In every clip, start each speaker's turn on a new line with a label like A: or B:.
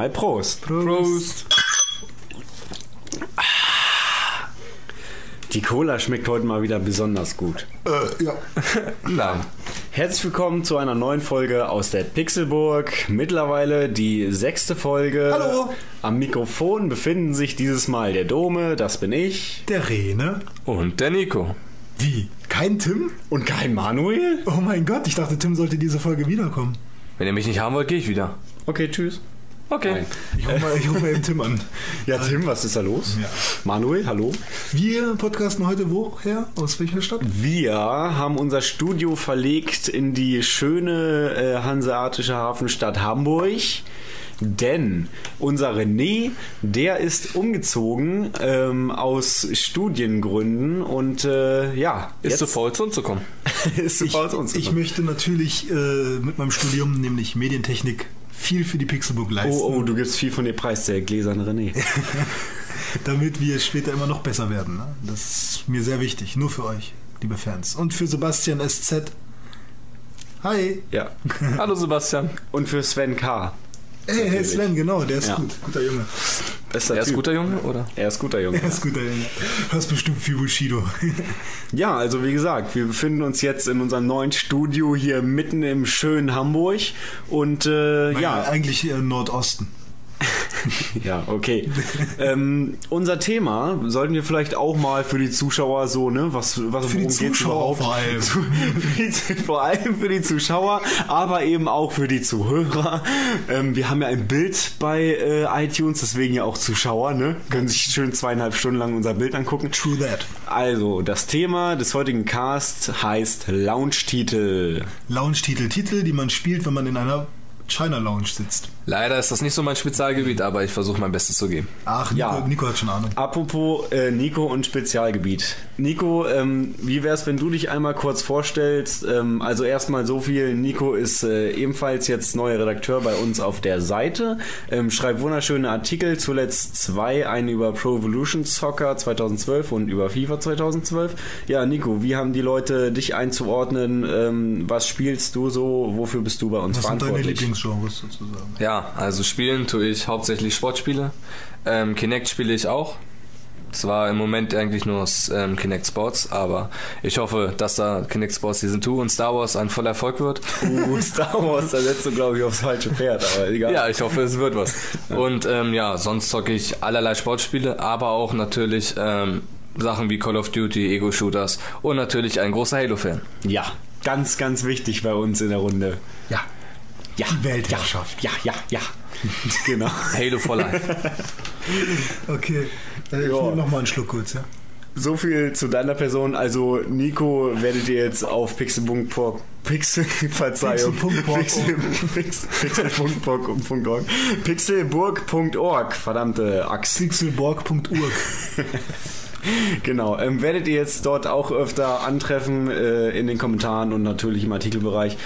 A: Jungs, dann mal Prost.
B: Prost.
A: Die Cola schmeckt heute mal wieder besonders gut.
B: Äh, ja. Nein.
A: Herzlich willkommen zu einer neuen Folge aus der Pixelburg. Mittlerweile die sechste Folge.
B: Hallo.
A: Am Mikrofon befinden sich dieses Mal der Dome, das bin ich.
B: Der Rene.
C: Und der Nico.
B: Wie? Kein Tim?
A: Und kein Manuel?
B: Oh mein Gott, ich dachte, Tim sollte diese Folge wiederkommen.
C: Wenn ihr mich nicht haben wollt, gehe ich wieder.
A: Okay, tschüss.
C: Okay.
A: Nein.
B: Ich rufe mal, ich ruf mal eben Tim an.
A: Ja, Tim, was ist da los?
B: Ja.
A: Manuel, hallo.
B: Wir podcasten heute woher? Aus welcher Stadt?
A: Wir haben unser Studio verlegt in die schöne äh, hanseatische Hafenstadt Hamburg. Denn unser René, der ist umgezogen ähm, aus Studiengründen und äh, ja,
C: Ist zu faul zu uns zu kommen.
A: ist zu
B: Ich,
A: faul, zu uns zu
B: ich
A: kommen.
B: möchte natürlich äh, mit meinem Studium, nämlich Medientechnik, viel für die Pixelbook leisten,
A: Oh, oh, du gibst viel von dir preis, der gläserne René.
B: damit wir später immer noch besser werden. Ne? Das ist mir sehr wichtig, nur für euch, liebe Fans. Und für Sebastian SZ. Hi.
A: ja.
C: Hallo Sebastian.
A: Und für Sven K.
B: Hey, hey Sven, genau, der ist
A: Ja.
B: gut. Guter Junge.
A: Bester
C: Er ist
A: Typ.
C: guter Junge, oder?
A: Er ist guter Junge.
B: Er ist guter Junge. Hörst bestimmt viel Bushido.
A: Ja, also wie gesagt, wir befinden uns jetzt in unserem neuen Studio hier mitten im schönen Hamburg und äh,
B: Ja, eigentlich äh, Nordosten.
A: Ja, okay. ähm, unser Thema sollten wir vielleicht auch mal für die Zuschauer so, ne? Was, was
B: Für die Zuschauer
A: überhaupt?
B: vor allem.
A: Zu- für die- vor allem für die Zuschauer, aber eben auch für die Zuhörer. Ähm, wir haben ja ein Bild bei äh, iTunes, deswegen ja auch Zuschauer, ne? Können sich schön zweieinhalb Stunden lang unser Bild angucken.
B: True that.
A: Also, das Thema des heutigen Cast heißt Launch-Titel.
B: Lounge-Titel. Titel, die man spielt, wenn man in einer China Lounge sitzt.
C: Leider ist das nicht so mein Spezialgebiet, aber ich versuche mein Bestes zu geben.
B: Ach, Nico,
A: Ja.
B: Nico hat schon Ahnung.
A: Apropos äh, Nico und Spezialgebiet. Nico, ähm, wie wär's, wenn du dich einmal kurz vorstellst? Ähm, also erstmal so viel. Nico ist äh, ebenfalls jetzt neuer Redakteur bei uns auf der Seite. Ähm, schreibt wunderschöne Artikel, zuletzt zwei, einen über Pro Evolution Soccer 2012 und über FIFA 2012. Ja, Nico, wie haben die Leute dich einzuordnen? Ähm, was spielst du so? Wofür bist du bei uns
B: Was sind deine
A: verantwortlich?
B: Lieblingsgenres sozusagen?
C: Ja, also spielen tue ich hauptsächlich Sportspiele. Ähm, Kinect spiele ich auch. Zwar im Moment eigentlich nur ähm, Kinect Sports, aber ich hoffe, dass da Kinect Sports Season 2 und Star Wars ein voller Erfolg wird.
A: Uh, Star Wars, da setzt du, glaube ich, aufs falsche Pferd, aber egal.
C: Ja, ich hoffe, es wird was. Und ähm, ja, sonst zocke ich allerlei Sportspiele, aber auch natürlich ähm, Sachen wie Call of Duty, Ego-Shooters und natürlich ein großer Halo-Fan.
A: Ja, ganz, ganz wichtig bei uns in der Runde.
B: Ja.
A: Ja,
B: Die Weltherrschaft.
A: Ja, ja, ja. genau.
C: Halo for Life.
B: Okay. Ich
A: Ja.
B: nehme nochmal einen Schluck kurz, ja?
A: So viel zu deiner Person. Also Nico werdet ihr jetzt auf pixel.org Pixel, Verzeihung.
B: Pixel.org.
A: Pixel, Pixel, Pixel.org. Pixelburg.org. Verdammte Axt.
B: Pixelborg.urg.
A: Genau. Ähm, werdet ihr jetzt dort auch öfter antreffen äh, in den Kommentaren und natürlich im Artikelbereich.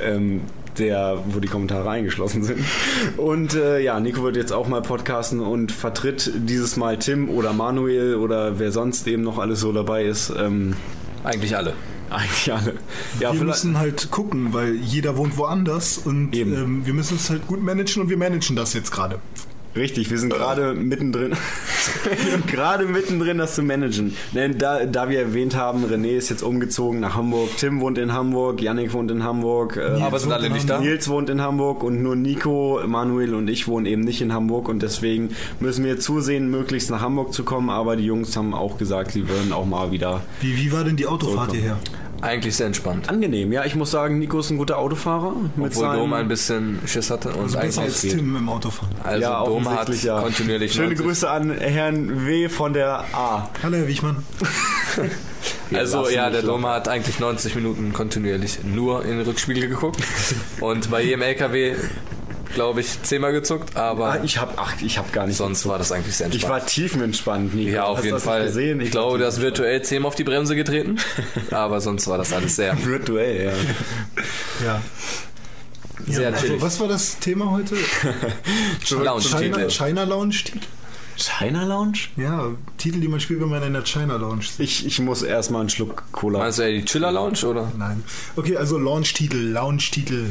A: Ähm, der, wo die Kommentare eingeschlossen sind. Und äh, ja, Nico wird jetzt auch mal podcasten und vertritt dieses Mal Tim oder Manuel oder wer sonst eben noch alles so dabei ist. Ähm,
C: Eigentlich alle.
A: eigentlich alle. Ja,
B: wir müssen halt gucken, weil jeder wohnt woanders und ähm, wir müssen es halt gut managen und wir managen das jetzt gerade.
A: Richtig, wir sind gerade mittendrin, gerade mittendrin, das zu managen. Denn da, da wir erwähnt haben, René ist jetzt umgezogen nach Hamburg, Tim wohnt in Hamburg, Yannick wohnt in Hamburg, äh,
C: Aber sind alle nicht da?
A: Nils wohnt in Hamburg und nur Nico, Manuel und ich wohnen eben nicht in Hamburg und deswegen müssen wir zusehen, möglichst nach Hamburg zu kommen. Aber die Jungs haben auch gesagt, sie würden auch mal wieder
B: Wie, wie war denn die Autofahrt hierher?
C: Eigentlich sehr entspannt.
A: angenehm. Ja, ich muss sagen, Nico ist ein guter Autofahrer. Mit
C: Obwohl Dom ein bisschen Schiss hatte und
B: Also besser als Tim im Autofahren.
C: Also
A: ja,
C: Dom hat
A: ja.
C: kontinuierlich
A: Schöne
C: 90
A: Grüße an Herrn W. von der A.
B: Hallo Herr Wichmann.
C: Also ja, der. Dom hat eigentlich 90 Minuten kontinuierlich nur in den Rückspiegel geguckt. Und bei jedem LKW glaube ich, zehnmal gezuckt, aber
A: Ah, ich habe ach, ich habe gar nicht.
C: sonst war das eigentlich sehr
A: ich
C: entspannt.
A: war tiefenentspannt. Nico.
C: ja, auf
A: Hast
C: jeden
A: das
C: Fall.
A: Gesehen?
C: Ich glaube, du hast virtuell zehnmal auf die Bremse getreten, aber sonst war das alles sehr,
A: virtuell, ja.
B: Ja.
C: sehr
B: Also,
C: chillig.
B: was war das Thema heute? China,
C: Lounge-Titel.
B: China Lounge Titel?
A: China Lounge?
B: Ja, Titel, die man spielt, wenn man in der China Lounge sitzt.
A: Ich, ich muss erstmal einen Schluck Cola.
C: Meinst du eher die Chiller Lounge oder?
B: Nein. Okay, also Launch-Titel, Lounge-Titel.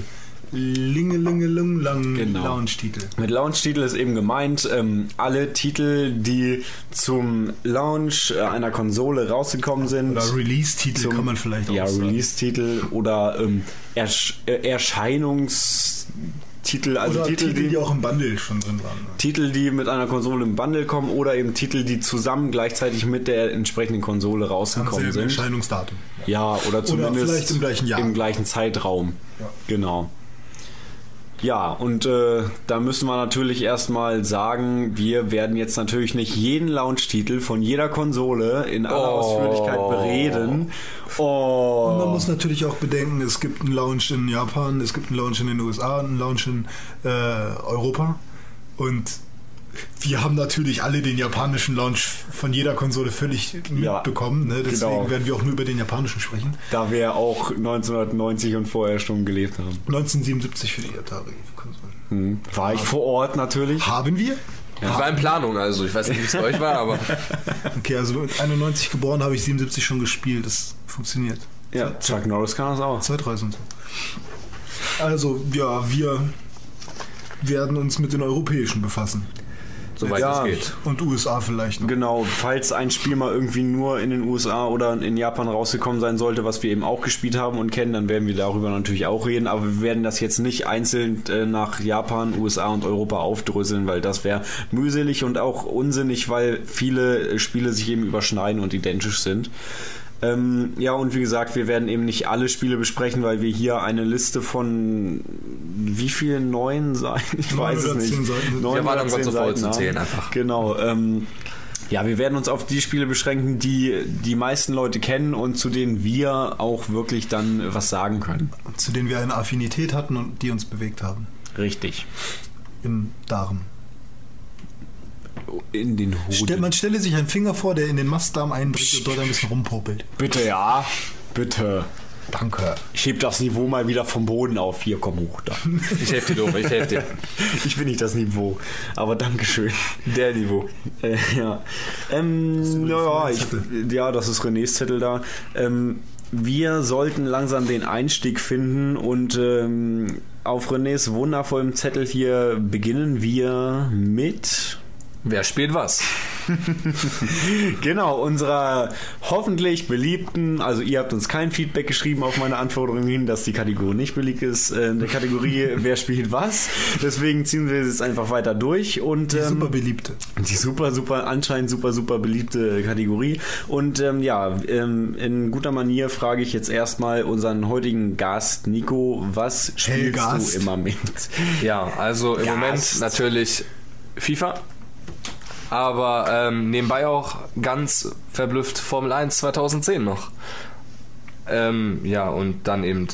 B: Lingelingelung,
A: Genau.
B: Lounge-Titel.
A: Mit Launch-Titel ist eben gemeint, ähm, alle Titel, die zum Launch äh, einer Konsole rausgekommen sind.
B: Oder Release-Titel kann man vielleicht auch
A: Ja,
B: sagen.
A: Release-Titel oder ähm, Ersch äh, Erscheinungstitel, also
B: Oder
A: Titel,
B: Titel,
A: die,
B: die auch im Bundle schon drin waren.
A: Titel, die mit einer Konsole im Bundle kommen oder eben Titel, die zusammen gleichzeitig mit der entsprechenden Konsole rausgekommen sind.
B: Erscheinungsdatum.
A: Ja, oder zumindest
B: vielleicht im gleichen Jahr.
A: Im gleichen Zeitraum.
B: Ja.
A: Genau. Ja, und äh, da müssen wir natürlich erstmal sagen, wir werden jetzt natürlich nicht jeden Launch-Titel von jeder Konsole in aller
C: Oh.
A: Ausführlichkeit bereden.
B: Und man
A: Oh.
B: muss natürlich auch bedenken, es gibt einen Launch in Japan, es gibt einen Launch in den USA, einen Launch in äh, Europa. Und wir haben natürlich alle den japanischen Launch von jeder Konsole völlig
A: Ja,
B: mitbekommen. Ne? Deswegen
A: genau.
B: werden wir auch nur über den japanischen sprechen.
A: Da wir auch 1990 und vorher schon gelebt haben.
B: 1977 für die Atari-Konsolen.
A: Hm. War ich vor Ort natürlich.
B: Haben wir?
C: Ich war in Planung, also ich weiß nicht, wie es bei euch war, aber
B: Okay, also mit 91 geboren habe ich 77 schon gespielt. Das funktioniert.
A: Ja, Chuck Norris kann das auch.
B: Zeitreise und so. Also, ja, wir werden uns mit den europäischen befassen.
C: Soweit
A: Ja.
C: es geht.
B: Und USA vielleicht noch.
A: Genau, falls ein Spiel mal irgendwie nur in den USA oder in Japan rausgekommen sein sollte, was wir eben auch gespielt haben und kennen, dann werden wir darüber natürlich auch reden. Aber wir werden das jetzt nicht einzeln äh, nach Japan, USA und Europa aufdröseln, weil das wäre mühselig und auch unsinnig, weil viele Spiele sich eben überschneiden und identisch sind. Ähm, ja, und wie gesagt, wir werden eben nicht alle Spiele besprechen, weil wir hier eine Liste von wie vielen neuen Seiten? Ich
B: Neun
A: weiß es nicht.
B: zehn Seiten.
A: Neun
C: Wir waren irgendwann
A: zehn
C: zu
A: haben.
C: zählen einfach.
A: Genau. Ähm, ja, wir werden uns auf die Spiele beschränken, die die meisten Leute kennen und zu denen wir auch wirklich dann was sagen können.
B: Zu denen wir eine Affinität hatten und die uns bewegt haben.
A: Richtig.
B: Im Darm.
A: In den Hoden.
B: man stelle sich einen Finger vor, der in den Mastdarm eindringt und dort ein bisschen rumpopelt.
A: Bitte, ja. Bitte.
B: Danke.
A: Ich heb das Niveau mal wieder vom Boden auf. Hier, komm hoch da.
C: Ich helfe dir, Dome, ich helfe dir.
A: Ich bin nicht das Niveau, aber Dankeschön.
C: Der Niveau.
A: Äh, ja. Ähm, ja,
B: mein
A: ich, ja, das ist Renés Zettel da. Ähm, wir sollten langsam den Einstieg finden und ähm, auf Renés wundervollem Zettel hier beginnen wir mit
C: Wer spielt was?
A: genau unserer hoffentlich beliebten, also ihr habt uns kein Feedback geschrieben auf meine Anforderungen hin, dass die Kategorie nicht beliebt ist, äh, in der Kategorie wer spielt was. Deswegen ziehen wir es jetzt einfach weiter durch und
B: Die
A: ähm,
B: super beliebte.
A: Die super, super, anscheinend super, super beliebte Kategorie. Und ähm, ja, ähm, in guter Manier frage ich jetzt erstmal unseren heutigen Gast Nico, was spielst
B: Hellgast.
A: du im Moment?
C: Ja, also im
A: Gast.
C: Moment natürlich FIFA. Aber ähm, nebenbei auch ganz verblüfft Formel 1 2010 noch. Ähm, ja, und dann eben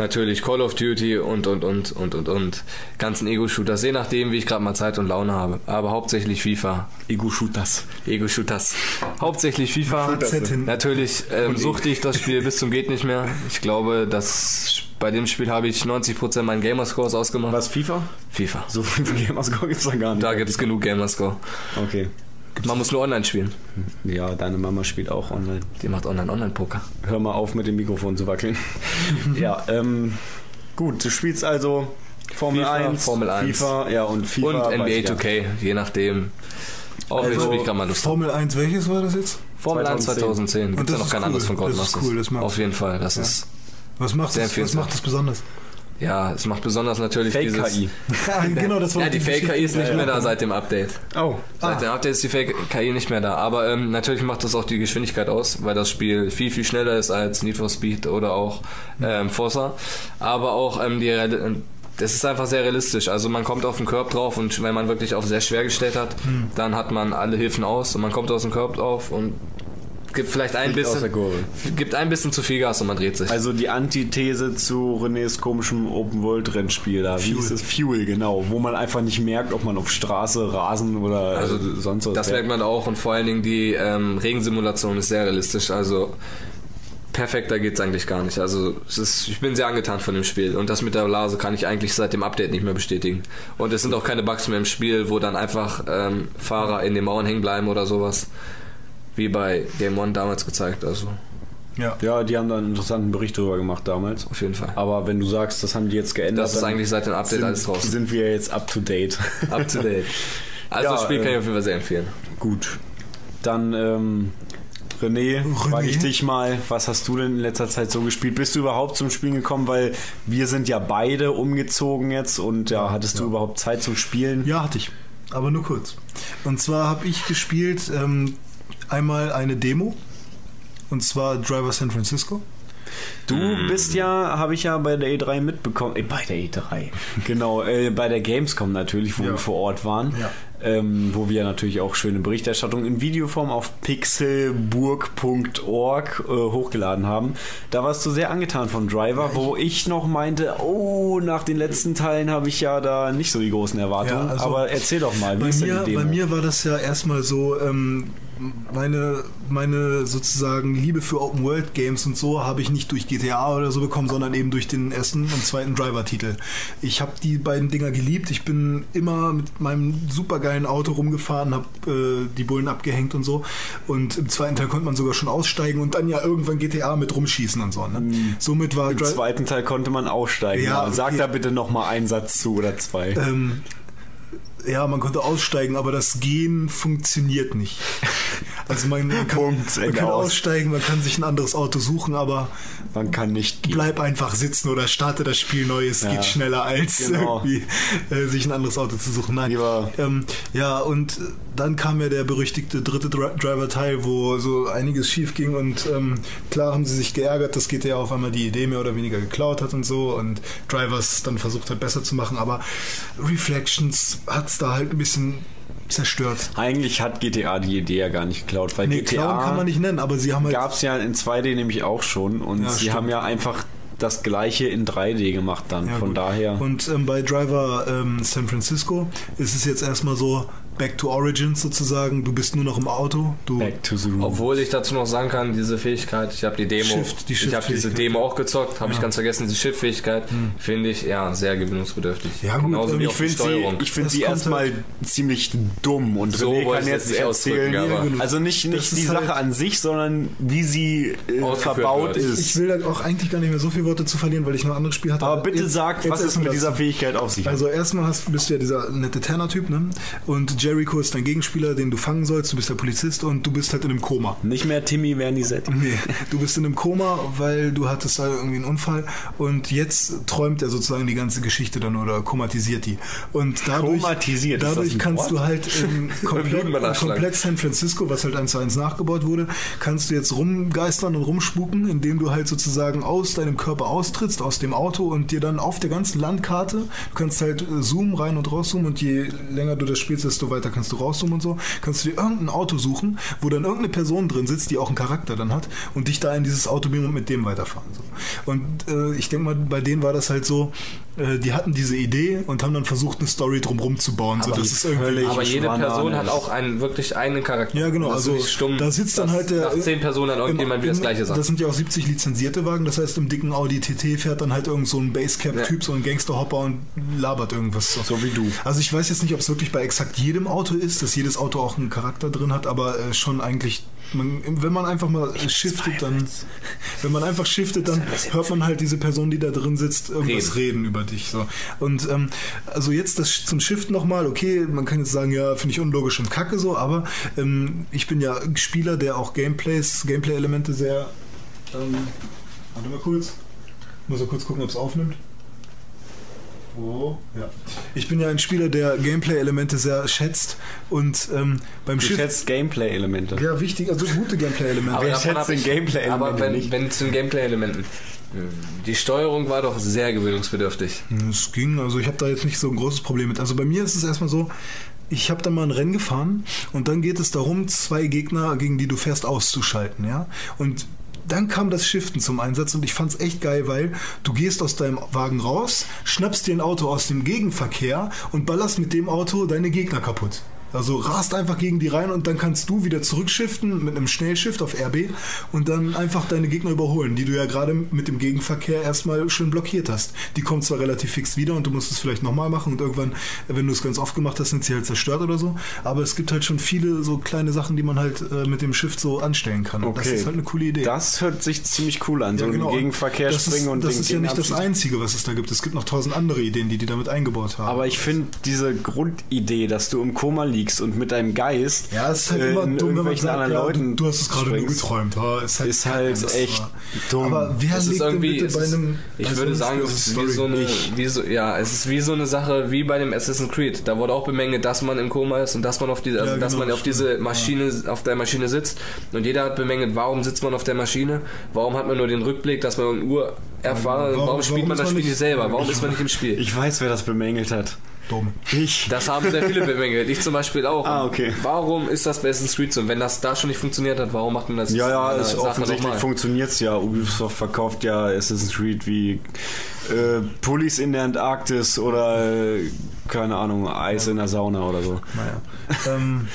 C: natürlich Call of Duty und und und und und und ganzen Ego-Shooters, je nachdem, wie ich gerade mal Zeit und Laune habe. Aber hauptsächlich FIFA.
A: Ego-Shooters.
C: Ego-Shooters. Hauptsächlich FIFA. Natürlich ähm, suchte ich das Spiel bis zum geht nicht mehr. Ich glaube, dass bei dem Spiel habe ich 90% meinen Gamerscores ausgemacht.
A: Was, FIFA?
C: FIFA.
A: So viel Gamerscore gibt's da gar nicht.
C: Da gibt es genug Gamerscore.
A: Okay.
C: Man muss nur online spielen.
A: Ja, deine Mama spielt auch online.
C: Die macht Online-Online-Poker.
A: Hör mal auf, mit dem Mikrofon zu wackeln. ja, ähm, gut, du spielst also Formel
C: FIFA,
A: 1,
C: Formel 1.
A: FIFA, ja, und FIFA.
C: Und NBA
A: ich ja.
C: 2K, je nachdem. Auf welches
A: Also,
C: Spiel kann man Lust haben.
B: Formel 1, welches war das jetzt?
C: Formel 1 2010. Gibt
B: Und
C: es ja
B: das
C: noch
B: ist
C: kein
B: cool.
C: anderes von
B: Das ist cool, das mag
C: Auf jeden Fall. Das ist,
B: Was macht,
C: Sehr
B: das, was macht das besonders?
C: Ja, es macht besonders natürlich dieses...
A: Fake-KI.
B: genau, das war
C: Ja, die Fake-KI ist nicht mehr da seit dem Update.
A: Oh,
C: Seit dem Update ist die Fake-KI nicht mehr da. Aber ähm, natürlich macht das auch die Geschwindigkeit aus, weil das Spiel viel, viel schneller ist als Need for Speed oder auch ähm, Forza. Aber auch ähm, die Real- ähm, das ist einfach sehr realistisch. Also man kommt auf den Körb drauf und wenn man wirklich auf sehr schwer gestellt hat, dann hat man alle Hilfen aus und man kommt aus dem Körb drauf und gibt vielleicht ein bisschen, gibt ein bisschen zu viel Gas und man dreht sich.
A: Also die Antithese zu Renés komischem Open-World-Rennspiel da. Wie
B: Fuel.
A: ist es? Fuel, genau. Wo man einfach nicht merkt, ob man auf Straße, Rasen oder
C: Also,
A: äh, sonst was
C: Das
A: fährt.
C: merkt man auch und vor allen Dingen die ähm, Regensimulation ist sehr realistisch. Also perfekter geht's eigentlich gar nicht. Also es ist, ich bin sehr angetan von dem Spiel und das mit der Blase kann ich eigentlich seit dem Update nicht mehr bestätigen. Und es sind auch keine Bugs mehr im Spiel, wo dann einfach ähm, Fahrer in den Mauern hängen bleiben oder sowas. Wie bei Game One damals gezeigt. Also
B: Ja.
A: Ja, die haben da einen interessanten Bericht drüber gemacht damals.
C: auf jeden Fall.
A: Aber wenn du sagst, das haben die jetzt geändert,
C: Das ist eigentlich seit dem Update
A: sind,
C: alles draußen.
A: sind wir jetzt up to date.
C: Up to date. Also
A: Ja,
C: das Spiel kann ich auf jeden Fall sehr empfehlen.
A: Gut. Dann, ähm, René, frage ich
B: René?
A: dich mal, was hast du denn in letzter Zeit so gespielt? Bist du überhaupt zum Spielen gekommen? Weil wir sind ja beide umgezogen jetzt und ja, hattest du überhaupt Zeit zum Spielen?
B: Ja, hatte ich. Aber nur kurz. Und zwar habe ich gespielt ähm, einmal eine Demo. Und zwar Driver San Francisco.
A: Du bist ja, habe ich ja bei der E3 mitbekommen, äh, bei der E3, genau, äh, bei der Gamescom natürlich, wo
B: Ja.
A: wir vor Ort waren,
B: Ja.
A: ähm, wo wir natürlich auch schöne Berichterstattung in Videoform auf pixelburg.org äh, hochgeladen haben. Da warst du sehr angetan vom Driver, wo ich noch meinte, oh, nach den letzten Teilen habe ich ja da nicht so die großen Erwartungen.
B: Ja, also
A: Aber erzähl doch mal, wie
B: Bei
A: ist
B: mir,
A: denn die
B: bei
A: Demo?
B: mir war das ja erstmal so, ähm, meine, meine sozusagen Liebe für Open World Games und so habe ich nicht durch GTA oder so bekommen, sondern eben durch den ersten und zweiten Driver-Titel. Ich habe die beiden Dinger geliebt. Ich bin immer mit meinem supergeilen Auto rumgefahren, habe äh, die Bullen abgehängt und so. Und im zweiten Teil konnte man sogar schon aussteigen und dann ja irgendwann GTA mit rumschießen und so. Ne? Somit war
A: Im
B: Dri-
A: zweiten Teil konnte man aussteigen.
B: Ja,
A: Ja, Sag
B: okay.
A: da bitte noch mal einen Satz zu oder zwei.
B: Ähm, ja, man konnte aussteigen, aber das Gehen funktioniert nicht. Also man, man kann,
A: Punkt,
B: man kann
A: aus.
B: aussteigen, man kann sich ein anderes Auto suchen, aber
A: Man kann nicht gehen.
B: bleib einfach sitzen oder starte das Spiel neu. Es
A: Ja.
B: geht schneller als
A: Genau.
B: irgendwie äh, sich ein anderes Auto zu suchen. Nein. Ähm, ja, und dann kam ja der berüchtigte dritte Dri Driver-Teil, wo so einiges schief ging und ähm, klar haben sie sich geärgert, dass GTA auf einmal die Idee mehr oder weniger geklaut hat und so und Drivers dann versucht hat besser zu machen, aber Reflections hat es da halt ein bisschen zerstört.
A: Eigentlich hat GTA die Idee ja gar nicht geklaut, weil
B: Nee, klauen kann
A: GTA
B: man nicht nennen, aber sie haben halt
A: gab es ja in 2D nämlich auch schon und
B: Ja,
A: sie
B: stimmt.
A: haben ja einfach das gleiche in 3D gemacht dann.
B: Ja,
A: Von
B: gut.
A: daher.
B: Und ähm, bei Driver ähm, San Francisco ist es jetzt erstmal so Back to Origins sozusagen. Du bist nur noch im Auto. Du
A: Back to the room.
C: Obwohl ich dazu noch sagen kann, diese Fähigkeit, ich habe die Demo,
B: Shift, die
C: ich habe diese. Demo auch gezockt, habe ich
B: Ja.
C: ganz vergessen, diese Shift-Fähigkeit, finde ich ja sehr gewöhnungsbedürftig.
B: Ja, gut,
C: Genauso wie
B: ich
A: ich finde sie, ich find sie erstmal
B: halt-
A: ziemlich dumm und
C: So
A: René kann
C: ich
A: jetzt erzählen,
C: aber-
A: also nicht, nicht die
B: ist
A: Sache
B: halt-
A: an sich, sondern wie sie äh, verbaut
C: wird.
A: ist.
B: Ich will da auch eigentlich gar nicht mehr so viele Worte zu verlieren, weil ich noch ein anderes Spiel hatte.
A: Aber bitte
B: Jetzt-
A: sag,
B: jetzt
A: was es
B: erstmal
A: mit dieser. Fähigkeit auf sich hat.
B: Also erstmal hast, bist du ja dieser nette Terner-Typ, ne? Und Jericho ist dein Gegenspieler, den du fangen sollst. Du bist der Polizist und du bist halt in einem Koma.
A: Nicht mehr Timmy Vernisetti.
B: Nee, du bist in einem Koma, weil du hattest da irgendwie einen Unfall und jetzt träumt er sozusagen die ganze Geschichte dann oder komatisiert die. Und dadurch, dadurch kannst
A: Wort?
B: du halt im
C: mal
B: im komplett San Francisco, was halt eins zu eins nachgebaut wurde, kannst du jetzt rumgeistern und rumspuken, indem du halt sozusagen aus deinem Körper austrittst, aus dem Auto und dir dann auf der ganzen Landkarte, du kannst halt äh, zoomen, rein und rauszoomen und je länger du das spielst, desto weiter kannst du rauszoomen und so, kannst du dir irgendein Auto suchen, wo dann irgendeine Person drin sitzt, die auch einen Charakter dann hat und dich da in dieses Auto beamen und mit dem weiterfahren. So. Und äh, ich denke mal, bei denen war das halt so, die hatten diese Idee und haben dann versucht, eine Story drumherum zu bauen. so,
C: Aber
B: dass es irgendwie
A: völlig-
C: aber jede Person hat
A: ist.
C: auch einen wirklich einen Charakter.
B: Ja, genau,
C: das ist
B: also
C: stumm,
B: da sitzt dann halt der-
C: Nach zehn Personen dann irgendjemand wieder das gleiche sagt.
B: Das sind ja auch 70 lizenzierte Wagen, das heißt, im dicken Audi TT fährt dann halt irgend so ein Basecap-Typ,
C: Ja.
B: so ein Gangsterhopper und labert irgendwas. So.
A: So wie du.
B: Also ich weiß jetzt nicht, ob es wirklich bei exakt jedem Auto ist, dass jedes Auto auch einen Charakter drin hat, aber äh, schon eigentlich, man, wenn man einfach mal shiftet, dann, wenn man einfach shiftet, dann hört man halt diese Person, die da drin sitzt, irgendwas reden, über dich. So. Und ähm, also jetzt das zum Shift nochmal, okay, man kann jetzt sagen, ja, finde ich unlogisch und kacke so, aber ähm, ich bin ja Spieler, der auch Gameplays, Gameplay-Elemente sehr ähm, warte mal kurz. Muss mal kurz gucken, ob es aufnimmt. Oh, ja. Ich bin ja ein Spieler, der Gameplay-Elemente sehr schätzt und ähm, beim
A: Du
B: Shift.
A: schätzt Gameplay-Elemente.
B: Ja, wichtig, also gute Gameplay-Elemente.
C: Aber
A: schätzt
C: hab
A: den
C: ich-
A: Gameplay-Elementen
C: Aber wenn, wenn zu den Gameplay-Elementen. Die Steuerung war doch sehr gewöhnungsbedürftig.
B: Es ging, also ich habe da jetzt nicht so ein großes Problem mit. Also bei mir ist es erstmal so, ich habe da mal ein Rennen gefahren und dann geht es darum, zwei Gegner, gegen die du fährst, auszuschalten, ja. Und dann kam das Shiften zum Einsatz und ich fand's echt geil, weil du gehst aus deinem Wagen raus, schnappst dir ein Auto aus dem Gegenverkehr und ballerst mit dem Auto deine Gegner kaputt. Also rast einfach gegen die rein und dann kannst du wieder zurückschiften mit einem Schnellshift auf RB und dann einfach deine Gegner überholen, die du ja gerade mit dem Gegenverkehr erstmal schön blockiert hast. Die kommen zwar relativ fix wieder und du musst es vielleicht nochmal machen und irgendwann, wenn du es ganz oft gemacht hast, sind sie halt zerstört oder so. Aber es gibt halt schon viele so kleine Sachen, die man halt äh, mit dem Shift so anstellen kann. Und das
A: Okay.
B: ist halt eine coole Idee.
A: Das hört sich ziemlich cool an. So
B: Ja, genau.
A: im Gegenverkehr
B: das
A: springen
B: ist,
A: und
B: Das
A: den
B: ist ja nicht das. Einzige, was es da gibt. Es gibt noch tausend andere Ideen, die die damit eingebaut haben.
A: Aber ich finde diese Grundidee, dass du im Koma liegst und mit deinem Geist
B: ja, es ist halt
A: äh,
B: immer
A: in
B: dumm, wenn man
A: irgendwelchen
B: sagt,
A: anderen
B: ja,
A: Leuten
B: du, du hast es gerade nur geträumt. Ja, ist halt,
A: Ist halt
B: das
A: echt dumm.
B: Aber wer
C: Es
B: legt
C: ist
B: denn bitte
C: es
B: bei einem...
C: ich
B: bei
C: würde sagen, es ist wie so, eine, wie so, ja, es ist wie so eine Sache wie bei dem Assassin's Creed. Da wurde auch bemängelt, dass man im Koma ist und dass man auf diese, also
B: Ja,
C: dass
B: genau,
C: man auf diese Maschine, auf der Maschine sitzt. Und jeder hat bemängelt, warum sitzt man auf der Maschine? Warum hat man nur den Rückblick, dass man eine Uhr erfahren?
B: Warum-
C: Warum, spielt man das Spiel
B: nicht-
C: selber? Warum ist man nicht im Spiel?
A: Ich weiß, wer das bemängelt hat.
B: Dumm.
A: Ich.
C: Das haben sehr viele bemängelt. Ich zum Beispiel auch.
A: Ah, okay.
C: Warum ist das bei Assassin's Creed so? Und wenn das da schon nicht funktioniert hat, warum macht man das
A: Ja, ja, es
C: Sache
A: offensichtlich
C: nochmal?
A: funktioniert's ja. Ubisoft verkauft ja Assassin's Creed wie äh, Pullis in der Antarktis oder äh, keine Ahnung, Eis in der Sauna oder so.
B: Naja. ähm,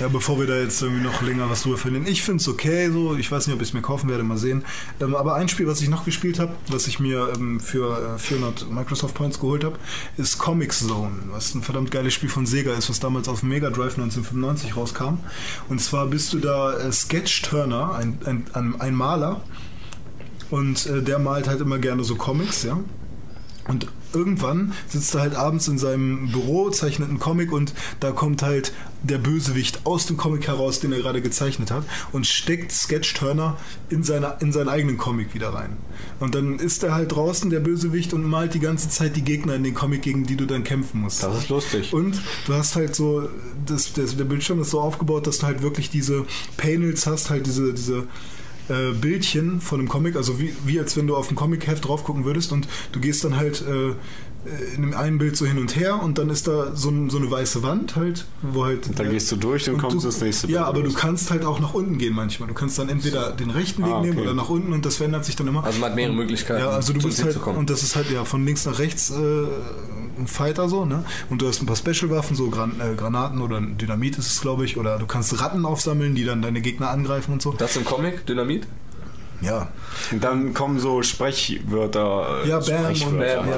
B: ja, bevor wir da jetzt irgendwie noch länger was drüber verlieren. Ich finde es okay so. Ich weiß nicht, ob ich es mir kaufen werde, mal sehen. Ähm, aber ein Spiel, was ich noch gespielt habe, was ich mir ähm, für äh, 400 Microsoft Points geholt habe, ist Comic Zone. Was ein verdammt geiles Spiel von Sega ist, was damals auf Mega Drive 1995 rauskam. Und zwar bist du da äh, Sketch Turner, ein, ein, ein, ein Maler. Und äh, der malt halt immer gerne so Comics, ja. Und irgendwann sitzt er halt abends in seinem Büro, zeichnet einen Comic und da kommt halt der Bösewicht aus dem Comic heraus, den er gerade gezeichnet hat und steckt Sketch Turner in, seine, in seinen eigenen Comic wieder rein. Und dann ist er halt draußen, der Bösewicht, und malt die ganze Zeit die Gegner in den Comic, gegen die du dann kämpfen musst.
A: Das ist lustig.
B: Und du hast halt so, das, das, der Bildschirm ist so aufgebaut, dass du halt wirklich diese Panels hast, halt diese, diese äh, Bildchen von einem Comic, also wie, wie als wenn du auf ein Comic-Heft drauf gucken würdest und du gehst dann halt äh, in dem einen Bild so hin und her und dann ist da so, ein, so eine weiße Wand halt, wo halt.
A: Dann gehst du durch und kommst ins nächste
B: Ja,
A: Bild.
B: aber du kannst halt auch nach unten gehen manchmal. Du kannst dann entweder den rechten Weg
A: Ah,
B: nehmen
A: okay.
B: oder nach unten und das verändert sich dann immer.
C: Also man hat mehrere Möglichkeiten,
B: Ja, also du bist halt,
C: zu kommen.
B: und das ist halt ja von links nach rechts äh, ein Fighter so, ne? Und du hast ein paar Special-Waffen, so Gran äh, Granaten oder Dynamit ist es, glaube ich, oder du kannst Ratten aufsammeln, die dann deine Gegner angreifen und so.
C: Das im Comic, Dynamit?
B: Ja.
A: Und dann kommen so Sprechwörter. äh,
B: Ja, Bam und
A: Sprichwörter.
B: ja,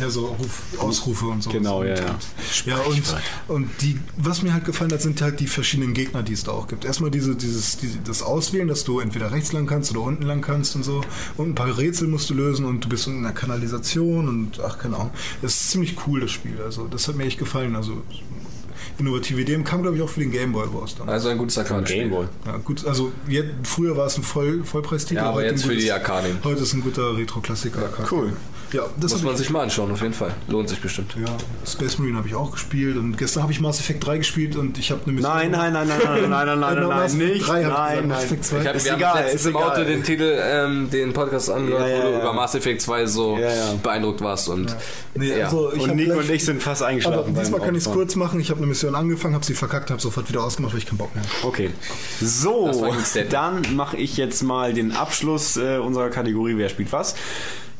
B: ja, so Ruf, Ausrufe und so.
A: Genau, ja, ja.
B: Ja, und, und die, was mir halt gefallen hat, sind halt die verschiedenen Gegner, die es da auch gibt. Erstmal diese, dieses, diese, das Auswählen, dass du entweder rechts lang kannst oder unten lang kannst und so. Und ein paar Rätsel musst du lösen und du bist in einer Kanalisation und ach, keine Ahnung. Das ist ziemlich cool, das Spiel. Also, das hat mir echt gefallen. Also, innovative Ideen kam, glaube ich, auch für den Gameboy raus. damals.
C: Also ein gutes Arcade-Spiel.
B: Ja, gut, also jetzt, früher war es ein Voll, Vollpreistitel.
C: Ja, aber
B: heute
C: jetzt für
B: gutes-
C: die Arcade.
B: Heute ist ein guter Retro-Klassiker.
A: Cool.
B: Ja, das
C: Muss man
B: ich-
C: sich mal anschauen, auf jeden Fall. Lohnt sich bestimmt.
B: Ja, Space Marine habe ich auch gespielt und gestern habe ich Mass Effect 3 gespielt und ich habe eine Mission.
A: Nein, nein, nein, nein, nein, nein, nein, nein, nein, nein, nicht.
B: 3 hab ich
A: Nein,
B: Mass
A: nein.
B: Effect 2.
C: Ich hab,
A: Ist
C: wir
A: egal,
C: haben letztens
A: ist
C: im Auto den Titel, ähm, den Podcast angehört,
A: Ja, ja,
C: wo du
A: ja.
C: über Mass Effect 2 so
A: Ja, ja.
C: beeindruckt warst. Und
B: Nee,
C: ja.
B: also ich
A: Und
B: gleich-
A: und ich sind fast
B: Aber
A: eingeschlafen.
B: diesmal
A: beim
B: kann ich es kurz machen. Ich habe eine Mission angefangen, habe sie verkackt, habe sofort wieder ausgemacht, weil ich keinen Bock mehr habe.
A: Okay. So, dann mache ich jetzt mal den Abschluss äh, unserer Kategorie Wer spielt was.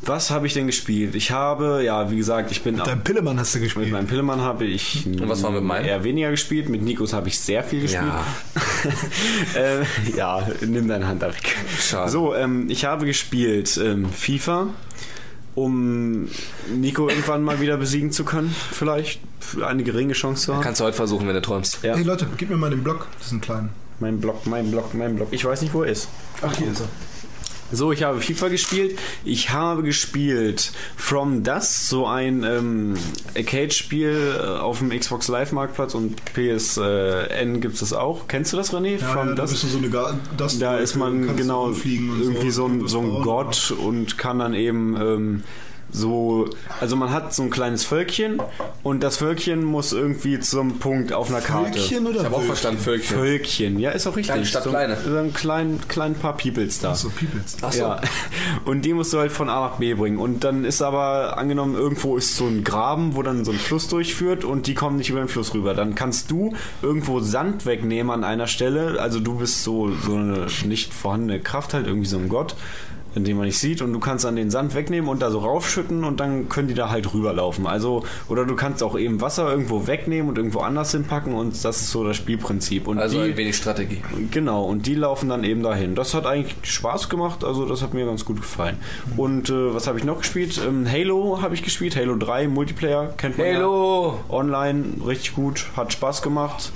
A: Was habe ich denn gespielt? Ich habe, ja, wie gesagt, ich bin
B: Dein Pillemann hast du
A: mit
B: gespielt.
A: meinem Pillemann habe ich
C: Und was war mit meinem?
A: eher weniger gespielt. Mit Nikos habe ich sehr viel gespielt.
C: Ja.
A: äh, ja, nimm deine Hand da weg.
C: Schade.
A: So, ähm, ich habe gespielt ähm, FIFA, um Nico irgendwann mal wieder besiegen zu können. Vielleicht für eine geringe Chance zu haben.
C: Kannst du heute versuchen, wenn du träumst.
A: Ja.
B: Hey Leute, gib mir mal den Block, diesen kleinen.
A: Mein Block, mein Block, mein Block. Ich weiß nicht, wo er ist.
B: Ach, hier ist er.
A: So, ich habe FIFA gespielt. Ich habe gespielt From Dust, so ein ähm, Arcade-Spiel äh, auf dem Xbox Live Marktplatz und PSN gibt es das auch. Kennst du das, René?
B: Ja,
A: From
B: ja, da
A: Dust?
B: bist du so das
A: Da ist man genau irgendwie so, ein,
B: was
A: so ein. Gott und kann dann eben ähm, so, also man hat so ein kleines Völkchen und das Völkchen muss irgendwie zum Punkt auf einer Karte.
B: Völkchen oder
C: Ich habe auch verstanden, Völkchen.
A: Völkchen, ja, ist auch richtig.
C: Kleine Stadt,
A: so,
C: kleine.
A: So ein klein, klein paar Peoples da.
B: So, Peoples.
C: Ach so.
A: Ja, und die musst du halt von A nach B bringen. Und dann ist aber angenommen, irgendwo ist so ein Graben, wo dann so ein Fluss durchführt und die kommen nicht über den Fluss rüber. Dann kannst du irgendwo Sand wegnehmen an einer Stelle. Also du bist so, so eine nicht vorhandene Kraft, halt irgendwie so ein Gott, dem man nicht sieht. Und du kannst dann den Sand wegnehmen und da so raufschütten und dann können die da halt rüberlaufen. Also, oder du kannst auch eben Wasser irgendwo wegnehmen und irgendwo anders hinpacken und das ist so das Spielprinzip. Und
C: Also
A: die,
C: ein wenig Strategie.
A: Genau, und die laufen dann eben dahin. Das hat eigentlich Spaß gemacht, also das hat mir ganz gut gefallen. Und äh, was habe ich noch gespielt? Ähm, Halo habe ich gespielt, Halo 3, Multiplayer, kennt man
C: Halo!
A: ja. Online, richtig gut, hat Spaß gemacht.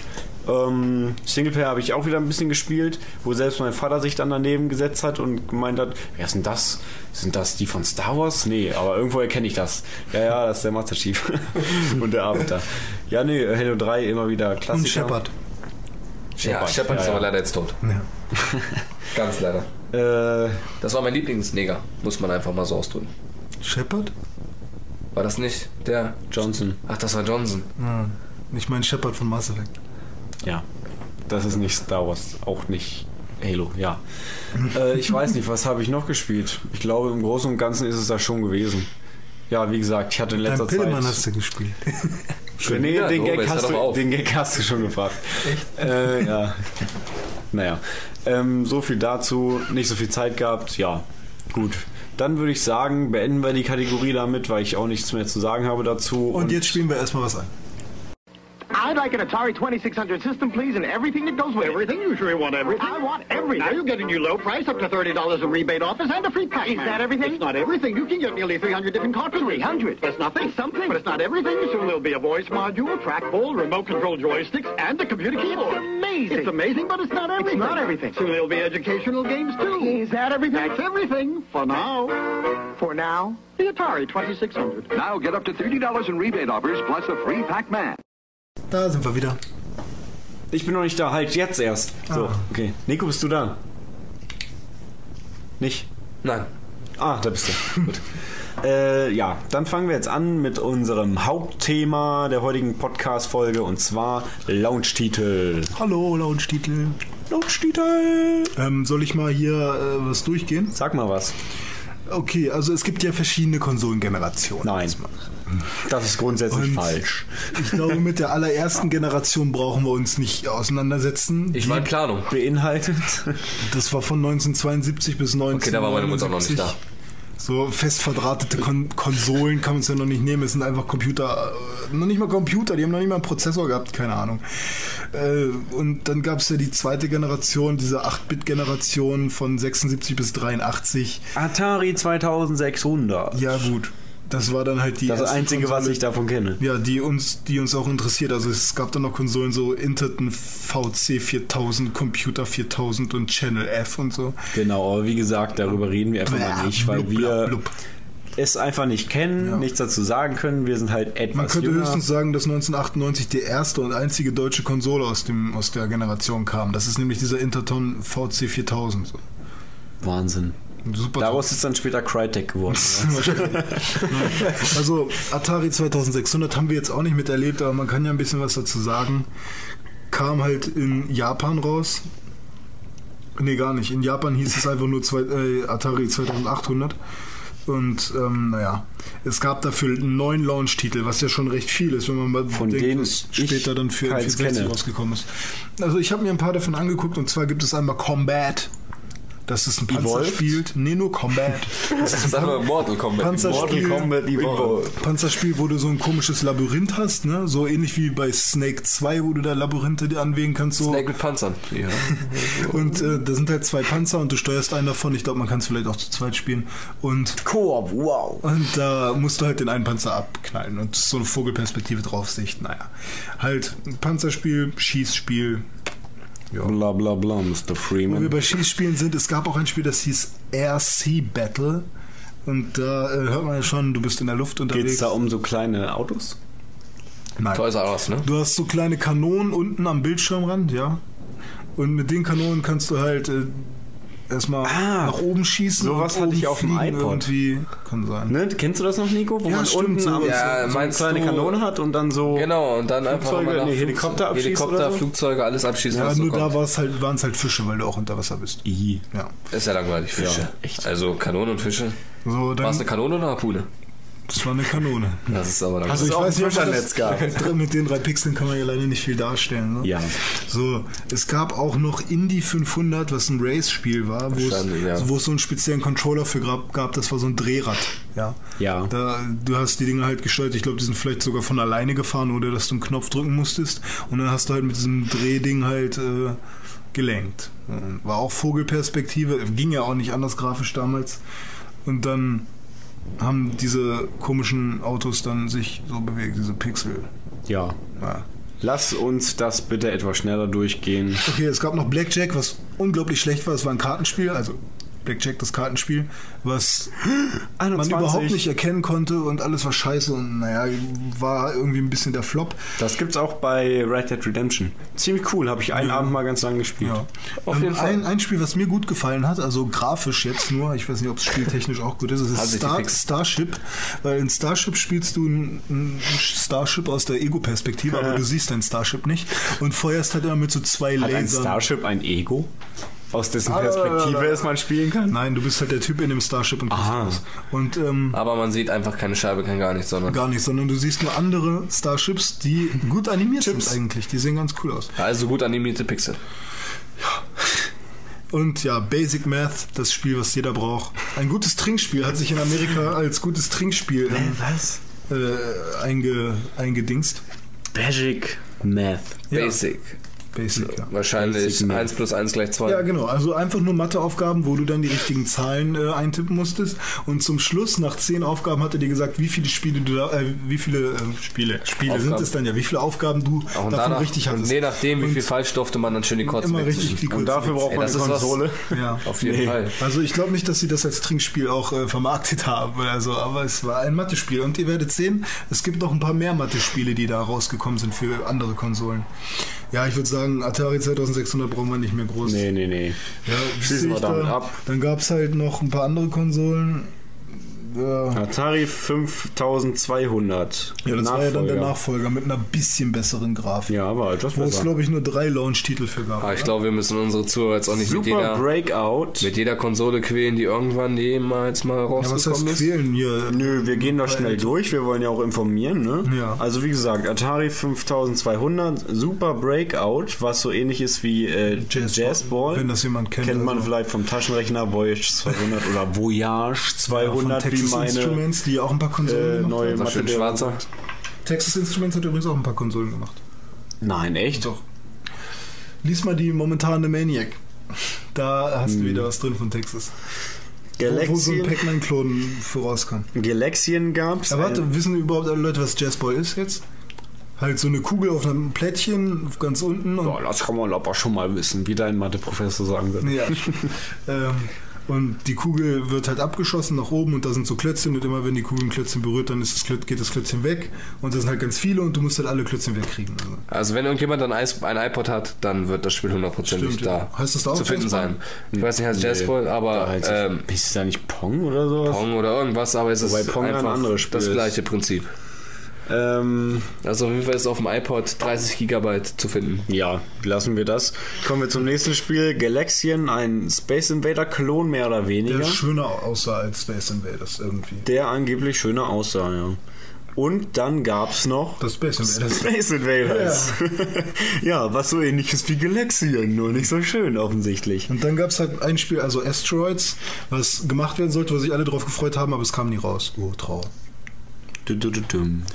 A: Ähm, Singleplayer habe ich auch wieder ein bisschen gespielt, wo selbst mein Vater sich dann daneben gesetzt hat und gemeint hat, wer ist denn das? Sind das die von Star Wars? Nee, aber irgendwo erkenne ich das. Ja, ja, das ist der Master Chief und der Arbeiter. Ja, nee, Halo 3 immer wieder Klassiker.
B: Und Shepard.
C: Ja, Shepard ist
A: ja,
C: aber
A: ja.
C: leider jetzt tot.
B: Ja.
C: Ganz leider.
A: Äh,
C: Das war mein Lieblingsneger, muss man einfach mal so ausdrücken.
B: Shepard?
C: War das nicht der?
A: Johnson.
C: Ach, das war Johnson.
B: Ja. Ich meine Shepard von Mass Effect.
A: Ja, das ist nicht Star Wars, auch nicht Halo, ja. äh, ich weiß nicht, was habe ich noch gespielt? Ich glaube, im Großen und Ganzen ist es das schon gewesen. Ja, wie gesagt, ich hatte in letzter
B: Dein Pillemann
A: Zeit...
B: hast du gespielt.
C: Schon
A: nee, den,
C: Oh,
A: Gag
C: jetzt
A: hast du, den Gag hast du schon gebracht. Echt? Äh, ja. Naja, ähm, so viel dazu, nicht so viel Zeit gehabt, ja, gut. Dann würde ich sagen, beenden wir die Kategorie damit, weil ich auch nichts mehr zu sagen habe dazu.
B: Und jetzt spielen wir erstmal was ein.
D: I'd like an Atari 2600 system, please, and everything that goes with it.
E: Everything? You sure you want everything?
D: I want everything.
E: Now you get a new low price up to $30 in rebate offers and a free pack.
D: Is that everything?
E: It's not everything. You can get nearly 300 different cartridges.
D: 300?
E: That's nothing.
D: It's something.
E: But it's not everything. Soon there'll be a voice module, trackball, remote control joysticks, and a computer keyboard.
D: It's amazing.
E: It's amazing, but it's not everything.
D: It's not everything.
E: Soon there'll be educational games, too.
D: Is that everything?
E: That's everything. For now.
D: For now?
E: The Atari 2600.
F: Now get up to $30 in rebate offers plus a free Pac-Man.
B: Da sind wir wieder.
A: Ich bin noch nicht da, halt jetzt erst. So,
B: Ah.
A: okay. Nico, bist du da? Nicht?
C: Nein.
A: Ah, da bist du. Gut. Äh, ja, dann fangen wir jetzt an mit unserem Hauptthema der heutigen Podcast-Folge und zwar Launch-Titel.
B: Hallo, Launch-Titel.
A: Launch-Titel!
B: Ähm, soll ich mal hier äh, was durchgehen?
A: Sag mal was.
B: Okay, also es gibt ja verschiedene Konsolengenerationen.
A: Nein.
B: Erstmal.
A: Das ist grundsätzlich
B: Und
A: falsch.
B: Ich glaube, mit der allerersten Generation brauchen wir uns nicht auseinandersetzen.
C: Ich war in Planung.
A: Beinhaltet?
B: Das war von 1972 bis 1979.
C: Okay, da war meine Mutter noch nicht da.
B: So fest verdrahtete Kon Konsolen kann man es ja noch nicht nehmen. Es sind einfach Computer, äh, noch nicht mal Computer, die haben noch nicht mal einen Prozessor gehabt, keine Ahnung. Äh, und dann gab es ja die zweite Generation, diese 8-Bit-Generation von 76 bis 83.
A: Atari 2600.
B: Ja gut, das war dann halt die
A: Das Einzige, was
B: Konsole,
A: ich davon kenne.
B: Ja, die uns, die uns auch interessiert. Also es gab dann noch Konsolen so Interton VC 4000, Computer 4000 und Channel F und so.
A: Genau, aber wie gesagt, darüber reden wir einfach mal nicht, weil
B: Blub,
A: wir
B: blub,
A: es einfach nicht kennen,
B: Ja.
A: nichts dazu sagen können. Wir sind halt etwas
B: Man könnte
A: jünger.
B: höchstens sagen, dass 1998 die erste und einzige deutsche Konsole aus, dem, aus der Generation kam. Das ist nämlich dieser Interton VC 4000. So.
A: Wahnsinn.
B: Super.
A: Daraus ist dann später Crytek geworden.
B: Also Atari 2600 haben wir jetzt auch nicht miterlebt, aber man kann ja ein bisschen was dazu sagen. Kam halt in Japan raus. Nee, gar nicht. In Japan hieß es einfach nur zwei, äh, Atari 2800. Und ähm, naja, es gab dafür neun Launch-Titel, was ja schon recht viel ist, wenn man mal
A: Von
B: denkt,
A: denen
B: was später dann für
A: keins
B: 64
A: kenne.
B: rausgekommen ist. Also ich habe mir ein paar davon angeguckt und zwar gibt es einmal Combat. Das ist ein Panzer
A: Evolved?
B: spielt. Nee, nur Combat. Das ist ein
C: mal Mortal Kombat.
B: Panzerspiel,
A: Mortal Kombat Evolved.
B: Panzerspiel, wo du so ein komisches Labyrinth hast, ne? So ähnlich wie bei Snake 2, wo du da Labyrinthe dir anwählen kannst. So.
C: Snake mit Panzern. Ja.
B: Und äh, da sind halt zwei Panzer und du steuerst einen davon. Ich glaube, man kann es vielleicht auch zu zweit spielen. Und,
A: Koop, wow.
B: und da musst du halt den einen Panzer abknallen und so eine Vogelperspektive Draufsicht. Naja, halt Panzerspiel, Schießspiel.
A: Bla bla bla, Mr.
B: Wo wir
A: Freeman.
B: bei Schießspielen sind, es gab auch ein Spiel, das hieß Air Sea Battle. Und da äh, hört man ja schon, du bist in der Luft unterwegs.
A: Geht es da um so kleine Autos?
B: Nein.
C: Toys R Us, ne?
B: Du hast so kleine Kanonen unten am Bildschirmrand, ja. Und mit den Kanonen kannst du halt äh, erstmal
A: Ah,
B: nach oben schießen.
A: sowas
B: und
A: hatte ich
B: oben
A: auf dem
B: fliegen
A: iPod.
B: Irgendwie. Kann sein.
A: Ne? Kennst du das noch, Nico? Wo
B: Ja,
A: man
B: stimmt,
A: unten
B: so-
A: am-
C: Ja,
A: so, eine kleine Kanone hat und dann so.
C: Genau, und dann einfach
A: Flugzeuge,
C: mal nach
A: nee, Helikopter abschießt
C: Helikopter,
A: oder so?
C: Flugzeuge, alles abschießen,
B: Ja,
C: was so
B: nur da halt, waren es halt Fische, weil du auch unter Wasser bist.
A: I.
B: Ja.
C: Ist ja langweilig, Fische.
A: Ja, echt.
C: Also Kanone und Fische.
B: So,
C: War es eine Kanone oder eine Harpune?
B: Das war eine Kanone.
C: Das ist aber langweilig.
A: Also ich auch
B: weiß
A: ein
B: nicht, das-
A: gab.
B: Mit den drei Pixeln kann man ja leider nicht viel darstellen. Ne?
A: Ja.
B: So, es gab auch noch Indy 500, was ein Race-Spiel war, wo es,
C: ja.
B: wo es so einen speziellen Controller für gab, gab, das war so ein Drehrad. Ja.
A: Ja.
B: Da, du hast die Dinge halt gesteuert, ich glaube, die sind vielleicht sogar von alleine gefahren, oder dass du einen Knopf drücken musstest. Und dann hast du halt mit diesem Drehding halt äh, gelenkt. War auch Vogelperspektive, ging ja auch nicht anders grafisch damals. Und dann haben diese komischen Autos dann sich so bewegt, diese Pixel.
A: Ja.
B: Ja.
A: Lass uns das bitte etwas schneller durchgehen.
B: Okay, es gab noch Blackjack, was unglaublich schlecht war. Es war ein Kartenspiel, also Blackjack, das Kartenspiel, was man
A: 21.
B: überhaupt nicht erkennen konnte und alles war scheiße und naja, war irgendwie ein bisschen der Flop.
A: Das gibt's auch bei Red Dead Redemption. Ziemlich cool, habe ich einen Abend mal ganz lang gespielt.
B: Ja.
C: Auf
B: Ähm,
C: jeden Fall.
B: Ein, ein Spiel, was mir gut gefallen hat, also grafisch jetzt nur, ich weiß nicht, ob es spieltechnisch auch gut ist, es ist
C: die
B: Star, Starship, weil in Starship spielst du ein, ein Starship aus der Ego-Perspektive, aber du siehst dein Starship nicht und feuerst halt immer mit so zwei
A: Hat ein
B: Lasern.
A: Starship ein Ego? Aus dessen
B: Ah,
A: Perspektive es man spielen kann?
B: Nein, du bist halt der Typ in dem Starship und
A: Aha.
B: Und ähm,
C: Aber man sieht einfach keine Scheibe, kein gar nichts, sondern.
B: gar nicht, sondern du siehst nur andere Starships, die gut animiert sind eigentlich. Die sehen ganz cool aus.
C: Also gut animierte Pixel.
B: Und ja, Basic Math, das Spiel, was jeder braucht. Ein gutes Trinkspiel hat sich in Amerika als gutes Trinkspiel ähm,
A: Was?
B: äh, einge, eingedingst.
A: Basic Math.
B: Ja.
C: Basic.
B: Basic, ja.
C: Wahrscheinlich
A: Basic Math.
C: 1 plus 1 gleich 2.
B: Ja, genau. Also einfach nur Matheaufgaben, wo du dann die richtigen Zahlen äh, eintippen musstest. Und zum Schluss, nach zehn Aufgaben, hat er dir gesagt, wie viele Spiele du da, äh, wie viele äh, Spiele, Spiele
C: Aufgaben.
B: sind es dann ja, wie viele Aufgaben du
C: Auch und
B: davon
C: danach,
B: richtig
C: und
B: hattest.
C: je nachdem, wie
B: Und
C: viel falsch durfte man dann schön die Kurzen
B: immer richtig die
A: Und dafür braucht man eine
C: was-
A: Konsole.
B: Ja.
C: Auf jeden
A: Nee.
C: Fall.
B: Also ich glaube nicht, dass sie das als Trinkspiel auch äh, vermarktet haben oder so, aber es war ein Mathe-Spiel. Und ihr werdet sehen, es gibt noch ein paar mehr Mathe-Spiele, die da rausgekommen sind für andere Konsolen. Ja, ich würde sagen, Atari 2600 brauchen wir nicht mehr groß.
A: Nee, nee, nee.
B: Ja,
A: Schließen wir damit
B: da.
A: ab.
B: Dann gab es halt noch ein paar andere Konsolen. Ja,
A: Atari 5200.
B: ja das war ja dann der
A: Nachfolger.
B: Nachfolger mit einer bisschen besseren Grafik.
A: Ja, aber etwas
B: Wo es, glaube ich, nur drei Launch-Titel für gab.
C: Aber ich glaube, wir müssen unsere Zuhörer jetzt auch nicht mit
A: Super
C: jeder,
A: Breakout.
C: mit jeder Konsole quälen, die irgendwann jemals mal
B: ja, was heißt
C: rausgekommen ist.
B: quälen hier?
A: Nö, wir gehen da schnell durch. Wir wollen ja auch informieren, ne?
B: Ja.
A: Also wie gesagt, Atari 5200, Super Breakout, was so ähnlich ist wie äh,
B: Jazzball,
A: Jazzball.
B: wenn das jemand kennt,
A: Kennt man
B: also.
A: vielleicht vom Taschenrechner Voyage 200 oder Voyage 200,
B: von
A: wie
B: Texas
A: meine
B: Instruments, die auch ein paar Konsolen
A: äh,
B: gemacht
A: neue Mathe
C: schön schwarzer.
B: Texas Instruments hat übrigens auch ein paar Konsolen gemacht.
A: Nein, echt?
B: Doch. Lies mal die momentane Maniac. Da hast du wieder was drin von Texas. Wo, wo so ein Pac-Man-Klon vorauskam.
A: Galaxian gab's.
B: Aber warte, wissen überhaupt alle Leute, was Jazzball ist jetzt? Halt so eine Kugel auf einem Plättchen ganz unten und
A: Boah, das kann man aber schon mal wissen, wie dein Mathe-Professor sagen würde.
B: Ja. ähm, und die Kugel wird halt abgeschossen nach oben und da sind so Klötzchen und immer wenn die Kugel ein Klötzchen berührt, dann ist das geht das Klötzchen weg und da sind halt ganz viele und du musst halt alle Klötzchen wegkriegen. Also.
C: Also wenn irgendjemand ein, Eis- ein iPod hat, dann wird das Spiel hundertprozentig da
B: ja. Heißt das da auch
C: zu finden sein. Ich weiß nicht, heißt
A: Nee,
C: Jazzball, aber
A: da heißt
C: ähm,
A: es, ist da nicht Pong oder sowas?
C: Pong oder irgendwas, aber es
A: Wobei
C: ist
A: Pong ja ein
C: einfach
A: anderes Spiel
C: das
A: ist.
C: gleiche Prinzip.
A: Ähm,
C: Also auf jeden Fall ist auf dem iPod 30 Gigabyte zu finden.
A: ja, lassen wir das. Kommen wir zum nächsten Spiel. Galaxian, ein Space Invader-Klon mehr oder weniger.
B: Der schöner aussah als Space Invaders irgendwie.
A: der angeblich schöner aussah, ja. Und dann gab's noch
B: Das Space Invaders.
A: Space Invaders. Ja. was so ähnlich ist wie Galaxian, nur nicht so schön offensichtlich.
B: Und dann gab es halt ein Spiel, also Asteroids, was gemacht werden sollte, wo sich alle drauf gefreut haben, aber es kam nie raus. Oh, Trauer.
A: Du, du, du, dum.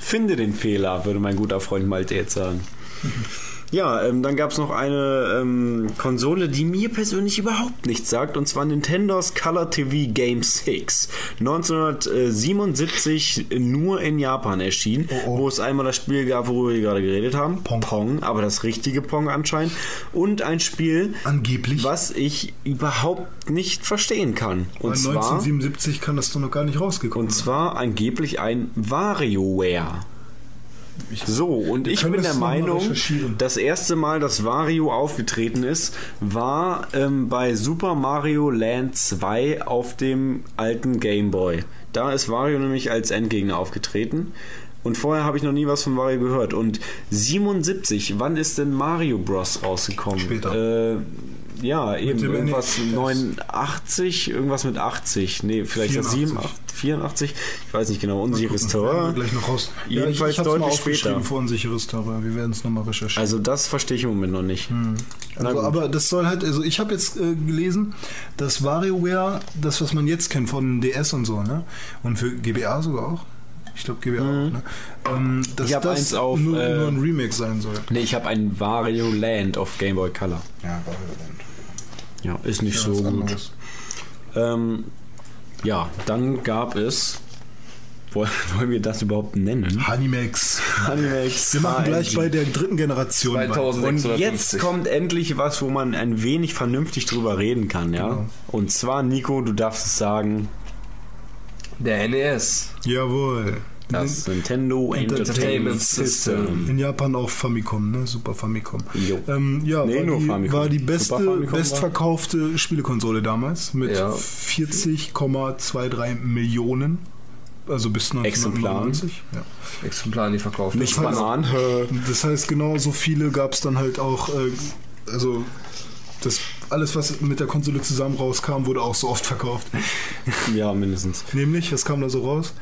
A: Finde den Fehler, würde mein guter Freund Malte jetzt sagen. Ja, ähm, dann gab es noch eine ähm, Konsole, die mir persönlich überhaupt nichts sagt, und zwar Nintendos Color TV Game 6. 1977 nur in Japan erschienen,
B: oh.
A: wo es einmal das Spiel gab, worüber wir gerade geredet haben.
B: Pong.
A: aber das richtige Pong anscheinend. Und ein Spiel,
B: Angeblich.
A: was ich überhaupt nicht verstehen kann. Und
B: Weil
A: zwar,
B: 1977 kann das doch noch gar nicht rausgekommen
A: und zwar angeblich ein WarioWare. So, und ich bin der Meinung, das erste Mal, dass Wario aufgetreten ist, war ähm, bei Super Mario Land 2 auf dem alten Game Boy. Da ist Wario nämlich als Endgegner aufgetreten. Und vorher habe ich noch nie was von Wario gehört. Und 77, wann ist denn Mario Bros. rausgekommen?
B: Später.
A: Äh, ja, eben
B: dem
A: irgendwas
B: NES.
A: 89, irgendwas mit 80. Nee, vielleicht das
B: 84.
A: 87, 84. Ich weiß nicht genau, unsicheres Terrain.
B: gleich noch raus. Ja, ich, ich
A: deutlich später.
B: für unsicheres Terrain. Wir werden es nochmal recherchieren.
A: Also das verstehe ich im Moment noch nicht. Na
B: Also, aber das soll halt, also ich habe jetzt äh, gelesen, dass WarioWare, das was man jetzt kennt von DS und so, ne? Und für GBA sogar auch. Ich glaube GBA auch, ne? Ähm, dass
A: Mhm. Ich
B: das
A: eins auf,
B: nur,
A: äh,
B: nur ein Remake sein soll.
A: Nee, ich habe ein Wario Land auf Game Boy Color.
B: Ja, WarioLand.
A: Ja, ist nicht
B: Ja,
A: so gut. Ähm, ja, dann gab es. Woll- Wollen wir das überhaupt nennen?
B: Hanimex.
A: Animex.
B: Wir machen gleich bei der dritten Generation. weiter.
C: 2000.
A: Und jetzt kommt endlich was, wo man ein wenig vernünftig drüber reden kann, ja?
B: Genau.
A: Und zwar, Nico, du darfst es sagen,
C: Der NES.
B: Jawohl.
A: Das Nintendo Entertainment System.
B: In Japan auch Famicom, ne? Super Famicom.
A: Jo.
B: Ähm, ja,
A: Nee,
B: war,
A: nur
B: die,
A: Famicom.
B: war die beste,
A: Famicom war-
B: bestverkaufte Spielekonsole damals mit
C: Ja.
B: 40,23 Millionen. Also bis
A: Exemplaren.
B: 1999. Ja.
C: Exemplar nie verkauft.
A: Nicht
B: Das heißt-
A: Bananen.
B: Das heißt, genau so viele gab es dann halt auch. Äh, also das alles, was mit der Konsole zusammen rauskam, wurde auch so oft verkauft.
A: Ja, mindestens.
B: Nämlich, was kam da so raus?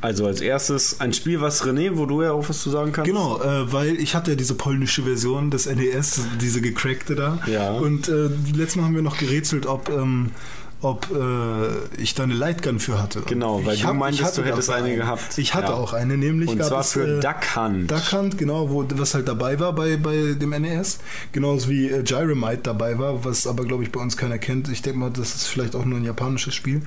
A: Also als erstes ein Spiel, was René, wo du ja auch was zu sagen kannst.
B: Genau, äh, weil ich hatte ja diese polnische Version des NES, diese gecrackte da.
A: Ja.
B: Und äh, letztes Mal haben wir noch gerätselt, ob, ähm, ob äh, ich da eine Lightgun für hatte.
A: Genau, weil
B: ich
A: du
B: hab-
A: meintest, du hättest eine gehabt.
B: Ich hatte
A: Ja.
B: auch eine, nämlich
A: Und zwar
B: es,
A: für
B: äh,
A: Duck Hunt.
B: Duck Hunt, genau, wo, was halt dabei war bei, bei dem NES. Genauso wie äh, Gyromite dabei war, was aber, glaube ich, bei uns keiner kennt. Ich denke mal, das ist vielleicht auch nur ein japanisches Spiel.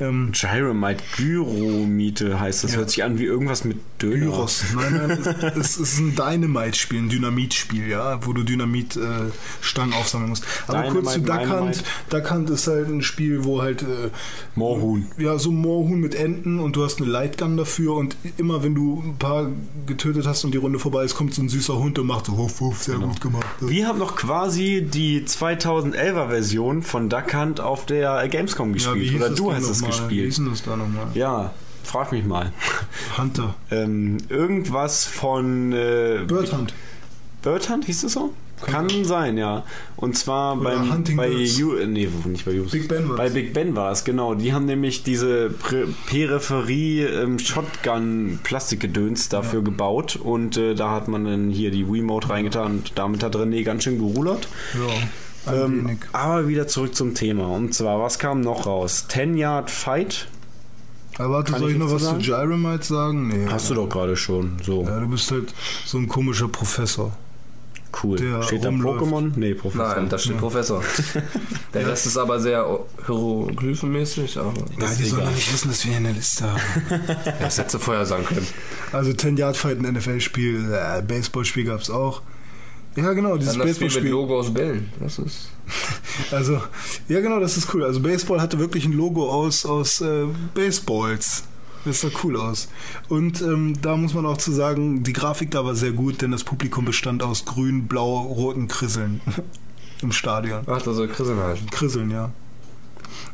B: Ähm,
A: Gyromite, Gyromiete heißt das.
B: Ja.
A: Hört sich an wie irgendwas mit Döner.
B: Gyros. Nein, nein, es, ist ein Dynamite-Spiel, ein Dynamitspiel, ja, wo du Dynamit-Stangen äh, aufsammeln musst. Aber kurz zu
A: Dynamite,
B: Duck Hunt.
A: Dynamite.
B: Duck Hunt ist halt ein Spiel, wo halt äh,
A: Moorhuhn.
B: ja, so ein Moorhuhn mit Enten und du hast eine Lightgun dafür und immer wenn du ein paar getötet hast und die Runde vorbei ist, kommt so ein süßer Hund und macht so Wuff, Wuff, sehr gut gemacht.
A: Wir haben noch quasi die 2011er Version von Duck Hunt auf der Gamescom gespielt. Oder
B: das
A: du hast es
B: mal? Wie
A: gespielt.
B: hieß denn das da nochmal?
A: Ja, frag mich mal.
B: Hunter.
A: Ähm, irgendwas von äh,
B: Bird Hunt.
A: Bird Hunt hieß es so? Kann sein, ja. Und zwar beim
B: Hunting
A: bei
B: Birds.
A: U, nee, nicht bei.
B: Big Ben war's.
A: Bei Big Ben war es, genau. Die haben nämlich diese Prä Peripherie ähm, Shotgun Plastikgedöns dafür gebaut und äh, da hat man dann hier die Wiimote reingetan und damit hat René ganz schön gerudert.
B: Ja,
A: Ähm, aber wieder zurück zum Thema. Und zwar, was kam noch raus? 10 Yard Fight?
B: Aber warte,
A: kann
B: soll
A: ich
B: ich noch was zu Gyromite sagen? Nee.
A: Hast du doch gerade schon. So,
B: Ja, du bist halt so ein komischer Professor.
A: Cool.
B: der
A: Steht da. Pokémon? Nee, Professor.
C: Nein, da steht Professor. Der Rest ist aber sehr hieroglyphenmäßig, aber
B: Ja, die sollen doch nicht wissen, dass wir hier eine Liste haben.
C: das hätte vorher sagen können.
B: Also 10 Yard Fight, ein NFL-Spiel, äh, Baseballspiel gab es auch. Ja, genau, dieses
C: Dann das Spiel mit
B: Baseballspiel.
C: Logo aus Bällen. Das ist.
B: Also, ja, genau, das ist cool. Also Baseball hatte wirklich ein Logo aus, aus äh, Baseballs. Das sah cool aus. Und ähm, da muss man auch zu sagen, die Grafik da war sehr gut, denn das Publikum bestand aus grün, blau, roten Krisseln im Stadion.
C: Ach, das soll Chrisen heißen.
B: Krisseln, ja.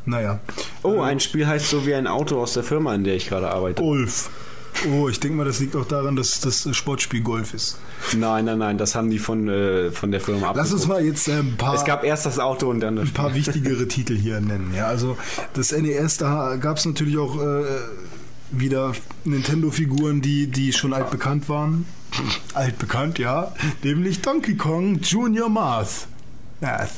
B: Naja.
A: Oh, ein Spiel heißt so wie ein Auto aus der Firma, in der ich gerade arbeite.
B: Golf. Oh, ich denke mal, das liegt auch daran, dass das Sportspiel Golf ist.
A: Nein, nein, nein, das haben die von, äh, von der Firma
B: Lass uns
A: abgeguckt.
B: mal jetzt äh, ein paar.
A: Es gab erst das Auto und dann das
B: ein paar wichtigere Titel hier nennen. Ja, also das NES, da gab es natürlich auch äh, wieder Nintendo-Figuren, die, die schon altbekannt waren. altbekannt, ja. Nämlich Donkey Kong Junior Math. Math.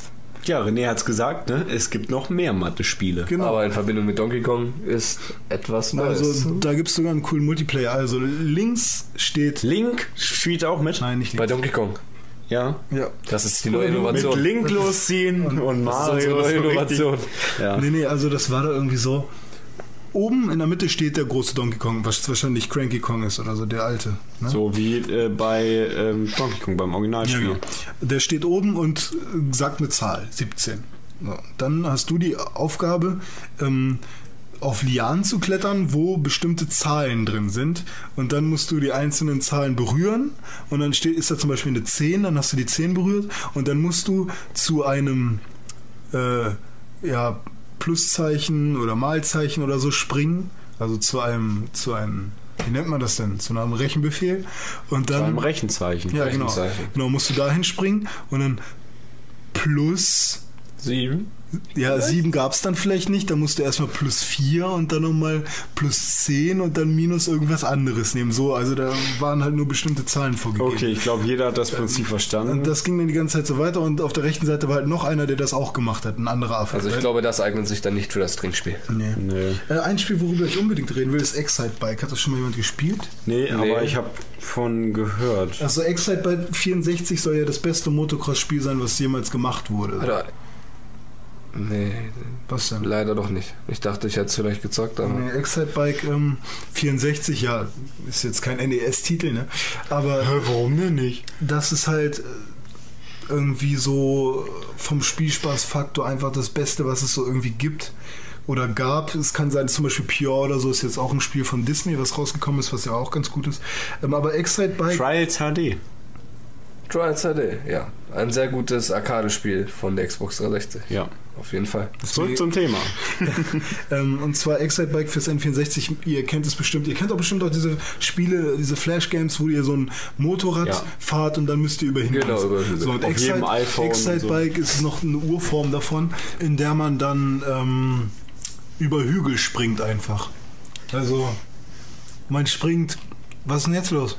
A: Ja, René hat's gesagt, ne? Es gibt noch mehr Mathe-Spiele.
B: Genau.
C: Aber in Verbindung mit Donkey Kong ist etwas Neues.
B: also da gibt es sogar einen coolen Multiplayer. Also links steht.
A: Link spielt auch mit.
B: Nein, nicht
C: bei
B: links.
C: Donkey Kong.
A: Ja.
B: Ja.
C: Das ist die neue
A: Mit
C: Innovation.
A: Link losziehen und
C: Das ist
A: Mario.
C: unsere neue
A: so richtig-
C: Innovation.
A: Ja.
B: Nee, nee, also das war da irgendwie so. Oben in der Mitte steht der große Donkey Kong, was wahrscheinlich Cranky Kong ist oder so, der alte. Ne?
A: So wie äh, bei ähm, Donkey Kong beim
B: Ja,
A: Originalspiel.
B: genau. Der steht oben und sagt eine Zahl, 17. So. Dann hast du die Aufgabe, ähm, auf Lianen zu klettern, wo bestimmte Zahlen drin sind. Und dann musst du die einzelnen Zahlen berühren. Und dann steht, ist da zum Beispiel eine 10, dann hast du die 10 berührt. Und dann musst du zu einem äh, ja, Pluszeichen oder Malzeichen oder so springen. Also zu einem, zu einem, wie nennt man das denn? Zu einem Rechenbefehl. Und dann.
A: Beim Rechenzeichen.
B: ja, genau.
C: Rechenzeichen.
B: Genau, musst du da hinspringen und dann plus
C: Sieben.
B: Ja, sieben gab es dann vielleicht nicht. Da musst du erstmal plus vier und dann nochmal plus zehn und dann minus irgendwas anderes nehmen. So, also da waren halt nur bestimmte Zahlen vorgegeben.
A: Okay, ich glaube, jeder hat das Prinzip verstanden.
B: Und das ging dann die ganze Zeit so weiter und auf der rechten Seite war halt noch einer, der das auch gemacht hat, ein anderer Affe.
C: Also ich glaube, das eignet sich dann nicht für das Trinkspiel.
B: Nee.
A: Nee.
B: Äh, ein Spiel, worüber ich unbedingt reden will, ist Excite Bike. Hat das schon mal jemand gespielt?
A: Nee, aber
C: Nee.
A: ich habe von gehört.
B: Also Excite Bike 64 soll ja das beste Motocross-Spiel sein, was jemals gemacht wurde.
C: Oder? Nee,
B: Was denn?
C: leider doch nicht. Ich dachte, ich hätte es vielleicht gezockt, aber.
B: Nee, Excite Bike ähm, 64, ja, ist jetzt kein NES-Titel, ne? Aber
A: warum denn nicht?
B: das ist halt äh, irgendwie so vom Spielspaßfaktor einfach das Beste, was es so irgendwie gibt oder gab. Es kann sein, zum Beispiel Pure oder so ist jetzt auch ein Spiel von Disney, was rausgekommen ist, was ja auch ganz gut ist. Ähm, aber Excite Bike,
A: Trials HD.
C: Trials HD, ja. Ein sehr gutes Arcade-Spiel von der Xbox 360.
A: Ja.
C: Auf jeden Fall.
A: Zurück zum Thema.
B: ähm, und zwar Excite Bike fürs N64, ihr kennt es bestimmt, ihr kennt auch bestimmt auch diese Spiele, diese Flash-Games, wo ihr so ein Motorrad
A: Ja.
B: fahrt und dann müsst ihr über Hindernisse.
C: Genau, über.
B: So, und
A: Auf
B: Excite,
A: jedem iPhone
B: Excite
A: so.
B: Bike ist noch eine Urform davon, in der man dann ähm, über Hügel springt einfach. Also, man springt. Was ist denn jetzt los?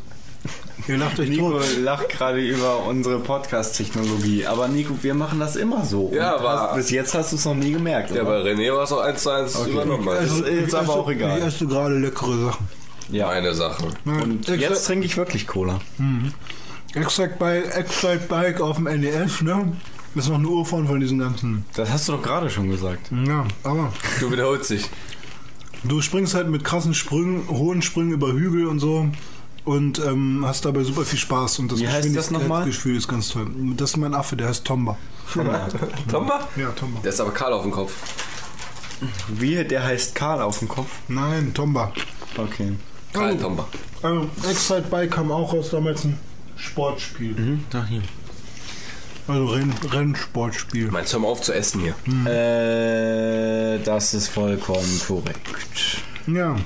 B: Ihr lacht euch
A: Nico
B: tot.
A: lacht gerade über unsere Podcast-Technologie. Aber Nico, wir machen das immer so.
C: Ja,
A: Und
C: aber-
A: hast, bis jetzt hast du es noch nie gemerkt.
C: Ja,
A: oder?
C: bei René war es auch 1 zu 1 übernommen.
A: Also- ist
B: ich
A: aber auch egal.
B: Ich esse gerade leckere Sachen.
A: ja.
C: Meine Sache.
A: Und
B: Excite-
A: jetzt trinke ich wirklich Cola.
B: Bike, Excite Bike auf dem NES, ne? Das ist noch eine Urform von diesen ganzen.
A: Das hast du doch gerade schon gesagt.
B: Ja, aber
C: Du wiederholst dich.
B: du springst halt mit krassen Sprüngen, hohen Sprüngen über Hügel und so und ähm, hast dabei super viel Spaß. Und das
A: Wie heißt das nochmal?
B: Gefühl ist ganz toll. Das ist mein Affe, der heißt Tomba.
C: Tomba?
B: Ja, Tomba.
C: Der ist aber kahl auf dem Kopf.
A: Wie, der heißt Karl auf dem Kopf?
B: Nein, Tomba.
A: Okay.
C: Karl Tomba.
B: Also, Excite Bike kam auch aus damals ein Sportspiel.
A: Mhm, da hier.
B: Also Renn Rennsportspiel.
C: Meinst du, hör mal auf zu essen hier?
A: Äh, das ist vollkommen korrekt.
B: Ja.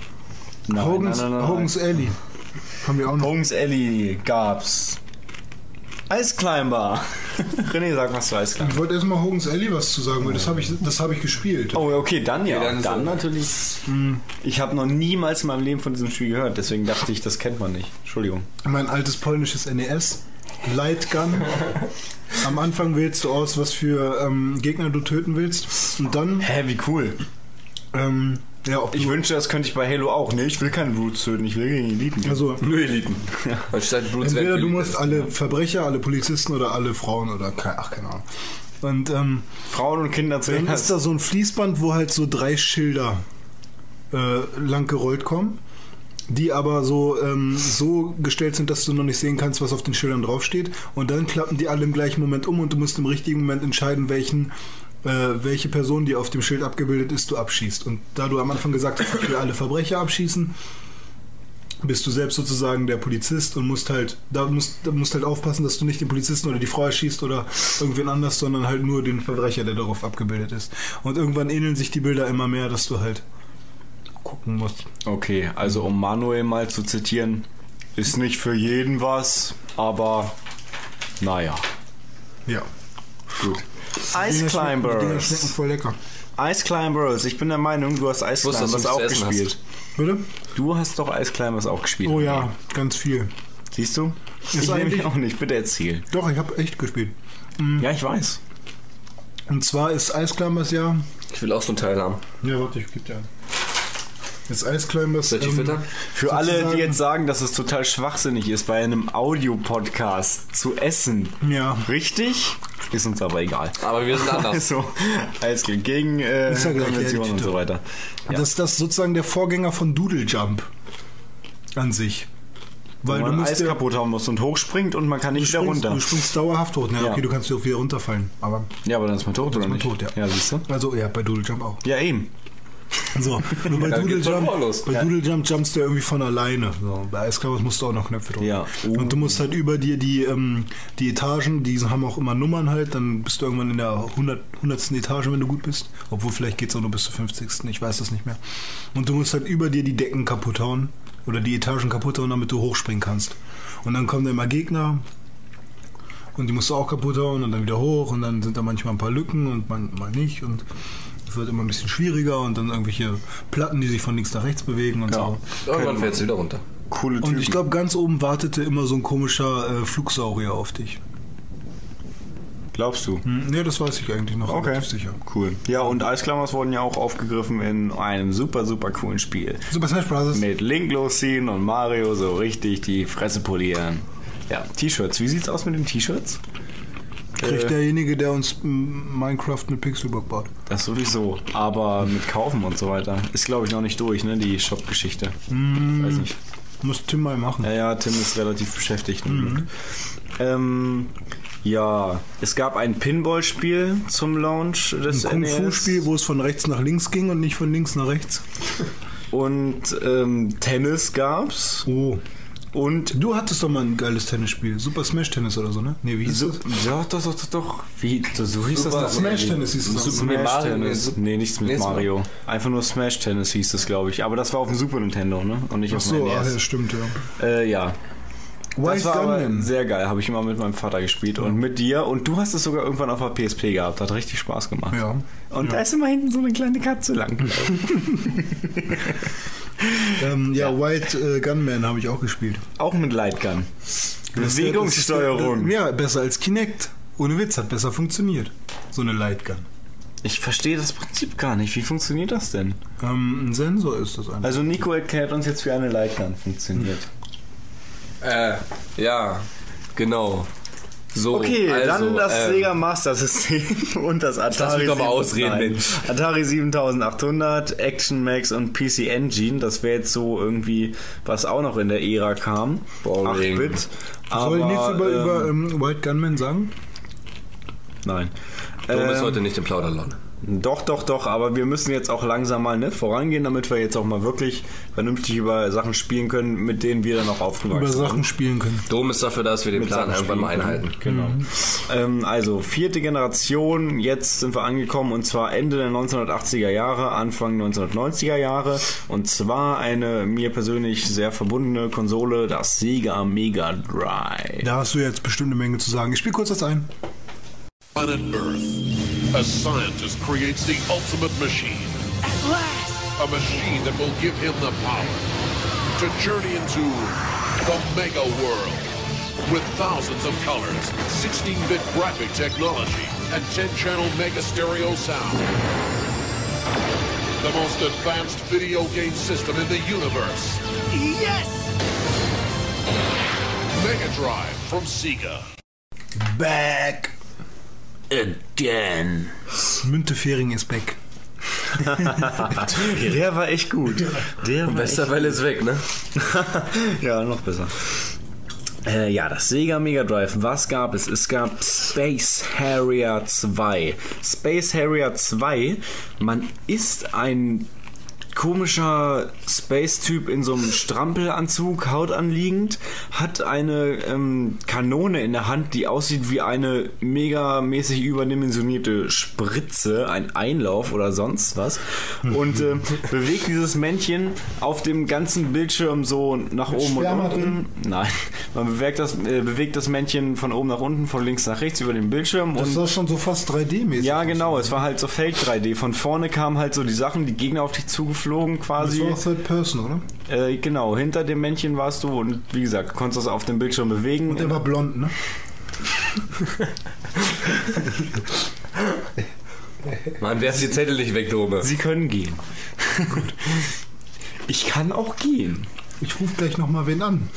A: Nein,
B: Hogan's,
A: nein, nein, nein.
B: Hogan's Alley. Haben wir auch noch.
A: Hogan's Alley gab's. Eisclimber. René, sag was zu Eisclimber.
B: Ich wollte erstmal Hogan's Alley was zu sagen, weil das habe ich, das hab ich gespielt.
A: Oh, okay, dann ja.
C: Okay, dann
A: dann natürlich. Ich habe noch niemals in meinem Leben von diesem Spiel gehört, deswegen dachte ich, das kennt man nicht. Entschuldigung.
B: Mein altes polnisches NES. Lightgun. Am Anfang wählst du aus, was für ähm, Gegner du töten willst. Und dann,
A: Hä, wie cool.
B: ähm, ja, ob
A: Ich
B: du,
A: wünschte, das könnte ich bei Halo auch. Nee, ich will keine Brutes töten, ich will gegen Eliten.
B: also,
C: Nur Eliten. Bluts
B: entweder du musst alle Verbrecher, alle Polizisten oder alle Frauen oder, ach, keine Ahnung. Und, ähm,
A: Frauen und Kinder
B: Dann
A: zuerst.
B: ist da so ein Fließband, wo halt so drei Schilder äh, lang gerollt kommen, die aber so, ähm, so gestellt sind, dass du noch nicht sehen kannst, was auf den Schildern draufsteht. Und dann klappen die alle im gleichen Moment um und du musst im richtigen Moment entscheiden, welchen welche Person, die auf dem Schild abgebildet ist, du abschießt. Und da du am Anfang gesagt hast, ich will alle Verbrecher abschießen, bist du selbst sozusagen der Polizist und musst halt, da musst, da musst halt aufpassen, dass du nicht den Polizisten oder die Frau erschießt oder irgendwen anders, sondern halt nur den Verbrecher, der darauf abgebildet ist. Und irgendwann ähneln sich die Bilder immer mehr, dass du halt gucken musst.
A: Okay, also um Manuel mal zu zitieren, ist nicht für jeden was, aber naja.
B: Ja.
A: Gut.
B: Die Dinger schmecken
A: Climbers.
B: voll lecker.
A: Ice Climbers, ich bin der Meinung, du hast Ice Climbers
C: du
A: auch gespielt.
B: Bitte?
A: Du hast doch Ice Climbers auch gespielt.
B: Oh ja, ganz viel.
A: Siehst du?
B: Ist
A: ich nämlich auch nicht, bitte erzähl.
B: Doch, ich habe echt gespielt.
A: Ja, ich weiß.
B: Und zwar ist Ice Climbers ja.
C: Ich will auch so einen Teil haben.
B: Ja, warte, ich gebe dir einen. Ist Ice Climbers.
C: Füttern?
A: Für alle, die
B: sozusagen-
A: jetzt sagen, dass es total schwachsinnig ist, bei einem Audiopodcast zu essen.
B: Ja.
A: Richtig? Ist uns aber egal.
C: Aber wir sind anders.
A: Also, alles klar. Gegen äh,
B: Ist ja gleich
A: Konvention
B: ehrlich,
A: und so
B: du.
A: weiter. Ja.
B: Das, das ist sozusagen der Vorgänger von Doodle Jump an sich. Weil
A: Wo
B: du
A: man
B: musst
A: Eis
B: ja-
A: kaputt haben muss und hochspringt und man kann
B: du
A: nicht wieder
B: springst,
A: runter.
B: du springst dauerhaft hoch. Ja,
A: Ja.
B: okay, du kannst ja auch wieder runterfallen. Aber
A: Ja, aber dann ist man tot, oder
B: man
A: nicht?
B: tot, ja.
A: Ja, siehst du?
B: also ja, bei Doodle Jump auch.
A: Ja, eben.
B: So, nur bei
C: Ja,
B: Doodle Jump, bei Doodle Jump jumpst du ja irgendwie von alleine. So, bei Eisklammers musst du auch noch Knöpfe drücken.
A: Ja.
B: Und du musst halt über dir die, ähm, die Etagen, die haben auch immer Nummern halt, dann bist du irgendwann in der 100, 100. Etage, wenn du gut bist. Obwohl vielleicht geht's auch nur bis zur 50. Ich weiß das nicht mehr. Und du musst halt über dir die Decken kaputt hauen oder die Etagen kaputt hauen, damit du hochspringen kannst. Und dann kommen da immer Gegner und die musst du auch kaputt hauen und dann wieder hoch und dann sind da manchmal ein paar Lücken und manchmal nicht und es wird immer ein bisschen schwieriger und dann irgendwelche Platten, die sich von links nach rechts bewegen und so.
C: Irgendwann fällst du wieder runter.
A: Coole Typen.
B: Und ich glaube, ganz oben wartete immer so ein komischer äh, Flugsaurier auf dich.
A: Glaubst du?
B: Hm, nee, das weiß ich eigentlich noch
A: Okay.
B: sicher.
A: Cool. Ja, und Eisklammers wurden ja auch aufgegriffen in einem super, super coolen Spiel.
B: Super Smash Bros.
A: Mit Link losziehen und Mario so richtig die Fresse polieren. Ja, T-Shirts. Wie sieht's aus mit den T-Shirts?
B: Kriegt derjenige, der uns Minecraft mit Pixelburg baut.
A: Das sowieso. Aber mit Kaufen und so weiter ist, glaube ich, noch nicht durch, ne? Die Shop-Geschichte. Weiß nicht.
B: Muss Tim mal machen.
A: Ja, ja, Tim ist relativ beschäftigt. Mhm. Ähm, ja, es gab ein Pinball-Spiel zum Launch des
B: Ein
A: NES.
B: Kung-Fu-Spiel, wo es von rechts nach links ging und nicht von links nach rechts.
A: Und ähm, Tennis gab's.
B: Oh.
A: Und
B: Du hattest doch mal ein geiles Tennisspiel. Super Smash Tennis oder so, ne? Nee, wie hieß
A: so,
B: das?
A: ja, doch, doch, doch, doch. Wie, so hieß
C: Super
A: das doch.
B: Smash Tennis hieß es.
A: Super Smash
C: Mario-
A: Tennis.
C: nee,
A: Nee, nichts mit
C: nee,
A: Mario. Einfach nur Smash Tennis hieß es, glaube ich. Aber das war auf dem Super Nintendo, ne? Und nicht
B: Ach
A: auf
B: so,
A: dem
B: ah, ja,
A: NES.
B: stimmt, ja.
A: Äh, ja.
B: White
A: das war aber sehr geil. Habe ich immer mit meinem Vater gespielt und mit dir. Und du hast es sogar irgendwann auf der PSP gehabt. Hat richtig Spaß gemacht.
B: Ja.
A: Und da ist immer hinten so eine kleine Katze lang.
B: Ähm, ja, White äh, Gunman habe ich auch gespielt.
A: Auch mit Lightgun. Bewegungssteuerung.
B: ja, besser als Kinect. Ohne Witz, hat besser funktioniert. So eine Lightgun.
A: Ich verstehe das Prinzip gar nicht. Wie funktioniert das denn?
B: Ähm, ein Sensor ist das einfach.
A: Also Nico erklärt uns jetzt, wie eine Lightgun funktioniert.
C: Äh, ja, genau. So,
A: Okay,
C: also,
A: dann das
C: ähm,
A: Sega Master System und das Atari,
C: mich doch mal ausreden. Mensch.
A: Atari 7800, Action Max und PC Engine. Das wäre jetzt so irgendwie, was auch noch in der Ära kam.
C: Boring.
A: 8-Bit.
B: Soll ich nichts über,
A: ähm,
B: über ähm, White Gunman sagen?
A: Nein.
C: Du bist
A: Ähm,
C: heute nicht im Plauderlaune.
A: Doch, doch, doch, aber wir müssen jetzt auch langsam mal ne, vorangehen, damit wir jetzt auch mal wirklich vernünftig über Sachen spielen können, mit denen wir dann auch aufgewachsen
B: Über
A: sind.
B: Sachen spielen können.
C: Dom ist dafür, dass wir den
A: mit
C: Plan
A: Sachen
C: irgendwann mal einhalten.
A: können. Genau. Ähm, also vierte Generation, jetzt sind wir angekommen und zwar Ende der 1980er Jahre, Anfang 1990er Jahre und zwar eine mir persönlich sehr verbundene Konsole, das Sega Mega Drive.
B: Da hast du jetzt bestimmt eine Menge zu sagen. Ich spiele kurz das ein.
G: Planet Earth. A scientist creates the ultimate machine.
H: At last!
G: A machine that will give him the power to journey into the mega world. With thousands of colors, 16-bit graphic technology, and 10-channel mega stereo sound. The most advanced video game system in the universe.
H: Yes!
G: Mega Drive from Sega.
B: Back.
A: Again.
B: Müntefering ist back.
A: Der war echt gut. Der war echt
C: Westerwelle ist weg, ne?
A: ja, noch besser. Äh, ja, das Sega Mega Drive. Was gab es? Es gab Space Harrier 2. Space Harrier 2. Man ist ein komischer Space-Typ in so einem Strampelanzug, hautanliegend, hat eine ähm, Kanone in der Hand, die aussieht wie eine megamäßig überdimensionierte Spritze, ein Einlauf oder sonst was und äh, bewegt dieses Männchen auf dem ganzen Bildschirm so nach oben und unten. Nein, man bewegt das, äh, bewegt das Männchen von oben nach unten, von links nach rechts über den Bildschirm
B: Das
A: und
B: sah schon so fast 3D-mäßig.
A: ja, genau, es war halt so Fake 3D. Von vorne kamen halt so die Sachen, die Gegner auf dich zugeflogen
B: Das
A: quasi.
B: war Third Person, oder?
A: Äh, genau, hinter dem Männchen warst du und wie gesagt, konntest das auf dem Bildschirm bewegen.
B: Der war blond, ne?
C: Mann, werf die Zettel nicht weg, Dome.
A: Sie können gehen. Ich kann auch gehen.
B: Ich rufe gleich nochmal wen an.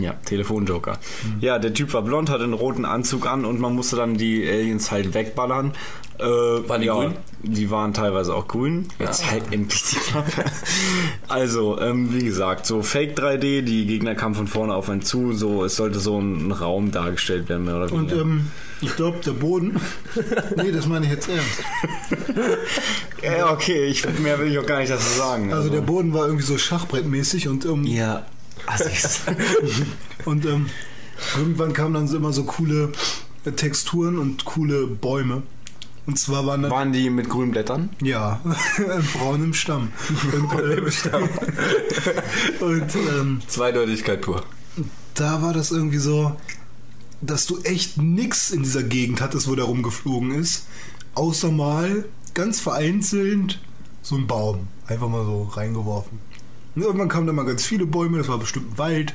A: Ja, Telefonjoker. Ja, der Typ war blond, hatte einen roten Anzug an und man musste dann die Aliens halt wegballern. Äh, waren
C: die grün?
A: Die waren teilweise auch grün. Jetzt halt endlich die Klappe. Also, ähm, wie gesagt, so Fake 3D, die Gegner kamen von vorne auf einen zu, so es sollte so ein Raum dargestellt werden, mehr oder
B: Und
A: weniger.
B: ähm, ich glaube, der Boden. nee, das meine ich jetzt ernst.
A: ja, okay, ich, mehr will ich auch gar nicht dazu sagen.
B: Also der Boden war irgendwie so schachbrettmäßig und ähm,
A: Ja, Assis.
B: Und ähm, irgendwann kamen dann so immer so coole Texturen und coole Bäume. Und zwar waren dann,
A: Waren die mit grünen Blättern?
B: ja, ein braunem Stamm. Und, ähm, und ähm,
C: Zweideutigkeit pur.
B: da war das irgendwie so, dass du echt nix in dieser Gegend hattest, wo der rumgeflogen ist. Außer mal ganz vereinzelt so ein Baum. Einfach mal so reingeworfen. Und irgendwann kamen da mal ganz viele Bäume, das war bestimmt ein Wald.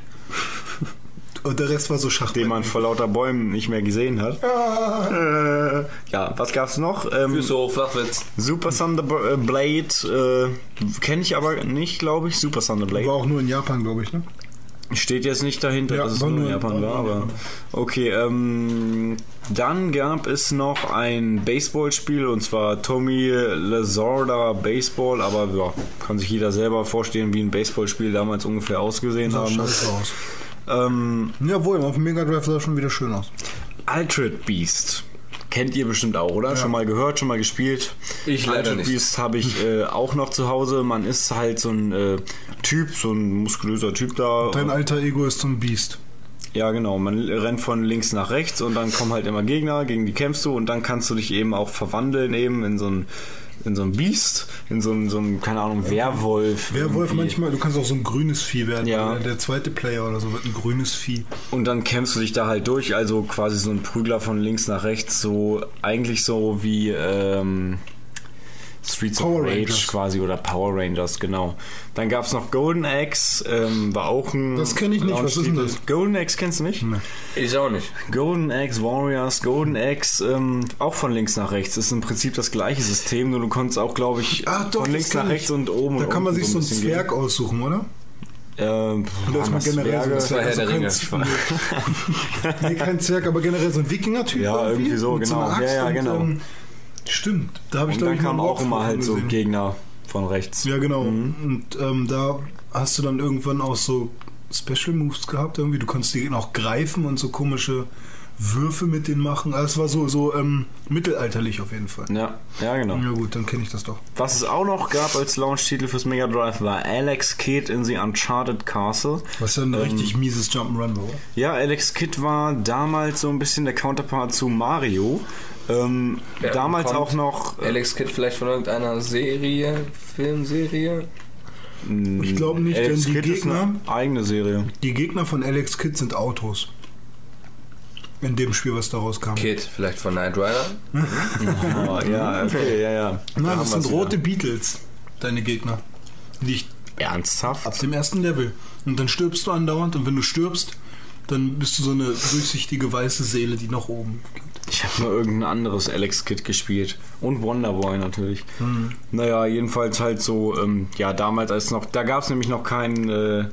B: Und der Rest war so Schachbrett.
A: Den man vor lauter Bäumen nicht mehr gesehen hat. Äh, ja, was gab's noch? Ähm,
C: Füße hoch, Flachwitz.
A: Super Thunder äh, Blade äh, kenne ich aber nicht, glaube ich. Super Thunder Blade.
B: War auch nur in Japan, glaube ich, ne?
A: Steht jetzt nicht dahinter,
B: Ja,
A: dass es nur in Japan
B: war
A: aber okay. Ähm, dann gab es noch ein Baseballspiel und zwar Tommy Lasorda Baseball, aber ja, kann sich jeder selber vorstellen, wie ein Baseballspiel damals ungefähr ausgesehen
B: Sah
A: haben muss.
B: aus.
A: Ähm,
B: Jawohl, auf dem Mega Drive sah schon wieder schön aus.
A: Altered Beast. Kennt ihr bestimmt auch, oder? Schon mal gehört, schon mal gespielt?
C: Ich leider
A: Altered
C: nicht.
A: Beast habe ich äh, auch noch zu Hause. Man ist halt so ein äh, Typ, so ein muskulöser Typ da.
B: Dein alter Ego ist so ein Biest.
A: Ja, genau. Man rennt von links nach rechts und dann kommen halt immer Gegner, gegen die kämpfst du und dann kannst du dich eben auch verwandeln eben in so ein in so ein Biest, in so ein, so ein keine Ahnung, Werwolf.
B: Werwolf
A: irgendwie.
B: manchmal, du kannst auch so ein grünes Vieh werden.
A: Ja.
B: Der zweite Player oder so wird ein grünes Vieh.
A: Und dann kämpfst du dich da halt durch, also quasi so ein Prügler von links nach rechts, so eigentlich so wie ähm, Streets
B: Power
A: of Rage
B: Rangers.
A: quasi oder Power Rangers, genau. Dann gab's noch Golden Axe, ähm, war auch ein.
B: Das kenn ich nicht, was ist denn das?
A: Golden Axe kennst du nicht?
C: Ich auch nicht.
A: Golden Axe Warriors, Golden Axe, ähm, auch von links nach rechts. Ist im Prinzip das gleiche System, nur du konntest auch, glaube ich,
B: Ach doch,
A: von links nach
B: ich.
A: rechts und oben
B: Da
A: und
B: kann man sich so
A: ein
B: einen
A: bisschen
B: Zwerg aussuchen, oder?
A: gehen. Ähm,
B: Oder ist man generell so ein
C: Herr der
B: kein nee, kein Zwerg, aber generell so ein Wikinger-Typ.
A: Ja, irgendwie so,
B: mit
A: genau.
B: einer
A: Ja, ja,
B: und,
A: genau.
B: ähm, stimmt, da habe ich glaube
A: dann
B: ich mal
A: kamen auch immer halt so
B: gesehen.
A: Gegner von rechts.
B: Ja, genau.
A: Mhm.
B: Und ähm, da hast du dann irgendwann auch so Special Moves gehabt irgendwie. Du konntest die auch greifen und so komische Würfe mit denen machen. Also es war so, so ähm, mittelalterlich auf jeden Fall.
A: Ja, ja, genau.
B: Ja gut, dann kenne ich das doch.
A: Was es auch noch gab als Launch-Titel fürs Mega Drive war Alex Kidd in the Uncharted Castle.
B: Was ja ein richtig mieses Jump'n'Run war. oder?
A: Ja, Alex Kidd war damals so ein bisschen der Counterpart zu Mario. Ähm,
C: Ja,
A: damals auch noch. äh,
C: Alex Kidd vielleicht von irgendeiner Serie, Filmserie?
B: Ich glaube nicht, denn
A: Alex
B: die
A: Kidd ist
B: Gegner,
A: eine eigene Serie.
B: die Gegner von Alex Kidd sind Autos. In dem Spiel, was daraus kam.
C: Kid, vielleicht von Knight Rider?
A: Oh, ja, okay, ja, ja.
B: Nein, das sind rote Beatles, deine Gegner. Nicht
A: wieder. Ernsthaft?
B: ab dem ersten Level. Und dann stirbst du andauernd und wenn du stirbst, dann bist du so eine durchsichtige weiße Seele, die nach oben geht.
A: Ich habe nur irgendein anderes Alex Kidd gespielt. Und Wonderboy natürlich.
B: Mhm.
A: Naja, jedenfalls halt so, ähm, ja, damals als noch, da gab es nämlich noch keinen, äh,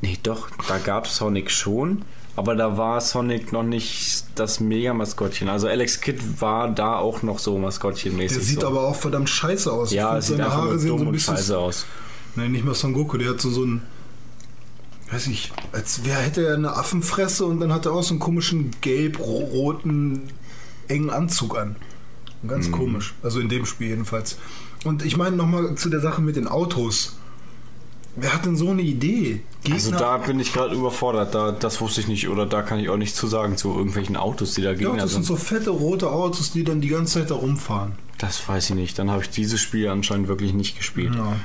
A: nee, doch, da gab es Sonic schon, aber da war Sonic noch nicht das Mega-Maskottchen. Also Alex Kidd war da auch noch so Maskottchenmäßig.
B: Der sieht
A: so.
B: aber auch verdammt scheiße aus.
A: Ja, sieht
B: seine Haare sehen so ein bisschen.
A: scheiße aus.
B: Nein, nicht mal Son Goku, der hat so, so einen. Weiß ich, als wer hätte er eine Affenfresse und dann hat er auch so einen komischen gelb-roten engen Anzug an.
A: Mhm.
B: Ganz komisch. Also in dem Spiel jedenfalls. Und ich meine nochmal zu der Sache mit den Autos. Wer hat denn so eine Idee?
A: Also da bin ich gerade überfordert. Da, das wusste ich nicht oder da kann ich auch nichts zu sagen zu irgendwelchen Autos, die da
B: ja,
A: Gegner
B: das sind
A: sind.
B: so fette rote Autos, die dann die ganze Zeit da rumfahren.
A: Das weiß ich nicht. Dann habe ich dieses Spiel anscheinend wirklich nicht gespielt.
B: Ja.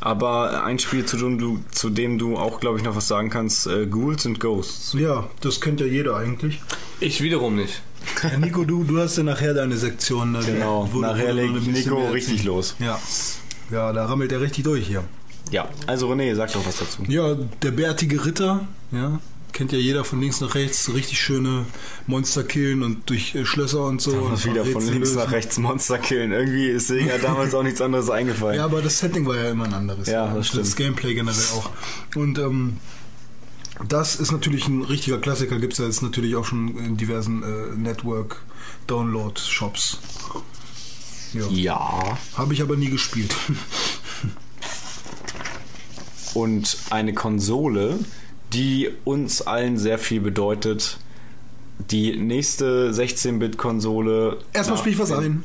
A: Aber ein Spiel, zu dem du, zu dem du auch, glaube ich, noch was sagen kannst, äh, Ghouls and Ghosts.
B: Ja, das kennt ja jeder eigentlich.
C: Ich wiederum nicht.
B: Ja, Nico, du, du hast ja nachher deine Sektion. da,
A: Genau,
B: wo-
A: nachher legt Nico richtig los.
B: Ja. ja, da rammelt er richtig durch hier.
A: Ja, also René, sag doch was dazu.
B: Ja, der bärtige Ritter, ja, kennt ja jeder von links nach rechts, richtig schöne Monster killen und durch äh, Schlösser und so. und
A: wieder von links
B: lösen.
A: nach rechts Monster killen. Irgendwie ist Sega damals auch nichts anderes eingefallen.
B: Ja, aber das Setting war ja immer ein anderes.
A: Ja, das
B: Und
A: stimmt.
B: Das Gameplay generell auch. Und ähm, Das ist natürlich ein richtiger Klassiker, gibt es ja jetzt natürlich auch schon in diversen äh, Network-Download-Shops. Ja.
A: Ja.
B: Habe ich aber nie gespielt.
A: Und eine Konsole, die uns allen sehr viel bedeutet. Die nächste 16-Bit-Konsole.
B: Erstmal spiele ich was ein.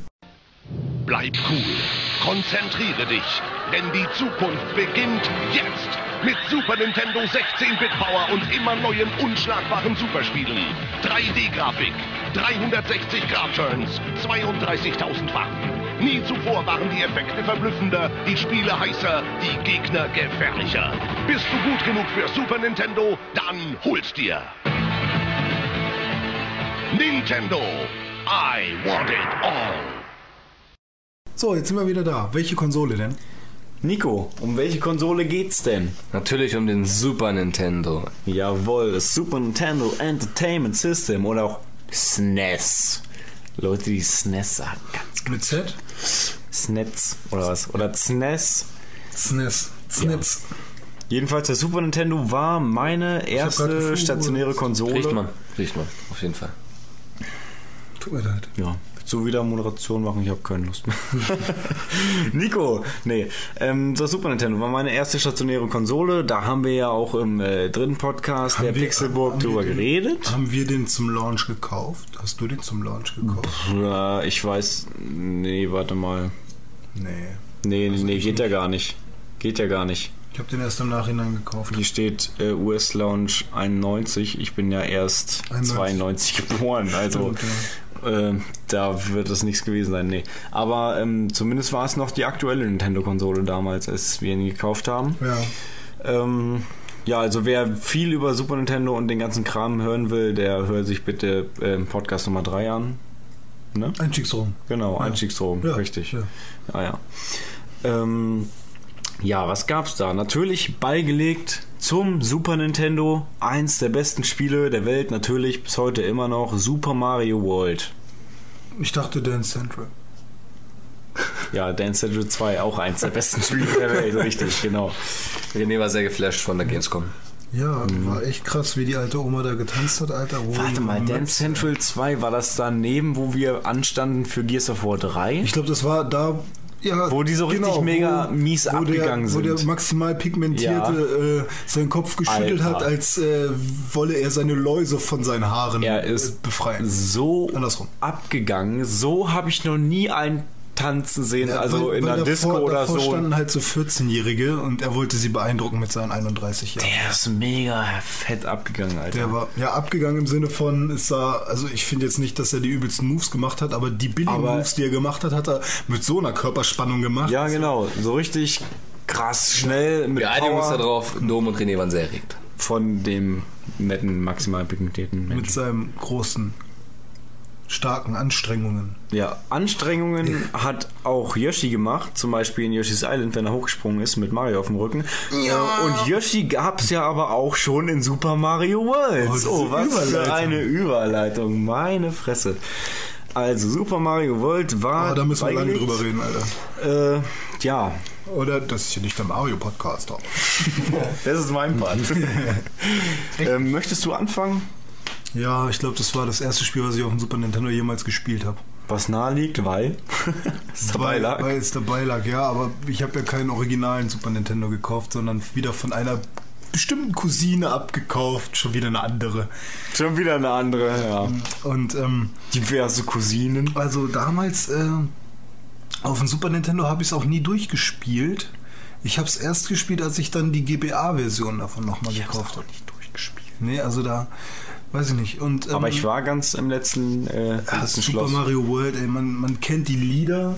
I: Bleib cool. Konzentriere dich. Denn die Zukunft beginnt jetzt. Mit Super Nintendo 16-Bit-Power und immer neuen unschlagbaren Superspielen. 3D-Grafik, 360 Grad-Turns, 32.000 Watt. Nie zuvor waren die Effekte verblüffender, die Spiele heißer, die Gegner gefährlicher. Bist du gut genug für Super Nintendo? Dann hol's dir. Nintendo. I want it all.
B: So, jetzt sind wir wieder da. Welche Konsole denn?
A: Nico, um welche Konsole geht's denn?
C: Natürlich um den Super Nintendo.
A: Jawohl, das Super Nintendo Entertainment System oder auch SNES. Leute, die SNES sagen, ganz
B: Mit Z?
A: SNES oder was? Oder SNES.
B: SNES. SNES.
A: Jedenfalls der Super Nintendo war meine erste stationäre Konsole.
C: Riecht man, riecht man, auf jeden Fall.
B: Tut mir leid.
A: Ja, du wieder Moderation machen? Ich habe keine Lust mehr. Nico, nee, ähm, das Super Nintendo war meine erste stationäre Konsole. Da haben wir ja auch im äh, dritten Podcast
B: Haben
A: der
B: wir-
A: Pixelburg drüber
B: den-
A: geredet.
B: Haben wir den zum Launch gekauft? Hast du den zum Launch gekauft?
A: Ja, ich weiß, nee, warte mal.
B: Nee.
A: Nee,
B: Also
A: nee, geht ja gar nicht. Geht ja gar nicht.
B: Ich habe den erst im Nachhinein gekauft.
A: Hier steht äh, US Launch 91. Ich bin ja erst
B: 91.
A: 92 geboren, also
B: Stimmt,
A: äh, da wird das nichts gewesen sein. Nee. Aber ähm, zumindest war es noch die aktuelle Nintendo-Konsole damals, als wir ihn gekauft haben.
B: Ja.
A: Ähm, ja, also wer viel über Super Nintendo und den ganzen Kram hören will, der hört sich bitte ähm, Podcast Nummer 3 an. Ne?
B: Einstiegsraum.
A: Genau,
B: Ja.
A: Einstiegsdrom,
B: Ja,
A: richtig.
B: ja.
A: Ja, ja. Ähm, ja, was gab's da? Natürlich beigelegt zum Super Nintendo. Eins der besten Spiele der Welt, natürlich bis heute immer noch. Super Mario World.
B: Ich dachte Dance Central.
A: Ja, Dance Central 2, auch eins der besten Spiele der Welt, richtig, genau.
C: René war sehr geflasht von der Gamescom.
B: Ja, war echt krass, wie die alte Oma da getanzt hat, Alter.
A: Mhm. Warte mal, Dance Central 2, war das daneben, wo wir anstanden für Gears of War 3?
B: Ich glaube, das war da. Ja, genau,
A: Wo die so richtig mega mies
B: wo
A: abgegangen
B: der, Wo
A: sind.
B: der maximal pigmentierte äh, seinen Kopf geschüttelt
A: Alter.
B: hat, als äh, wolle er seine Läuse von seinen Haaren
A: Er
B: äh,
A: ist
B: befreien.
A: so
B: Andersrum.
A: abgegangen. So habe ich noch nie einen tanzen sehen,
B: Ja,
A: also
B: weil-
A: in
B: weil
A: der Disco
B: davor,
A: oder
B: davor
A: so.
B: standen halt so 14-Jährige und er wollte sie beeindrucken mit seinen 31 Jahren.
A: Der ist mega fett abgegangen, Alter.
B: Der war ja abgegangen im Sinne von, es sah, also ich finde jetzt nicht, dass er die übelsten Moves gemacht hat, aber die billigen
A: Aber-
B: Moves, die er gemacht hat, hat er mit so einer Körperspannung gemacht.
A: ja, genau. So richtig krass, schnell, mit
C: Wir einigen uns darauf, Dom und René waren sehr erregt.
A: von dem netten, maximal pigmentierten
B: Mit
A: Menschen.
B: seinen großen, starken Anstrengungen.
A: Ja, Anstrengungen hat auch Yoshi gemacht, zum Beispiel in Yoshi's Island, wenn er hochgesprungen ist mit Mario auf dem Rücken. Ja. Und Yoshi gab's ja aber auch schon in Super Mario World.
B: Oh,
A: so, was für
B: Überleitung.
A: eine Überleitung, meine Fresse. Also, Super Mario World war.
B: Aber da müssen wir lange drüber reden, Alter.
A: Äh, ja,
B: Oder das ist hier nicht der Mario-Podcast. doch.
A: das ist mein Part. ähm, möchtest du anfangen?
B: Ja, ich glaube, das war das erste Spiel, was ich auf dem Super Nintendo jemals gespielt habe.
A: Was nahe liegt, weil es dabei lag.
B: Weil es dabei lag, ja, aber ich habe ja keinen originalen Super Nintendo gekauft, sondern wieder von einer bestimmten Cousine abgekauft, schon wieder eine andere.
A: Schon wieder eine andere, ja.
B: Und ähm,
A: Diverse Cousinen.
B: also damals äh, auf dem Super Nintendo habe ich es auch nie durchgespielt. Ich habe es erst gespielt, als ich dann die GBA-Version davon nochmal gekauft habe.
A: nicht durchgespielt.
B: Nee, also da Weiß ich nicht. Und, ähm,
A: Aber ich war ganz im letzten, äh,
B: ah,
A: letzten ja,
B: Super
A: Schloss.
B: Mario World, ey, man, man kennt die Lieder.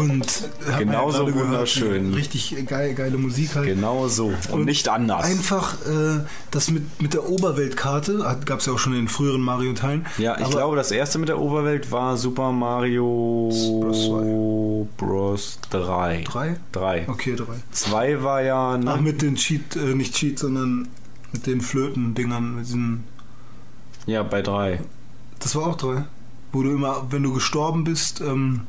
B: Und
A: Genauso
B: gehört,
A: wunderschön.
B: Richtig geil, geile Musik halt.
A: Genau so. Und, nicht anders.
B: Einfach äh, das mit, mit der Oberweltkarte, gab es ja auch schon in den früheren Mario-Teilen.
A: ja, ich glaube, das erste mit der Oberwelt war Super Mario
B: Bros.
A: Bros. 3.
B: Drei?
A: 3.
B: Okay, drei.
A: 2 war ja. Ne?
B: Ach, mit den Cheat, äh, nicht Cheat, sondern mit den Flöten-Dingern, mit diesen.
A: ja, bei 3.
B: Das war auch drei. Wo du immer, wenn du gestorben bist, ähm,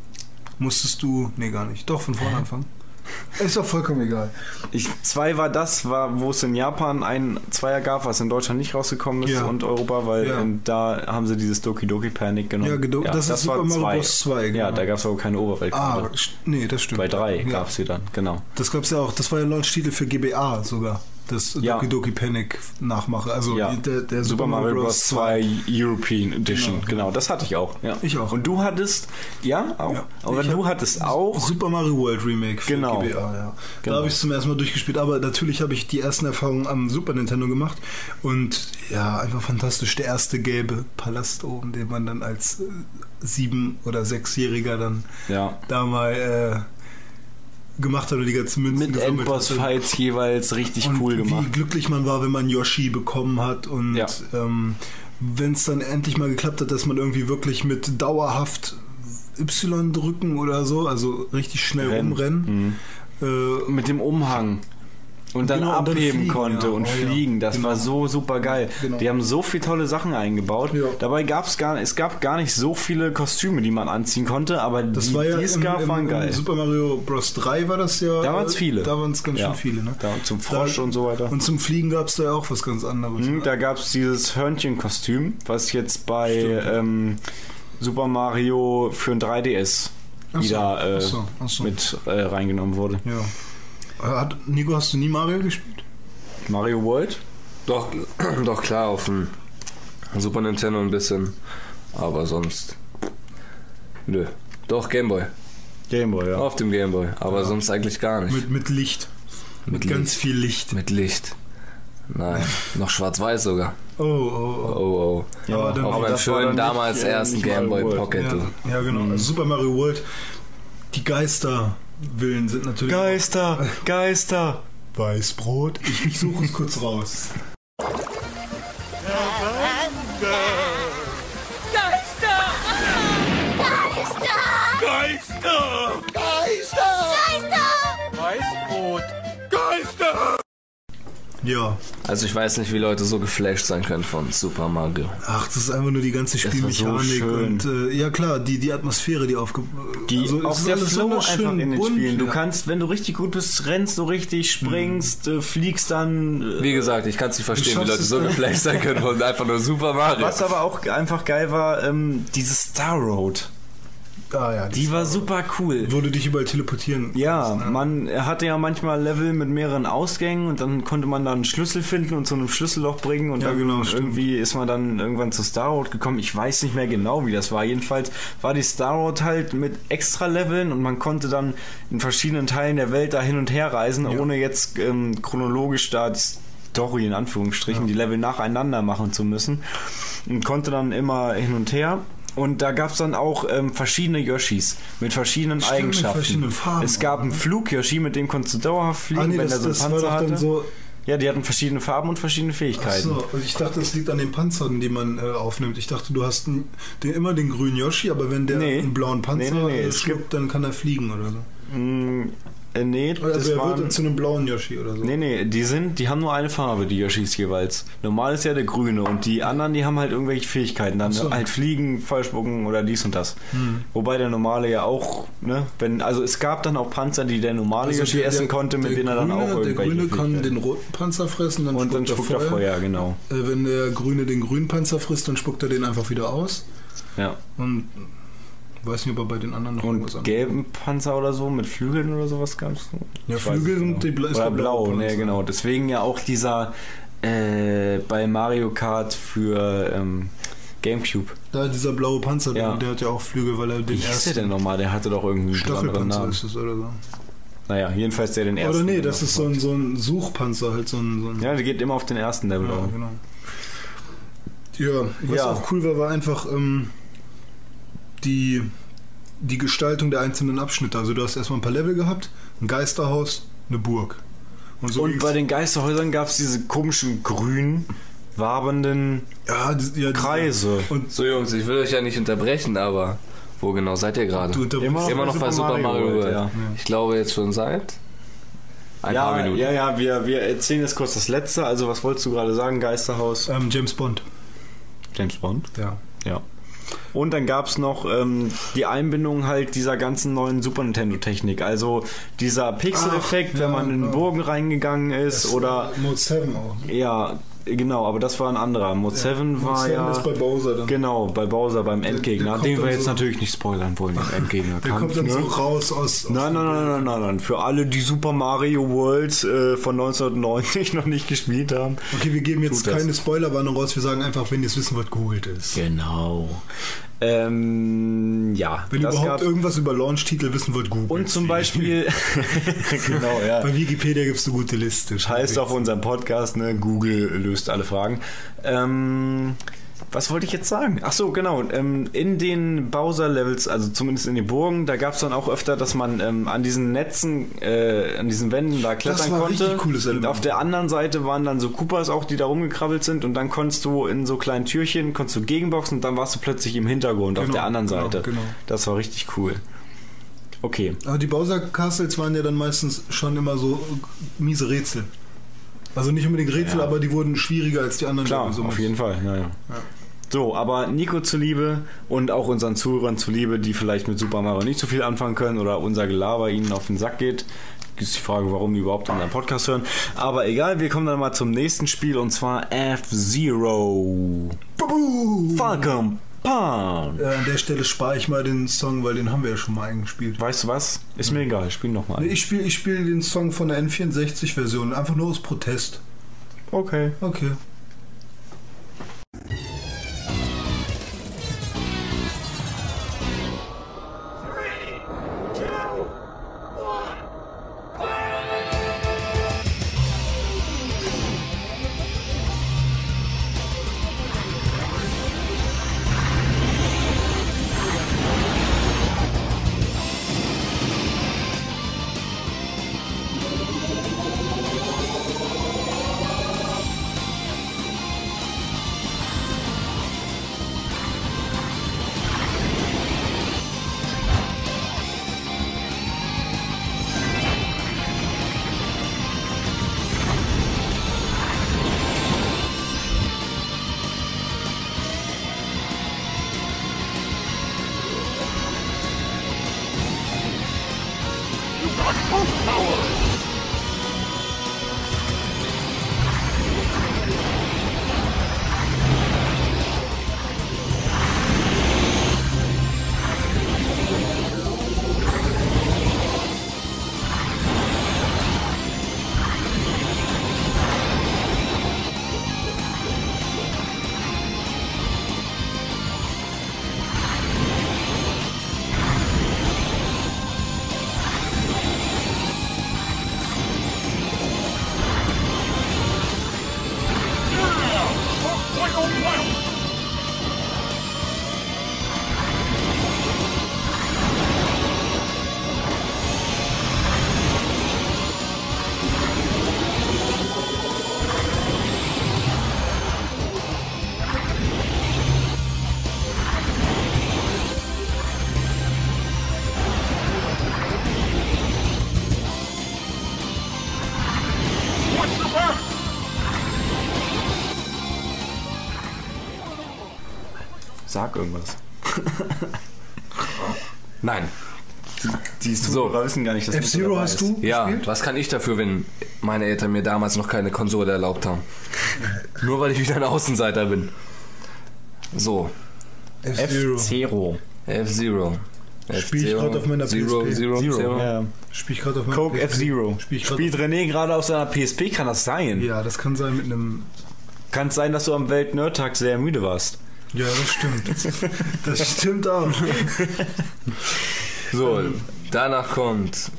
B: musstest du. Nee, gar nicht. Doch, von vorne anfangen. Ist doch vollkommen egal.
A: Ich, zwei war das, war, wo es in Japan ein Zweier gab, was in Deutschland nicht rausgekommen ist
B: Ja.
A: und Europa, weil
B: Ja.
A: ähm, da haben sie dieses Doki Doki Panic genommen.
B: Ja, gedo- das ist Super Mario
A: zwei.
B: Bros. 2,
A: Ja,
B: genau.
A: da gab es aber keine
B: Ah,
A: Oberweltkarte.
B: st- nee, das stimmt.
A: Bei drei
B: ja.
A: gab es sie dann, genau.
B: Das gab's ja auch. Das war ja Launch-Titel für GBA sogar. Das
A: Ja.
B: Doki Doki Panic Nachmache. Also
A: Ja.
B: der, der
A: Super Mario Bros. 2 European Edition, genau, das hatte ich auch. Ja.
B: Ich auch.
A: Und du hattest, ja, auch.
B: Ja.
A: Aber
B: Ich
A: du hattest auch.
B: Super Mario World Remake für
A: Genau.
B: GBA, ja.
A: Genau.
B: Da habe ich es zum ersten Mal durchgespielt, aber natürlich habe ich die ersten Erfahrungen am Super Nintendo gemacht und ja, einfach fantastisch. Der erste gelbe Palast oben, den man dann als äh, sieben- oder sechsjähriger dann
A: Ja.
B: da mal äh, gemacht hat und die ganzen Münzen
A: Mit
B: gesammelt.
A: Endboss-Fights jeweils richtig
B: und
A: cool
B: wie
A: gemacht.
B: glücklich man war, wenn man Yoshi bekommen hat und
A: Ja.
B: ähm, wenn es dann endlich mal geklappt hat, dass man irgendwie wirklich mit dauerhaft Y drücken oder so, also richtig schnell
A: Rennen.
B: rumrennen. Äh,
A: Mit dem Umhang. Und dann
B: Genau, und dann
A: abheben konnte
B: ja.
A: und
B: Oh,
A: fliegen. Das
B: Genau.
A: war so super geil.
B: Genau.
A: Die haben so viele tolle Sachen eingebaut.
B: Ja.
A: Dabei gab es gar, es gab gar nicht so viele Kostüme, die man anziehen konnte, aber
B: das
A: die,
B: war ja
A: die es gab, waren geil.
B: Super Mario Bros. 3 war das ja.
A: Da waren's viele.
B: Da waren es ganz
A: Ja.
B: schön viele, ne?
A: Da, zum Frosch und so weiter.
B: Und zum Fliegen gab es da ja auch was ganz anderes.
A: Hm,
B: ne?
A: Da gab es dieses Hörnchenkostüm, was jetzt bei ähm, Super Mario für ein 3DS
B: Ach so,
A: wieder äh,
B: so, ach so.
A: mit äh, reingenommen wurde.
B: Ja. Hat, Nico, hast du nie Mario gespielt?
A: Mario World?
C: Doch, doch klar, auf dem Super Nintendo ein bisschen. Aber sonst. Nö. Doch, Gameboy.
A: Gameboy, ja.
C: Auf dem Gameboy. Aber sonst eigentlich gar nicht.
B: Mit, mit Licht. Mit,
C: Mit
B: ganz
C: Licht.
B: viel Licht.
C: Mit Licht. Nein, noch schwarz-weiß sogar.
B: Oh, oh, oh.
C: Oh, oh.
A: Ja,
B: Aber dann-
C: Auf meinem schönen damals
A: äh,
C: ersten
A: nicht
C: Game Boy
A: Mario World.
C: Pocket.
B: Ja, ja genau. Also Super Mario World. Die Geisterwillen sind natürlich.
A: Geister, Geister.
B: Weißbrot. Ich, ich suche es kurz raus. Ja.
C: Also ich weiß nicht, wie Leute so geflasht sein können von Super Mario.
B: Ach, das ist einfach nur die ganze
A: war so
B: Spielmechanik
A: schön.
B: und äh, ja klar, die, die Atmosphäre, die aufge...
A: Die,
B: also, es
A: auch
B: ist
A: der Flow einfach in den
B: bunt,
A: Spielen. Du
B: ja.
A: kannst, wenn du richtig gut bist, rennst du richtig, springst, äh, fliegst dann. Äh,
C: Wie gesagt, ich kann es nicht verstehen, wie Leute so geflasht sein können von einfach nur Super Mario.
A: was aber auch einfach geil war, ähm, diese Star Road.
B: Ah, ja,
A: Die war super cool.
B: Du dich überall teleportieren
A: Ja,
B: ne?
A: man hatte ja manchmal Level mit mehreren Ausgängen und dann konnte man dann einen Schlüssel finden und zu einem Schlüsselloch bringen und
B: Ja,
A: dann
B: genau,
A: irgendwie ist man dann irgendwann zu Star Road gekommen. Ich weiß nicht mehr genau, wie das war. Jedenfalls war die Star Road halt mit extra Leveln und man konnte dann in verschiedenen Teilen der Welt da hin und her reisen, ohne jetzt ähm, chronologisch da die Story in Anführungsstrichen, die Level nacheinander machen zu müssen und konnte dann immer hin und her. Und da gab es dann auch ähm, verschiedene Yoshis mit verschiedenen
B: Stimmt, mit
A: Eigenschaften.
B: verschiedenen Farben
A: es gab einen Flug-Yoshi, mit dem konntest du dauerhaft fliegen,
B: Ah, nee,
A: wenn
B: das,
A: er so einen Panzer hatte.
B: so...
A: Ja, die hatten verschiedene Farben und verschiedene Fähigkeiten.
B: Achso, also ich dachte, das liegt an den Panzern, die man äh, aufnimmt. Ich dachte, du hast einen, den, immer den grünen Yoshi, aber wenn der
A: Nee.
B: einen blauen Panzer
A: Nee, nee, nee,
B: äh, schluckt, dann kann er fliegen oder so.
A: Äh, nee,
B: Oder
A: das
B: er
A: waren,
B: wird zu einem blauen Yoshi oder so.
A: nee, nee, die sind, die haben nur eine Farbe, die Yoshis jeweils. Normal ist ja der grüne und die anderen, die haben halt irgendwelche Fähigkeiten, dann
B: so. Hm.
A: halt fliegen, Fallspucken oder dies und das. Wobei der normale ja auch, ne, wenn, also es gab dann auch Panzer, die der normale
B: Also
A: Yoshi
B: der-
A: essen
B: der-
A: konnte, mit
B: der
A: denen er dann auch
B: Der
A: irgendwelche
B: Grüne kann den roten Panzer fressen, dann
A: und dann
B: spuckt
A: er Feuer, genau.
B: Äh, wenn der Grüne den grünen Panzer frisst, dann spuckt er den einfach wieder aus.
A: Ja.
B: Und weiß nicht, ob er bei den anderen noch
A: Und
B: anderes-
A: gelben Panzer oder so mit Flügeln oder sowas gab es?
B: Ja, Flügel sind die bla- ist
A: Oder
B: der blaue
A: blau, ne, genau. Deswegen ja auch dieser äh, bei Mario Kart für ähm, Gamecube.
B: Da dieser blaue Panzer,
A: Ja.
B: der, hat ja auch Flügel, weil er
A: Wie
B: den
A: hieß der
B: ersten
A: denn nochmal? Der hatte doch irgendwie Namen.
B: ist es oder so.
A: Naja, jedenfalls der den ersten.
B: Oder nee,
A: genau.
B: das ist so ein, so ein Suchpanzer, halt so ein. So ein
A: Ja, der geht immer auf den ersten Level.
B: Ja,
A: auf.
B: genau. Ja, was
A: Ja.
B: auch cool war, war einfach ähm, die die Gestaltung der einzelnen Abschnitte. Also du hast erstmal ein paar Level gehabt, ein Geisterhaus, eine Burg. Und, so
A: Und bei den Geisterhäusern gab es diese komischen grün wabernden
B: ja, das, ja,
A: Kreise.
B: Und
C: So Jungs, ich will euch ja nicht unterbrechen, aber wo genau seid ihr gerade?
A: Immer noch
C: Immer noch bei Super Mario World.
A: ja.
C: Ich glaube jetzt schon seit ein paar
A: Ja,
C: Minuten.
A: ja, ja, wir, wir erzählen jetzt kurz das letzte. Also, was wolltest du gerade sagen? Geisterhaus?
B: ähm, James Bond.
A: James Bond?
B: Ja.
A: Ja. Und dann gab es noch ähm, die Einbindung halt dieser ganzen neuen Super Nintendo-Technik. Also dieser Pixel-Effekt,
B: Ach,
A: wenn
B: ja,
A: man in den
B: genau.
A: Bogen reingegangen ist. oder
B: Mode 7 auch. ne?
A: ja, genau, aber das war ein anderer. Mode 7
B: Mode
A: war
B: 7
A: ja.
B: ist bei Bowser dann.
A: Genau, bei Bowser beim Endgegner,
B: kommt
A: den wir jetzt
B: so-
A: natürlich nicht spoilern wollen, den Endgegner.
B: Der kommt dann so raus aus. aus
A: Nein, nein, nein, nein, nein, nein. Für alle, die Super Mario World äh, von 1990 noch nicht gespielt haben.
B: Okay, wir geben jetzt keine Spoilerwarnung raus. Wir sagen einfach, wenn ihr es wissen wollt, googelt es.
A: Genau. Ähm, ja,
B: Wenn ihr
A: das
B: überhaupt irgendwas über Launch-Titel wissen wollt, googelt
A: Und zum Beispiel, genau, ja.
B: Bei Wikipedia gibt es eine gute Liste.
A: Heißt auf unserem Podcast, ne, Google löst alle Fragen. Ähm, was wollte ich jetzt sagen? Ach so, genau. Ähm, in den Bowser-Levels, also zumindest in den Burgen, da gab es dann auch öfter, dass man ähm, an diesen Netzen, äh, an diesen Wänden da klettern
B: war ein
A: konnte.
B: richtig cooles
A: und
B: Element.
A: auf der anderen Seite waren dann so Koopas auch, die da rumgekrabbelt sind und dann konntest du in so kleinen Türchen, konntest du gegenboxen und dann warst du plötzlich im Hintergrund auf
B: Genau,
A: der anderen
B: genau,
A: Seite.
B: genau.
A: Das war richtig cool. Okay.
B: Aber die Bowser Castles waren ja dann meistens schon immer so miese Rätsel. Also nicht unbedingt Rätsel,
A: Ja.
B: aber die wurden schwieriger als die anderen.
A: Klar, auf jeden Fall. Ja, ja. So, aber Nico zuliebe und auch unseren Zuhörern zuliebe, die vielleicht mit Super Mario nicht so viel anfangen können oder unser Gelaber ihnen auf den Sack geht, ist die Frage, warum die überhaupt unseren Podcast hören. Aber egal, wir kommen dann mal zum nächsten Spiel und zwar F-Zero. Falcon Punch.
B: Äh, an der Stelle spare ich mal den Song, weil den haben wir ja schon mal eingespielt.
A: Weißt du was? Ist mir egal, spiel nochmal.
B: Nee, Ich spiele ich spiel den Song von der N64-Version, einfach nur aus Protest.
A: Okay.
B: Okay.
A: Sag irgendwas.
C: Nein.
A: Die Zuhörer wissen gar nicht, dass
B: F-Zero
A: dabei
B: hast
A: ist.
B: du?
C: Ja,
B: gespielt?
C: was kann ich dafür, wenn meine Eltern mir damals noch keine Konsole erlaubt haben? Nur weil ich wieder ein Außenseiter bin. So,
B: F-Zero.
A: F-Zero.
C: F-Zero.
B: Spiel ich grad auf meiner
C: Zero,
B: PSP.
C: Zero,
A: Zero.
C: Zero.
A: Ja.
B: Spiel ich gerade auf meinem
A: Coke
B: PSP.
A: F-Zero.
B: Spiel
A: Spielt René gerade auf seiner PSP? Kann das sein?
B: Ja, das kann sein mit einem.
A: Kann es sein, dass du am Welt-Nerd-Tag sehr müde warst?
B: Ja, das stimmt. Das stimmt auch.
C: So, danach kommt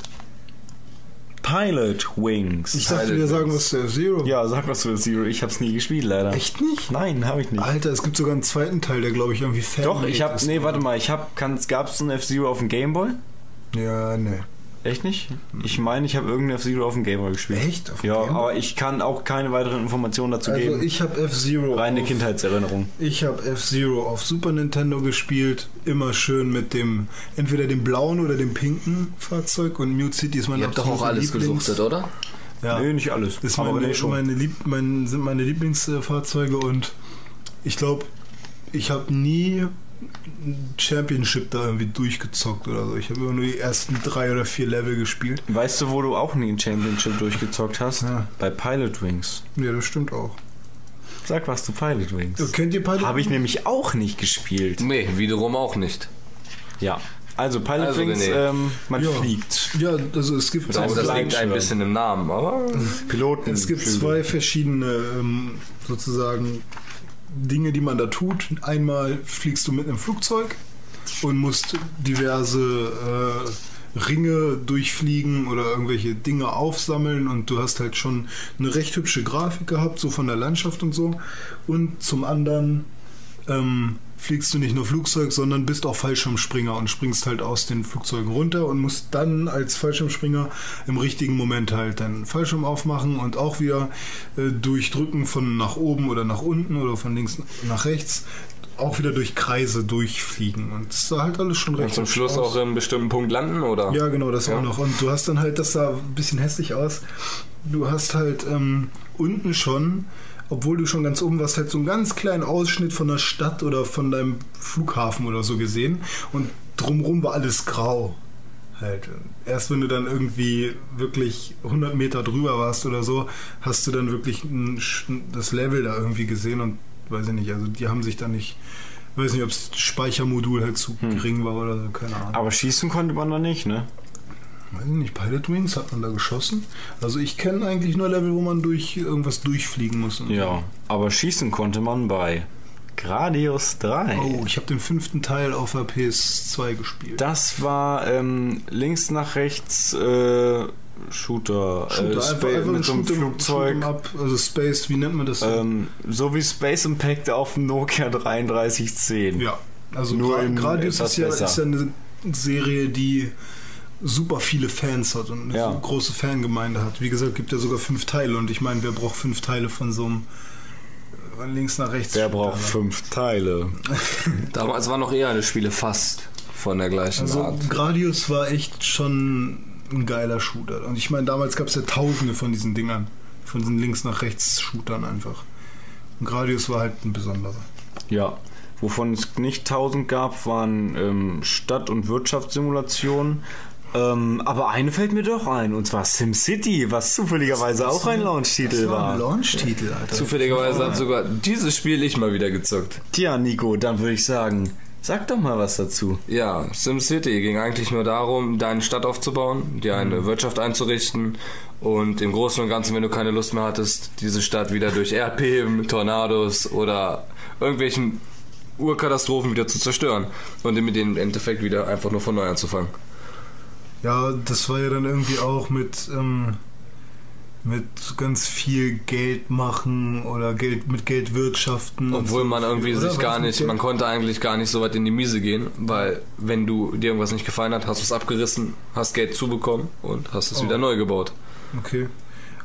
A: Pilot Wings.
B: Ich dachte, wir sagen was zu F-Zero.
A: Ja, sag was zu F-Zero. Ich hab's nie gespielt, leider.
B: Echt nicht?
A: Nein, habe ich nicht.
B: Alter, es gibt sogar einen zweiten Teil, der glaube ich irgendwie Fan
A: Doch, ich hab, nee, warte mal, ich hab, kann, gab's einen F-Zero auf dem Gameboy?
B: Ja, nee.
A: Echt nicht? Ich meine, ich habe irgendein F-Zero auf dem Gameboy gespielt.
B: Echt? Auf dem
A: Ja, aber ich kann auch keine weiteren Informationen dazu
B: Also
A: geben.
B: ich habe F-Zero.
A: Reine
B: auf-
A: Kindheitserinnerung.
B: Ich habe F-Zero auf Super Nintendo gespielt, immer schön mit dem, entweder dem blauen oder dem pinken Fahrzeug und Mute City ist mein
C: Ihr habt doch auch alles
B: Lieblings-
C: gesuchtet, oder?
B: Ja,
A: Nee, nicht alles.
B: das meine,
A: nee, schon.
B: meine Lieb, mein, sind meine Lieblingsfahrzeuge und ich glaube, ich habe nie Championship da irgendwie durchgezockt oder so. Ich habe immer nur die ersten drei oder vier Level gespielt.
A: Weißt du, wo du auch nie ein Championship durchgezockt hast?
B: Ja.
A: Bei Pilot Wings.
B: Ja, das stimmt auch.
A: Sag was zu Pilot Wings.
B: So, kennt ihr Pilot
A: Habe ich nämlich auch nicht gespielt.
C: Nee, wiederum auch nicht.
A: Ja. Also Pilot
C: Also,
A: Wings,
C: René.
A: ähm, man
B: Ja.
A: fliegt.
B: Ja, also es gibt,
C: Also das liegt ein bisschen im Namen, aber
A: Piloten.
B: Es gibt
A: Flügel.
B: zwei verschiedene ähm, sozusagen Dinge, die man da tut. Einmal fliegst du mit einem Flugzeug und musst diverse äh, Ringe durchfliegen oder irgendwelche Dinge aufsammeln und du hast halt schon eine recht hübsche Grafik gehabt, so von der Landschaft und so. Und zum anderen ähm, fliegst du nicht nur Flugzeug, sondern bist auch Fallschirmspringer und springst halt aus den Flugzeugen runter und musst dann als Fallschirmspringer im richtigen Moment halt deinen Fallschirm aufmachen und auch wieder äh, durchdrücken von nach oben oder nach unten oder von links nach rechts auch wieder durch Kreise durchfliegen und das sah halt alles schon recht
C: und zum Schluss
B: aus.
C: auch in einem bestimmten Punkt landen, oder?
B: Ja, genau, das
C: Ja.
B: auch noch. Und du hast dann halt, das sah ein bisschen hässlich aus. Du hast halt ähm, unten schon, obwohl du schon ganz oben warst, halt so einen ganz kleinen Ausschnitt von der Stadt oder von deinem Flughafen oder so gesehen. Und drumrum war alles grau. Halt. Erst wenn du dann irgendwie wirklich 100 Meter drüber warst oder so, hast du dann wirklich ein, das Level da irgendwie gesehen und weiß ich nicht, also die haben sich da nicht, weiß nicht, ob das Speichermodul halt zu gering war oder so, keine Ahnung.
A: Aber schießen konnte man da nicht, ne?
B: Weiß ich nicht, Pilot Wings hat man da geschossen? Also ich kenne eigentlich nur Level, wo man durch irgendwas durchfliegen muss. und
A: Ja. Aber schießen konnte man bei Gradius 3.
B: so. Oh, ich habe den fünften Teil auf der PS2 gespielt.
A: Das war ähm, links nach rechts äh, Shooter,
B: Shooter,
A: äh,
B: einfach, einfach ein
A: mit so einem Flugzeug.
B: Up, also Space, wie nennt man das?
A: Ähm, so wie Space Impact auf dem Nokia 3310.
B: ja, also
A: nur
B: Gradius ist ja, ist ja eine Serie, die super viele Fans hat und eine
A: Ja.
B: große Fangemeinde hat. Wie gesagt, gibt ja sogar fünf Teile und ich meine, wer braucht fünf Teile von so einem äh, links nach rechts?
A: Wer braucht
B: ne?
A: fünf Teile?
C: Damals waren noch eher alle Spiele fast von der gleichen
B: Also
C: Art.
B: Gradius war echt schon ein geiler Shooter. Und ich meine, damals gab es ja tausende von diesen Dingern. Von diesen links nach rechts Shootern einfach. Und Gradius war halt ein besonderer.
A: Ja. Wovon es nicht 1000 gab, waren ähm, Stadt- und Wirtschaftssimulationen. Ähm, aber eine fällt mir doch ein, und zwar SimCity, was zufälligerweise auch ein Launch-Titel
B: war
A: war.
B: ein Launch-Titel, Alter.
C: Zufälligerweise hat sogar dieses Spiel ich mal wieder gezockt.
A: Tja, Nico, dann würde ich sagen, sag doch mal was dazu.
C: Ja, SimCity ging eigentlich nur darum, deine Stadt aufzubauen, dir eine Wirtschaft einzurichten und im Großen und Ganzen, wenn du keine Lust mehr hattest, diese Stadt wieder durch Erdbeben, Tornados oder irgendwelchen Urkatastrophen wieder zu zerstören und mit denen im Endeffekt wieder einfach nur von neu anzufangen.
B: Ja, das war ja dann irgendwie auch mit, ähm, mit ganz viel Geld machen oder Geld mit Geld wirtschaften.
C: Obwohl
B: so.
C: man irgendwie
B: Oder
C: sich gar nicht, man konnte eigentlich gar nicht so weit in die Miese gehen, weil wenn du dir irgendwas nicht gefallen hat, hast du es abgerissen, hast Geld zubekommen und hast es
B: Oh.
C: wieder neu gebaut.
B: Okay.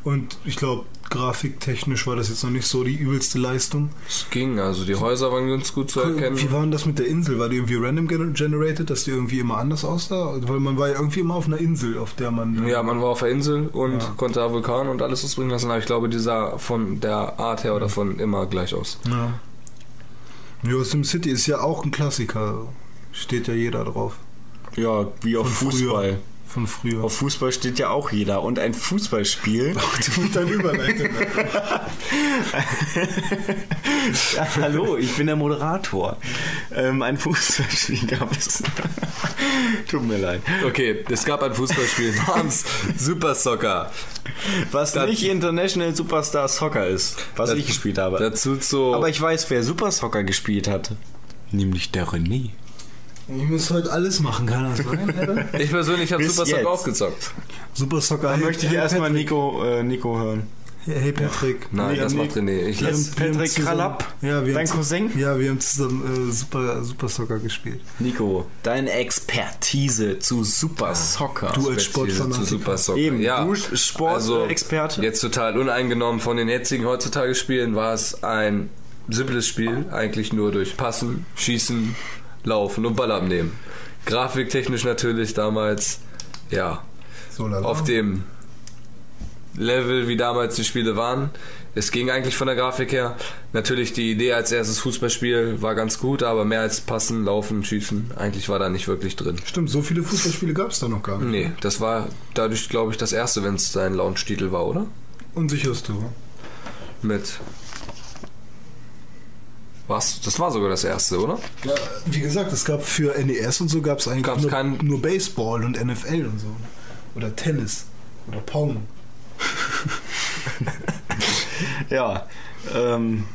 B: Und ich glaube, grafiktechnisch war das jetzt noch nicht so die übelste Leistung.
C: Es ging, also die Häuser waren ganz gut zu erkennen.
B: Wie war denn das mit der Insel? War die irgendwie random gener- generated, dass die irgendwie immer anders aussah? Weil man war ja irgendwie immer auf einer Insel, auf der man.
C: Ja, man war auf der Insel und
B: Ja.
C: konnte da Vulkan und alles ausbringen lassen, aber ich glaube, die sah von der Art her oder von immer gleich aus.
B: Ja. Ja, SimCity ist ja auch ein Klassiker. Steht ja jeder drauf.
A: Ja, wie auf
B: Von
A: Fußball.
B: früher. Von früher.
A: Auf Fußball steht ja auch jeder. Und ein Fußballspiel.
B: mit deiner Überleitung.
A: ja, hallo, ich bin der Moderator. Ähm, ein Fußballspiel gab es. Tut mir leid.
C: Okay, es gab ein Fußballspiel namens Super Soccer.
A: Was
C: Da-
A: nicht International Superstar Soccer ist, was ich gespielt habe.
C: Dazu so.
A: Aber ich weiß, wer Super Soccer gespielt hat. Nämlich der René.
B: Ich muss heute alles machen, kann das sein? Alter?
C: Ich persönlich habe Super Soccer
A: jetzt.
C: auch gezockt.
B: Super Soccer.
A: Dann
B: Hey,
A: möchte ich
B: hey,
A: erstmal. Nico, äh, Nico hören.
B: Hey Patrick.
C: Nein,
A: Nee,
C: das macht René. Ich lass,
A: Patrick Kralapp,
B: Ja,
A: dein Cousin?
B: Ja, wir haben zusammen äh, Super, Super Soccer gespielt.
A: Nico, deine Expertise zu Super Soccer.
B: Du als
C: zu
B: Sportfanatiker.
C: Super Soccer.
A: Eben,
C: ja.
A: du Sportexperte.
C: Also, jetzt total uneingenommen von den jetzigen heutzutage Spielen war es ein simples Spiel, eigentlich nur durch Passen, Schießen, Laufen und Ball abnehmen. Grafiktechnisch natürlich damals, ja,
B: So
C: auf dem Level, wie damals die Spiele waren. Es ging eigentlich von der Grafik her. Natürlich die Idee als erstes Fußballspiel war ganz gut, aber mehr als Passen, Laufen, Schießen, eigentlich war da nicht wirklich drin.
B: Stimmt, so viele Fußballspiele gab es da noch gar nicht.
C: Nee, das war dadurch, glaube ich, das erste, wenn es sein Launch-Titel war, oder?
B: Unsicherste. wa?
C: Mit. Was? Das war sogar das erste, oder?
B: Ja, wie gesagt, es gab für NES und so gab es eigentlich
C: Gab's
B: nur,
C: kein-
B: nur Baseball und NFL und so. Oder Tennis. Oder Pong.
A: Ja, ähm,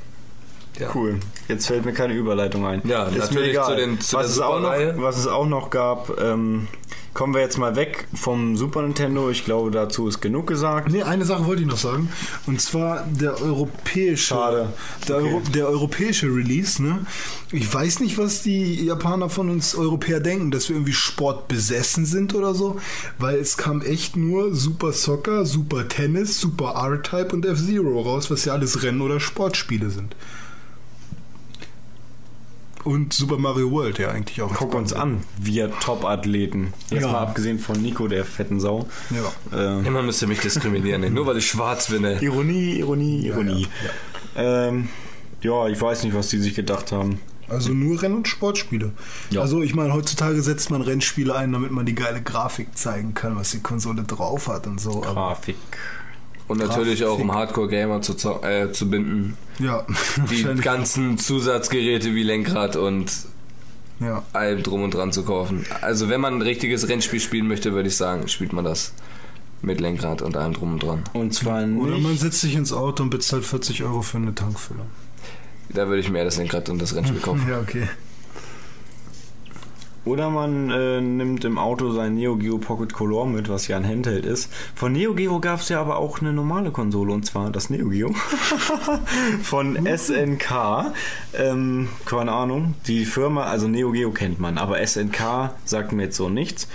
C: Ja.
A: cool. Jetzt fällt mir keine Überleitung ein.
C: Ja,
A: Ist mir
C: natürlich
A: egal.
C: zu den- zu
A: was,
C: der
A: es auch noch, was es auch noch gab, ähm, kommen wir jetzt mal weg vom Super Nintendo. Ich glaube, dazu ist genug gesagt.
B: Nee, eine Sache wollte ich noch sagen. Und zwar der europäische.
A: Schade.
B: Der,
A: Okay.
B: Euro, der europäische Release, ne? Ich weiß nicht, was die Japaner von uns Europäer denken, dass wir irgendwie sportbesessen sind oder so. Weil es kam echt nur Super Soccer, Super Tennis, Super R-Type und F-Zero raus, was ja alles Rennen- oder Sportspiele sind. Und Super Mario World ja eigentlich auch.
A: Guck uns an, wir Top-Athleten. Jetzt
B: Ja.
A: mal abgesehen von Nico, der fetten Sau.
B: Ja.
A: Äh,
C: Immer müsst ihr mich diskriminieren, nur weil ich schwarz bin. Ey.
A: Ironie, Ironie, Ironie. Ähm, ja, ich weiß nicht, was die sich gedacht haben.
B: Also nur Renn- und Sportspiele.
A: Ja.
B: Also ich meine, heutzutage setzt man Rennspiele ein, damit man die geile Grafik zeigen kann, was die Konsole drauf hat und so. Aber
A: Grafik.
C: Und natürlich auch um Hardcore-Gamer zu, äh, zu binden.
B: ja,
C: Die ganzen Zusatzgeräte wie Lenkrad und
B: Ja.
C: allem drum und dran zu kaufen. Also wenn man ein richtiges Rennspiel spielen möchte, würde ich sagen, spielt man das mit Lenkrad und allem drum und dran.
A: Und zwar
B: Oder man
A: nicht.
B: setzt sich ins Auto und bezahlt 40 Euro für eine Tankfüllung.
C: Da würde ich mehr das Lenkrad und das Rennspiel kaufen.
B: Ja, okay.
A: Oder man äh, nimmt im Auto sein Neo Geo Pocket Color mit, was ja ein Handheld ist. Von Neo Geo gab es ja aber auch eine normale Konsole und zwar das Neo Geo von SNK. Ähm, keine Ahnung, die Firma, also Neo Geo kennt man, aber SNK sagt mir jetzt so nichts.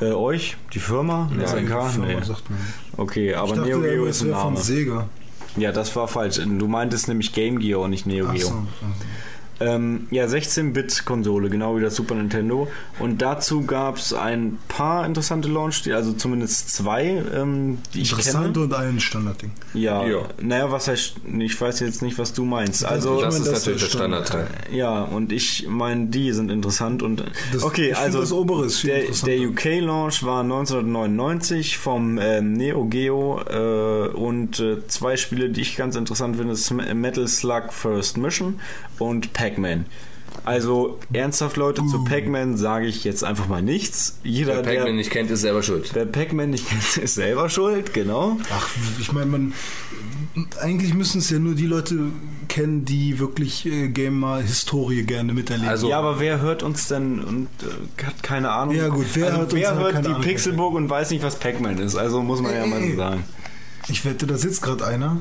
A: Äh, euch, die Firma? SNK?
B: Firma
A: Nee.
B: sagt man.
A: Okay, aber
B: dachte,
A: Neo Geo
B: es
A: ist ein
B: wäre von
A: Name.
B: Sega.
A: Ja, das war falsch. Du meintest nämlich Game Gear und nicht Neo
B: Ach
A: Geo.
B: so.
A: Ähm, ja, 16-Bit-Konsole, genau wie das Super Nintendo. Und dazu gab es ein paar interessante Launch, also zumindest zwei, ähm, die ich
B: Interessant
A: kenne.
B: und ein Standardding.
A: Ja,
C: Ja.
A: naja, was heißt, ich weiß jetzt nicht, was du meinst. Also,
C: das ist
B: das
C: natürlich der. Standardteil.
A: ja, und ich meine, die sind interessant und
B: Das-
A: okay, also
B: das obere ist
A: der, der UK Launch war 1999 vom ähm, Neo Geo äh, und äh, zwei Spiele, die ich ganz interessant finde, ist Metal Slug First Mission und Pac-Man. Also ernsthaft Leute zu Pac-Man sage ich jetzt einfach mal nichts. Jeder
C: Wer
A: der
C: Pac-Man nicht kennt, ist selber schuld.
A: Wer Pac-Man nicht kennt, ist selber schuld, genau.
B: Ach, ich meine, man. Eigentlich müssen es ja nur die Leute kennen, die wirklich äh, Gamer-Historie gerne miterleben.
C: Also-
A: ja, aber wer hört uns denn und äh, hat keine Ahnung?
B: Ja, gut, wer
A: also
B: hört uns,
A: wer
B: hat
A: hört die
B: Ahnung.
A: Pixelburg und weiß nicht, was Pac-Man ist? Also muss man ja mal so sagen.
B: ich wette, da sitzt gerade einer,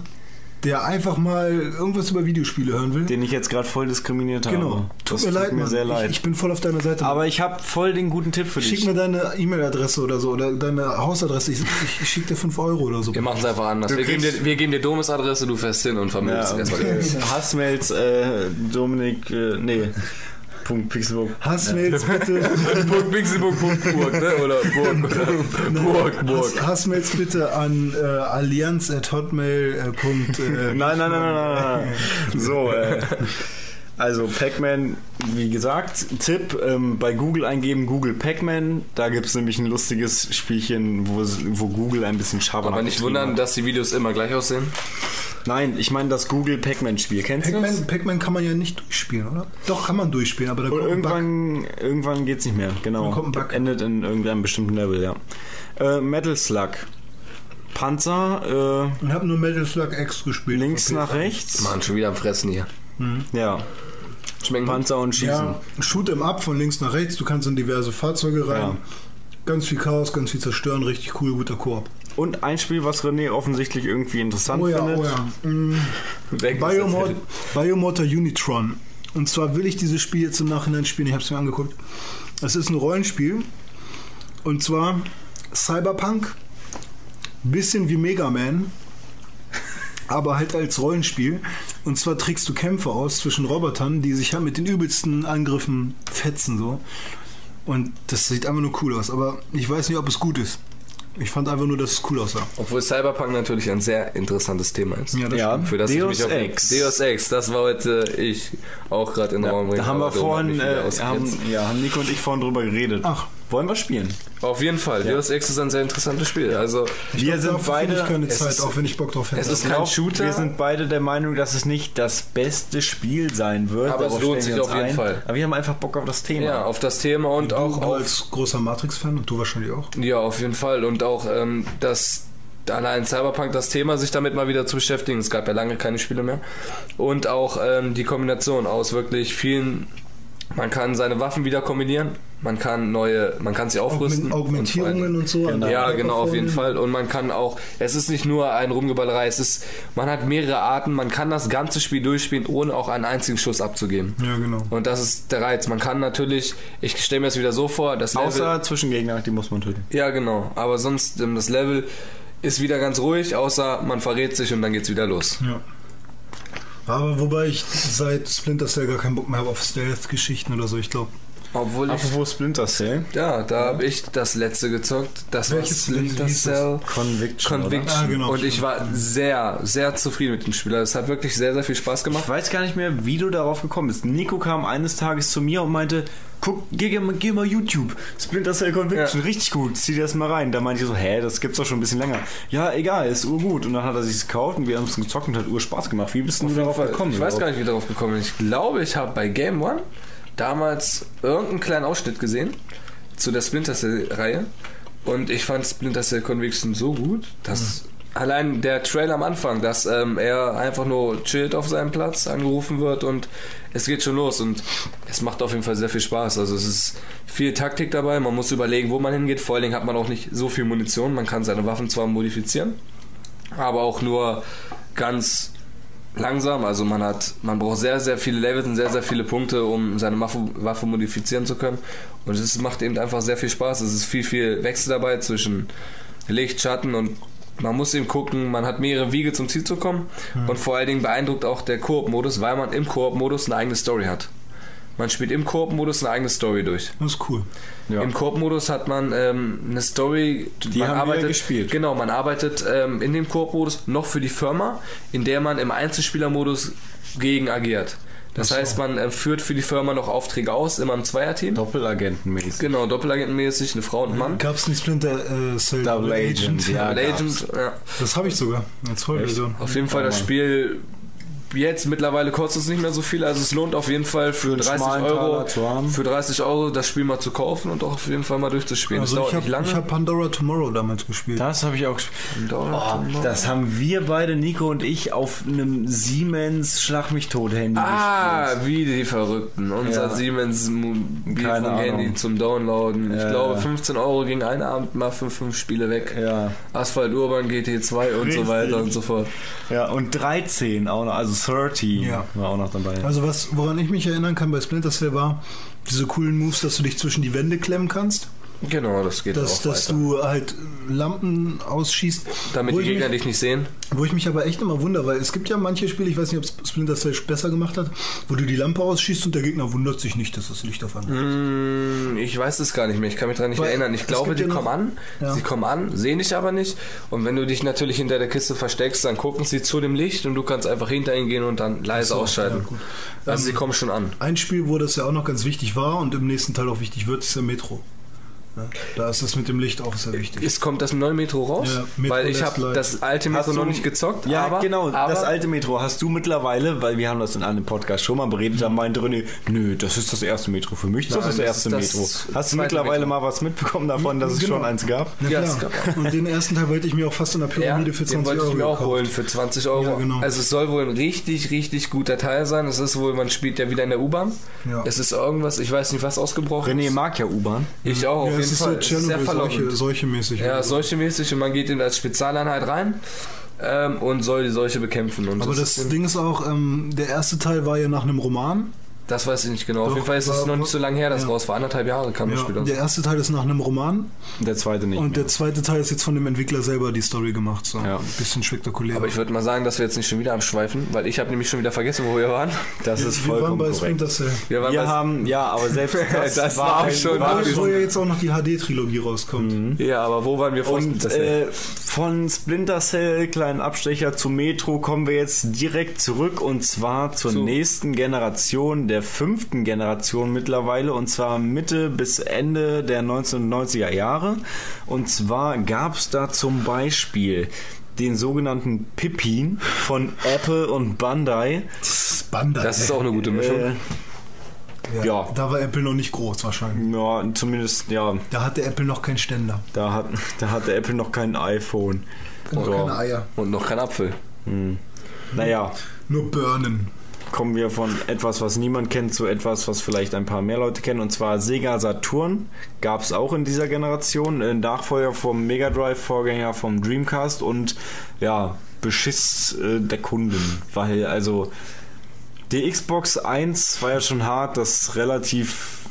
B: der einfach mal irgendwas über Videospiele hören will.
A: Den ich jetzt gerade voll diskriminiert habe.
B: genau. Tut
A: das
B: mir leid,
A: mir
B: Mann.
A: sehr leid.
B: Ich, ich bin voll auf deiner Seite.
A: aber ich habe voll den guten Tipp für dich.
B: Schick mir deine E-Mail-Adresse oder so oder deine Hausadresse. Ich, ich, schicke dir 5 Euro oder so.
C: Wir machen es einfach anders.
A: Du
C: Wir geben, dir, wir geben dir Domes Adresse, du fährst hin und vermittelst
A: ja,
C: erstmal.
A: Hassmails, äh, Dominik, äh, nee, Punkt Pixelburg.
B: Hassmails bitte.
C: Pixelburg.burg, ne? Oder Burg, oder Burg, Burg.
B: Hass, Hassmails bitte an äh, allianz.hotmail. Äh, Punkt, äh,
A: Nein, nein, nein, nein, nein, nein. So, äh, also Pac-Man, wie gesagt, Tipp, ähm, bei Google eingeben, Google Pac-Man, da gibt es nämlich ein lustiges Spielchen, wo, wo Google ein bisschen Schabernack
C: Aber nicht wundern,
A: hat.
C: dass die Videos immer gleich aussehen.
A: Nein, ich meine das Google Pac-Man-Spiel, kennst du das?
B: Pac-Man Pac kann man ja nicht durchspielen, oder? Doch, kann man durchspielen, aber da kommt ein Bug.
A: irgendwann, irgendwann geht's nicht mehr, genau.
B: Dann kommt ein Bug.
A: Endet in irgendeinem bestimmten Level, ja. Äh, Metal Slug. Panzer,
B: Und habe nur Metal Slug X
A: äh,
B: gespielt.
A: links nach rechts.
C: Mann, schon wieder am Fressen hier.
A: Ja.
C: Schmecken
A: Panzer und Schießen.
B: Ja, shoot em up von links nach rechts. Du kannst in diverse Fahrzeuge rein.
A: Ja.
B: Ganz viel Chaos, ganz viel zerstören. Richtig cool, guter Koop.
A: Und ein Spiel, was René offensichtlich irgendwie interessant
B: Oh ja,
A: findet.
B: oh ja.
C: Jetzt-
B: Biomotor Unitron. Und zwar will ich dieses Spiel jetzt im Nachhinein spielen. Ich habe es mir angeguckt. Es ist ein Rollenspiel. Und zwar Cyberpunk. Bisschen wie Mega Man. Aber halt als Rollenspiel. Und zwar trägst du Kämpfe aus zwischen Robotern, die sich halt mit den übelsten Angriffen fetzen. so. Und das sieht einfach nur cool aus. Aber ich weiß nicht, ob es gut ist. Ich fand einfach nur, dass es cool aussah.
C: Obwohl Cyberpunk natürlich ein sehr interessantes Thema ist.
B: Ja, das
A: Ja,
C: Für das
A: Deus
C: ich mich auf
A: Ex.
C: Deus Ex, das wollte ich auch gerade in den Raum bringen.
A: Da haben wir vorhin, äh, haben, ja, haben Nico und ich vorhin drüber geredet.
B: Ach.
A: Wollen wir spielen?
C: Auf jeden Fall, Deus Ex ist ein sehr interessantes Spiel. Also
A: Wir
B: glaub,
A: sind beide.
B: ich keine
C: es
B: Zeit,
C: ist-
B: auch wenn ich Bock drauf hätte.
C: es ist kein
A: glaub,
C: Shooter.
A: Wir sind beide der Meinung, dass es nicht das beste Spiel sein wird.
C: Aber es
A: Darauf
C: lohnt
A: stellen
C: sich
A: wir uns
C: auf jeden
A: ein.
C: Fall.
A: Aber wir haben einfach Bock auf das Thema.
C: ja, auf das Thema und
B: du,
C: auch
B: du
C: auf
B: als großer Matrix-Fan und du wahrscheinlich auch.
C: Ja, auf jeden Fall. Und auch, ähm, dass allein Cyberpunk das Thema, sich damit mal wieder zu beschäftigen. Es gab ja lange keine Spiele mehr. Und auch ähm, die Kombination aus wirklich vielen. Man kann seine Waffen wieder kombinieren. Man kann neue, man kann sie aufrüsten.
B: Augment- Augmentierungen und so. an der
C: Ja, genau, auf jeden. Fall. Und man kann auch, es ist nicht nur ein Rumgeballerei, es ist, man hat mehrere Arten, man kann das ganze Spiel durchspielen, ohne auch einen einzigen Schuss abzugeben.
B: Ja, genau.
C: Und das ist der Reiz. Man kann natürlich, ich stelle mir das wieder so vor, das Level,
A: Außer Zwischengegner, die muss man töten.
C: ja, genau. Aber sonst, ähm, das Level ist wieder ganz ruhig, außer man verrät sich und dann geht's wieder los.
B: Ja. Aber wobei ich seit Splinter Cell gar keinen Bock mehr habe auf Stealth-Geschichten oder so. Ich glaube,
C: Obwohl ich,
A: Apropos Splinter Cell.
C: ja, da habe ich das letzte gezockt. Das
B: Welches-
C: war Splinter? Cell
A: Conviction,
C: Conviction.
B: oder? Ah, genau,
C: und ich war sehr, sehr zufrieden mit dem Spiel. Es hat wirklich sehr, sehr viel Spaß
A: Ich
C: gemacht.
A: weiß gar nicht mehr, wie du darauf gekommen bist. Nico kam eines Tages zu mir und meinte, guck, geh, geh, mal- geh mal YouTube. Splinter Cell Conviction,
C: Ja.
A: richtig gut. Zieh dir das mal rein. Da meinte ich so, hä, das gibt's doch schon ein bisschen länger. Ja, egal, ist urgut. Und dann hat er sich gekauft und wir haben es gezockt und hat ur Spaß gemacht. Wie bist denn du darauf gekommen?
C: ich weiß gar nicht, wie ich darauf gekommen bin. Ich glaube, ich habe bei Game One damals irgendeinen kleinen Ausschnitt gesehen zu der Splinter Cell-Reihe. Und ich fand Splinter Cell Conviction so gut, dass allein der Trailer am Anfang, dass ähm, er einfach nur chillt auf seinem Platz, angerufen wird und es geht schon los. Und es macht auf jeden Fall sehr viel Spaß. Also es ist viel Taktik dabei, man muss überlegen, wo man hingeht. Vor allen Dingen hat man auch nicht so viel Munition. Man kann seine Waffen zwar modifizieren, aber auch nur ganz langsam. Also man hat, man braucht sehr, sehr viele Levels und sehr, sehr viele Punkte, um seine Waffe, Waffe modifizieren zu können. Und es macht eben einfach sehr viel Spaß. Es ist viel, viel Wechsel dabei zwischen Licht, Schatten und man muss eben gucken, man hat mehrere Wege zum Ziel zu kommen. Und vor allen Dingen beeindruckt auch der Koop-Modus, weil man im Koop-Modus eine eigene Story hat. Man spielt im Koop-Modus eine eigene Story durch.
B: das ist cool.
A: Ja.
C: Im Koop-Modus hat man ähm, eine Story,
A: Die
C: man
A: haben wir
C: arbeitet,
A: gespielt.
C: Genau, man arbeitet ähm, in dem Koop-Modus noch für die Firma, in der man im Einzelspieler-Modus gegen agiert. Das heißt, man äh, führt für die Firma noch Aufträge aus, immer im Zweierteam.
A: Doppelagentenmäßig.
C: Genau, Doppelagentenmäßig, eine Frau und ein Mann.
B: Gab es nicht Splinter äh, Cell
A: Double Agent, ja.
C: Double. Agent, ja.
B: Das habe ich sogar als Vollversion.
C: Auf jeden Fall das Spiel. Jetzt mittlerweile kostet es nicht mehr so viel, also es lohnt auf jeden Fall für
A: einen
C: 30
A: schmalen
C: Euro
A: Taler zu haben.
C: für 30 Euro das Spiel mal zu kaufen und auch auf jeden Fall mal durchzuspielen.
B: Also
C: das
B: ich habe hab Pandora Tomorrow damals gespielt.
A: Das habe ich auch gespielt. Oh, das haben wir beide, Nico und ich, auf einem Siemens Schlag mich tot Handy
C: Ah, wie die Verrückten. Unser
A: Ja.
C: Siemens
A: Keine
C: Mobilfunk-Handy
A: Ahnung.
C: zum Downloaden. Ich
A: Ja.
C: glaube, 15 Euro ging ein Abend mal für fünf Spiele weg.
A: Ja.
C: Asphalt Urban GT2 und
A: Richtig.
C: so weiter und so fort.
A: Ja, und 13 auch noch, also 13
B: Ja.
A: war auch noch dabei.
B: Also was, woran ich mich erinnern kann bei Splinter Cell war, diese coolen Moves, dass du dich zwischen die Wände klemmen kannst,
C: Genau, das geht
B: dass,
C: auch
B: dass
C: weiter.
B: du halt Lampen ausschießt.
C: Damit die Gegner
B: mich,
C: dich nicht sehen.
B: Wo ich mich aber echt immer wundere, weil es gibt ja manche Spiele, ich weiß nicht, ob Splinter Cell besser gemacht hat, wo du die Lampe ausschießt und der Gegner wundert sich nicht, dass das Licht auf einmal ist.
C: Hm, Ich weiß es gar nicht mehr. Ich kann mich daran nicht
B: Weil
C: erinnern. Ich glaube, die
B: ja
C: kommen an.
B: Ja.
C: Sie kommen an, sehen dich aber nicht. Und wenn du dich natürlich hinter der Kiste versteckst, dann gucken sie zu dem Licht und du kannst einfach hinter ihnen gehen und dann leise
B: so,
C: ausschalten.
B: ja,
C: also
B: Ähm,
C: sie kommen schon an.
B: Ein Spiel, wo das ja auch noch ganz wichtig war und im nächsten Teil auch wichtig wird, ist ja Metro. Ja, da ist es mit dem Licht auch sehr wichtig.
C: Es kommt das neue Metro raus,
B: Ja, Metro
C: weil ich habe das alte Metro
A: Hast
C: noch
A: du-
C: nicht gezockt.
A: Ja,
C: aber,
A: genau,
C: aber
A: das alte Metro hast du mittlerweile, weil wir haben das in einem Podcast schon mal beredet, da meinte René, nö, das ist das erste Metro. Für mich ist das
C: Nein,
A: das
C: das
A: erste
C: ist das
A: Metro. Hast du mittlerweile
C: Metro.
A: mal was mitbekommen davon, dass es
B: Genau.
A: schon eins gab?
B: Ja,
C: Ja, es gab
B: Und den ersten Teil wollte ich mir auch fast in der
C: Ja,
B: Pyramide für 20
C: den wollte
B: Euro
C: ich mir auch
B: gekauft.
C: holen für 20 Euro.
B: Ja, genau.
C: Also es soll wohl ein richtig, richtig guter Teil sein. Es ist wohl, man spielt ja wieder in der U-Bahn.
B: Ja.
C: Es ist irgendwas, ich weiß nicht, was ausgebrochen
A: René
C: ist.
A: mag ja U-Bahn.
C: Ich auch, auf
B: ja,
C: jeden
B: ist
C: Fall.
B: so
C: ist sehr
B: Chernobyl, solche, solche mäßig.
C: Ja, solche mäßig und man geht in als Spezialeinheit rein ähm, und soll die Solche bekämpfen. Und
B: Aber das
C: ist,
B: Ding ist auch, ähm, der erste Teil war ja nach einem Roman.
C: Das weiß ich nicht genau. Auf
B: Doch,
C: jeden Fall ist
B: war-
C: es noch nicht so lange her, dass
B: ja.
C: raus war. Anderthalb Jahre kam das
B: Ja,
C: Spiel aus.
B: der erste Teil ist nach einem Roman
A: Der zweite nicht.
B: und
A: mehr.
B: der zweite Teil ist jetzt von dem Entwickler selber die Story gemacht. So.
A: Ja.
B: Ein bisschen spektakulär.
C: Aber ich würde mal sagen, dass wir jetzt nicht schon wieder am Schweifen, weil ich habe nämlich schon wieder vergessen, wo wir waren.
A: das ist
B: wir waren
A: vollkommen
B: bei
A: korrekt.
B: Splinter Cell.
C: Wir waren
A: Wir
C: bei-
A: haben, ja, aber selbst das,
C: Das war auch
A: ein-
C: schon
A: war
B: Wo ja jetzt auch noch die HD-Trilogie rauskommt.
C: ja, aber wo waren wir vor
A: Und
C: Splinter Cell?
A: äh, von Splinter Cell, kleinen Abstecher zu Metro, kommen wir jetzt direkt zurück und zwar zur
C: Zu-
A: nächsten Generation, der fünften Generation mittlerweile und zwar Mitte bis Ende der 1990er Jahre. Und zwar gab es da zum Beispiel den sogenannten Pippin von Apple und Bandai.
B: Bandai.
C: Das ist auch eine gute Mischung.
A: Äh, ja.
B: Da war Apple noch nicht groß wahrscheinlich.
A: ja, zumindest, ja,
B: Da hatte Apple noch keinen Ständer.
A: da, hat, da hatte Apple noch kein iPhone.
B: Und
A: Ja.
B: keine Eier.
C: Und noch kein Apfel.
A: Naja,
B: Nur Birnen.
A: Kommen wir von etwas, was niemand kennt, zu etwas, was vielleicht ein paar mehr Leute kennen. Und zwar Sega Saturn gab es auch in dieser Generation. Ein Nachfolger vom Mega Drive, Vorgänger vom Dreamcast und ja, Beschiss äh, der Kunden. Weil also die Xbox 1 war ja schon hart, dass relativ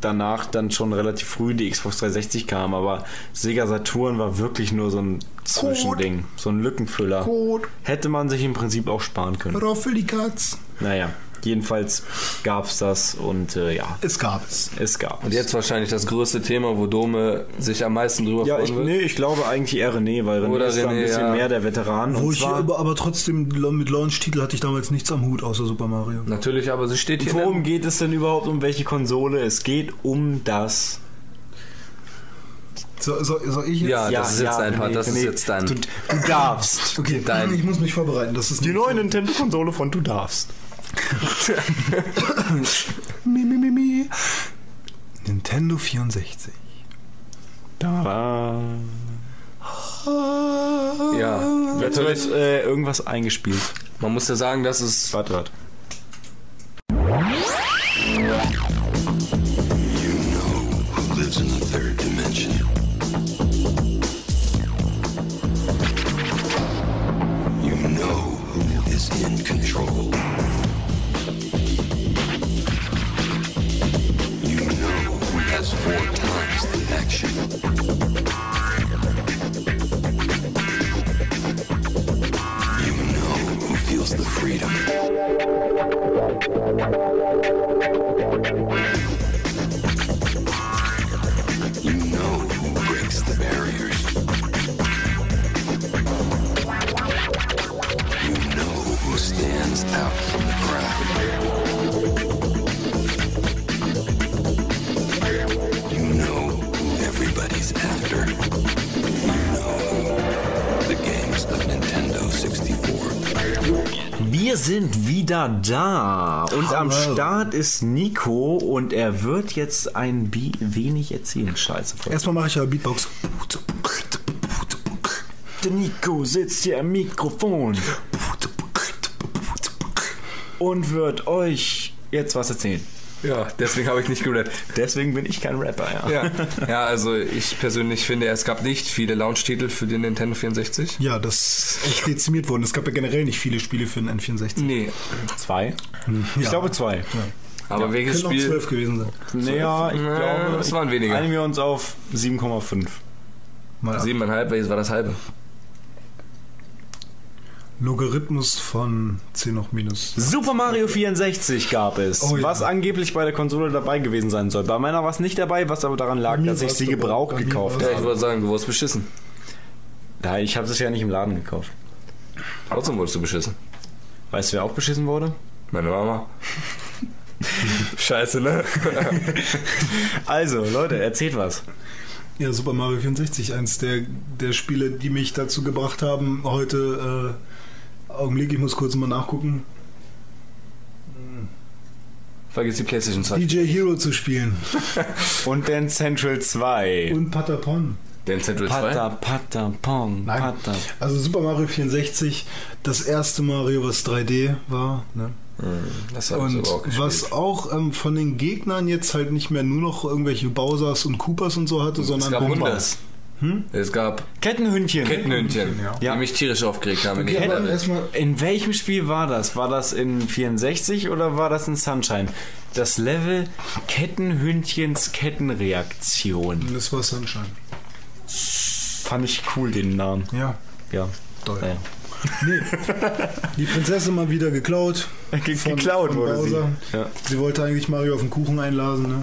A: danach dann schon relativ früh die Xbox 360 kam, aber Sega Saturn war wirklich nur so ein Zwischending, so ein Lückenfüller.
B: Code.
A: Hätte man sich im Prinzip auch sparen können.
B: Rauf die Katz.
A: Naja, jedenfalls gab's das und äh, ja,
B: Es gab es.
A: es gab
C: Und
A: es.
C: jetzt wahrscheinlich das größte Thema, wo Dome sich am meisten drüber
A: Ja,
C: freuen
A: ich,
C: wird.
A: nee, ich glaube eigentlich eher René, weil René
C: Oder
A: ist da ein
C: René,
A: bisschen
C: ja.
A: mehr der Veteran.
B: Wo
A: Und
B: ich
A: zwar,
B: aber, aber trotzdem mit Launch-Titel hatte ich damals nichts am Hut außer Super Mario.
C: Natürlich, aber sie steht hier.
A: worum geht es denn überhaupt um welche Konsole? Es geht um das.
B: So, so, soll ich jetzt?
C: Ja, das ist jetzt dein Part, das ist jetzt dein.
A: Du, du darfst.
B: Okay,
C: Dein-
B: ich muss mich vorbereiten. Das ist
A: Die neue Nintendo-Konsole von Du darfst.
B: Mi, mi, mi, mi. Nintendo 64.
A: Da.
C: Ja,
A: Jetzt
C: natürlich.
A: wird äh, irgendwas eingespielt.
C: Man muss ja sagen, dass es
A: Warte, warte.
J: in the
A: wieder da und am
B: Hallo.
A: Start ist Nico und er wird jetzt ein bi- wenig erzählen. Scheiße.
B: Erstmal mache ich ja Beatbox.
A: Der Nico sitzt hier am Mikrofon und wird euch jetzt was erzählen.
C: Ja, deswegen habe ich nicht gerappt.
A: Deswegen bin ich kein Rapper, ja.
C: Ja. ja, also ich persönlich finde, es gab nicht viele Launch-Titel für den Nintendo 64.
B: Ja, das ist echt dezimiert worden. Es gab ja generell nicht viele Spiele für den N64.
C: Nee,
A: Zwei? Ich
B: Ja.
A: glaube zwei.
C: aber welches
B: Können auch
C: Spiel?
B: zwölf gewesen sein.
A: Naja, ich
C: Äh,
A: glaube,
C: es waren weniger.
A: einigen wir uns auf 7,5.
B: Mal ab.
C: Siebeneinhalb, welches war das halbe?
B: Logarithmus von 10 hoch minus.
A: Super Mario 64 gab es,
B: Oh ja.
A: was angeblich bei der Konsole dabei gewesen sein soll. Bei meiner war es nicht dabei, was aber daran lag, dass ich sie gebraucht gekauft
B: war's
C: Ja, ich
A: habe.
C: wollte sagen, du wurdest beschissen.
A: Nein, ich habe es ja nicht im Laden gekauft.
C: Trotzdem wurdest du beschissen.
A: Weißt du, wer auch beschissen wurde?
C: Meine Mama. Scheiße, ne?
A: Also, Leute, erzählt was.
B: Ja, Super Mario 64, eins der, der Spiele, die mich dazu gebracht haben, heute, äh, Augenblick, ich muss kurz mal nachgucken,
C: Vergiss die PlayStation 2.
B: DJ Hero zu spielen.
A: Und dann Central 2.
B: Und Patapon.
C: Den Central 2?
A: Pata, Pata, Pong,
B: Nein.
A: Pata.
B: Also Super Mario 64, das erste Mario, was 3D war. Ne?
C: Das habe ich
B: Und
C: auch gespielt.
B: was auch ähm, von den Gegnern jetzt halt nicht mehr nur noch irgendwelche Bowsers und Koopas und so hatte, sondern
C: gab
B: Pumbas.
C: Es gab
A: Kettenhündchen.
C: Kettenhündchen,
A: Ja.
C: die mich tierisch aufgeregt haben. in
B: Okay,
A: In welchem Spiel war das? War das in 64 oder war das in Sunshine? Das Level Kettenhündchens Kettenreaktion.
B: Das war Sunshine.
A: Fand ich cool, den Namen.
B: Ja,
A: Ja.
B: toll.
A: Naja.
B: Nee. Die Prinzessin mal wieder geklaut.
A: Ge
B: Von-
A: geklaut
B: von
A: wurde sie.
B: Bowser.
A: Ja.
B: Sie wollte eigentlich Mario auf den Kuchen einladen. Ne?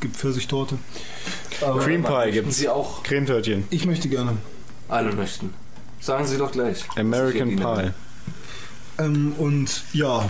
B: Gibt Pfirsichtorte. Aber
A: Cream Pie gibt's.
C: Sie auch
A: Cremetörtchen.
B: ich möchte gerne.
C: alle möchten. Sagen Sie doch gleich.
A: American Pie.
B: Ähm, und ja,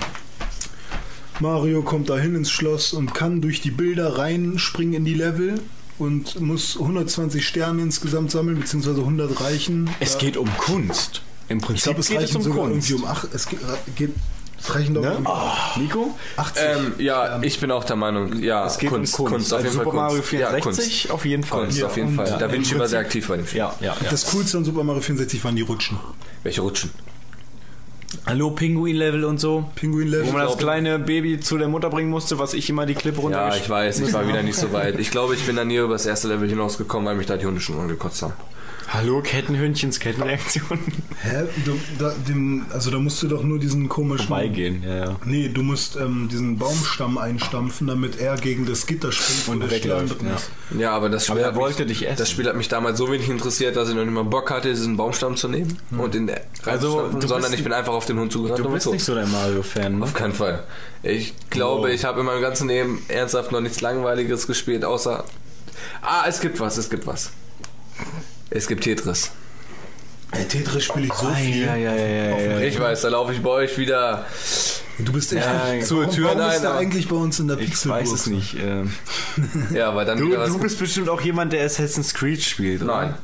B: Mario kommt dahin ins Schloss und kann durch die Bilder reinspringen in die Level und muss 120 Sterne insgesamt sammeln, beziehungsweise 100 reichen.
A: Es geht um Kunst. Im
B: ich
A: Prinzip
B: glaube, es
A: geht es
B: reichen
A: um
B: sogar
A: Kunst.
B: irgendwie um 8. Es geht, geht es reichen doch
A: Ne?
B: irgendwie
A: Nico?
B: 80.
C: Ähm, ja, ich bin auch der Meinung, ja,
A: Es geht
C: Kunst,
A: um Kunst.
C: Kunst, auf
A: also
C: jeden Fall
A: Super Mario
C: Kunst.
A: 64
C: Ja,
A: auf jeden Fall.
C: Kunst
B: Ja,
C: auf jeden Fall. Da
B: im
C: Vinci war
B: Prinzip-
C: sehr aktiv bei dem Spiel.
A: Ja, ja, ja.
B: Das Coolste an Super Mario 64 waren die Rutschen.
C: Welche Rutschen?
A: Hallo, Pinguin-Level und so.
B: Pinguin-Level.
A: Wo man das kleine Baby zu der Mutter bringen musste, was ich immer die Klippe runter
C: Ja, ich weiß, ich war wieder nicht so weit. Ich glaube, ich bin dann nie über das erste Level hinausgekommen, weil mich da die Hunde schon angekotzt haben.
A: Hallo, Kettenhündchens Kettenreaktion.
B: Hä? Du, da, dem, also da musst du doch nur diesen komischen...
A: Beigehen, ja, ja.
B: Nee, du musst ähm, diesen Baumstamm einstampfen, damit er gegen das Gitter springt
A: Und wegläuft, ja.
C: Ja, aber das Spiel,
A: Aber er
C: hat
A: wollte
C: mich,
A: dich essen.
C: das Spiel hat mich damals so wenig interessiert, dass ich noch nicht mal Bock hatte, diesen Baumstamm zu nehmen und in der
A: Also,
C: sondern ich bin einfach auf den Hund zugerannt
A: Du
C: und
A: bist
C: so.
A: nicht so der Mario-Fan, ne?
C: Auf keinen Fall. Ich glaube,
A: Oh.
C: ich habe in meinem ganzen Leben ernsthaft noch nichts Langweiliges gespielt, außer. Ah, es gibt was, es gibt was. Es gibt Tetris.
B: Ey, Tetris spiele ich so viel.
A: ja, ja, ja, ja.
C: Ich weiß, da laufe ich bei euch wieder.
B: Du bist echt
A: Ja,
B: nicht-
C: zur
B: warum,
C: Tür
B: warum
C: rein,
B: ist der
C: aber-
B: eigentlich bei uns in der
A: Ich
B: Pixelburg?
A: weiß es nicht. ähm.
C: Ja, weil dann
A: Du, du bist bestimmt auch jemand, der Assassin's Creed spielt, oder?
C: Nein.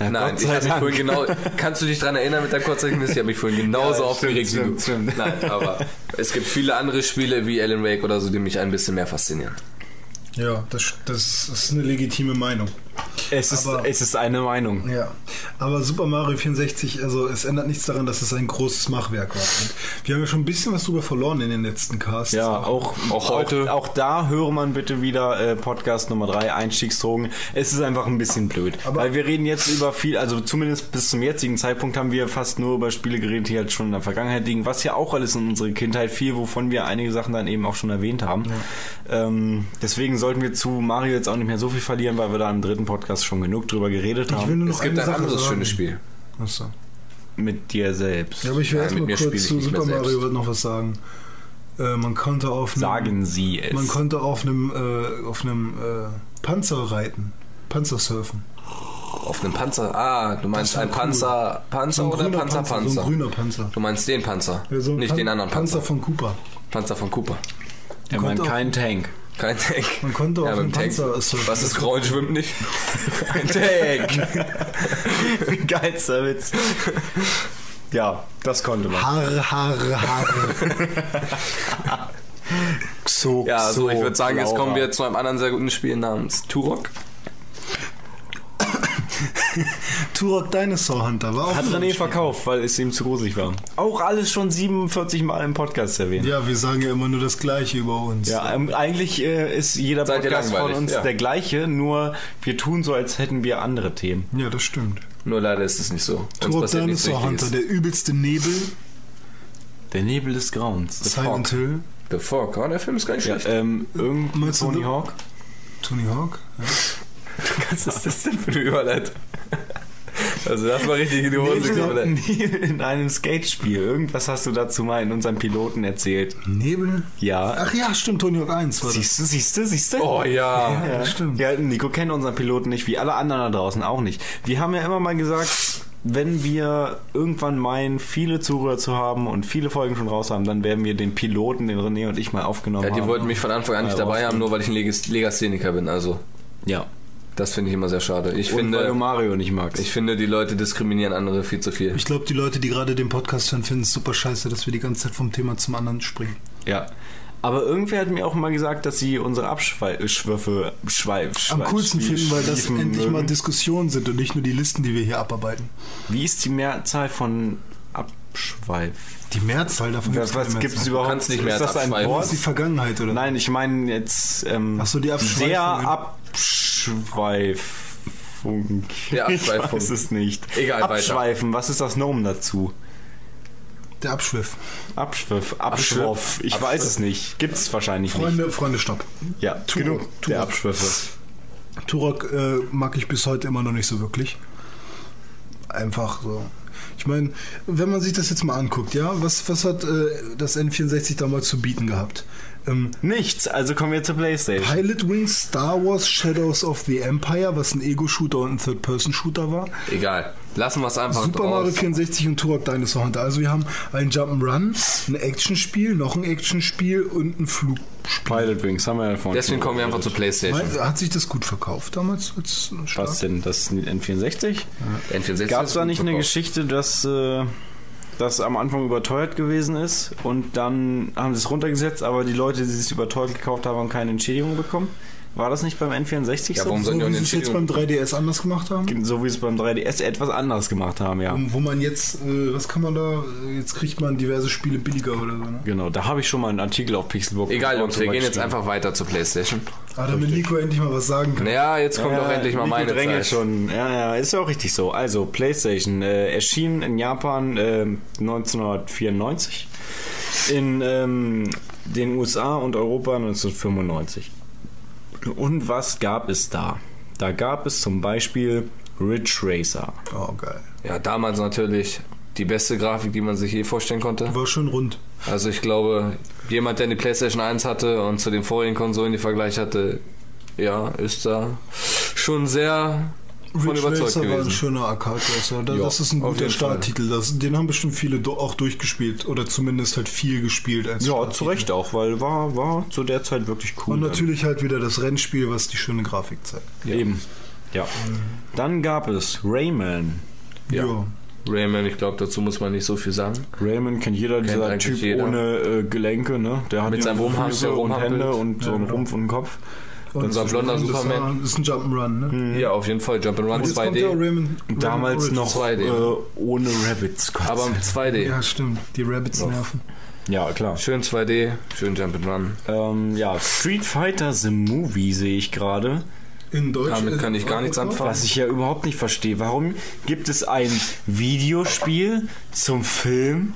A: Ja,
C: Nein, ich habe mich vorhin genau. Kannst du dich daran erinnern mit der Kurzzeichnung? Ich habe mich vorhin genauso
A: Ja,
C: aufgeregt
A: stimmt,
C: wie du.
A: stimmt.
C: Nein, aber es gibt viele andere Spiele wie Alan Wake oder so, die mich ein bisschen mehr faszinieren.
B: Ja, das, das ist eine legitime Meinung.
A: Es ist,
B: Aber-
A: es ist eine Meinung.
B: Ja, aber Super Mario 64, also es ändert nichts daran, dass es ein großes Machwerk war. Und wir haben ja schon ein bisschen was drüber verloren in den letzten Casts.
A: Ja, auch,
C: Auch heute.
A: Auch, auch da höre man bitte wieder äh, Podcast Nummer 3, Einstiegsdrogen. Es ist einfach ein bisschen blöd.
B: Aber-
A: weil wir reden jetzt über viel, also zumindest bis zum jetzigen Zeitpunkt haben wir fast nur über Spiele geredet, die halt schon in der Vergangenheit liegen, was ja auch alles in unserer Kindheit fiel, wovon wir einige Sachen dann eben auch schon erwähnt haben. Ähm, deswegen sollten wir zu Mario jetzt auch nicht mehr so viel verlieren, weil wir da im dritten Podcast schon genug drüber geredet
B: Ich will
A: haben.
B: nur noch
C: Es gibt ein
B: Sache
C: anderes
B: sagen.
C: schönes Spiel.
B: Achso.
A: Mit dir selbst.
B: Ja, aber ich will
C: Nein,
B: erstmal
C: mit mir spiele
B: kurz zu Super Mario noch was sagen. Äh, man konnte auf einem,
A: Sagen Sie es.
B: man konnte auf einem äh, auf einem äh, Panzer reiten, Panzer surfen.
C: Auf einem Panzer. Ah, du meinst ein
B: cool.
C: Panzer. Panzer
B: So ein
C: oder
B: grüner
C: Panzer,
B: Panzer,
C: Panzer?
B: so ein grüner Panzer.
C: Du meinst den Panzer,
B: Ja, so ein
C: nicht
B: Pan-
C: den anderen Panzer.
B: Panzer von Cooper.
C: Panzer von Cooper.
A: Er meint
B: konnte auch-
A: kein Tank.
C: Kein Tank.
B: Man konnte
C: ja,
B: auf
C: mit
B: dem
C: dem Tank.
B: Panzer surfen.
C: Was ist grau und schwimmt nicht? Ein Tank.
A: Geilster Witz. Ja, das konnte man.
B: Har, har, har.
A: Xo,
C: Ja, also ich würde sagen, jetzt
A: Laura.
C: kommen wir zu einem anderen sehr guten Spiel namens Turok.
B: Turok Dinosaur Hunter war auch
A: Hat René verkauft, weil es ihm zu gruselig war. Auch alles schon 47 Mal im Podcast erwähnt.
B: Ja, wir sagen ja immer nur das Gleiche über uns.
A: Ja, ähm, eigentlich äh, ist jeder
C: Seid
A: Podcast von uns
C: ja.
A: der gleiche, nur wir tun so, als hätten wir andere Themen.
B: ja das stimmt.
C: Nur leider ist es nicht so.
B: Turok Dinosaur Hunter, der übelste Nebel,
A: Der Nebel des Grauens.
B: Silent
C: Fog.
B: Hill,
C: The Fog, oh, der Film ist gar nicht
A: Ja,
C: schlecht.
A: ähm, irgend Tony
B: The-
A: Hawk?
B: Tony Hawk. Ja.
C: Was ist das denn für eine Überleitung? Also das war richtig in die Hose gekommen.
A: Nebel in einem Skatespiel. Irgendwas hast du dazu mal in unserem Piloten erzählt.
B: Nebel?
A: Ja.
B: Ach ja, stimmt, Tony Hawk 1 war das.
A: Siehst du, siehst du, siehst du?
C: Oh ja.
B: Ja, das stimmt.
A: Ja, Nico kennt unseren Piloten nicht, wie alle anderen da draußen auch nicht. Wir haben ja immer mal gesagt, wenn wir irgendwann meinen, viele Zuhörer zu haben und viele Folgen schon raus haben, dann werden wir den Piloten, den René und ich mal aufgenommen
C: Ja, die
A: haben.
C: wollten mich von Anfang an nicht dabei haben, nur weil ich ein Legas- Legastheniker bin. Also
A: Ja.
C: Das finde ich immer sehr schade. Ich
A: und weil du
C: finde,
A: Mario nicht magst.
C: ich finde, die Leute diskriminieren andere viel zu viel.
B: Ich glaube, die Leute, die gerade den Podcast hören, finden es super scheiße, dass wir die ganze Zeit vom Thema zum anderen springen.
A: ja. Aber irgendwer hat mir auch mal gesagt, dass sie unsere Abschweife Schweif,
B: Am coolsten finden, weil das endlich mal
A: mögen.
B: Diskussionen sind und nicht nur die Listen, die wir hier abarbeiten.
A: Wie ist die Mehrzahl von Abschweif?
B: Die Mehrzahl davon
A: Was, was gibt es überhaupt?
C: kannst nicht mehr
A: ist das ein
C: abschweifen.
B: Das
A: Wort?
B: ist die Vergangenheit, oder?
A: Nein, ich meine jetzt ähm,
B: Ach so, die Abschweifungen.
A: sehr Abschweifung.
C: Der Abschweifung.
A: Ich weiß es nicht.
C: Egal, weiter.
A: Abschweifen, was ist das Nomen dazu?
B: Der Abschwiff.
A: Abschwiff, Abschwoff, ich weiß es nicht. Gibt es wahrscheinlich
B: Freunde, Freunde, stopp.
A: nicht. Ja,
B: Turok,
A: genug der
B: Turok.
A: Abschwiffe.
B: Turok äh, mag ich bis heute immer noch nicht so wirklich. Einfach so. Ich meine, wenn man sich das jetzt mal anguckt, ja, was, was hat äh, das N64 damals zu bieten gehabt? Ähm,
A: Nichts, also kommen wir zur Playstation.
B: Pilot Wings Star Wars Shadows of the Empire, was ein Ego-Shooter und ein Third-Person-Shooter war.
C: Egal. Lassen wir es einfach
B: Super Mario
C: draus.
B: 64 und Turok Dinosaur Hunter. Also wir haben ein Jump'n'Run, ein Actionspiel, noch ein Actionspiel und ein Flugspiel.
A: Pilot Wings haben wir ja vorhin
C: Deswegen kommen wir einfach zur Playstation.
B: Hat sich das gut verkauft damals?
A: Was denn, das N64?
C: N64
A: Gab es da nicht eine
C: verkauft.
A: Geschichte, dass äh, das am Anfang überteuert gewesen ist und dann haben sie es runtergesetzt, aber die Leute, die es überteuert gekauft haben, haben keine Entschädigung bekommen? War das nicht beim N64
C: Ja,
A: so?
C: warum
B: So
C: sollen die
B: wie sie es jetzt beim
C: Entschädigung?
B: 3DS anders gemacht haben?
A: So wie sie es beim 3DS etwas anders gemacht haben, ja.
B: Wo man jetzt, äh, was kann man da, jetzt kriegt man diverse Spiele billiger oder so. Ne?
A: Genau, da habe ich schon mal einen Artikel auf Pixelbook.
C: Egal, Jungs, wir gehen jetzt einfach weiter zur Playstation.
B: Ah, damit Nico endlich mal was sagen kann.
C: Naja, jetzt kommt
A: Ja,
C: doch endlich mal
A: Nico
C: meine Zeit.
A: schon. Ja, ja, ist ja auch richtig so. Also, PlayStation äh, erschien in Japan äh, 1994, in ähm, den USA und Europa 1995. Und was gab es da? Da gab es zum Beispiel Ridge Racer.
B: Oh, geil.
C: Ja, damals natürlich die beste Grafik, die man sich je vorstellen konnte.
B: War schon rund.
C: Also ich glaube, jemand, der eine Playstation 1 hatte und zu den vorigen Konsolen die Vergleich hatte, ja, ist da schon sehr von
B: Ridge
C: überzeugt
B: Racer war ein
C: gewesen.
B: schöner Arcade-Racer. Da-
C: Ja,
B: Das ist ein guter. Starttitel. Das, den haben bestimmt viele auch durchgespielt. Oder zumindest halt viel gespielt. Als
A: Ja, zu Recht auch, weil war, war zu der Zeit wirklich cool.
B: Und natürlich halt wieder das Rennspiel, was die schöne Grafik zeigt.
A: Eben. Ja. Dann gab es Rayman.
B: Ja.
C: Rayman, ich glaube, dazu muss man nicht so viel sagen.
A: Rayman kennt jeder, dieser
C: eigentlich
A: Typ
C: jeder.
A: ohne äh, Gelenke, ne? Der hat
C: Mit
A: ja
C: seinem Rumhampel,
A: und. Hände und so
B: Ja,
A: einen
B: genau.
A: Rumpf und einen Kopf.
B: Und
C: Unser blonder
B: das
C: Superman.
B: War, ist ein Jump'n'Run, ne?
C: Ja, auf jeden Fall Jump'n'Run
B: Und jetzt kommt ja
C: 2D.
B: Rayman, Rayman
A: Damals
B: Origins.
A: noch
C: 2D.
A: äh, ohne Rabbits. Gott
C: Aber
A: sei
C: im
A: Dank.
C: 2D.
B: Ja, stimmt. Die Rabbits nerven.
A: ja, klar.
C: Schön 2D, schön Jump'n'Run.
A: Ähm, ja, Street Fighter The Movie sehe ich gerade.
B: In Deutsch.
C: Damit kann ich gar nichts anfangen.
A: Was ich ja überhaupt nicht verstehe. Warum gibt es ein Videospiel zum Film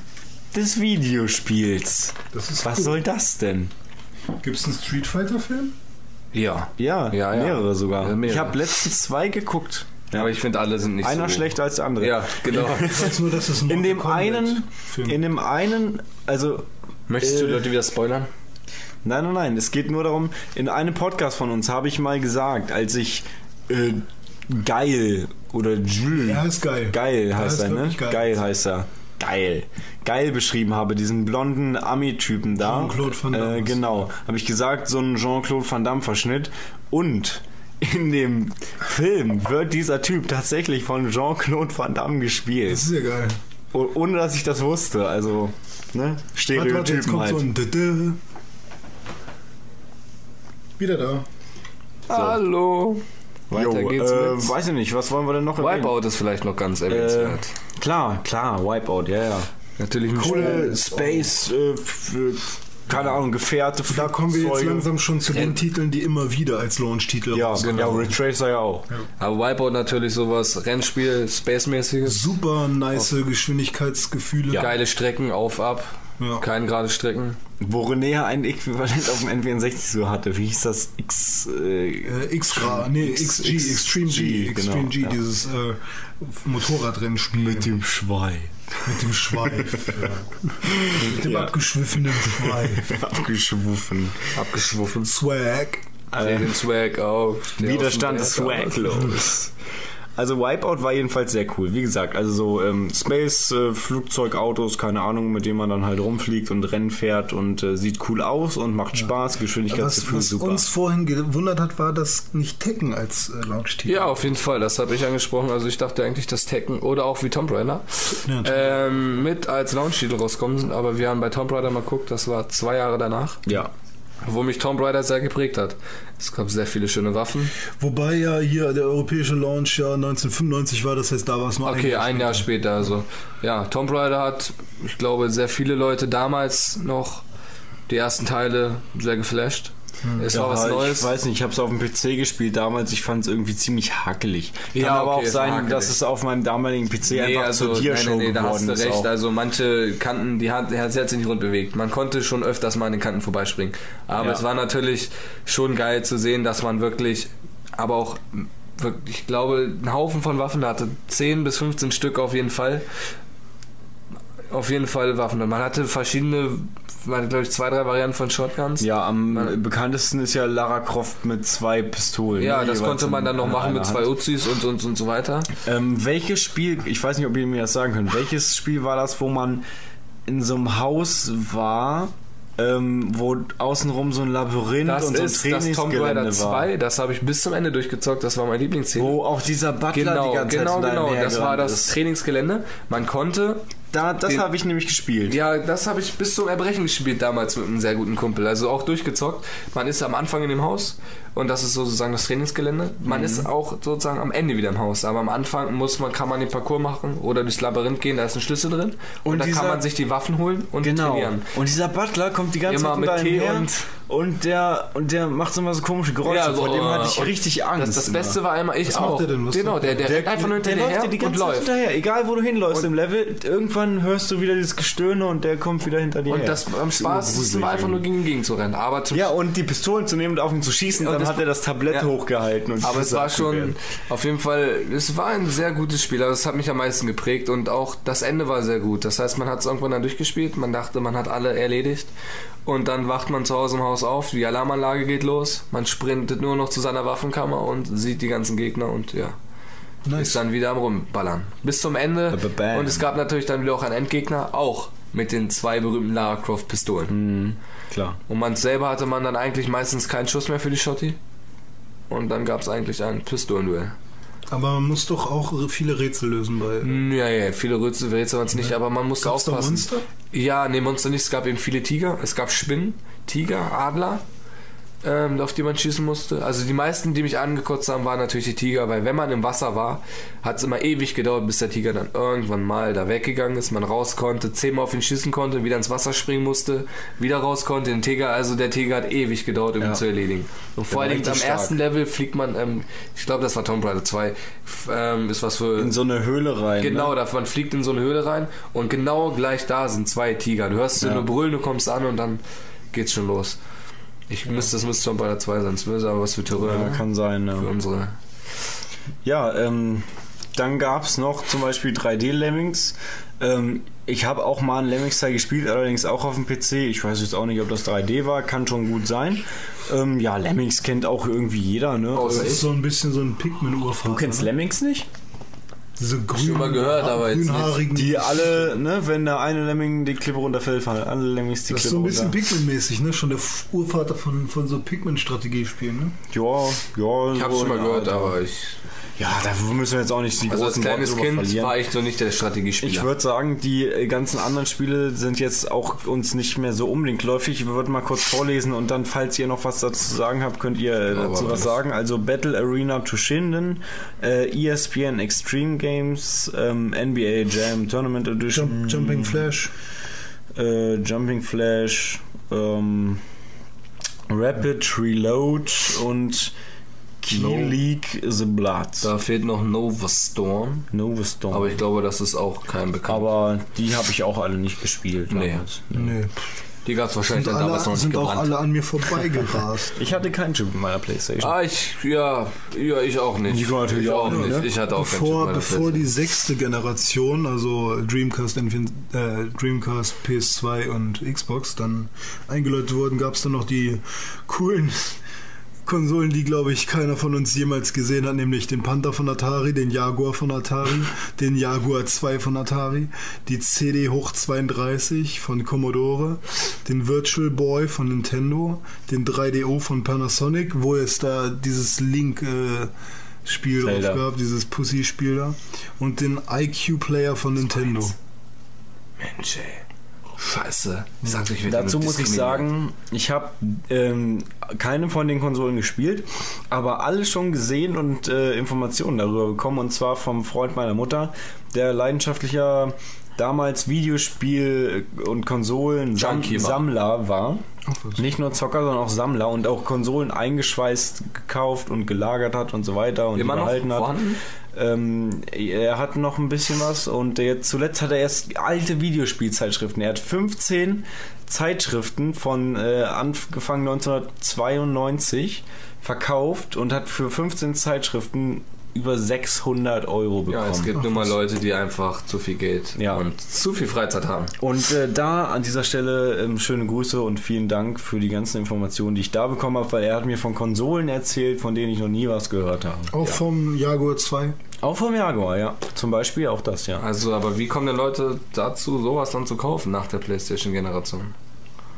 A: des Videospiels?
B: Das ist
A: Was
B: cool.
A: soll das denn?
B: Gibt es einen Street Fighter-Film?
C: Ja.
A: Ja,
C: Ja, ja.
A: mehrere sogar.
C: Ja, mehrere.
A: Ich habe letztens zwei geguckt.
C: Aber ich finde, alle sind nicht
A: Einer
C: so...
A: schlechter als der andere.
C: Ja, genau.
B: Ich weiß nur, dass es ein
A: In dem einen,
B: Film.
A: in dem einen, also
C: Möchtest du
A: Äh,
C: Leute wieder spoilern?
A: Nein, nein, nein. Es geht nur darum, in einem Podcast von uns habe ich mal gesagt, als ich äh, geil oder Jules.
B: Er heißt geil.
A: Geil
B: Er
A: heißt er, ne? Geil.
B: geil.
A: heißt er. Geil. Geil beschrieben habe, diesen blonden Ami-Typen da.
B: Jean-Claude Van Damme.
A: Äh, genau. Habe ich gesagt, so ein Jean-Claude Van Damme-Verschnitt. Und in dem Film wird dieser Typ tatsächlich von Jean-Claude Van Damme gespielt.
B: Das ist ja geil.
A: Oh- Ohne dass ich das wusste. Also, ne?
B: Warte, warte, jetzt
A: Stereotypen
B: kommt
A: halt.
B: so ein Dede. Wieder da.
C: Hallo. Weiter
A: Jo,
C: geht's
A: äh,
C: mit...
A: weiß ich nicht, was wollen wir denn noch erwähnen?
C: Wipeout ist vielleicht noch ganz
A: Äh,
C: erwähnenswert.
A: klar, klar, Wipeout, ja, ja.
C: Natürlich ein
A: Coole Space, äh, f- f- keine Ahnung, Gefährte,
B: Da kommen wir jetzt langsam schon zu den Titeln, die immer wieder als Launch-Titel
A: Ja,
B: rauskommen.
A: genau. ja, Retracer ja auch.
C: Aber Wipeout natürlich sowas Rennspiel, Space-mäßiges.
B: Super nice Geschwindigkeitsgefühle.
C: Geile Strecken, auf, ab.
B: Ja.
C: Keine gerade Strecken.
A: Wo René ein Äquivalent auf dem N64 so hatte. Wie hieß das? X. Äh,
B: Äh, X-Ra, nee,
A: X-
B: XG,
A: X-
B: Extreme G,
A: G,
B: Extreme
A: genau,
B: G,
A: ja.
B: dieses äh, Motorradrennspiel.
A: mit dem Schwein.
B: Mit dem Schweif. ja. Mit dem
A: Ja.
B: abgeschwiffenen Schweif.
A: Abgeschwuffen.
C: Abgeschwuffen.
B: Swag.
C: Dreh den Swag auf.
A: Widerstand ist swaglos. Also Wipeout war jedenfalls sehr cool. Wie gesagt, also so ähm, Space, äh, Flugzeugautos, keine Ahnung, mit denen man dann halt rumfliegt und Rennen fährt und äh, sieht cool aus und macht Spaß,
B: Was,
A: Geschwindigkeitsgefühl
B: was
A: super.
B: uns vorhin gewundert hat, war, dass nicht Tekken als äh, Launch-Titel.
C: Ja, auf jeden Fall, das habe ich angesprochen. Also ich dachte eigentlich, dass Tekken oder auch wie Tomb Raider
B: Ja,
C: ähm, mit als Launch-Titel rauskommen sind, aber wir haben bei Tomb Raider mal geguckt, das war zwei Jahre danach,
A: ja.
C: Wo mich Tomb Raider sehr geprägt hat. Es gab sehr viele schöne Waffen.
B: Wobei ja hier der europäische Launch ja 1995 war, das heißt, da war es nur
C: Okay, ein Jahr später. Also ja, Tomb Raider hat, ich glaube, sehr viele Leute damals noch die ersten Teile sehr geflasht. Es war was
A: Ja,
C: Neues.
A: Ich weiß nicht, ich habe es auf dem PC gespielt damals. Ich fand es irgendwie ziemlich hackelig. Kann
C: Ja,
A: aber
C: okay,
A: auch
C: es
A: sein,
C: hackelig.
A: dass es auf meinem damaligen PC
C: Nee,
A: einfach
C: also,
A: zur Tiershow
C: nein, nee, da hast du recht.
A: auch.
C: Also manche Kanten, die hat, hat sich nicht rund bewegt. Man konnte schon öfters mal an den Kanten vorbeispringen. Aber
A: Ja.
C: es war natürlich schon geil zu sehen, dass man wirklich, aber auch wirklich, ich glaube, einen Haufen von Waffen hatte. 10 bis 15 Stück auf jeden Fall. Auf jeden Fall Waffen. Man hatte verschiedene, man hatte, glaube ich, zwei, drei Varianten von Shotguns.
A: Ja, am bekanntesten ist ja Lara Croft mit zwei Pistolen.
C: Ja,
A: ne,
C: das konnte man dann noch machen mit zwei. Uzis und, und, und so weiter.
A: Ähm, welches Spiel, ich weiß nicht, ob ihr mir das sagen könnt, welches Spiel war das, wo man in so einem Haus war, ähm, wo außenrum so ein Labyrinth
C: Das
A: und so ein
C: ist das Tomb Raider
A: war?
C: 2, das habe ich bis zum Ende durchgezockt, das war mein Lieblingsszene.
A: Wo auch dieser Butler
C: Genau,
A: die ganze
C: genau,
A: Zeit
C: genau.
A: hinterher
C: Das war das
A: ist.
C: Trainingsgelände. Man konnte.
A: Da, das habe ich nämlich gespielt.
C: Ja, das habe ich bis zum Erbrechen gespielt damals mit einem sehr guten Kumpel. Also auch durchgezockt. Man ist am Anfang in dem Haus und das ist sozusagen das Trainingsgelände. Man
A: Mhm.
C: ist auch sozusagen am Ende wieder im Haus. Aber am Anfang muss man, kann man den Parcours machen oder durchs Labyrinth gehen, da ist ein Schlüssel drin. Und,
A: Und
C: da
A: dieser-
C: kann man sich die Waffen holen und
A: Genau.
C: trainieren.
A: Und dieser Butler kommt die ganze
C: Immer
A: Zeit
C: mit
A: mit
C: Tee
A: her
C: und-
A: und der und der macht immer so komische Geräusche.
C: Ja, so,
A: vor dem
C: äh,
A: hatte ich
C: und
A: richtig Angst.
C: Das, das. Beste war einmal, ich
B: Was
C: auch.
B: macht der denn? Was
C: genau, der, der, rennt einfach nur
A: der
C: hinterher
A: läuft dir die ganze
C: und
A: Zeit
C: läuft.
A: hinterher, egal wo du hinläufst im Level. Irgendwann hörst du wieder dieses Gestöhne und der kommt wieder hinter dir
C: Und
A: her.
C: das am Spaß ist
A: gruselig
C: war einfach nur gegen ihn gegen zu rennen. Aber zum
A: Ja, und die Pistolen zu nehmen und auf ihn zu schießen,
C: Und
A: dann hat er das Tablett
C: Ja.
A: hochgehalten. Und
C: Aber es war schon
A: abgewehrt.
C: auf jeden Fall, es war ein sehr gutes Spiel, also es hat mich am meisten geprägt und auch das Ende war sehr gut. Das heißt, man hat es irgendwann dann durchgespielt, man dachte, man hat alle erledigt und dann wacht man zu Hause im Haus auf, die Alarmanlage geht los, man sprintet nur noch zu seiner Waffenkammer und sieht die ganzen Gegner und ja. Ist dann wieder am Rumballern. Bis zum Ende.
A: Bam.
C: Und es gab natürlich dann wieder auch einen Endgegner, auch mit den zwei berühmten Lara Croft Pistolen.
A: Klar.
C: Und man selber hatte man dann eigentlich meistens keinen Schuss mehr für die Schotti. Und dann gab es eigentlich ein Pistolenduell.
B: Aber man muss doch auch viele Rätsel lösen bei.
C: Ja, ja, viele Rätsel, Rätsel waren es nicht, aber man musste
B: Gab's da
C: aufpassen.
B: Monster?
C: Ja, nee, Monster nicht. Es gab eben viele Tiger. Es gab Spinnen, Tiger, Adler, ähm, auf die man schießen musste. Also die meisten, die mich angekotzt haben, waren natürlich die Tiger, weil wenn man im Wasser war, hat es immer ewig gedauert, bis der Tiger dann irgendwann mal da weggegangen ist, man raus konnte, zehnmal auf ihn schießen konnte, wieder ins Wasser springen musste, wieder raus konnte, den Tiger, also der Tiger hat ewig gedauert, um ihn
A: Ja.
C: zu erledigen. Und vor
A: war
C: allen Dingen am
A: stark.
C: ersten Level fliegt man, ähm, ich glaube, das war Tomb Raider 2, f- ähm, ist was für...
A: In so eine Höhle rein.
C: Genau,
A: Ne?
C: man fliegt in so eine Höhle rein und genau gleich da sind zwei Tiger. Du hörst sie
A: Ja.
C: nur brüllen, du kommst an und dann geht's schon los. Ich müsste, das müsste Tomb Raider 2 sein, das wäre aber was für Terror.
A: Ja,
C: ne?
A: kann sein.
C: Für
A: Ja,
C: unsere.
A: ja ähm, dann gab es noch zum Beispiel 3D-Lemmings. Ähm, ich habe auch mal ein Lemmings-Teil gespielt, allerdings auch auf dem PC. Ich weiß jetzt auch nicht, ob das 3D war, kann schon gut sein. Ähm, ja, Lemmings kennt auch irgendwie jeder, ne?
C: Außer
B: Das ist so ein bisschen so ein Pikmin-Urvater.
A: Du kennst
B: ne?
A: Lemmings nicht?
B: Diese grünen,
C: Schon mal gehört, aber jetzt nicht.
B: grünhaarigen.
A: Die alle, ne, wenn der eine Lemming die Klippe runterfällt, fallen alle Lemmings die
B: das ist
A: Klippe
B: so ein bisschen
A: runter.
B: Pikmin-mäßig, ne? Schon der Urvater von, von so Pikmin-Strategiespielen, ne?
A: Ja, ja.
C: Ich hab's
A: so
C: schon mal gehört,
A: Art.
C: aber ich.
A: Ja, da müssen wir jetzt auch nicht die
C: Also als
A: großen
C: kleines
A: Worte
C: Kind
A: verlieren.
C: war ich so nicht der Strategiespieler.
A: Ich würde sagen, die ganzen anderen Spiele sind jetzt auch uns nicht mehr so unbedingt läufig. Ich würde mal kurz vorlesen und dann, falls ihr noch was dazu zu sagen habt, könnt ihr äh,
C: Aber
A: dazu was
C: nicht.
A: sagen. Also Battle Arena Tushinden, äh, ESPN Extreme Games, ähm, NBA Jam Tournament Edition,
B: Jump, Jumping Flash.
A: äh, Jumping Flash, ähm, Rapid Reload und Key
C: No.
A: League The Blood.
C: da fehlt noch Nova Storm,
A: Nova Storm.
C: aber ich glaube, das ist auch kein bekannt.
A: Aber die habe ich auch alle nicht gespielt.
C: Nee.
A: damals.
B: Nee.
C: die gab es wahrscheinlich
B: Sind,
C: dann damals noch
B: alle,
C: nicht
B: sind auch
C: gebrannt.
B: alle an mir vorbeigerast.
A: Ich hatte keinen Chip in meiner Playstation.
C: Ah, ich, ja, ja, ich auch nicht.
A: Nico natürlich
C: ich
A: auch
C: auch
A: nicht,
C: nicht.
A: ne?
C: Ich hatte auch keinen
B: bevor,
C: Chip bei der
B: bevor die sechste Generation, also Dreamcast, N4, äh, Dreamcast, PS2 und Xbox dann eingeläutet wurden, gab es dann noch die coolen Konsolen, die, glaube ich, keiner von uns jemals gesehen hat, nämlich den Panther von Atari, den Jaguar von Atari, den Jaguar 2 von Atari, die CD Hoch 32 von Commodore, den Virtual Boy von Nintendo, den 3DO von Panasonic, wo es da dieses Link äh, Spiel drauf
A: Zelda.
B: gab, dieses Pussy-Spiel da, und den IQ-Player von Nintendo.
C: Mensch, ey. Scheiße. Sagt euch, wird
A: Dazu muss ich sagen, ich habe ähm, keine von den Konsolen gespielt, aber alle schon gesehen und äh, Informationen darüber bekommen. Und zwar vom Freund meiner Mutter, der leidenschaftlicher damals Videospiel- und
C: Junkie war.
A: Konsolen-Sammler war. Nicht nur Zocker, sondern auch Sammler und auch Konsolen eingeschweißt, gekauft und gelagert hat und so weiter und
C: Immer
A: behalten hat.
C: vorhanden?
A: Ähm, er hat noch ein bisschen was und jetzt zuletzt hat er erst alte Videospielzeitschriften. Er hat 15 Zeitschriften von äh, angefangen 1992 verkauft und hat für 15 Zeitschriften über 600 Euro bekommen.
C: Ja, es gibt nur mal Leute, die einfach zu viel Geld
A: Ja.
C: und zu viel Freizeit haben.
A: Und äh, da an dieser Stelle ähm, schöne Grüße und vielen Dank für die ganzen Informationen, die ich da bekommen habe, weil er hat mir von Konsolen erzählt, von denen ich noch nie was gehört habe.
B: Auch vom Jaguar 2.
A: Auch vom Jaguar, ja. Zum Beispiel auch das, ja.
C: Also, aber wie kommen denn Leute dazu, sowas dann zu kaufen nach der PlayStation-Generation?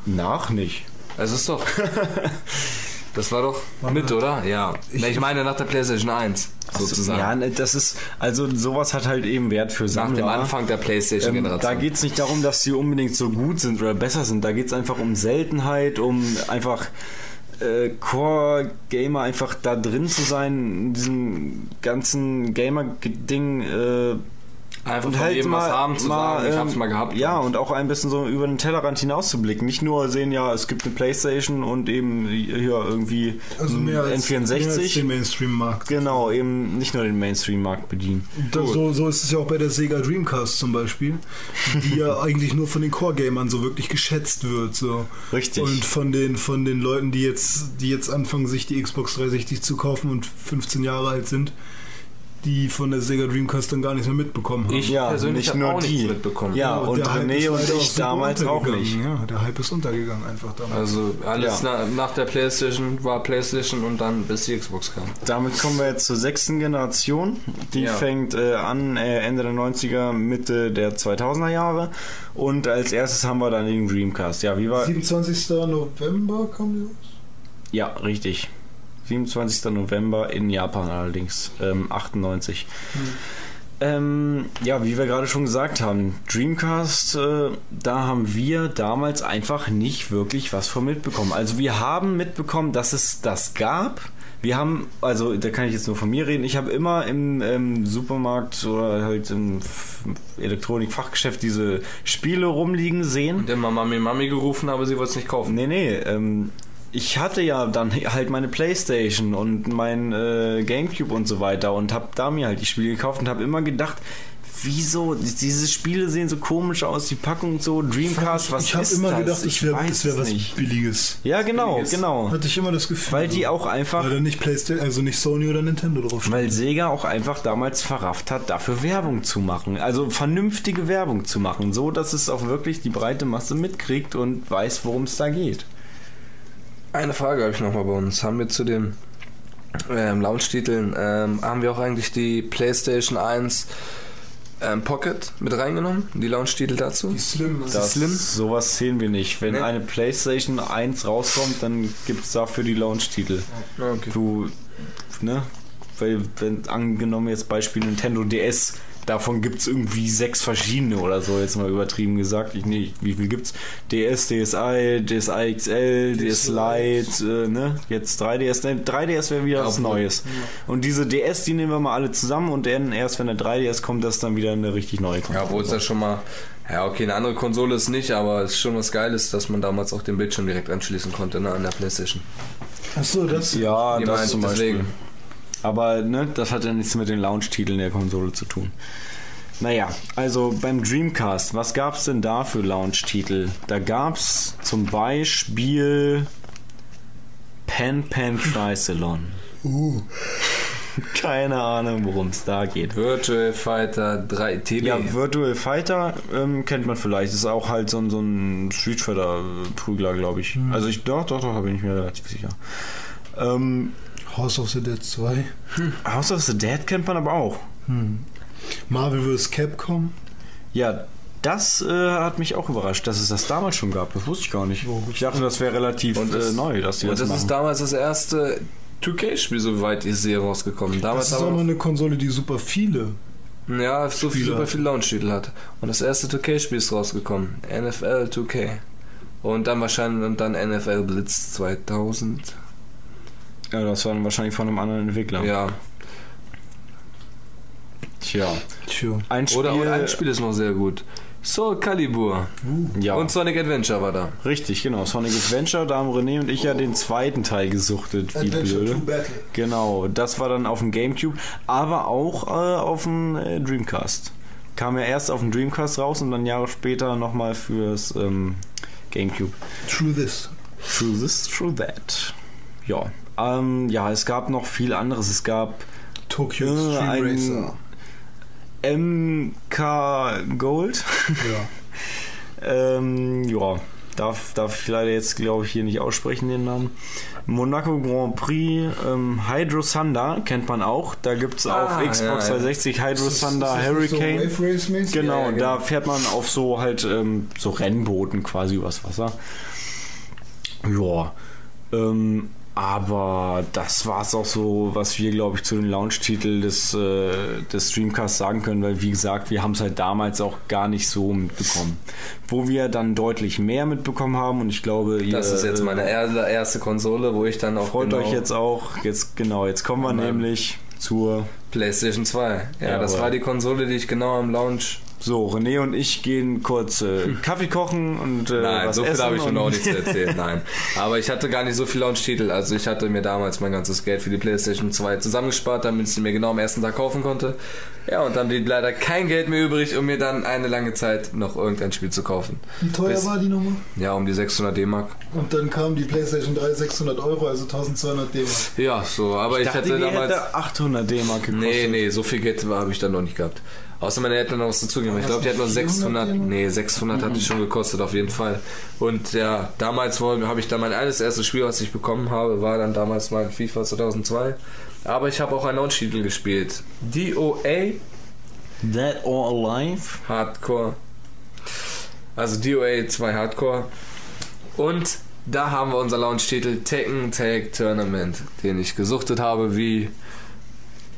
A: Nach nicht.
C: Es ist doch. Das war doch mit, oder? Ja. Ich meine nach der PlayStation 1, sozusagen.
A: Ja, ne, das ist, also sowas hat halt eben Wert für
C: nach
A: Sammler.
C: dem Anfang der
A: Ähm,
C: PlayStation-Generation.
A: da geht es nicht darum, dass sie unbedingt so gut sind oder besser sind. Da geht es einfach um Seltenheit, um einfach äh, Core-Gamer einfach da drin zu sein, in diesem ganzen Gamer-Ding. Äh,
C: Einfach
A: und halt mal,
C: was haben zu
A: mal,
C: sagen, ich hab's
A: ähm,
C: mal gehabt.
A: Ja, und auch ein bisschen so über den Tellerrand hinauszublicken. Nicht nur sehen, ja, es gibt eine Playstation und eben hier irgendwie
B: Also mehr als, mehr als
A: N64.
B: den Mainstream-Markt.
A: Genau, eben nicht nur den Mainstream-Markt bedienen.
B: Das, so, so ist es ja auch bei der Sega Dreamcast zum Beispiel, die ja eigentlich nur von den Core-Gamern so wirklich geschätzt wird. So.
A: Richtig.
B: Und von den, von den Leuten, die jetzt, die jetzt anfangen, sich die Xbox 360 zu kaufen und 15 Jahre alt sind, die von der Sega Dreamcast dann gar nichts mehr mitbekommen haben.
C: Ich
A: Ja,
C: persönlich
A: nicht nur
C: auch
A: die.
C: nichts mitbekommen.
A: Ja, und René und ich damals auch nicht.
B: Ja, der Hype ist untergegangen einfach damals.
C: Also alles
A: Ja.
C: na, nach der PlayStation war PlayStation und dann bis die Xbox kam.
A: Damit kommen wir jetzt zur sechsten Generation. Die
C: Ja.
A: fängt äh, an äh, Ende der 90er, Mitte der 2000er Jahre. Und als erstes haben wir dann den Dreamcast. Ja, wie war.
B: 27. November kam die raus?
A: Ja, richtig. 27. November in Japan allerdings. Ähm, 98. Ähm, ja, wie wir gerade schon gesagt haben, Dreamcast, äh, da haben wir damals einfach nicht wirklich was von mitbekommen. Also wir haben mitbekommen, dass es das gab. Wir haben, also da kann ich jetzt nur von mir reden, ich habe immer im ähm, Supermarkt oder halt im Elektronikfachgeschäft diese Spiele rumliegen sehen.
C: Und immer Mami Mami gerufen, aber sie wollte es nicht kaufen.
A: Nee, nee, ähm, ich hatte ja dann halt meine Playstation und mein äh, Gamecube und so weiter und hab da mir halt die Spiele gekauft und hab immer gedacht, wieso, diese Spiele sehen so komisch aus, die Packung so, Dreamcast, was
B: ich habe
A: ist
B: immer
A: das?
B: gedacht,
A: ich
B: es wäre was
A: nicht.
B: Billiges.
A: Ja, genau,
C: Billiges.
A: genau.
B: Hatte ich immer das Gefühl.
A: Weil die auch einfach,
B: Weil da nicht PlayStation, also nicht Sony oder Nintendo drauf
A: weil Sega auch einfach damals verrafft hat, dafür Werbung zu machen. Also vernünftige Werbung zu machen, so dass es auch wirklich die breite Masse mitkriegt und weiß, worum es da geht.
C: Eine Frage habe ich nochmal bei uns. Haben wir zu den ähm, Launch-Titeln, ähm, haben wir auch eigentlich die PlayStation 1 ähm, Pocket mit reingenommen? Die Launch-Titel dazu?
B: Die Slim.
A: Das,
C: Slim?
A: Sowas sehen wir nicht. Wenn
C: Nee.
A: eine PlayStation 1 rauskommt, dann gibt es dafür die Launch-Titel.
C: Ah, okay.
A: Du, ne? Weil, wenn angenommen jetzt Beispiel Nintendo DS, davon gibt es irgendwie sechs verschiedene oder so, jetzt mal übertrieben gesagt. Ich, nee, wie viel gibt's? DS, DSi, DSi XL, DS Lite, äh, ne? Jetzt 3DS. Ne, 3DS wäre wieder was. Neues. Und diese DS, die nehmen wir mal alle zusammen und dann erst, wenn der 3DS kommt, das ist dann wieder eine richtig neue
C: Ja, obwohl es ja schon mal. Ja, okay, eine andere Konsole ist nicht, aber es ist schon was Geiles, dass man damals auch den Bildschirm direkt anschließen konnte, ne, an der PlayStation.
B: Achso, das.
A: Ja, das zum
C: deswegen.
A: Aber ne, das hat ja nichts mit den Launch-Titeln der Konsole zu tun. Naja, also beim Dreamcast, was gab's denn da für Launch-Titel? Da gab's zum Beispiel Pan Pan Tricelon.
B: Uh,
A: Keine Ahnung, worum es da geht.
C: Virtual Fighter 3 TB.
A: Ja, Virtual Fighter ähm, kennt man vielleicht. Ist auch halt so, ein- so ein Street Fighter Prügler, glaube ich. Also ich doch, doch, doch, da bin ich mir relativ sicher. Ähm,
B: House of the Dead 2.
A: House of the Dead kennt man aber auch.
B: Marvel vs. Capcom.
A: Ja, das äh, hat mich auch überrascht, dass es das damals schon gab. Das wusste ich gar nicht. Ich dachte, das wäre relativ
C: Und das-
A: äh, neu, dass die
C: Und
A: das,
C: das
A: machen.
C: ist damals das erste 2K-Spiel, soweit ich sehe, rausgekommen. Damals
B: Das ist auch noch eine Konsole, die super viele.
C: Ja, so viel, super viel Launch-Titel hat. Und das erste 2K-Spiel ist rausgekommen. NFL 2K. Und dann wahrscheinlich und dann NFL Blitz 2000.
A: ja, das war dann wahrscheinlich von einem anderen Entwickler.
C: Ja.
A: Tja.
B: Tja.
A: Ein Spiel,
C: Oder, oder ein Spiel ist noch sehr gut. Soul Calibur.
A: ja,
C: Und Sonic Adventure war da.
A: richtig, genau. Sonic Adventure, da haben René und ich ja den zweiten Teil gesuchtet, wie blöde.
B: Battle.
A: Genau, das war dann auf dem Gamecube, aber auch äh, auf dem äh, Dreamcast. Kam ja erst auf dem Dreamcast raus und dann Jahre später nochmal fürs ähm, Gamecube.
B: True this.
A: True this, true that. Ja. Ähm, ja, es gab noch viel anderes. Es gab
B: Tokyo
A: äh,
B: Racer.
A: MK Gold.
B: Ja.
A: ähm, ja, darf, darf ich leider jetzt, glaube ich, hier nicht aussprechen, den Namen. Monaco Grand Prix, ähm, Hydro Thunder kennt man auch. Da gibt es
C: Ah,
A: auf Xbox
C: ja, ja.
A: 360 Hydro
B: Ist
A: Thunder
B: ist
A: Hurricane.
B: So?
A: Genau,
C: Ja, ja,
A: da
C: genau.
A: fährt man auf so halt ähm, so Rennbooten quasi übers Wasser. Ja, ähm, aber das war es auch so, was wir, glaube ich, zu den Launch-Titel des, äh, des Streamcasts sagen können, weil, wie gesagt, wir haben es halt damals auch gar nicht so mitbekommen. Wo wir dann deutlich mehr mitbekommen haben und ich glaube, ihr
C: Das ist jetzt
A: äh,
C: meine er- erste Konsole, wo ich dann auch
A: freut
C: genau
A: euch jetzt auch. Jetzt, genau, jetzt kommen wir nämlich zur
C: PlayStation 2. Ja, das
A: Jawohl.
C: war die Konsole, die ich genau am Launch.
A: So, René und ich gehen kurz äh, Kaffee kochen und äh,
C: Nein,
A: was
C: so viel habe ich schon auch nicht zu erzählen. Nein. Aber ich hatte gar nicht so viel Launch-Titel. Also ich hatte mir damals mein ganzes Geld für die PlayStation 2 zusammengespart, damit ich sie mir genau am ersten Tag kaufen konnte. Ja, und dann blieb leider kein Geld mehr übrig, um mir dann eine lange Zeit noch irgendein Spiel zu kaufen.
B: Wie teuer
C: Bis-
B: war die Nummer?
C: Ja, um die 600 D-Mark.
B: Und dann kam die PlayStation 3 600 Euro, also 1200 D-Mark.
C: Ja, so, aber ich,
A: Ich dachte,
C: hatte
A: die
C: damals.
A: hätte 800 D-Mark gekostet.
C: Nee, nee, so viel Geld habe ich dann noch nicht gehabt. Außer meine Eltern noch was dazugegeben. Ich glaube, die hat nur 600, nee, 600 hat die schon gekostet, auf jeden Fall. Und ja, damals habe ich dann mein eines erstes Spiel, was ich bekommen habe, war dann damals mein FIFA 2002. Aber ich habe auch einen Launch-Titel gespielt. DOA
A: Dead or Alive?
C: Hardcore. Also DOA 2 Hardcore. Und da haben wir unser Launch-Titel Tekken Tag Tournament, den ich gesuchtet habe wie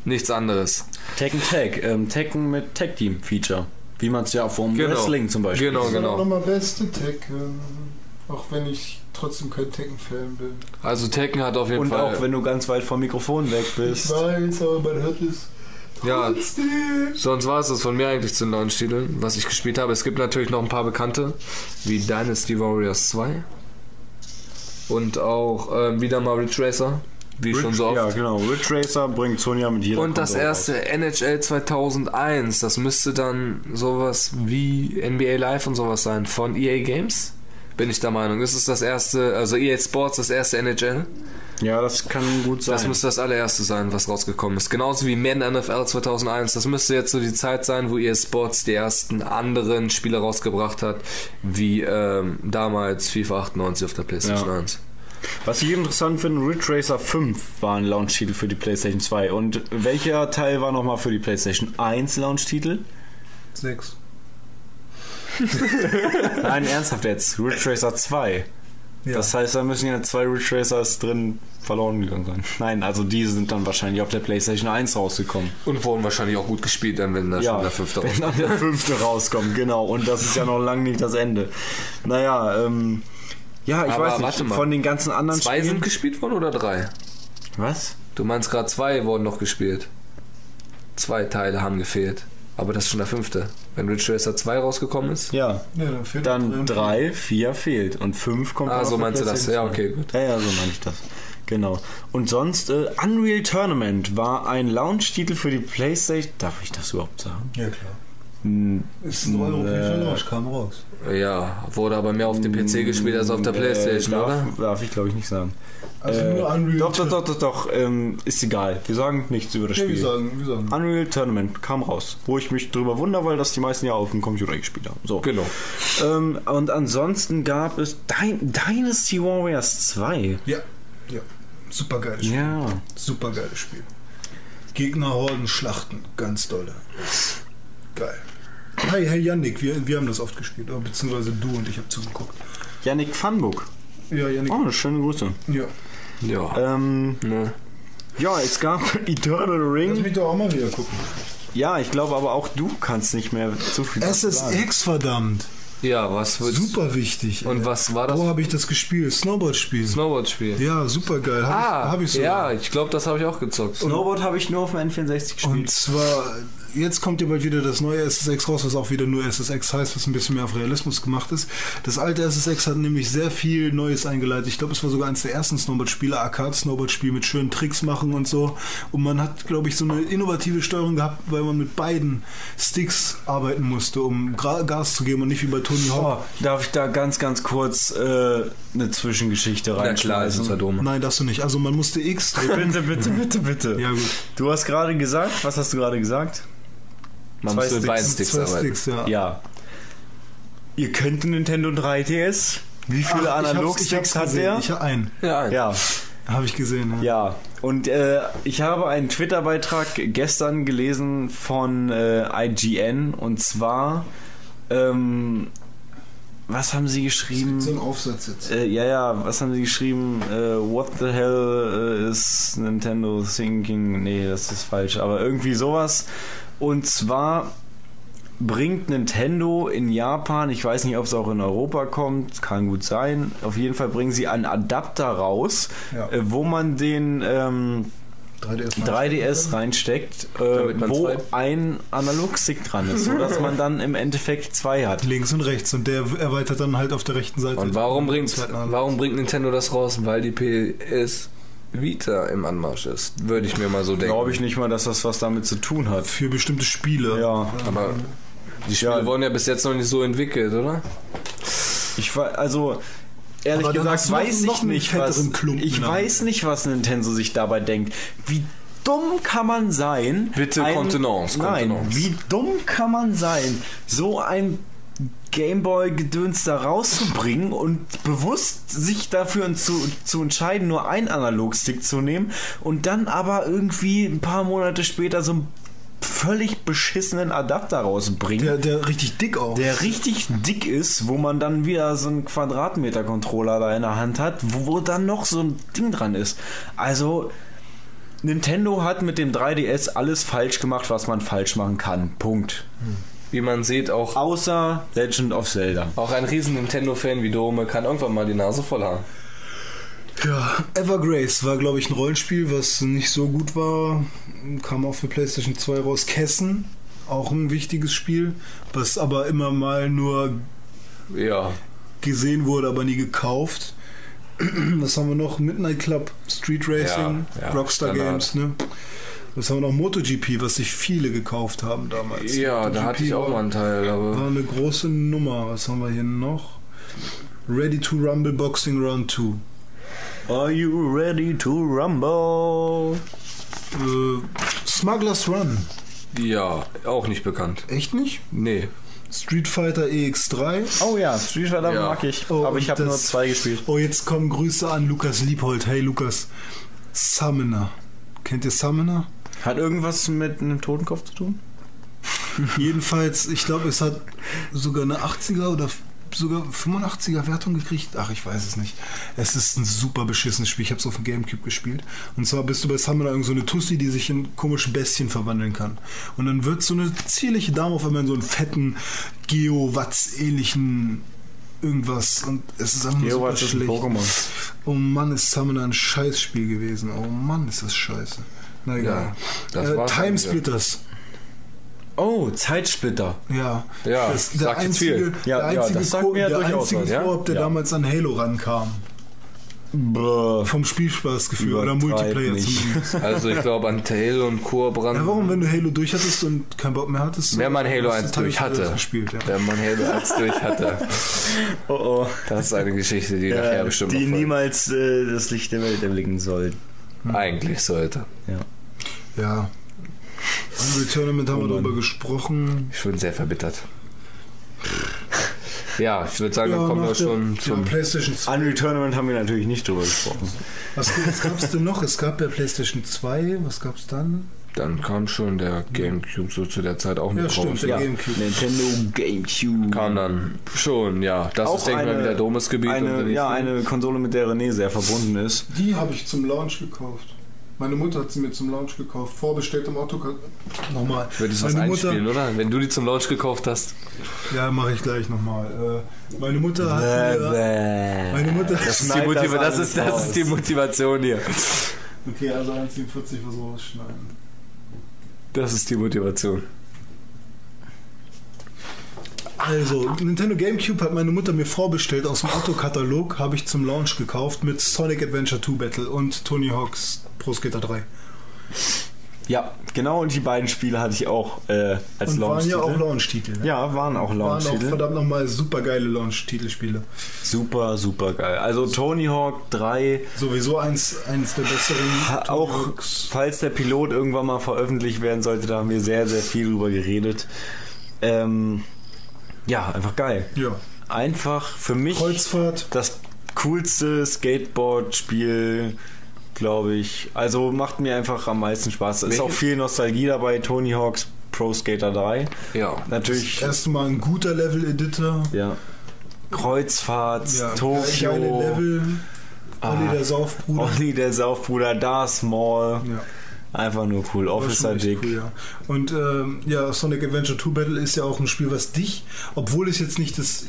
C: nichts anderes.
A: Tekken Tag. Ähm, Tekken mit Tag Team Feature. Wie man es ja vom
C: Genau.
A: Wrestling zum Beispiel.
C: Genau,
B: Das war auch
C: genau.
B: nochmal beste Tekken. Auch wenn ich trotzdem kein Tekken-Fan bin.
C: Also Tekken hat auf jeden
A: Und
C: Fall.
A: auch wenn du ganz weit vom Mikrofon weg
B: Ich
A: bist.
B: weiß, aber man hört es.
C: Ja, sonst war es das von mir eigentlich zu den Launch-Titeln, was ich gespielt habe. Es gibt natürlich noch ein paar bekannte, wie Dynasty Warriors 2 und auch ähm, wieder mal Ridge Racer, wie schon so oft.
A: Ja, genau. Ridge Racer bringt Sonja mit jeder
C: Und das erste NHL 2001, das müsste dann sowas wie NBA Live und sowas sein von EA Games. Bin ich der Meinung. Das ist das erste, also EA Sports, das erste NHL.
A: raus. Ja, das kann gut sein.
C: Das müsste das allererste sein, was rausgekommen ist. Genauso wie Madden NFL 2001. Das müsste jetzt so die Zeit sein, wo EA Sports die ersten anderen Spiele rausgebracht hat, wie ähm, damals FIFA 98 auf der PlayStation
A: Ja.
C: 1.
A: Was ich interessant finde, Ridge Racer 5 war ein Launch-Titel für die PlayStation 2. Und welcher Teil war nochmal für die PlayStation 1 Launch-Titel?
B: Sechs.
A: Nein, ernsthaft jetzt. Ridge Racer 2.
B: Ja.
A: Das heißt, da müssen ja zwei Ridge Racers drin verloren gegangen sein. Nein, also diese sind dann wahrscheinlich auf der PlayStation 1 rausgekommen.
C: Und wurden wahrscheinlich auch gut gespielt, dann wenn da schon der fünfte
A: wenn dann der fünfte rauskommt, genau. Und das ist ja noch lange nicht das Ende. Naja, ähm, ja, ich
C: Aber
A: weiß nicht,
C: warte mal.
A: von den ganzen anderen
C: Zwei
A: Spielen...
C: sind gespielt worden oder drei?
A: Was?
C: Du meinst gerade zwei wurden noch gespielt. Zwei Teile haben gefehlt. Aber das ist schon der fünfte. Wenn Ridge Racer 2 rausgekommen ist.
A: Ja.
B: Ja, dann
A: Dann drei, vier fehlt und fünf kommt
C: Ah, so meinst du das? Ja, okay, gut.
A: Ja, ja, so meine ich das. Genau. Und sonst, äh, Unreal Tournament war ein Launch-Titel für die PlayStation. Darf ich das überhaupt sagen?
B: Ja, klar. Ist ein europäischer
A: äh,
B: Launch, kam raus.
C: Ja, wurde aber mehr auf dem PC gespielt als auf der Playstation,
A: äh, darf,
C: oder?
A: Darf ich, glaube ich, nicht sagen.
B: Also
A: Äh,
B: nur Unreal.
A: Doch, doch, doch, doch, doch. Ähm, ist egal. Wir sagen nichts über das
B: Ja,
A: Spiel.
B: wir sagen, wir sagen.
A: Unreal Tournament kam raus, wo ich mich drüber wundere, weil das die meisten ja auf dem Computer gespielt haben. So.
C: Genau.
A: Ähm, und ansonsten gab es Dy Dynasty Warriors 2.
B: Ja, ja. Super geiles Spiel.
A: Ja.
B: Super geiles Spiel. Gegnerhorden, Schlachten, ganz dolle. Geil. Hi, hey Yannick, wir, wir haben das oft gespielt, beziehungsweise du und ich habe zugeguckt.
A: Yannick Fanbuck.
B: Ja, Yannick.
A: Oh, schöne Grüße.
B: Ja.
C: Ja.
A: Ähm,
C: Ne.
A: ja, es gab Eternal
B: Lass
A: Ring.
B: mich doch auch mal wieder gucken.
A: Ja, ich glaube aber auch du kannst nicht mehr zu viel.
B: SSX, verdammt.
C: Ja, was wird
B: Super wichtig.
C: Und
B: ey.
C: was war das?
B: Wo habe ich das gespielt? Snowboard-Spiel.
C: Snowboard-Spiel?
B: Ja, super geil. Hab
C: ah,
B: ich, hab ich so.
C: ja, ich glaube, das habe ich auch gezockt.
A: Snowboard habe ich nur auf dem N64 gespielt.
B: Und zwar, jetzt kommt ja bald wieder das neue SSX raus, was auch wieder nur SSX heißt, was ein bisschen mehr auf Realismus gemacht ist. Das alte SSX hat nämlich sehr viel Neues eingeleitet. Ich glaube, es war sogar eines der ersten Snowboard-Spiele, Arcade-Snowboard-Spiel mit schönen Tricks machen und so. Und man hat, glaube ich, so eine innovative Steuerung gehabt, weil man mit beiden Sticks arbeiten musste, um Gra Gas zu geben und nicht wie bei Tony Hawk.
A: Oh, darf ich da ganz, ganz kurz äh, eine Zwischengeschichte
C: klar,
A: reinschmeißen?
C: es ja dumm.
B: Nein, darfst du nicht. Also man musste X drücken.
A: Bitte, bitte, bitte, bitte.
B: Ja, gut.
A: Du hast gerade gesagt, was hast du gerade gesagt?
C: Man
A: Zwei
C: muss mit
A: Sticks,
C: beiden Sticks
B: Zwei
C: arbeiten.
B: Sticks, ja.
A: Ja. Ihr könnt einen Nintendo 3DS. Wie viele Analog-Sticks hat
B: gesehen.
A: der?
B: Ich habe einen.
C: Ja,
A: Ja,
B: Habe ich gesehen, ja.
A: ja. Und äh, ich habe einen Twitter-Beitrag gestern gelesen von äh, IGN und zwar, ähm, was haben sie geschrieben?
B: So ein Aufsatz jetzt.
A: Äh, ja, ja, was haben sie geschrieben? Äh, what the hell äh, is Nintendo thinking? Nee, das ist falsch, aber irgendwie sowas. Und zwar bringt Nintendo in Japan, ich weiß nicht, ob es auch in Europa kommt, kann gut sein. Auf jeden Fall bringen sie einen Adapter raus,
B: Ja.
A: äh, wo man den ähm,
B: 3DS,
A: 3DS reinsteckt, äh, wo
C: zwei-
A: ein Analogstick dran ist, sodass man dann im Endeffekt zwei hat.
B: Links und rechts und der erweitert dann halt auf der rechten Seite.
C: Und warum bringt, warum bringt Nintendo das raus? Weil die PS Vita im Anmarsch ist. Würde ich mir mal so denken.
A: Glaube ich nicht mal, dass das was damit zu tun hat.
B: Für bestimmte Spiele.
A: Ja,
C: Aber die Spiele
A: Ja.
C: wurden ja bis jetzt noch nicht so entwickelt, oder?
A: ich war also ehrlich
B: Aber
A: gesagt weiß ich nicht, was
B: Klumpen
A: ich
B: der
A: weiß nicht, was Nintendo sich dabei denkt. Wie dumm kann man sein?
C: Bitte Kontenance,
A: Nein, wie dumm kann man sein, so ein Gameboy-Gedöns da rauszubringen und bewusst sich dafür zu, zu entscheiden, nur einen Analogstick zu nehmen und dann aber irgendwie ein paar Monate später so einen völlig beschissenen Adapter rausbringen.
B: Der, der richtig dick auch.
A: der richtig dick ist, wo man dann wieder so einen Quadratmeter-Controller da in der Hand hat, wo, wo dann noch so ein Ding dran ist. Also, Nintendo hat mit dem 3DS alles falsch gemacht, was man falsch machen kann. Punkt.
C: Wie man sieht, auch,
A: Außer Legend of Zelda.
C: auch ein riesen Nintendo-Fan wie Dome kann irgendwann mal die Nase voll haben.
B: Ja, Evergrace war, glaube ich, ein Rollenspiel, was nicht so gut war. Kam auch für PlayStation 2 raus. Kessen, auch ein wichtiges Spiel, was aber immer mal nur
C: Ja.
B: gesehen wurde, aber nie gekauft. Was haben wir noch? Midnight Club, Street Racing,
C: Ja, ja,
B: Rockstar
C: Standard.
B: Games, ne? Was haben wir noch? MotoGP, was sich viele gekauft haben damals.
C: Ja, da hatte ich auch mal einen Teil, aber.
B: War eine große Nummer. Was haben wir hier noch? Ready to Rumble Boxing Round 2.
A: Are you ready to rumble?
B: Äh, Smuggler's Run.
C: Ja, auch nicht bekannt.
B: Echt nicht?
C: Nee.
B: Street Fighter EX3.
A: Oh ja, Street Fighter
C: Ja.
A: mag ich.
B: Oh,
A: aber ich habe nur zwei gespielt.
B: Oh, jetzt kommen Grüße an Lukas Liebhold. Hey Lukas. Summoner. Kennt ihr Summoner?
A: Hat irgendwas mit einem Totenkopf zu tun?
B: Jedenfalls, ich glaube, es hat sogar eine 80er oder sogar 85er Wertung gekriegt. Ach, ich weiß es nicht. Es ist ein super beschissenes Spiel. Ich habe es auf dem Gamecube gespielt. Und zwar bist du bei Summoner irgend so eine Tussi, die sich in komische Bestien verwandeln kann. Und dann wird so eine zierliche Dame auf einmal in so einen fetten Geo-Watz-ähnlichen irgendwas. Und es ist einfach nur super
A: ein
B: schlecht.
A: Pokémon.
B: Oh Mann, ist Summoner ein Scheißspiel gewesen. Oh Mann, ist das scheiße. Na egal.
C: das
B: äh, Timesplitters.
A: Oh, Zeitsplitter.
B: Ja,
C: Ja,
B: das, der
C: sagt jetzt
B: einzige,
C: viel.
A: Ja,
B: der
A: ja,
B: einzige,
A: das sagt
B: Ko-
A: mir
B: der
A: durchaus
B: einzige
A: was, ja?
B: Koop, der
A: Ja.
B: damals an Halo rankam.
A: Bäh.
B: Vom Spielspaßgefühl oder Multiplayer
A: nicht.
B: zumindest.
C: Also ich glaube an Tail und Koop ran.
B: Ja, warum, wenn du Halo durch hattest und keinen Bock mehr hattest?
C: Wenn man Halo
B: hast du
C: 1 durch hatte.
B: Gespielt, ja.
C: Wenn man Halo 1 durch hatte.
A: Oh oh.
C: Das ist eine Geschichte, die nachher bestimmt
A: die niemals äh, das Licht der Welt erblicken soll.
C: Eigentlich sollte.
B: ja. Unreal Tournament haben wir
A: Oh Mann.
B: darüber gesprochen.
C: Ich bin sehr verbittert. Ja, ich würde sagen, dann kommen wir
B: der-
C: schon
B: ja,
C: zum.
B: PlayStation 2.
A: Unreal Tournament haben wir natürlich nicht drüber gesprochen.
B: Was, was gab es denn noch? Es gab ja PlayStation 2. Was gab es dann?
C: Dann kam schon der Gamecube so zu der Zeit auch mit
B: Ja, stimmt,
C: raus.
B: der
A: Ja,
B: Gamecube.
A: Nintendo Gamecube.
C: Kam dann schon, ja. Das ist, denke ich mal, wieder Domusgebiet. und
A: Eine, ja, eine Konsole, mit der René sehr verbunden ist.
B: Die habe ich zum Launch gekauft. Meine Mutter hat sie mir zum Launch gekauft. Vorbestellt im Auto. Nochmal.
C: Würdest du was
B: Meine Mutter,
C: einspielen, oder? Wenn du die zum Launch gekauft hast.
B: Ja, mache ich gleich nochmal. Äh, meine Mutter hat mir, meine Mutter
C: Das ist, die
A: das
C: das, ist, das ist die Motivation hier.
B: Okay, also 1,47 was rausschneiden.
C: Das ist die Motivation.
B: Also, Nintendo GameCube hat meine Mutter mir vorbestellt aus dem Autokatalog, habe ich zum Launch gekauft mit Sonic Adventure 2 Battle und Tony Hawk's Pro Skater 3.
A: Ja, genau, und die beiden Spiele hatte ich auch äh, als
B: Und waren ja
A: Launch-Titel.
B: auch Launch-Titel. Ne?
A: Ja, waren auch
B: waren auch
A: Launch-Titel.
B: verdammt nochmal super geile Launch-Titelspiele.
A: Super, super geil. Also Tony Hawk 3,
B: Sowieso eins, eins der besseren. Tony
A: auch
B: Hawk's.
A: falls der Pilot irgendwann mal veröffentlicht werden sollte, da haben wir sehr, sehr viel drüber geredet. Ähm, ja, einfach geil.
B: Ja.
A: Einfach für mich
B: Kreuzfahrt.
A: das coolste Skateboard-Spiel, glaube ich. Also macht mir einfach am meisten Spaß. Es ist
C: Welche-
A: auch viel Nostalgie dabei. Tony Hawk's Pro Skater 3.
C: Ja.
A: Natürlich,
B: Erstmal ein guter Level-Editor.
A: ja. Kreuzfahrt,
B: Ja,
A: Tokio.
B: Level. Olli
A: Ah.
B: der Saufbruder.
A: Olli der Saufbruder, Darth Maul.
B: Ja.
A: Einfach nur cool. Officer Dick.
B: Cool, ja. Und ähm, ja, Sonic Adventure 2 Battle ist ja auch ein Spiel, was dich, obwohl es jetzt nicht das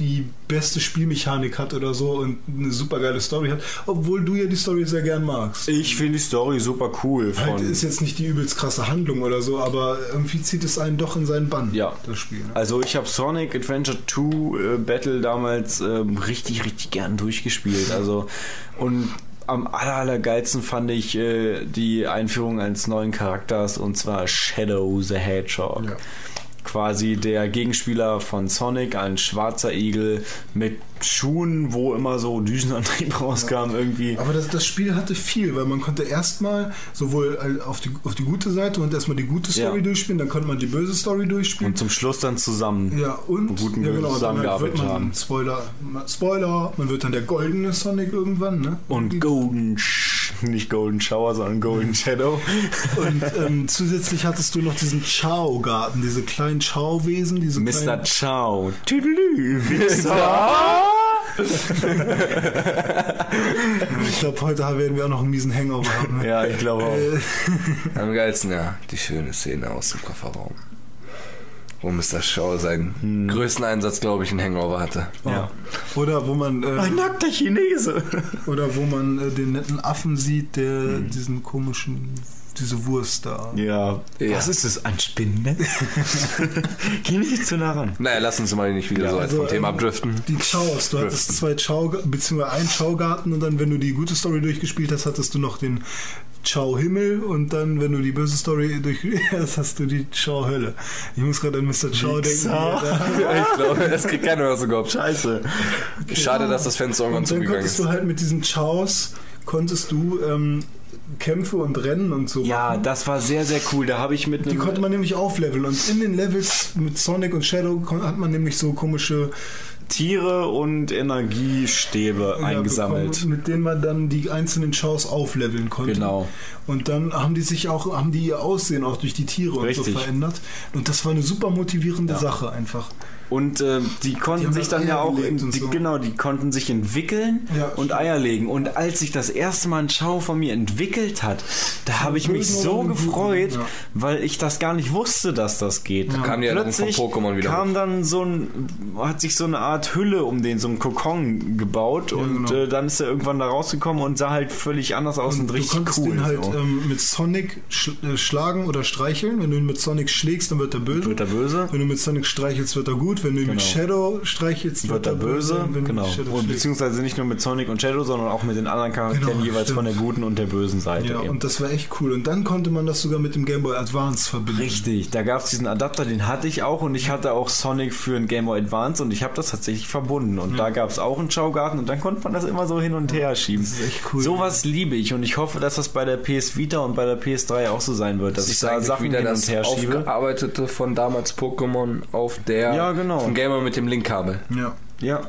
B: die beste Spielmechanik hat oder so und eine super geile Story hat, obwohl du ja die Story sehr gern magst.
A: Ich finde die Story super cool.
B: Halt ist jetzt nicht die übelst krasse Handlung oder so, aber irgendwie zieht es einen doch in seinen Bann,
A: Ja.
B: das Spiel. Ne?
A: Also ich habe Sonic Adventure 2 äh, Battle damals ähm, richtig, richtig gern durchgespielt. Also und am aller, allergeilsten fand ich äh, die Einführung eines neuen Charakters und zwar Shadow the Hedgehog.
B: Ja.
A: Quasi der Gegenspieler von Sonic, ein schwarzer Igel mit Schuhen, wo immer so Düsenantrieb rauskam irgendwie.
B: Aber das, das Spiel hatte viel, weil man konnte erstmal sowohl auf die, auf die gute Seite und erstmal die gute Story
A: Ja.
B: durchspielen, dann konnte man die böse Story durchspielen.
A: Und zum Schluss dann zusammen.
B: Ja, und
A: guten
B: ja, genau, dann halt
A: zusammengearbeitet
B: wird man,
A: haben.
B: Spoiler, Spoiler, man wird dann der goldene Sonic irgendwann, ne?
A: Und Golden, Sh nicht Golden Shower, sondern Golden Shadow.
B: Und ähm, zusätzlich hattest du noch diesen Chao-Garten, diese kleinen Chao-Wesen, diese
A: Mr.
B: kleinen,
A: Chow. Tüdelü, Wichser.
B: Ich glaube, heute werden wir auch noch einen miesen Hangover haben. ne?
A: Ja, ich glaube auch.
B: Äh,
C: Am geilsten, ja, die schöne Szene aus dem Kofferraum. Wo Mr. Shaw seinen
A: Hm.
C: größten Einsatz, glaube ich, in Hangover hatte.
A: Ja.
B: Oder wo man äh,
A: Ein nackter Chinese.
B: oder wo man äh, den netten Affen sieht, der
A: Hm.
B: diesen komischen diese Wurst da.
A: Ja.
C: Ja.
A: Was ist das? Ein Spinnennetz? Geh nicht zu nah ran.
C: Naja, lass uns mal nicht wieder
A: Ja,
C: so
B: also,
C: vom Thema
B: ähm,
C: abdriften.
B: Die Chaos, du hattest zwei Chao, beziehungsweise einen Chao-Garten und dann, wenn du die gute Story durchgespielt hast, hattest du noch den Chao-Himmel und dann, wenn du die böse Story durchgespielt hast, hast du die Chao-Hölle. Ich muss gerade an Mr. Chao denken. Der-
C: Ich glaube, das kriegt keiner mehr so gehabt.
A: Scheiße.
C: Schade, dass das Fenster irgendwann
B: Und dann
C: zugegangen
B: konntest
C: ist.
B: du halt mit diesen Chaos, konntest du ähm, Kämpfe und Rennen und so
A: Ja,
B: machen.
A: das war sehr, sehr cool. Da habe ich mit
B: Die konnte man nämlich aufleveln und in den Levels mit Sonic und Shadow hat man nämlich so komische
A: Tiere und Energiestäbe
B: ja,
A: eingesammelt.
B: bekommen, mit denen man dann die einzelnen Shows aufleveln konnte.
A: Genau.
B: Und dann haben die sich auch, haben die ihr Aussehen auch durch die Tiere und
A: Richtig.
B: so verändert. Und das war eine super motivierende Sache einfach.
A: Und äh, die konnten
B: Die
A: sich
B: dann
A: dann ja
B: Eier
A: auch, in,
B: und
A: die,
B: so.
A: genau, die konnten sich entwickeln
B: Ja,
A: und
B: stimmt.
A: Eier legen. Und als sich das erste Mal ein Schau von mir entwickelt hat, da habe ich mich so gefreut,
B: ja.
A: weil ich das gar nicht wusste, dass das geht.
C: kam die Erinnerung von
A: Plötzlich
C: Pokémon wieder
A: kam dann so ein, hat sich so eine Art Hülle um den, so ein Kokon gebaut und
B: genau.
A: äh, dann ist er irgendwann da rausgekommen und sah halt völlig anders aus und,
B: du
A: richtig
B: konntest
A: cool.
B: den halt
A: so.
B: ähm, mit Sonic sch äh, schlagen oder streicheln. Wenn du ihn mit Sonic schlägst, dann wird er böse.
A: Wird er böse?
B: Wenn du mit Sonic streichelst, wird er gut. Wenn du ihn mit
A: Genau.
B: Shadow streichelst,
A: wird er böse,
B: du
A: genau.
B: mit
A: Und beziehungsweise nicht nur mit Sonic und Shadow, sondern auch mit den anderen Charakteren
B: Genau,
A: jeweils
B: stimmt.
A: von der guten und der bösen Seite.
B: Ja,
A: eben.
B: und das war echt cool. Und dann konnte man das sogar mit dem Game Boy Advance verbinden.
A: Richtig, da gab es diesen Adapter, den hatte ich auch und ich hatte auch Sonic für ein Game Boy Advance und ich habe das tatsächlich verbunden. Und da gab es auch einen Schaugarten und dann konnte man das immer so hin und her schieben.
B: Das ist echt cool.
A: Sowas liebe ich und ich hoffe, dass das bei der PS Vita und bei der PS3 auch so sein wird, dass
C: Das
A: ich da Sachen
C: wieder
A: hin
C: das
A: und her schiebe.
C: aufgearbeitete von damals Pokémon auf der
A: Ja, genau. Genau.
C: Ein Gamer mit dem Linkkabel.
B: Ja.
A: Ja.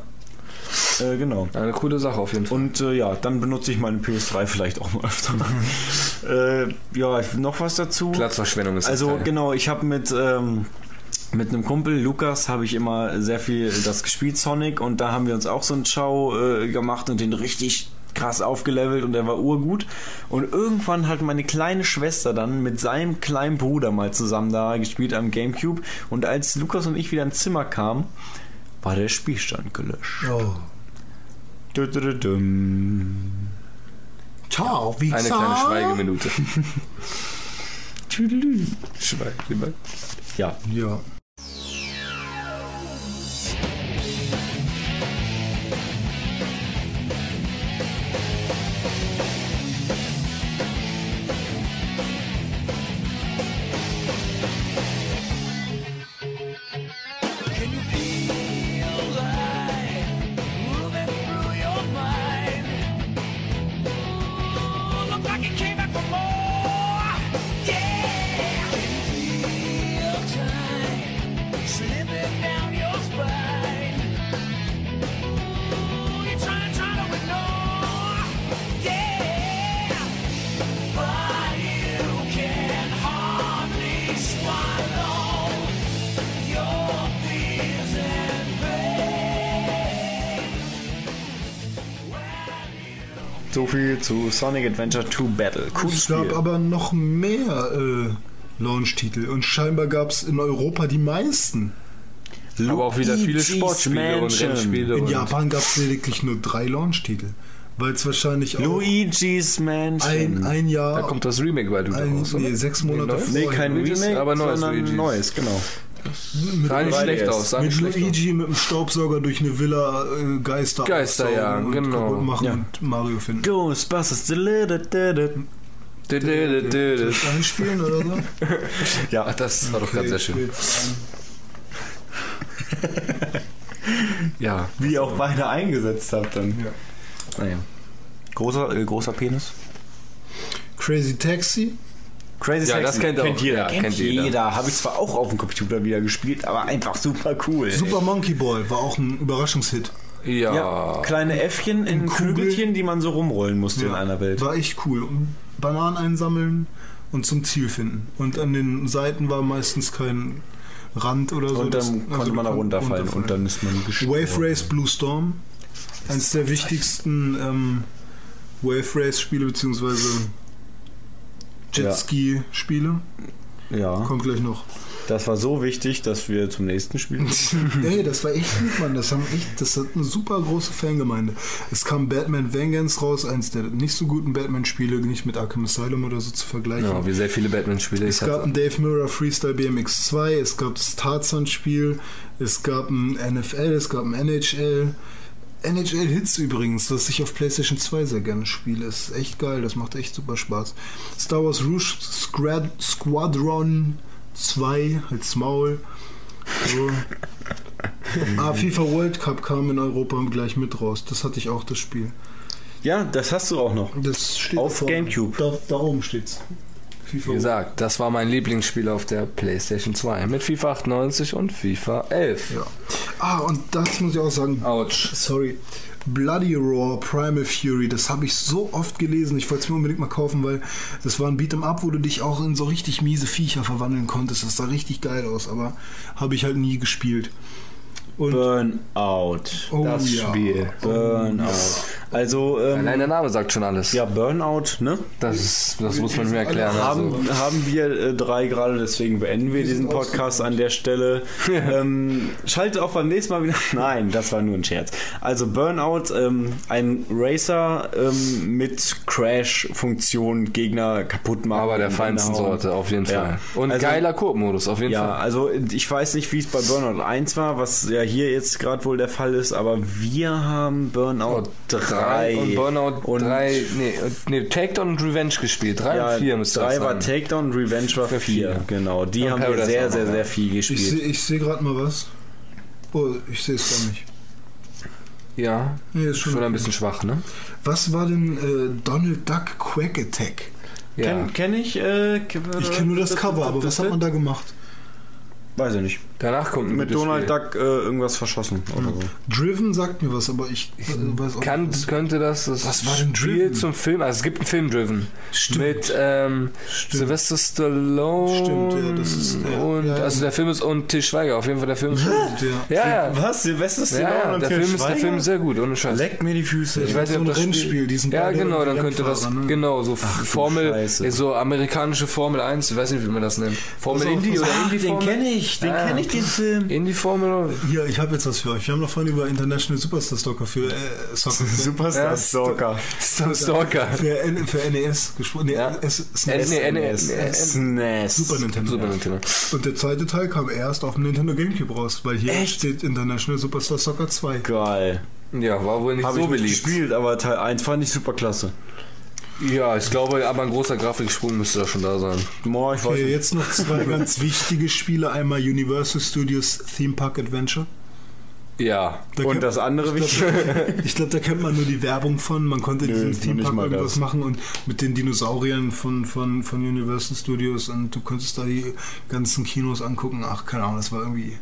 A: Äh, genau.
C: Eine coole Sache auf jeden Fall.
A: Und äh, ja, dann benutze ich meine PS3 vielleicht auch mal öfter. äh, ja, noch was dazu?
C: Platzverschwendung ist
A: Also genau, ich habe mit ähm, mit einem Kumpel Lukas habe ich immer sehr viel das gespielt Sonic und da haben wir uns auch so einen Show äh, gemacht und den richtig krass aufgelevelt und der war urgut und irgendwann hat meine kleine Schwester dann mit seinem kleinen Bruder mal zusammen da gespielt am Gamecube und als Lukas und ich wieder ins Zimmer kamen, war der Spielstand gelöscht.
B: Oh.
A: Dü-dü-dü-düm.
B: Ciao, wie
C: Eine kleine Schweigeminute. Schweigeminute.
A: Ja.
B: Ja.
A: Zu Sonic Adventure 2 Battle. Cool
B: Es gab
A: Spiel.
B: aber noch mehr äh, Launch-Titel und scheinbar gab es in Europa die meisten.
C: Aber auch wieder viele Sportspiele und
A: Mansion.
C: Rennspiele.
B: In
C: und
B: Japan gab es lediglich nur drei Launch-Titel, weil es wahrscheinlich auch
A: Luigi's Mansion.
B: ein, ein Jahr,
C: Da kommt das Remake bald wieder
B: ein,
C: raus, oder?
B: nee, sechs Monate
A: nee,
B: vorher.
A: kein
C: Luigi's,
A: Remake,
C: aber neues
A: sondern
C: Luigi's.
A: neues, genau.
B: Mit,
C: Sah nicht schlecht aus. Sah
B: mit
C: schlecht aus.
B: Luigi mit dem Staubsauger durch eine Villa äh, Geister
C: Geister jagen,
B: und
C: genau.
B: kaputt machen
A: Ja.
B: und Mario finden.
A: Ghostbusters.
B: Einspielen oder so?
A: Ja,
C: das war doch gerade sehr schön. Ja.
A: wie ihr auch beide eingesetzt habt dann.
B: Ja.
A: Naja. Großer, äh, großer Penis.
B: Crazy Taxi.
A: Crazy
C: Ja,
A: Taxi.
C: das kennt auch-
A: kennt jeder.
C: ja,
A: kennt,
C: kennt
A: jeder.
C: jeder.
A: Habe ich zwar auch auf dem Computer wieder gespielt, aber einfach super cool.
B: Super Monkey Ball war auch ein Überraschungshit.
C: Ja.
A: Ja, kleine Äffchen in
B: Kugel.
A: Kügelchen, die man so rumrollen musste in einer Welt.
B: War echt cool. Und Bananen einsammeln und zum Ziel finden. Und an den Seiten war meistens kein Rand oder so.
A: Und
B: Das-
A: dann
B: also
A: konnte man da
B: kon-
A: runterfallen und dann ist man gestorben.
B: Wave Race Blue Storm. Eines der wichtigsten ähm, Wave Race Spiele beziehungsweise
A: Ja.
B: Jetski Spiele.
A: Ja,
B: Kommt gleich noch.
A: das war so wichtig, dass wir zum nächsten Spiel.
B: Ey, das war echt gut, Mann. Das, haben echt, das hat eine super große Fangemeinde. Es kam Batman Vengeance raus, eins der nicht so guten Batman-Spiele, nicht mit Arkham Asylum oder so zu vergleichen.
C: Ja, wie sehr viele Batman-Spiele
B: Es gab ein Dave Mirror Freestyle BMX 2, es gab das Tarzan-Spiel, es gab ein NFL, es gab ein NHL. NHL Hits übrigens, das ich auf PlayStation 2 sehr gerne spiele. Ist echt geil, das macht echt super Spaß. Star Wars Rouge Squad Squadron 2 als Maul. So. ah, FIFA World Cup kam in Europa gleich mit raus. Das hatte ich auch, das Spiel.
A: Ja, das hast du auch noch.
B: Das steht
A: Auf
B: vor-
A: Gamecube.
B: Da, da oben steht's. FIFA
C: Wie gesagt, das war mein Lieblingsspiel auf der PlayStation 2 mit FIFA 98 und FIFA 11.
B: Ja. Ah, und das muss ich auch sagen.
C: Autsch.
B: Sorry. Bloody Roar Primal Fury, das habe ich so oft gelesen. Ich wollte es mir unbedingt mal kaufen, weil das war ein Beat'em Up, wo du dich auch in so richtig miese Viecher verwandeln konntest. Das sah richtig geil aus, aber habe ich halt nie gespielt. Und
A: Burnout.
B: Oh
A: das
B: ja.
A: Spiel. Burnout. Also, ähm,
C: Allein der Name sagt schon alles.
A: ja, Burnout, ne?
C: Das, ist, das muss man mir erklären.
A: Haben,
C: Also.
A: haben wir äh, drei gerade, deswegen beenden wir diesen Podcast an der Stelle. ähm, schaltet auch beim nächsten Mal wieder. Nein, das war nur ein Scherz. Also Burnout, ähm, ein Racer ähm, mit Crash-Funktion, Gegner kaputt machen.
C: Aber der feinsten. Sorte, auf jeden
A: Ja.
C: Fall. Und
A: Also-
C: geiler Koop-Modus, auf jeden
A: Ja,
C: Fall.
A: also ich weiß nicht, wie es bei Burnout 1 war, was ja hier jetzt gerade wohl der Fall ist, aber wir haben Burnout 3
C: und Burnout
A: und
C: 3, nee, nee, Takedown und Revenge gespielt. 3
A: ja,
C: und 4 müsste das
A: 3 war. Takedown, Revenge war 4.
C: vier.
A: Genau, die
C: Und
A: haben wir
C: Paradise
A: sehr,
C: auch
A: sehr, sehr
C: ja.
A: viel
B: ich sehe
A: gespielt.
B: ich seh gerade mal was. Oh, ich sehe es gar nicht.
C: Ja,
B: Nee, ist schon,
C: schon ein bisschen schwach, ne?
B: Was war denn äh, Donald Duck Quack Attack?
C: Ja.
A: Kenn, kenn ich? Äh,
B: Ich kenne nur das Cover, aber was hat man da gemacht?
A: Weiß ich nicht.
C: Danach kommt ein
A: Mit Donald
C: Spiel.
A: Duck äh, irgendwas verschossen oder so.
B: Driven sagt mir was, aber ich äh, weiß auch
C: Kann,
B: nicht.
C: könnte das das
B: Was war denn
C: Spiel
B: Driven?
C: zum Film? Also es gibt einen Film Driven
B: Stimmt.
C: mit ähm, Sylvester Stallone
B: Stimmt, ja, das ist der-
C: und
B: ja, ja.
C: also der Film ist und Til Schweiger. Auf jeden Fall der Film ist gut.
B: Der,
C: Ja, ja.
A: Was? Silvester
C: Ja,
A: Stallone
C: ja,
A: und
C: der
A: Til
C: Film ist der
A: Schweiger?
C: Film ist sehr gut, ohne Scheiß.
A: Leckt mir die Füße.
C: Ich weiß nicht,
B: so
C: ob
B: ein
C: das Spiel-
B: Rennspiel, die sind
C: Ja, genau, dann könnte das
B: ne?
C: genau so
A: du
C: Formel
A: Scheiße.
C: so amerikanische Formel 1, ich weiß nicht, wie man das nennt. Formel Indy
B: pass
C: oder
B: auf.
C: Indy
A: den
C: Formel.
A: kenne ich, den
C: Ah.
A: kenne ich, den Film.
C: Indy Formel.
B: Hier, ich habe jetzt was für euch. Wir haben noch vorhin über International Superstar Stalker für äh, Soccer.
A: Superstar Stalker.
C: Stalker.
B: Für, für NES gesprochen. Nee,
C: Ja.
B: S
C: N-
B: SNES.
C: nee, NES.
A: SNES.
B: Super Nintendo.
C: Super Nintendo.
B: Und der zweite Teil kam erst auf dem Nintendo Gamecube raus, weil hier
A: Echt?
B: steht International Superstar Soccer 2.
A: Geil.
C: Ja, war wohl nicht
A: Habe
C: so
A: ich nicht
C: beliebt.
A: gespielt, aber Teil 1 fand ich super klasse.
C: Ja, ich glaube, aber ein großer Grafiksprung müsste da schon da sein.
A: Boah, ich weiß
B: Okay,
A: nicht.
B: jetzt noch zwei ganz wichtige Spiele. Einmal Universal Studios Theme Park Adventure.
C: Ja.
B: Da
A: Und das andere
B: ich
A: wichtige.
B: glaube, glaub, da kennt man nur die Werbung von. Man konnte diesen
A: noch
B: Theme Park irgendwas
A: das.
B: machen und mit den Dinosauriern von, von, von Universal Studios und du konntest da die ganzen Kinos angucken. Ach, keine Ahnung, das war irgendwie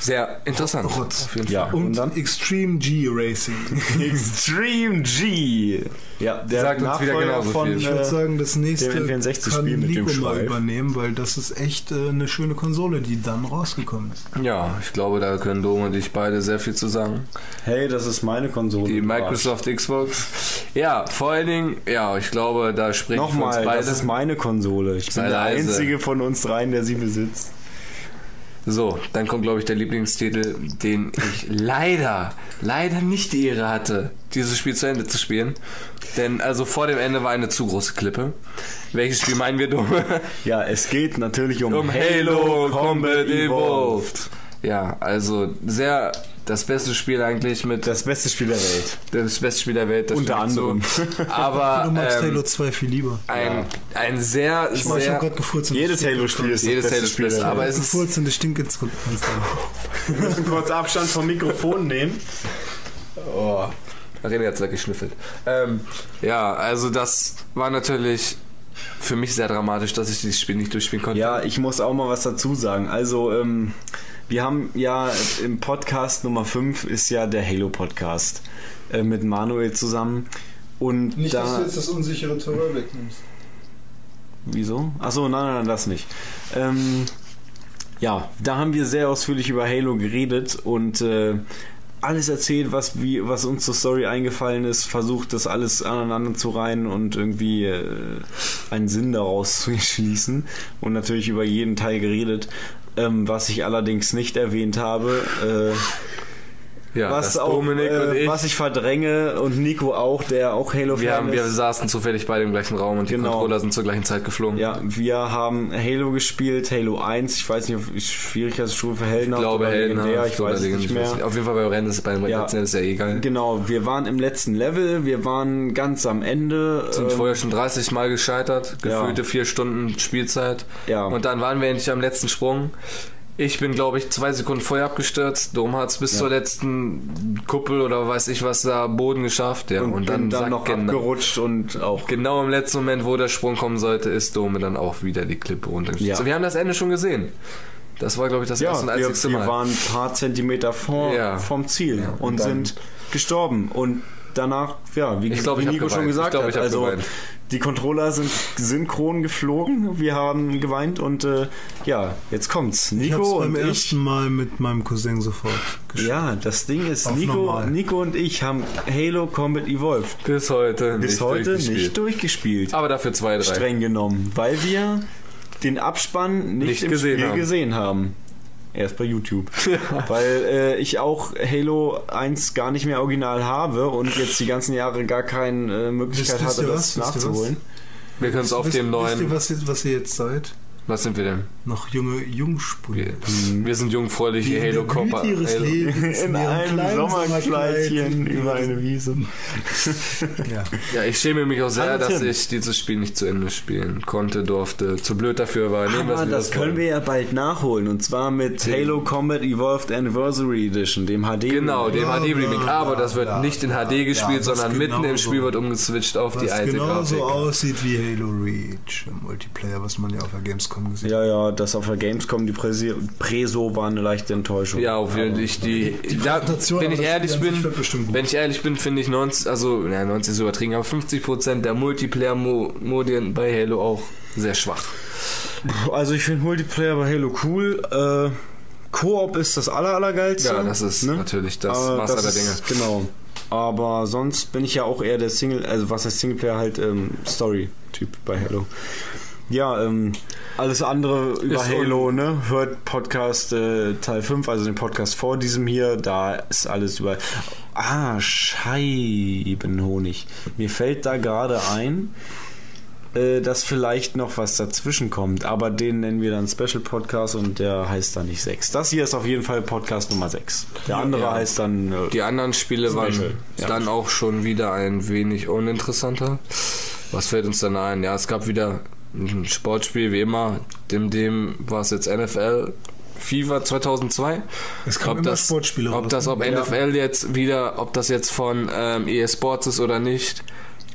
C: Sehr interessant.
B: Rotz.
C: Auf jeden
A: Ja.
C: Fall.
A: Und
B: Und,
A: dann?
B: Extreme G Racing.
A: Extreme G. Ja, der
C: Sagt uns wieder
A: Nachfolger
C: genauso
A: von,
C: viel.
B: Ich
A: äh,
B: würde sagen, das nächste
A: der N64
B: kann
A: Spiel mit dem
B: Nico mal
A: Schweif.
B: übernehmen, weil das ist echt äh, eine schöne Konsole, die dann rausgekommen ist.
C: Ja, ich glaube, da können Dom und ich beide sehr viel zu sagen.
A: Hey, das ist meine Konsole.
C: Die Microsoft Xbox. Ja, vor allen Dingen, ja, ich glaube, da sprechen wir uns
A: Nochmal,
C: beide.
A: das ist meine Konsole. Ich bin der
C: leise.
A: einzige von uns dreien, der sie besitzt.
C: So, dann kommt, glaube ich, der Lieblingstitel, den ich leider, leider nicht die Ehre hatte, dieses Spiel zu Ende zu spielen. Denn also vor dem Ende war eine zu große Klippe. Welches Spiel meinen wir, Dome?
A: Ja, es geht natürlich um,
C: um Halo Combat Evolved. Ja, also sehr das beste Spiel eigentlich mit
A: Das beste Spiel der Welt.
C: das beste Spiel der Welt. das
A: Unter
C: ich
A: anderem.
C: Zu. Aber
B: Du magst
C: ähm,
B: Halo 2 viel lieber.
C: ein, ein sehr,
B: Ich habe
C: sehr
B: gerade gefurzt. und
A: Jedes Halo-Spiel ist
C: Jedes
A: das beste
C: Halo-Spiel
A: Spiel
C: ist-
A: der
C: aber es ist
B: Gefurzt und das stinkt ins Fenster.
A: Wir müssen kurz Abstand vom Mikrofon nehmen.
C: Oh, René hat's weggeschnüffelt. Ähm, ja, also das war natürlich für mich sehr dramatisch, dass ich dieses Spiel nicht durchspielen konnte.
A: Ja, ich muss auch mal was dazu sagen. Also, ähm, wir haben ja im Podcast Nummer 5 ist ja der Halo-Podcast äh, mit Manuel zusammen. Und da.
B: das unsichere Terror wegnimmst.
A: Wieso? Achso, nein, nein, nein, das nicht. Ähm, ja, da haben wir sehr ausführlich über Halo geredet und äh, alles erzählt, was, wie, was uns zur Story eingefallen ist, versucht das alles aneinander zu reihen und irgendwie äh, einen Sinn daraus zu schließen und natürlich über jeden Teil geredet. Ähm, was ich allerdings nicht erwähnt habe, äh,
C: ja
A: was, auch,
C: Dominik
A: äh,
C: und ich,
A: was ich verdränge und Nico auch, der auch Halo-Fan
C: wir, haben, wir
A: ist.
C: saßen zufällig beide im gleichen Raum und die
A: Genau.
C: Controller sind zur gleichen Zeit geflogen.
A: Ja, wir haben Halo gespielt, Halo 1, ich weiß nicht, ob
C: ich
A: Heldenhaft
C: glaube,
A: oder
C: Heldenhaft
A: legendär, ich weiß es nicht mehr.
C: Auf jeden Fall beim Rennen ist beim
A: Ja.
C: letzten ist ja eh egal.
A: Genau, wir waren im letzten Level, wir waren ganz am Ende.
C: sind
A: ähm,
C: vorher schon 30 Mal gescheitert,
A: Ja.
C: gefühlte vier Stunden Spielzeit.
A: Ja.
C: Und dann waren wir endlich am letzten Sprung. Ich bin, glaube ich, zwei Sekunden vorher abgestürzt. Dom hat es bis zur letzten Kuppel oder weiß ich was da Boden geschafft. Ja.
A: und,
C: Und,
A: dann,
C: dann,
A: noch
C: genau,
A: abgerutscht und auch.
C: genau im letzten Moment, wo der Sprung kommen sollte, ist Dome dann auch wieder die Klippe runtergestürzt.
A: Ja.
C: So, wir haben das Ende schon gesehen. Das war, glaube ich, das
A: Ja,
C: erste und
A: wir,
C: einzigste
A: wir
C: Mal.
A: waren ein paar Zentimeter vor,
C: Ja.
A: vom Ziel und,
C: und
A: sind gestorben. Und danach, ja, wie,
C: Ich glaub,
A: wie
C: ich
A: Nico schon gesagt
C: Ich glaub,
A: hat,
C: ich
A: also
C: geweint.
A: die Controller sind synchron geflogen, wir haben geweint und äh, ja, jetzt kommt's.
B: Ich
A: Nico
B: beim
A: und ich
B: ersten Mal mit meinem Cousin sofort gespielt.
A: Ja, das Ding ist, Nico. Nico und ich haben Halo Combat Evolved
C: bis heute
A: bis
C: nicht
A: heute
C: durchgespielt.
A: nicht durchgespielt.
C: Aber dafür zwei, drei.
A: Streng genommen, weil wir den Abspann nicht,
C: Nicht
A: im
C: gesehen
A: Spiel
C: haben.
A: gesehen haben. Erst bei YouTube. Weil äh, ich auch Halo 1 gar nicht mehr original habe und jetzt die ganzen Jahre gar keine äh, Möglichkeit
B: Wisst- wisst
A: hatte,
B: ihr
A: das
B: was? Wisst
A: nachzuholen.
C: Wir können es auf
B: Wisst-
C: dem neuen.
B: Wisst ihr, was ihr, was ihr jetzt seid?
C: Was sind wir denn?
B: Noch junge Jungspunde.
C: Wir, wir sind jungfräuliche Halo Copper.
B: ihres
C: Halo.
B: Lebens
A: In einem
B: kleinen
A: Sommerkleidchen
B: Sommerkleid.
A: über eine Wiese.
B: Ja.
C: Ja, ich schäme mich auch sehr,
A: Hallo,
C: dass ich dieses Spiel nicht zu Ende spielen konnte, durfte. Zu blöd dafür war. Nehmen wir es
A: Aber
C: wie
A: das können wir ja bald nachholen und zwar mit Halo Combat Evolved Anniversary Edition, dem HD.
C: Genau, dem
B: Bla,
C: HD Remake. Aber das wird
B: bla,
C: nicht in HD gespielt,
B: ja,
C: sondern mitten im
B: genauso-
C: Spiel wird umgeswitcht auf die
B: Was
C: alte
B: genauso
C: Grafik.
B: aussieht wie Halo Reach im Multiplayer, was man ja auf der Gamescom Gamescom gesehen.
A: Ja, ja, das auf der Gamescom, die Präsi Preso war eine leichte Enttäuschung.
C: Ja, auf jeden Fall. Ich, die, da, wenn ich ehrlich bin,
B: wird bestimmt gut.
C: wenn ich ehrlich bin, finde ich 90, also, ja, 90 ist übertrieben, aber 50% der Multiplayer-Modien bei Halo auch sehr schwach.
A: Also ich finde Multiplayer bei Halo cool. Äh, Koop ist das aller, allergeilste.
C: Ja, das ist natürlich das
A: Aber
C: Maß aller Dinge.
A: ist- Genau. Aber sonst bin ich ja auch eher der Single, also was heißt Singleplayer halt ähm, Story-Typ bei Halo. Ja, ähm, alles andere über
C: Ist
A: Halo, ne? Hört Podcast äh, Teil 5, also den Podcast vor diesem hier, da ist alles über. Ah, Scheibenhonig. Mir fällt da gerade ein, äh, dass vielleicht noch was dazwischen kommt, aber den nennen wir dann Special Podcast und der heißt dann nicht 6. Das hier ist auf jeden Fall Podcast Nummer 6. Der andere
C: Ja.
A: heißt dann. Äh,
C: Die anderen Spiele waren
A: Special, ja.
C: dann auch schon wieder ein wenig uninteressanter. Was fällt uns dann ein? Ja, es gab wieder ein Sportspiel wie immer. Dem, dem war es jetzt NFL. FIFA 2002.
B: Es kamen immer Sportspiele
C: Ob
B: raus,
C: das, ob
B: ne?
C: NFL jetzt wieder, ob das jetzt von ähm, EA Sports ist oder nicht,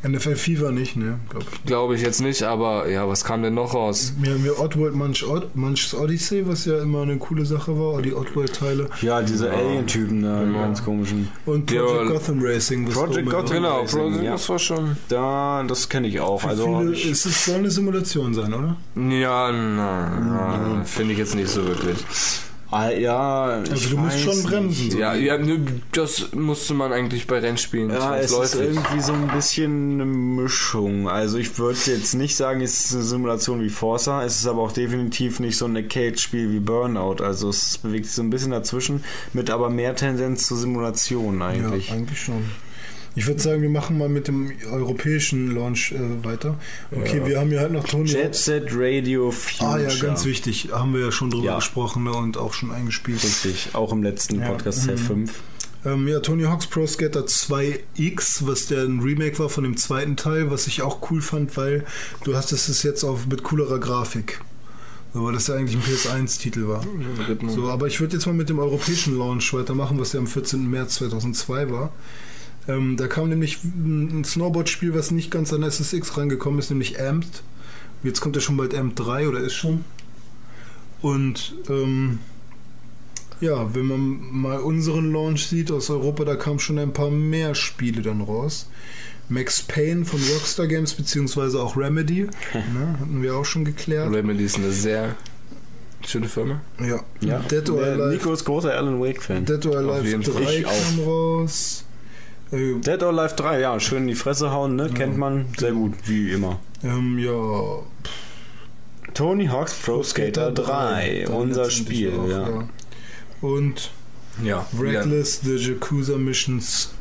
B: NFL Fever nicht, ne, glaube ich.
C: glaube ich jetzt nicht, aber ja, was kam denn noch raus?
B: Wir haben ja Oddworld Munch, Odd, Munch's Odyssey, was ja immer eine coole Sache war, die Oddworld-Teile.
A: ja, diese Alien-Typen, ne, die ganz komischen.
B: Und
C: Ja,
B: Project Gotham Racing. was
A: Project Gotham
C: Genau,
A: Racing,
C: Pro,
A: ja.
C: das war schon.
A: Da, das kenne ich auch.
B: Für
A: Also
B: viele,
A: ich,
B: es ist, soll eine Simulation sein, oder?
C: Ja, na, finde ich jetzt nicht so wirklich.
A: Ah, ja, ich
B: Also du musst schon
A: nicht.
B: bremsen. So.
C: Ja, ja, das musste man eigentlich bei Rennspielen.
A: Ja, es ist
C: zwangsläufig.
A: irgendwie so ein bisschen eine Mischung. Also ich würde jetzt nicht sagen, es ist eine Simulation wie Forza, es ist aber auch definitiv nicht so ein Arcade-Spiel wie Burnout. Also es bewegt sich so ein bisschen dazwischen, mit aber mehr Tendenz zur Simulation eigentlich.
B: Ja, eigentlich schon. Ich würde sagen, wir machen mal mit dem europäischen Launch äh, weiter. Okay, wir haben ja halt noch Tony
A: Jet. Set Radio Future.
B: Ah ja, ganz wichtig. Haben wir ja schon drüber
A: Ja.
B: gesprochen ne, und auch schon eingespielt.
A: Richtig, auch im letzten
B: Ja.
A: Podcast Teil 5.
B: Ähm, ja, Tony Hawk's Pro Skater 2X, was der ein Remake war von dem zweiten Teil, was ich auch cool fand, weil du hast es jetzt auf mit coolerer Grafik. So, weil das ja eigentlich ein PS1-Titel war. So, aber ich würde jetzt mal mit dem europäischen Launch weitermachen, was ja am 14. März 2002 war. Ähm, da kam nämlich ein Snowboard-Spiel, was nicht ganz an SSX rangekommen ist, nämlich Amped. Jetzt kommt ja schon bald Amped 3 oder ist schon. Und ähm, ja, wenn man mal unseren Launch sieht aus Europa, da kamen schon ein paar mehr Spiele dann raus. Max Payne von Rockstar Games beziehungsweise auch Remedy, ne, hatten wir auch schon geklärt.
C: Remedy ist eine sehr schöne Firma.
B: Ja,
A: Ja.
B: Dead or Alive,
A: Nico ist großer Alan Wake-Fan.
B: Dead or Alive
C: jeden
B: 3
C: Fall.
A: Ich auch.
B: kam raus. Äh,
A: Dead or Alive 3, ja, schön in die Fresse hauen, ne? Kennt man sehr gut, wie immer.
B: ähm, ja,
A: Tony Hawk's Pro Skater 3,
B: dann
A: unser
B: letztendlich
A: Spiel,
B: auch,
A: ja.
B: Und
C: Ja.
B: Reckless, The Yakuza Missions,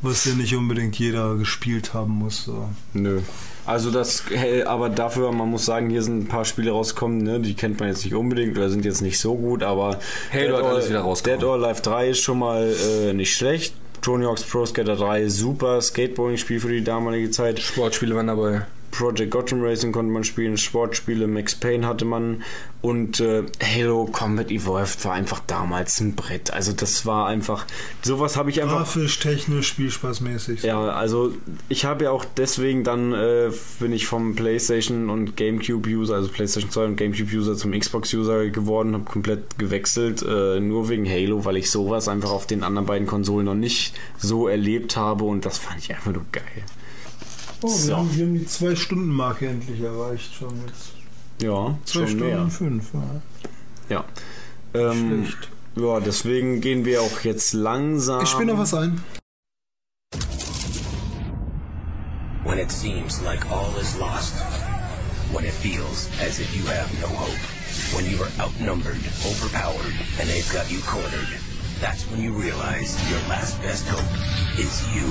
B: was ja nicht unbedingt jeder gespielt haben muss. So.
A: Nö. Also das, hey, aber dafür, man muss sagen, hier sind ein paar Spiele rausgekommen, ne, die kennt man jetzt nicht unbedingt oder sind jetzt nicht so gut, aber
C: Halo hat
A: or-
C: alles wieder rausgehauen.
A: Dead or Alive 3 ist schon mal äh, nicht schlecht. Tony Hawk's Pro Skater 3, super Skateboarding-Spiel für die damalige Zeit.
C: Sportspiele waren dabei.
A: Project Gotham Racing konnte man spielen, Sportspiele, Max Payne hatte man und äh, Halo Combat Evolved war einfach damals ein Brett. Also das war einfach, sowas habe ich einfach
B: Grafisch, technisch, spielspaßmäßig.
A: ja, also ich habe ja auch deswegen dann äh, bin ich vom PlayStation und GameCube User, also PlayStation 2 und GameCube User zum Xbox User geworden, habe komplett gewechselt, äh, nur wegen Halo, weil ich sowas einfach auf den anderen beiden Konsolen noch nicht so erlebt habe und das fand ich einfach nur geil.
B: Oh, wir,
A: So.
B: haben, wir haben die Zwei-Stunden-Marke endlich erreicht schon jetzt.
A: Ja,
B: Zwei
A: schon
B: Stunden
A: mehr.
B: fünf, ja.
A: Ja. Ähm,
B: Schlecht.
A: ja, deswegen gehen wir auch jetzt langsam.
B: Ich spiele noch was ein.
K: When it seems like all is lost. When it feels as if you have no hope. When you are outnumbered, overpowered, and they've got you cornered. That's when you realize your last best hope is you.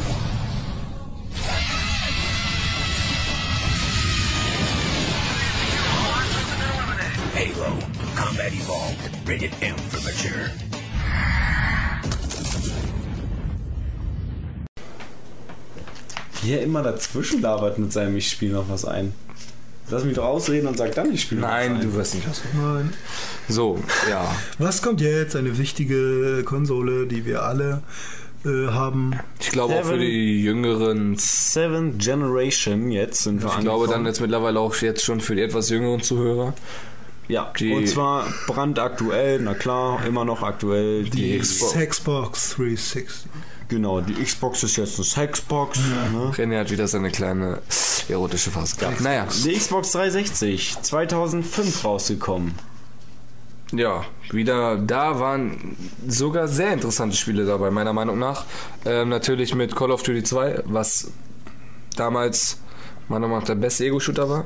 K: Halo, Combat Evolved, rated M for mature.
A: Hier immer dazwischen labert mit seinem Ich spiele noch was ein. Lass mich doch ausreden und sag dann, ich spiele noch
C: Nein,
A: was ein.
C: du wirst nicht was.
B: Nein.
C: So, ja.
B: Was kommt jetzt? Eine wichtige Konsole, die wir alle äh, haben.
C: Ich glaube auch für die Jüngeren.
A: Seventh Generation jetzt sind wir
C: Ich glaube dann
A: angekommen.
C: jetzt mittlerweile auch jetzt schon für die etwas jüngeren Zuhörer.
A: Ja,
C: Die-
A: und zwar brandaktuell, na klar, immer noch aktuell.
B: Die
C: Xbox.
B: Xbox 360.
A: Genau, die Xbox ist jetzt eine Sexbox. Ne?
C: René hat wieder seine kleine erotische Phase gehabt. Naja,
A: Die Xbox 360, 2005 rausgekommen.
C: ja, wieder da waren sogar sehr interessante Spiele dabei, meiner Meinung nach. Ähm, natürlich mit Call of Duty 2, was damals meiner Meinung nach der beste Ego-Shooter war.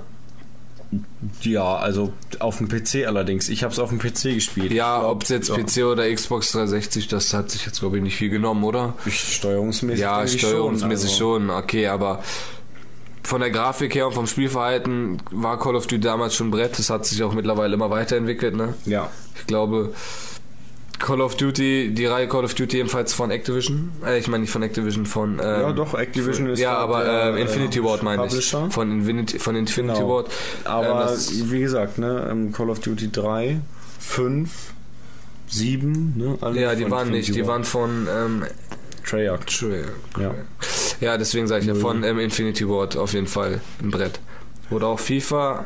A: Ja, also auf dem PC allerdings. Ich habe es auf dem PC gespielt.
C: Ja, ob es jetzt
A: ja.
C: PC oder Xbox 360, das hat sich jetzt glaube ich nicht viel genommen, oder?
A: Steuerungsmäßig.
C: Ja, steuerungsmäßig
A: schon.
C: schon, okay, aber von der Grafik her und vom Spielverhalten war Call of Duty damals schon Brett. Das hat sich auch mittlerweile immer weiterentwickelt, ne?
A: Also, ja.
C: Ich glaube, Call of Duty, die Reihe Call of Duty ebenfalls von Activision. Äh, ich meine nicht von Activision, von. Ähm,
A: Ja, doch, Activision ist
C: Ja,
A: da
C: aber
A: der,
C: äh, Infinity Ward meine ich. Von Infinity, von Infinity
A: Genau.
C: Ward.
A: Aber
C: Ähm,
A: wie gesagt, ne, ähm, Call of Duty 3, 5, 7, ne? alle
C: ja, die
A: von
C: waren
A: Infinity
C: nicht, die
A: Ward.
C: waren von ähm,
A: Treyarch. Ja.
C: Ja, deswegen sage ich ja von ähm, Infinity Ward auf jeden Fall ein Brett. Oder auch FIFA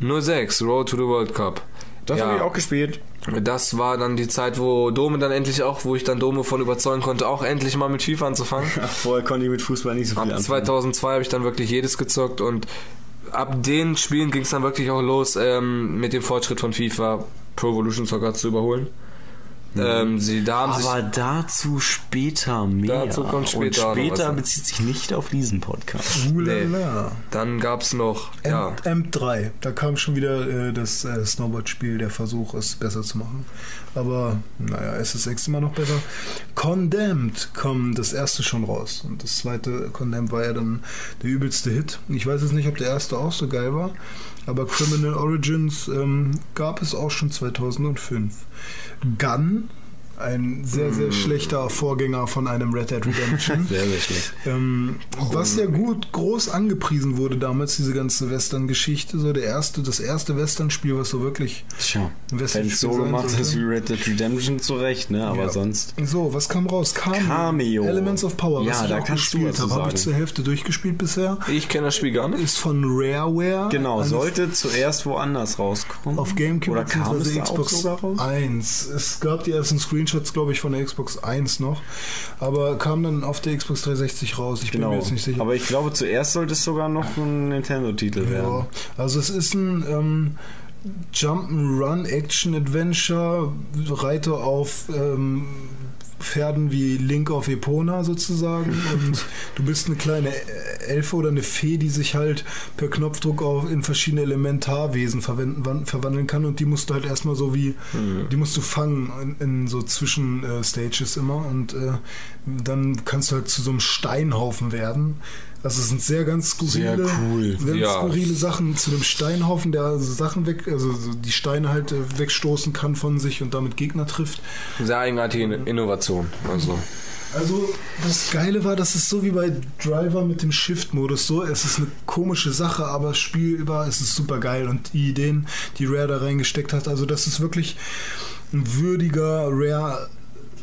C: 06, Road to the World Cup.
A: Das
C: ja,
A: habe ich auch gespielt.
C: Das war dann die Zeit, wo Dome dann endlich auch, wo ich dann Dome von überzeugen konnte, auch endlich mal mit FIFA anzufangen.
A: Ach, vorher konnte ich mit Fußball nicht so viel
C: Ab
A: anfangen.
C: 2002 habe ich dann wirklich jedes gezockt und ab den Spielen ging es dann wirklich auch los, ähm, mit dem Fortschritt von FIFA Pro Evolution Soccer zu überholen. Ähm, sie, da haben sich,
A: Aber dazu später mehr.
C: Dazu kommt später
A: Und
C: noch
A: später
C: was.
A: bezieht sich nicht auf diesen Podcast.
B: Ulala.
C: dann gab es noch, ja,
B: M- M3, da kam schon wieder äh, das äh, Snowboard-Spiel, der Versuch, es besser zu machen. Aber naja, SSX immer noch besser. Condemned kam das erste schon raus. Und das zweite Condemned war ja dann der übelste Hit. Ich weiß jetzt nicht, ob der erste auch so geil war, aber Criminal Origins ähm, gab es auch schon 2005. Gun, ein sehr, sehr schlechter Vorgänger von einem Red Dead Redemption.
A: Sehr, sehr schlecht.
B: Ähm, was ja gut groß angepriesen wurde damals, diese ganze Western-Geschichte, so der erste, das erste Western-Spiel, was so wirklich
A: Tja,
B: ein
A: wenn
B: Western-Spiel
A: es so
B: sein
A: gemacht
B: sollte.
A: ist wie Red Dead Redemption zurecht, ne? Aber
B: Ja.
A: sonst.
B: So, was kam raus? Cameo.
A: Cameo.
B: Elements of Power, was
A: Ja,
B: ich
A: da
B: auch
A: kannst du
B: gespielt habe. Habe ich zur Hälfte durchgespielt bisher.
C: ich kenne das Spiel gar nicht.
B: Ist von Rareware.
A: Genau, sollte zuerst woanders rauskommen.
B: Auf GameCube
A: Oder kam es da
B: Xbox
A: sogar raus?
B: 1. Es gab die ersten Screenshots, glaube ich, von der Xbox 1 noch. Aber kam dann auf der Xbox 360 raus. Ich bin
A: Genau.
B: mir jetzt nicht sicher.
A: Aber ich glaube, zuerst sollte es sogar noch ein Nintendo-Titel werden.
B: Ja, also es ist ein ähm, Jump'n'Run Action Adventure, Reiter auf ähm, Pferden wie Link auf Epona sozusagen. Und du bist eine kleine Elfe oder eine Fee, die sich halt per Knopfdruck auf in verschiedene Elementarwesen verwandeln kann. Und die musst du halt erstmal so wie, die musst du fangen in, in so Zwischenstages immer. Und äh, dann kannst du halt zu so einem Steinhaufen werden. Also es sind sehr ganz skurrile,
A: Sehr cool.
B: ganz
C: Ja.
B: skurrile Sachen zu dem Steinhaufen, der Sachen weg, also so die Steine halt äh, wegstoßen kann von sich und damit Gegner trifft.
C: Sehr eigenartige Innovation. Also.
B: Also das Geile war, dass es so wie bei Driver mit dem Shift-Modus so, es ist eine komische Sache, aber spielbar, es ist super geil und die Ideen, die Rare da reingesteckt hat, also das ist wirklich ein würdiger Rare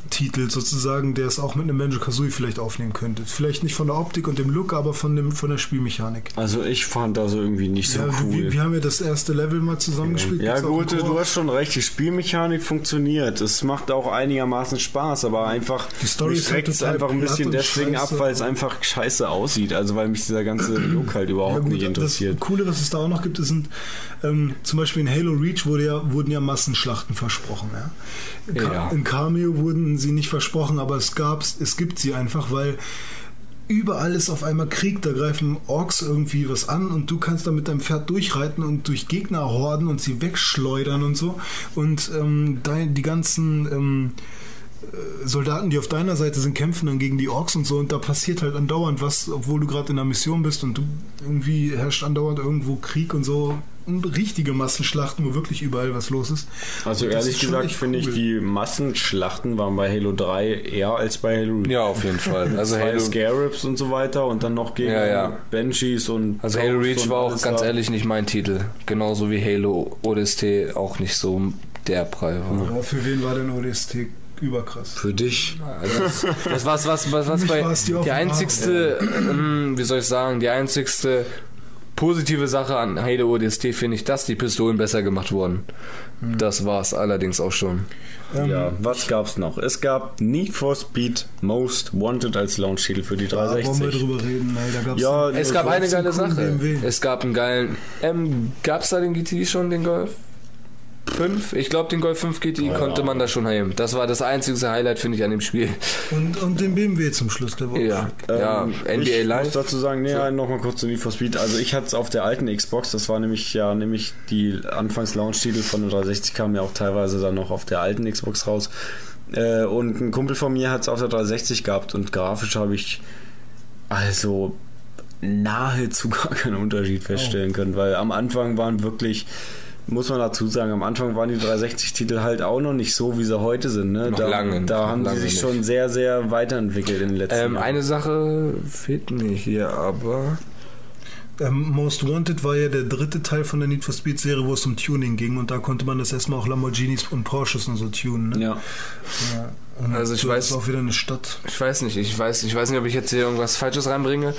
B: Titel sozusagen, der es auch mit einem Banjo Kazooie vielleicht aufnehmen könnte. Vielleicht nicht von der Optik und dem Look, aber von dem von der Spielmechanik.
A: Also ich fand das irgendwie nicht so
B: ja,
A: cool.
B: wir, wir haben ja das erste Level mal zusammengespielt.
A: Ja
B: auch
A: gut, du hast schon recht, die Spielmechanik funktioniert. Es macht auch einigermaßen Spaß, aber einfach
B: Die Story
A: mich
B: ist halt
A: schreckt es einfach ein bisschen deswegen ab, weil es einfach scheiße aussieht. Also weil mich dieser ganze Look halt überhaupt
B: Ja, gut,
A: nicht interessiert.
B: Das Coole, was es da auch noch gibt, ist ähm, zum Beispiel in Halo Reach wurde ja, wurden ja Massenschlachten versprochen. Ja?
C: Ja.
B: in Cameo wurden sie nicht versprochen, aber es gab es gibt sie einfach, weil überall ist auf einmal Krieg, da greifen Orks irgendwie was an und du kannst da mit deinem Pferd durchreiten und durch Gegner horden und sie wegschleudern und so. Und ähm, die ganzen ähm, äh, Soldaten, die auf deiner Seite sind, kämpfen dann gegen die Orks und so und da passiert halt andauernd was, obwohl du gerade in einer Mission bist und du irgendwie herrscht andauernd irgendwo Krieg und so. Richtige Massenschlachten, wo wirklich überall was los ist.
A: Also
B: Und
A: ehrlich
B: ist
A: gesagt finde ich,
B: cool.
A: die Massenschlachten waren bei Halo 3 eher als bei Halo
C: Ja, auf jeden Fall. Also Halo,
A: Scarabs und so weiter und dann noch gegen
C: Ja, ja.
A: Banshees und
C: also Halo Reach war auch ganz
A: da.
C: ehrlich nicht mein Titel. Genauso wie Halo ODST auch nicht so der Preis war.
B: Aber für wen war denn ODST überkrass?
A: Für dich.
C: Also das, das war's, was, was, was
B: mich
C: bei
B: die
C: die einzigste, ähm, wie soll ich sagen, die einzigste positive Sache an Halo ODST finde ich, dass die Pistolen besser gemacht wurden. Das war es allerdings auch schon.
A: ja, was gab's noch? Es gab Need for Speed Most Wanted als Launch-Titel für die
B: Da wollen wir
A: 360.
B: drüber reden. Ey, da gab's
A: Ja,
C: Es gab eine geile Sache.
B: BMW.
C: Es gab einen geilen. Ähm, gab es da den GTI schon, den Golf? 5? Ich glaube, den Golf 5 GTI konnte man da schon haben. Das war das einzige Highlight, finde ich, an dem Spiel.
B: und, und den BMW zum Schluss, der war
C: Ja, ja
A: Ähm,
C: NBA
A: ich muss
C: Live.
A: dazu sagen, nee, noch mal kurz zu Need for Speed. Also ich hatte es auf der alten Xbox, das war nämlich ja nämlich die Anfangs-Launch-Titel von der 360 kamen ja auch teilweise dann noch auf der alten Xbox raus. Äh, und ein Kumpel von mir hat es auf der 360 gehabt und grafisch habe ich also nahezu gar keinen Unterschied feststellen können, weil am Anfang waren wirklich muss man dazu sagen, am Anfang waren die 360-Titel halt auch noch nicht so, wie sie heute sind. Ne?
C: Noch
A: da
C: lange,
A: da
C: noch
A: haben die sich
C: nicht.
A: schon sehr, sehr weiterentwickelt in den letzten
C: Ähm,
A: Jahren.
C: eine Sache fehlt mir hier, aber.
B: Ähm, Most Wanted war ja der dritte Teil von der Need for Speed Serie, wo es um Tuning ging und da konnte man das erstmal auch Lamborghinis und Porsches und so tunen. Ne?
A: Ja.
B: Ja. Und
C: Also ich weiß-
B: ist auch wieder eine Stadt.
C: Ich weiß nicht, ich weiß, ich weiß nicht, ob ich jetzt hier irgendwas Falsches reinbringe.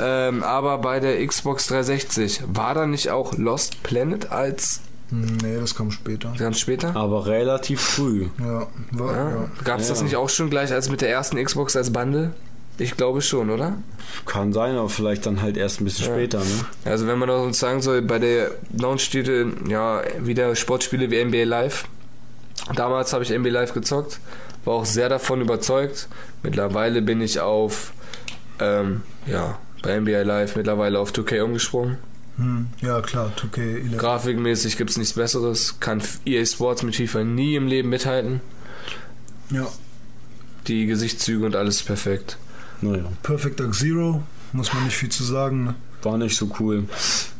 C: Ähm, aber bei der Xbox 360 war da nicht auch Lost Planet als
B: Nee, das kam später.
C: ganz später?
A: Aber relativ früh.
B: Ja, war,
C: Ja.
B: ja.
C: Gab es das
A: Ja.
C: nicht auch schon gleich als mit der ersten Xbox als Bundle? Ich glaube schon, oder?
A: Kann sein, aber vielleicht dann halt erst ein bisschen
C: Ja.
A: später. Ne?
C: Also wenn man das uns sagen soll, bei der Launch-Titel, ja, wieder Sportspiele wie NBA Live. Damals habe ich NBA Live gezockt, war auch sehr davon überzeugt. Mittlerweile bin ich auf, ähm, ja, bei NBA Live mittlerweile auf 2K umgesprungen.
B: Hm, ja klar, 2K11.
C: Grafikmäßig gibt es nichts Besseres. Kann EA Sports mit FIFA nie im Leben mithalten.
B: Ja,
C: Die Gesichtszüge und alles perfekt.
A: Naja,
B: Perfect Dark Zero, muss man nicht viel zu sagen. Ne?
A: war nicht so cool.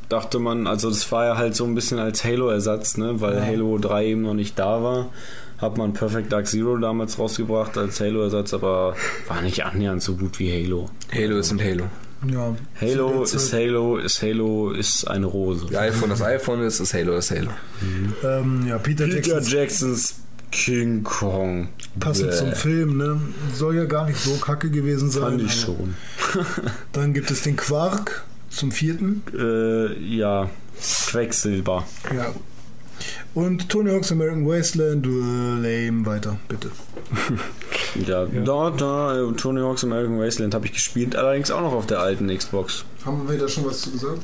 A: Dachte man, also das war ja halt so ein bisschen als Halo-Ersatz, ne? weil
B: Ja.
A: Halo 3 eben noch nicht da war. Hat man Perfect Dark Zero damals rausgebracht als Halo-Ersatz, aber war nicht annähernd so gut wie Halo.
C: Halo ist ein Halo.
B: Ja,
A: Halo ist Halo, ist Halo, ist eine Rose.
C: Die iPhone das iPhone ist, ist Halo das Halo.
B: Ähm, ja, Peter,
A: Peter
B: Jackson
A: Jacksons King Kong.
B: passend
A: Bäh.
B: zum Film, ne? Soll ja gar nicht so kacke gewesen sein.
A: Fand ich schon.
B: Dann gibt es den Quark zum vierten.
A: Äh, ja, Quecksilber.
B: Ja. Und Tony Hawk's American Wasteland, äh, lame, weiter, bitte.
A: Ja, da, da, äh, Tony Hawk's American Wasteland habe ich gespielt, allerdings auch noch auf der alten Xbox.
B: Haben wir da schon was zu gesagt?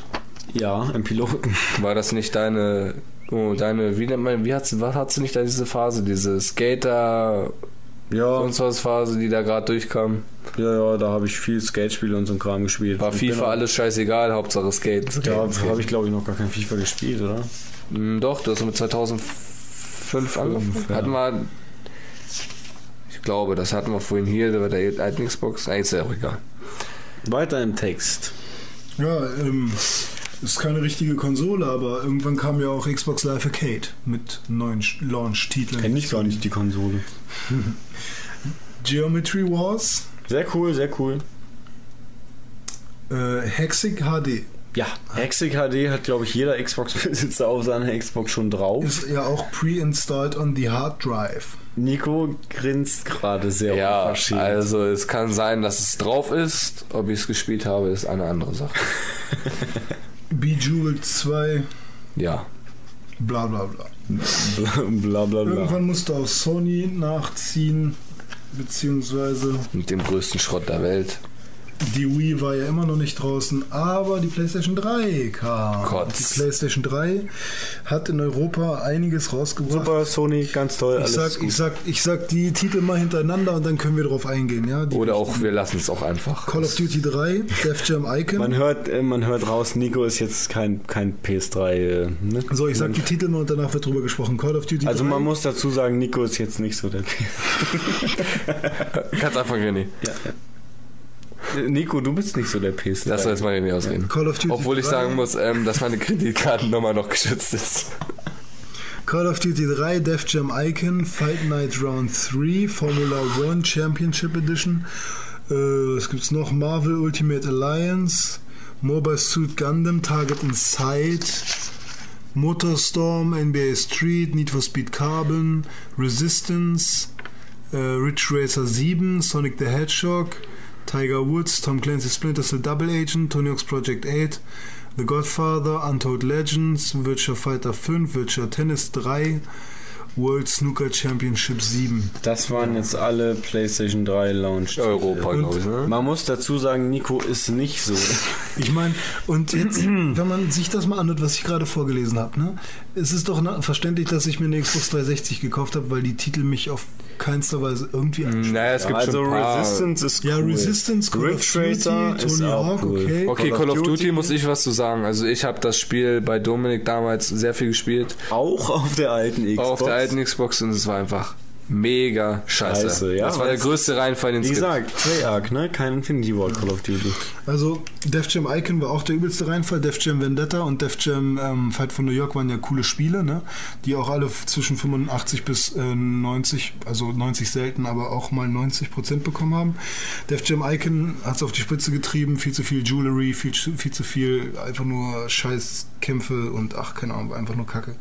A: Ja, im Piloten.
C: War das nicht deine, oh, deine, wie nennt man, wie hat sie, was hat sie nicht da diese Phase, diese Skater,
A: Ja,
C: sonst was Phase, die da gerade durchkam?
A: ja, ja, da habe ich viel Skatespiele und so ein Kram gespielt.
C: War
A: Ich
C: FIFA alles scheißegal, Hauptsache skaten, skaten.
A: habe ich glaube ich noch gar kein FIFA gespielt, oder?
C: Hm, Doch, du hast mit 2005 angefangen.
A: ja.
C: Hatten wir, ich glaube, das hatten wir vorhin hier bei der alten Xbox. Nein, ist ja auch egal.
A: Weiter im Text.
B: Ja, ähm, ist keine richtige Konsole, aber irgendwann kam ja auch Xbox Live Arcade mit neuen Launch-Titeln.
A: Kenne ich gar nicht die Konsole.
B: Geometry Wars,
A: Sehr cool, sehr cool.
B: äh, Hexic HD.
A: Ja, Hexic HD hat glaube ich jeder Xbox-Besitzer auf seiner Xbox schon drauf.
B: Ist ja auch pre-installed on the Hard Drive.
A: Nico grinst gerade sehr
C: Ja,
A: unverschämt.
C: also es kann sein, dass es drauf ist. Ob ich es gespielt habe, ist eine andere Sache.
B: Bejeweled 2,
C: Ja.
B: bla bla bla.
A: bla bla bla.
B: Irgendwann musste auch Sony nachziehen, beziehungsweise
C: Mit dem größten Schrott der Welt.
B: Die Wii war ja immer noch nicht draußen, aber die PlayStation 3 kam.
C: Kotz.
B: Die PlayStation 3 hat in Europa einiges rausgebracht.
A: Super, Sony, ganz toll,
B: Ich
A: alles
B: sag,
A: gut.
B: ich, sag, ich sag die Titel mal hintereinander und dann können wir drauf eingehen. Ja? Die
C: Oder auch, wir lassen es auch einfach.
B: Call of Duty 3, Def Jam Icon.
A: Man hört, äh, man hört raus, Nico ist jetzt kein, kein PS3. Äh, ne?
B: so, ich sag die Titel mal und danach wird drüber gesprochen. Call of Duty
A: Also
B: 3.
A: man muss dazu sagen, Nico ist jetzt nicht so der
C: Kannst anfangen, René.
A: Äh, Nico, du bist nicht so der PS3.
C: Lass uns jetzt mal René ausreden.
B: Call of Duty
C: Obwohl ich
B: 3.
C: sagen muss, ähm, dass meine Kreditkartennummer noch geschützt ist.
B: Call of Duty 3, Def Jam Icon, Fight Night Round 3, Formula One Championship Edition. Äh, was gibt's noch? Marvel Ultimate Alliance, Mobile Suit Gundam, Target Inside, Motorstorm, NBA Street, Need for Speed Carbon, Resistance, äh, Ridge Racer 7, Sonic the Hedgehog, Tiger Woods, Tom Clancy's Splinter Cell Double Agent, Tony Hawk's Project 8, The Godfather, Untold Legends, Virtua Fighter 5, Virtua Tennis 3, World Snooker Championship 7.
A: Das waren jetzt alle PlayStation 3 Launch.
C: Europa, glaube ich. Ne?
A: Man muss dazu sagen, Nico ist nicht so.
B: Ich meine, und jetzt, wenn man sich das mal anhört, was ich gerade vorgelesen habe, ne, es ist doch verständlich, dass ich mir eine Xbox 360 gekauft habe, weil die Titel mich auf keinster Weise irgendwie ansprechen.
C: Naja, es gibt
A: also
C: schon ein paar.
A: Resistance ist cool.
B: Ja, Resistance, Call of
A: Ridge Racer
B: Duty, Tony Hawk,
A: cool.
B: okay.
C: Okay, Call of Duty muss ich was zu sagen. Also ich habe das Spiel bei Dominik damals sehr viel gespielt.
A: Auch auf der alten Xbox.
C: Auch auf der alten Xbox und es war einfach mega scheiße.
A: Scheiße, ja,
C: das war der größte Reinfall, den
A: Wie
C: es gibt.
A: gesagt, Treyarch, ne? Kein Infinity Ward Call of Duty.
B: Also Def Jam Icon war auch der übelste Reinfall. Def Jam Vendetta und Def Jam ähm, Fight for New York waren ja coole Spiele, ne? die auch alle zwischen 85 bis äh, 90, also 90 selten, aber auch mal 90 Prozent bekommen haben. Def Jam Icon hat es auf die Spitze getrieben, viel zu viel Jewelry, viel, zu- viel zu viel einfach nur Scheißkämpfe und ach, keine Ahnung, war einfach nur Kacke.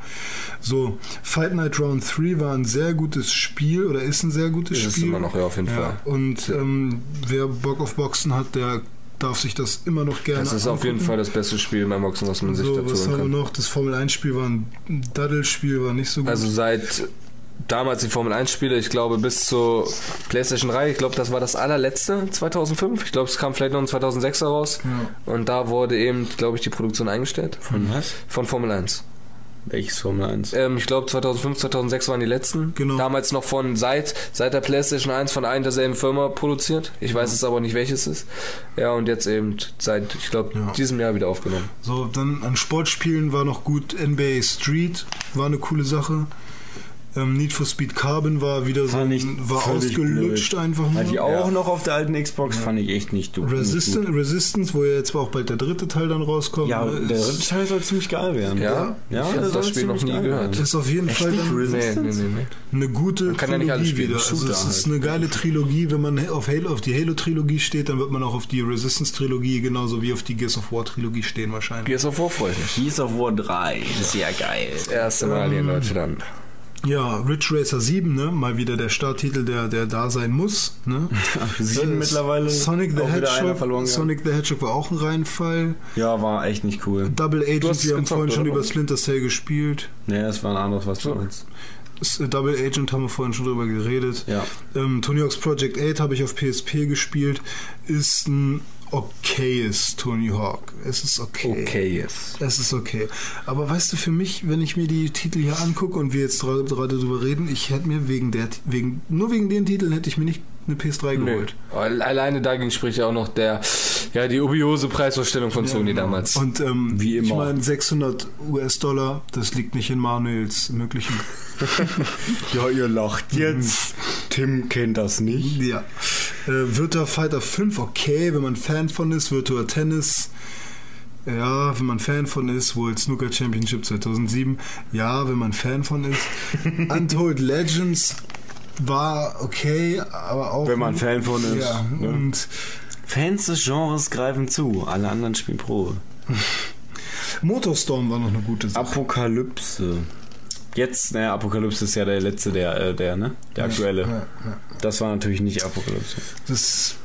B: So, Fight Night Round 3 war ein sehr gutes Spiel oder ist ein sehr gutes
C: Ist
B: Spiel.
C: immer noch, ja, auf jeden Fall.
B: Und ähm, wer Bock auf Boxen hat, der darf sich das immer noch gerne
C: Das ist auf jeden
B: angucken.
C: Fall das beste Spiel beim Boxen, was man sich
B: So,
C: dazu
B: was haben wir
C: kann.
B: noch? Das Formel 1 Spiel war ein Daddelspiel, war nicht so gut.
C: Also seit damals die Formel 1 Spiele, ich glaube bis zur PlayStation 3, ich glaube das war das allerletzte 2005. Ich glaube es kam vielleicht noch in 2006 heraus. Und da wurde eben, glaube ich, die Produktion eingestellt.
A: Von was?
C: Von Formel 1.
A: Welches Formel 1?
C: Ähm, ich glaube 2005, 2006 waren die letzten.
B: Genau.
C: Damals noch von seit seit der PlayStation 1 von einer derselben Firma produziert. Ich weiß es aber nicht welches ist. Ja und jetzt eben seit ich glaube
B: Ja.
C: diesem Jahr wieder aufgenommen.
B: so, dann an Sportspielen war noch gut NBA Street, war eine coole Sache. Ähm, Need for Speed Carbon war wieder so,
A: ich
B: ein- war ausgelutscht
A: blöd.
B: einfach nur.
A: Hat die auch noch auf der alten Xbox, fand ich echt nicht du.
B: Resistance, Resistance, wo ja jetzt auch bald der dritte Teil dann rauskommt.
A: Ja,
B: ne,
A: der dritte Teil soll ziemlich geil werden.
C: Ja?
A: ja
C: Ich das
A: soll
C: Spiel noch nie
A: geil
C: gehört.
A: werden.
B: ist auf jeden Fall
A: nicht?
B: dann
C: Nee,
A: Resistance?
C: nee, nee, nee.
B: eine gute
C: Man kann ja nicht
B: Trilogie wieder. Also es ist
A: halt.
B: eine geile Trilogie. Wenn man auf, Halo, auf die Halo-Trilogie steht, dann wird man auch auf die Resistance-Trilogie genauso wie auf die Gears of War-Trilogie stehen wahrscheinlich.
C: Gears of War freue ich mich.
A: Gears of War 3, sehr geil.
C: Das erste Mal hier in Deutschland.
B: Ja, Ridge Racer 7, ne? Mal wieder der Starttitel, der, der da sein muss. Ne?
A: Sieben
B: Äh,
A: mittlerweile
B: Sonic the Hedgehog.
A: verloren.
B: Sonic the Hedgehog war auch ein Reinfall.
A: Ja, war echt nicht cool.
B: Double Agent, wir haben
C: gezockt,
B: vorhin schon
C: oder?
B: über Splinter Cell gespielt.
A: Nee, das war ein anderes, was du meinst.
B: Äh, Double Agent haben wir vorhin schon drüber geredet.
A: Ja.
B: Ähm, Tony Hawk's Project 8 habe ich auf PSP gespielt. Ist ein okayes Tony Hawk. Es ist okay.
C: Okay, yes.
B: Es ist okay. Aber weißt du, für mich, wenn ich mir die Titel hier angucke und wir jetzt gerade drüber reden, ich hätte mir wegen der, wegen, nur wegen den Titeln hätte ich mir nicht eine PS3
C: Nö.
B: geholt.
C: Alleine dagegen spricht ja auch noch der, ja, die obiose Preisvorstellung von Sony damals.
B: Und ähm,
A: Wie
B: ich
A: immer.
B: meine, 600 US-Dollar, das liegt nicht in Manuels möglichen.
A: Ja, ihr lacht jetzt. Tim kennt das nicht.
B: ja. Äh, Virtua Fighter 5, okay, wenn man Fan von ist. Virtua Tennis, ja, wenn man Fan von ist. World Snooker Championship 2007, ja, wenn man Fan von ist. Untold Legends war okay, aber auch.
A: Wenn man Fan von ist,
B: Ja,
A: ne?
B: und
A: Fans des Genres greifen zu, alle anderen spielen Probe.
B: Motorstorm war noch eine gute Sache.
A: Apokalypse. Jetzt, naja, Apokalypse ist ja der letzte, der, äh, der, ne? Der aktuelle.
B: Ja, ja.
A: Das war natürlich nicht Apokalypse.
B: Das,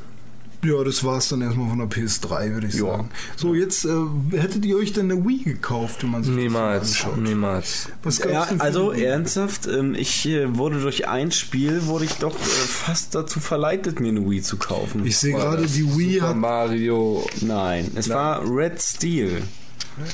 B: ja, das war es dann erstmal von der PS3, würde ich
A: Ja.
B: sagen. So, jetzt äh, hättet ihr euch denn eine Wii gekauft, wenn man sich
C: Niemals,
B: das so anschaut?
C: niemals.
B: Was gab's
A: Ja,
B: denn für
A: also
B: Wii?
A: ernsthaft, ähm, ich äh, wurde durch ein Spiel, wurde ich doch äh, fast dazu verleitet, mir eine Wii zu kaufen.
B: Ich sehe gerade, die Wii
C: Super
B: hat.
C: Mario.
A: Nein, es war Red Steel.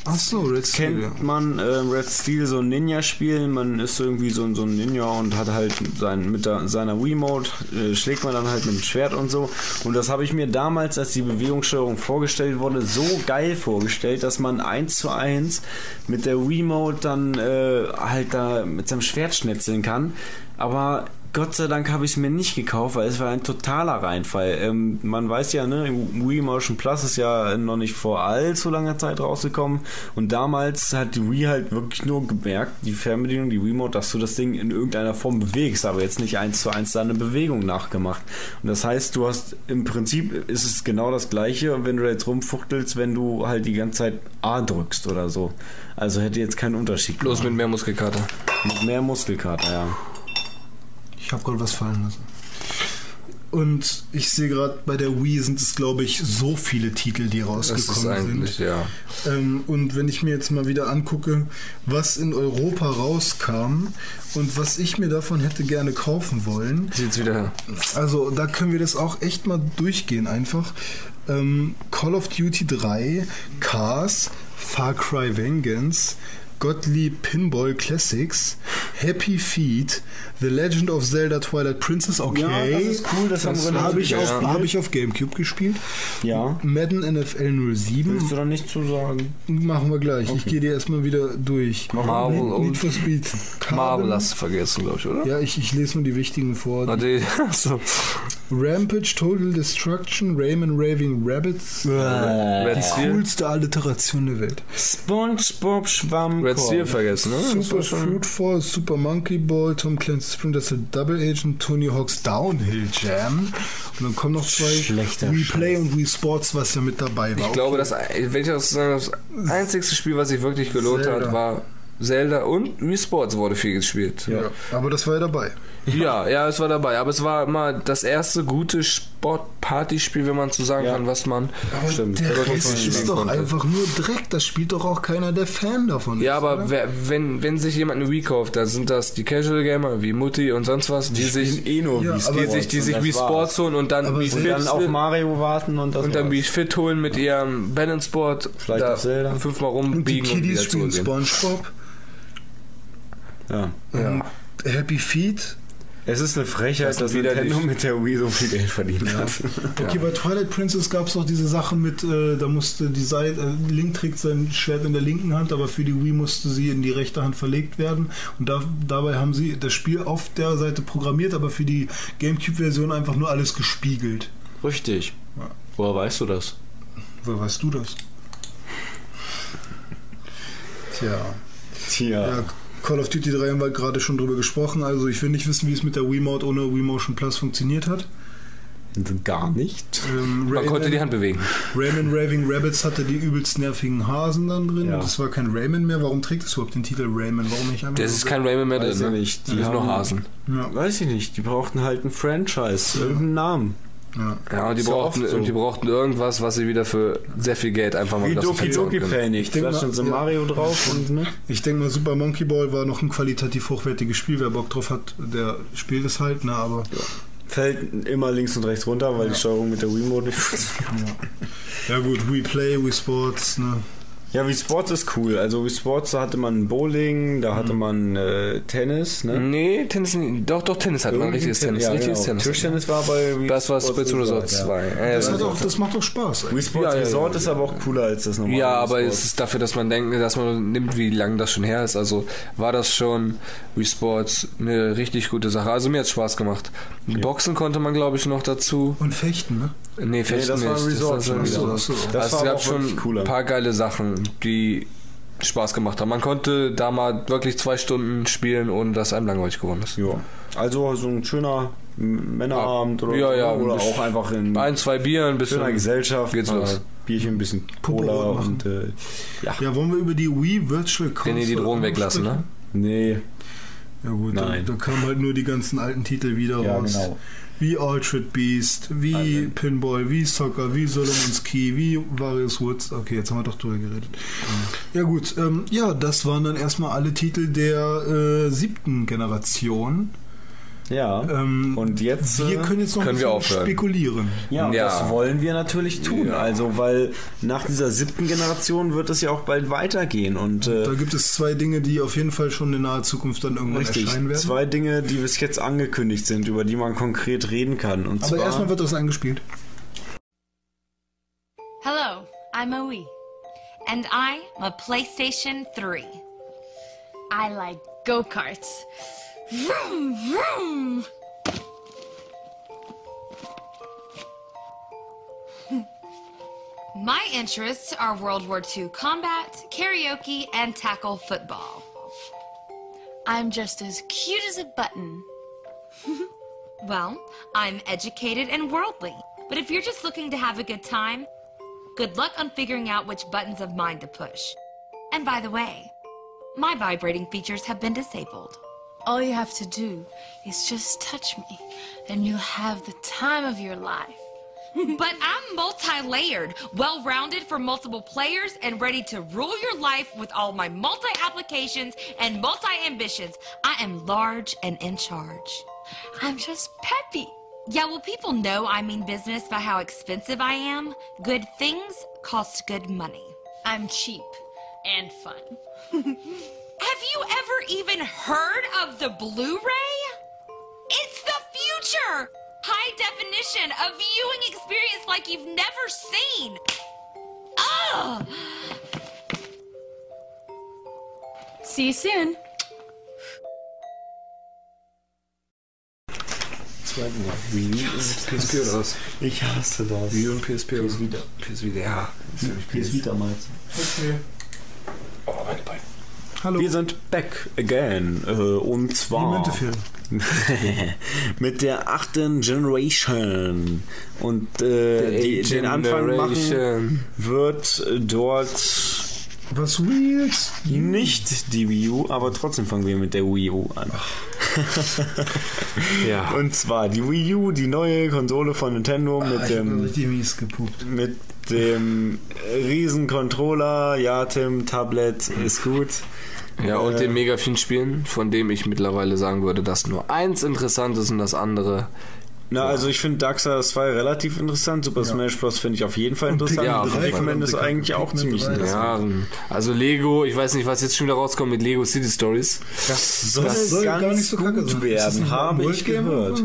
B: Achso, Red Steel. ja.
A: Kennt man äh, Red Steel, so ein Ninja-Spiel, man ist irgendwie so, ein- so ein Ninja und hat halt sein, mit der, seiner Wiimote, äh, schlägt man dann halt mit dem Schwert und so. Und das habe ich mir damals, als die Bewegungssteuerung vorgestellt wurde, so geil vorgestellt, dass man eins zu eins mit der Wiimote dann äh, halt da mit seinem Schwert schnetzeln kann. Aber Gott sei Dank habe ich es mir nicht gekauft, weil es war ein totaler Reinfall. Ähm, man weiß ja, ne, Wii Motion Plus ist ja noch nicht vor allzu langer Zeit rausgekommen und damals hat die Wii halt wirklich nur gemerkt, die Fernbedienung, die Wiimote, dass du das Ding in irgendeiner Form bewegst, aber jetzt nicht eins zu eins deine Bewegung nachgemacht. Und das heißt, du hast im Prinzip ist es genau das gleiche, wenn du jetzt rumfuchtelst, wenn du halt die ganze Zeit A drückst oder so. Also hätte jetzt keinen Unterschied.
C: Bloß mit mehr Muskelkater.
A: Mit mehr Muskelkater, ja.
B: Ich habe gerade was fallen lassen. Und ich sehe gerade bei der Wii sind es, glaube ich, so viele Titel, die
C: Das
B: rausgekommen
C: ist eigentlich,
B: sind.
C: ja.
B: Ähm, und wenn ich mir jetzt mal wieder angucke, was in Europa rauskam und was ich mir davon hätte gerne kaufen wollen.
C: Sieht's wieder.
B: Also da können wir das auch echt mal durchgehen einfach. Ähm, Call of Duty 3, Cars, Far Cry Vengeance, Gottlieb Pinball Classics, Happy Feet, The Legend of Zelda Twilight Princess, okay.
A: Ja, das ist cool, das haben wir
B: habe ich, auf,
A: gespielt.
B: hab ich auf Gamecube gespielt.
A: Ja.
B: Madden NFL 07.
A: Willst du da nicht zu sagen?
B: Machen wir gleich. Ich gehe dir erstmal wieder durch.
C: Marvel
B: Need,
C: und
B: Need for Speed. Carbon.
C: Marvel hast du vergessen, glaube ich, oder?
B: Ja, ich, ich lese nur die wichtigen vor.
C: Die, so.
B: Rampage, Total Destruction, Rayman Raving Rabbits.
C: Red
B: die
C: Steel.
B: coolste Alliteration der Welt.
A: SpongeBob Schwamm.
C: Red Steel vergessen, ne?
B: Super Fruitfall, Super Monkey Ball, Tom Clancy's Splinter Cell Double Agent, Tony Hawk's Downhill Jam. Und dann kommen noch zwei
A: Schlechter
B: Wii Play und Wii Sports, was ja mit dabei war.
C: Ich glaube, das, wenn ich das sagen, das einzigste Spiel, was sich wirklich gelohnt
B: Zelda.
C: hat, war Zelda und Wii Sports wurde viel gespielt.
B: Ja, aber das war ja dabei.
C: Ja, ja, es war dabei. Aber es war mal das erste gute Sport-Party-Spiel, wenn man so sagen
A: Ja.
C: kann, was man.
B: Aber
A: Stimmt.
B: der
C: Das
B: Rest ist doch
C: konnte.
B: einfach nur Dreck. Das spielt doch auch keiner, der Fan davon
C: Ja,
B: ist,
C: aber wer, wenn, wenn sich jemand eine Wii kauft, dann sind das die Casual Gamer wie Mutti und sonst was, die, sich,
A: eh nur
B: Ja,
A: Wii
B: aber-
C: die
A: Sports
C: sich, die
A: und
C: sich Wii. Sports holen und dann
B: Aber
C: Wii
A: Und
C: Fit
A: dann auf Mario warten und das
C: und dann. Wii Fit holen mit ihrem Balance Board,
A: Vielleicht
C: da
A: auch Zelda.
C: fünfmal
B: und die
C: rumbiegen und,
B: Kiddies
C: wieder
B: spielen. Spongebob.
A: Ja.
B: Und Happy Feet.
A: Es ist eine Frechheit,
C: Das
A: dass. Nintendo mit der Wii so viel Geld verdient hat.
B: Okay, bei Twilight Princess gab es auch diese Sache mit, äh, da musste die Seite, äh, Link trägt sein Schwert in der linken Hand, aber für die Wii musste sie in die rechte Hand verlegt werden. Und da, dabei haben sie das Spiel auf der Seite programmiert, aber für die GameCube-Version einfach nur alles gespiegelt.
A: Richtig. Woher weißt du das?
B: Woher weißt du das? Tja.
A: Tja.
B: Ja, Call of Duty 3 haben wir gerade schon drüber gesprochen. Also ich will nicht wissen, wie es mit der Wiimote ohne Wii Motion Plus funktioniert hat.
A: Gar nicht.
B: Ähm,
C: Man konnte die Hand bewegen.
B: Rayman Raving Rabbits hatte die übelst nervigen Hasen dann drin.
A: Ja.
B: Und das war kein Rayman mehr. Warum trägt es überhaupt den Titel Rayman? Warum nicht einfach
C: Das ist kein Rayman mehr
A: Weiß
C: drin,
A: ich
C: ne?
A: nicht.
C: Die
A: Die
C: ist nur
A: haben-
C: Hasen.
B: Ja,
A: Weiß ich nicht. Die brauchten halt ein Franchise, irgendeinen Namen.
B: Ja.
C: Ja, und die,
A: ja
C: brauchten,
A: so.
C: und die brauchten irgendwas, was sie wieder für sehr viel Geld einfach mal
A: Wie Doki Doki. Panic. Da stand so
B: ja.
A: Mario drauf und ne?
B: Ich denke mal, Super Monkey Ball war noch ein qualitativ hochwertiges Spiel. Wer Bock drauf hat, der spielt es halt. Ne, aber
A: Fällt immer links und rechts runter, weil die Steuerung mit der Wiimote nicht funktioniert.
B: ja gut, Wii Play, Wii Sports. Ne.
A: Ja, Wii Sports ist cool. Also Wii Sports, da hatte man Bowling, da hatte man äh, Tennis, ne?
C: Nee, Tennis, nicht. doch, doch, Tennis hat man, richtiges Tennis,
A: Ja,
C: richtiges
A: genau.
C: Tennis.
A: Tischtennis war bei Wii
C: Das war
A: Sports
C: Resort
A: ja.
C: 2. Äh,
B: Das,
C: das
B: hat auch, das macht doch Spaß.
A: Wii. Sports
C: Ja, ja,
A: Resort
C: ja.
A: ist aber auch cooler als das normale
C: Ja, aber es ist dafür, dass man denkt, dass man nimmt, wie lange das schon her ist. Also war das schon Wii Sports eine richtig gute Sache. Also mir hat Spaß gemacht. Boxen konnte man, glaube ich, noch dazu.
B: Und Fechten, ne?
C: Nee, fechten
A: das war
C: nicht.
A: Resort
C: das
A: schon
C: war
B: so.
A: Das
C: also
A: war
C: es
A: aber
C: gab
A: auch
C: schon ein paar geile Sachen, die Spaß gemacht haben. Man konnte da mal wirklich zwei Stunden spielen, ohne dass einem langweilig geworden ist.
A: Ja. Also so ein schöner Männerabend oder,
C: Ja, ja,
A: oder
C: ein
A: auch einfach in
C: Ein, zwei Bier, ein bisschen
A: schöner Gesellschaft.
C: geht's los.
A: Bierchen, ein bisschen Cola
B: machen.
A: und äh, ja.
B: Ja, wollen wir über die Wii Virtual Console
C: Wenn ihr die Drogen weglassen, ne?
A: Nee.
B: Ja gut, da,
A: Nein.
B: da kamen halt nur die ganzen alten Titel wieder
A: Ja,
B: raus.
A: genau.
B: Wie Altered Beast, wie Pinball, wie Soccer, wie Solomon's Key, wie Various Woods. Okay, jetzt haben wir doch drüber geredet. Ja gut, ähm, ja, das waren dann erstmal alle Titel der äh, siebten Generation.
A: Ja.
B: Ähm,
A: und jetzt
B: wir
A: äh,
B: können jetzt noch
C: können
B: ein
C: wir aufhören.
B: spekulieren.
A: Ja, und
C: Ja.
A: das wollen wir natürlich tun. Also, weil nach dieser siebten Generation wird es ja auch bald weitergehen. Und äh,
B: Da gibt es zwei Dinge, die auf jeden Fall schon in naher Zukunft dann irgendwann
A: richtig,
B: erscheinen werden.
A: zwei Dinge, die bis jetzt angekündigt sind, über die man konkret reden kann. Und
B: Aber
A: zwar,
B: erstmal wird das eingespielt.
L: Hello, I'm Oe. And I'm a PlayStation 3. I like go karts. Vroom, vroom. My interests are World War II combat, karaoke, and tackle football. I'm just as cute as a button. well, I'm educated and worldly. But if you're just looking to have a good time, good luck on figuring out which buttons of mine to push. And by the way, my vibrating features have been disabled. All you have to do is just touch me, and you'll have the time of your life.
M: But I'm multi layered, well rounded for multiple players, and ready to rule your life with all my multi applications and multi ambitions. I am large and in charge.
L: I'm just peppy.
M: Yeah, well, people know I mean business by how expensive I am. Good things cost good money.
L: I'm cheap and fun.
M: Have you ever even heard of the Blu ray? It's the future! High definition, a viewing experience like you've never seen. Ugh!
L: See you soon.
C: Zweiten Mal. Wii U und PSP oder was?
A: Ich hasse das.
C: Wii U und PSP PS Vita. PS Vita, ja.
A: PS Vita meinst
B: Okay. Hallo.
A: Wir sind back again. Äh, und zwar mit der achten Generation. Und äh, die, den Anfang machen
C: Generation.
A: wird dort
B: Was Wheels?
A: nicht die Wii U, aber trotzdem fangen wir mit der Wii U an.
C: Ja.
A: Und zwar die Wii U, die neue Konsole von Nintendo
B: Ah,
A: mit dem mit dem riesen Controller. Ja, Tim, Tablet ist gut.
C: Ja, und
A: Äh,
C: den mega vielen Spielen, von dem ich mittlerweile sagen würde, dass nur eins interessant ist und das andere.
A: Na, also ich finde Darksiders 2 relativ interessant. Super Smash Bros. finde ich auf jeden Fall
B: Und
A: interessant.
C: 3
A: Pikmin ist eigentlich auch ziemlich
B: 3,
A: interessant.
C: Ja, also Lego, ich weiß nicht, was jetzt schon wieder rauskommt mit Lego City Stories.
A: Das soll,
B: Das soll
A: ganz
B: gar nicht so kacke
A: gut
B: sein. Ist das
A: werden, habe ich gehört.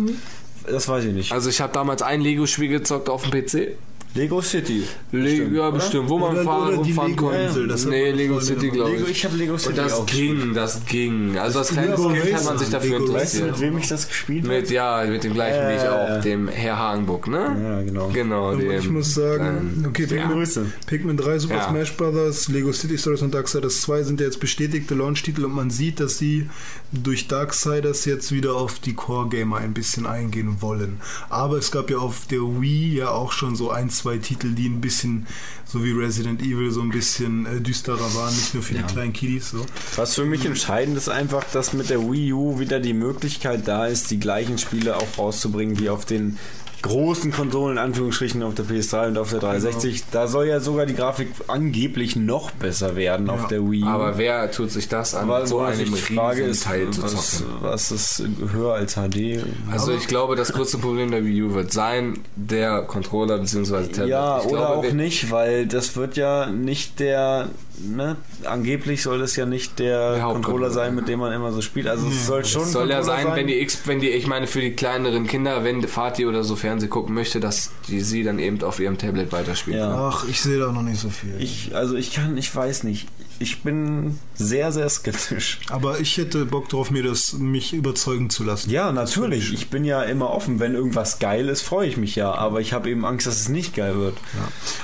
A: Das weiß ich nicht.
C: Also ich habe damals ein Lego-Spiel gezockt auf dem PC.
A: Lego City.
C: Lego, ja, bestimmt, wo man
B: Oder-
C: fahren
B: oder die
C: rumfahren konnte.
B: Lego-Insel, das
C: Nee, Lego City, glaube
A: Lego,
C: ich.
A: ich habe Lego City
C: Und das
A: auch
C: ging, das ging. Also als kleines
B: Lego
C: Kind hat man sich dafür
B: Lego
A: Weißt du,
C: interessiert.
A: mit wem ich das gespielt
C: Mit,
A: habe?
C: ja, mit dem gleichen wie ich
A: Äh.
C: auch, dem Herr Hagenbuck, ne?
A: Ja, genau.
C: Genau,
B: Und
C: dem.
B: ich muss sagen,
C: ähm,
B: okay, Pikmin,
A: Grüße.
B: Pikmin 3, Super
C: Ja.
B: Smash Bros., Lego City Stories und Darksiders 2 sind ja jetzt bestätigte Launch-Titel und man sieht, dass sie durch Darksiders jetzt wieder auf die Core-Gamer ein bisschen eingehen wollen. Aber es gab ja auf der Wii ja auch schon so ein, zwei Titel, die ein bisschen, so wie Resident Evil, so ein bisschen äh, düsterer waren, nicht nur für
A: Ja.
B: die kleinen Kiddies. So.
A: Was für mich entscheidend ist einfach, dass mit der Wii U wieder die Möglichkeit da ist, die gleichen Spiele auch rauszubringen wie auf den großen Konsolen, in Anführungsstrichen auf der PS3 und auf der 360. Da soll ja sogar die Grafik angeblich noch besser werden auf der Wii U.
C: Aber wer tut sich das an,
A: Aber
C: so
A: was
C: einem
A: ich frage ist,
C: Teil zu
A: was,
C: zocken?
A: was ist höher als HD?
C: Also ich glaube, das größte Problem der Wii U wird sein, der Controller bzw. Tablet.
A: Ja,
C: ich
A: oder
C: glaube,
A: auch nicht, weil das wird ja nicht der, ne, angeblich soll das ja nicht der,
C: Der
A: Controller sein, mit dem man immer so spielt. Also es soll schon
C: Es soll ja
A: Controller
C: sein, wenn die X, wenn die, ich meine für die kleineren Kinder, wenn Vati oder so Fernseh gucken möchte, dass die sie dann eben auf ihrem Tablet weiterspielen.
A: Ja.
B: Ach, ich sehe da noch nicht so viel.
A: Ich, also ich kann, ich weiß nicht. Ich bin sehr, sehr skeptisch.
B: Aber ich hätte Bock drauf, mir das mich überzeugen zu lassen.
A: Ja, natürlich. Ich bin ja immer offen. Wenn irgendwas geil ist, freue ich mich ja. Aber ich habe eben Angst, dass es nicht geil wird.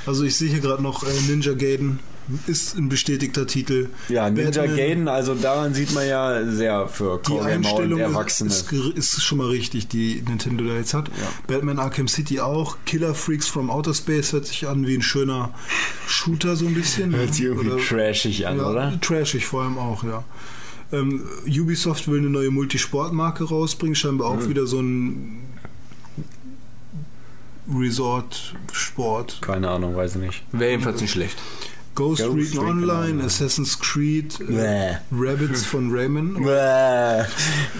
B: Also ich sehe hier gerade noch äh, Ninja Gaiden. Ist ein bestätigter Titel.
A: Ja, Ninja
B: Batman,
A: Gaiden, also daran sieht man ja sehr für
B: Die
A: Core und
B: Einstellung
A: Erwachsene.
B: ist, ist schon mal richtig, die Nintendo da jetzt hat. Batman Arkham City auch. Killer Freaks from Outer Space hört sich an wie ein schöner Shooter so ein bisschen.
A: Hört sich irgendwie
B: Oder-
A: trashig an,
B: ja,
A: oder?
B: Trashig vor allem auch, ja. Ähm, Ubisoft will eine neue Multisportmarke rausbringen, scheinbar auch
A: Hm.
B: wieder so ein Resort-Sport.
A: Keine Ahnung, weiß ich nicht.
C: Wäre jedenfalls nicht schlecht.
B: Ghost,
A: Ghost
B: Recon Online,
A: Online.
B: Assassin's Creed, äh, Rabbits von Rayman,
A: Bäh.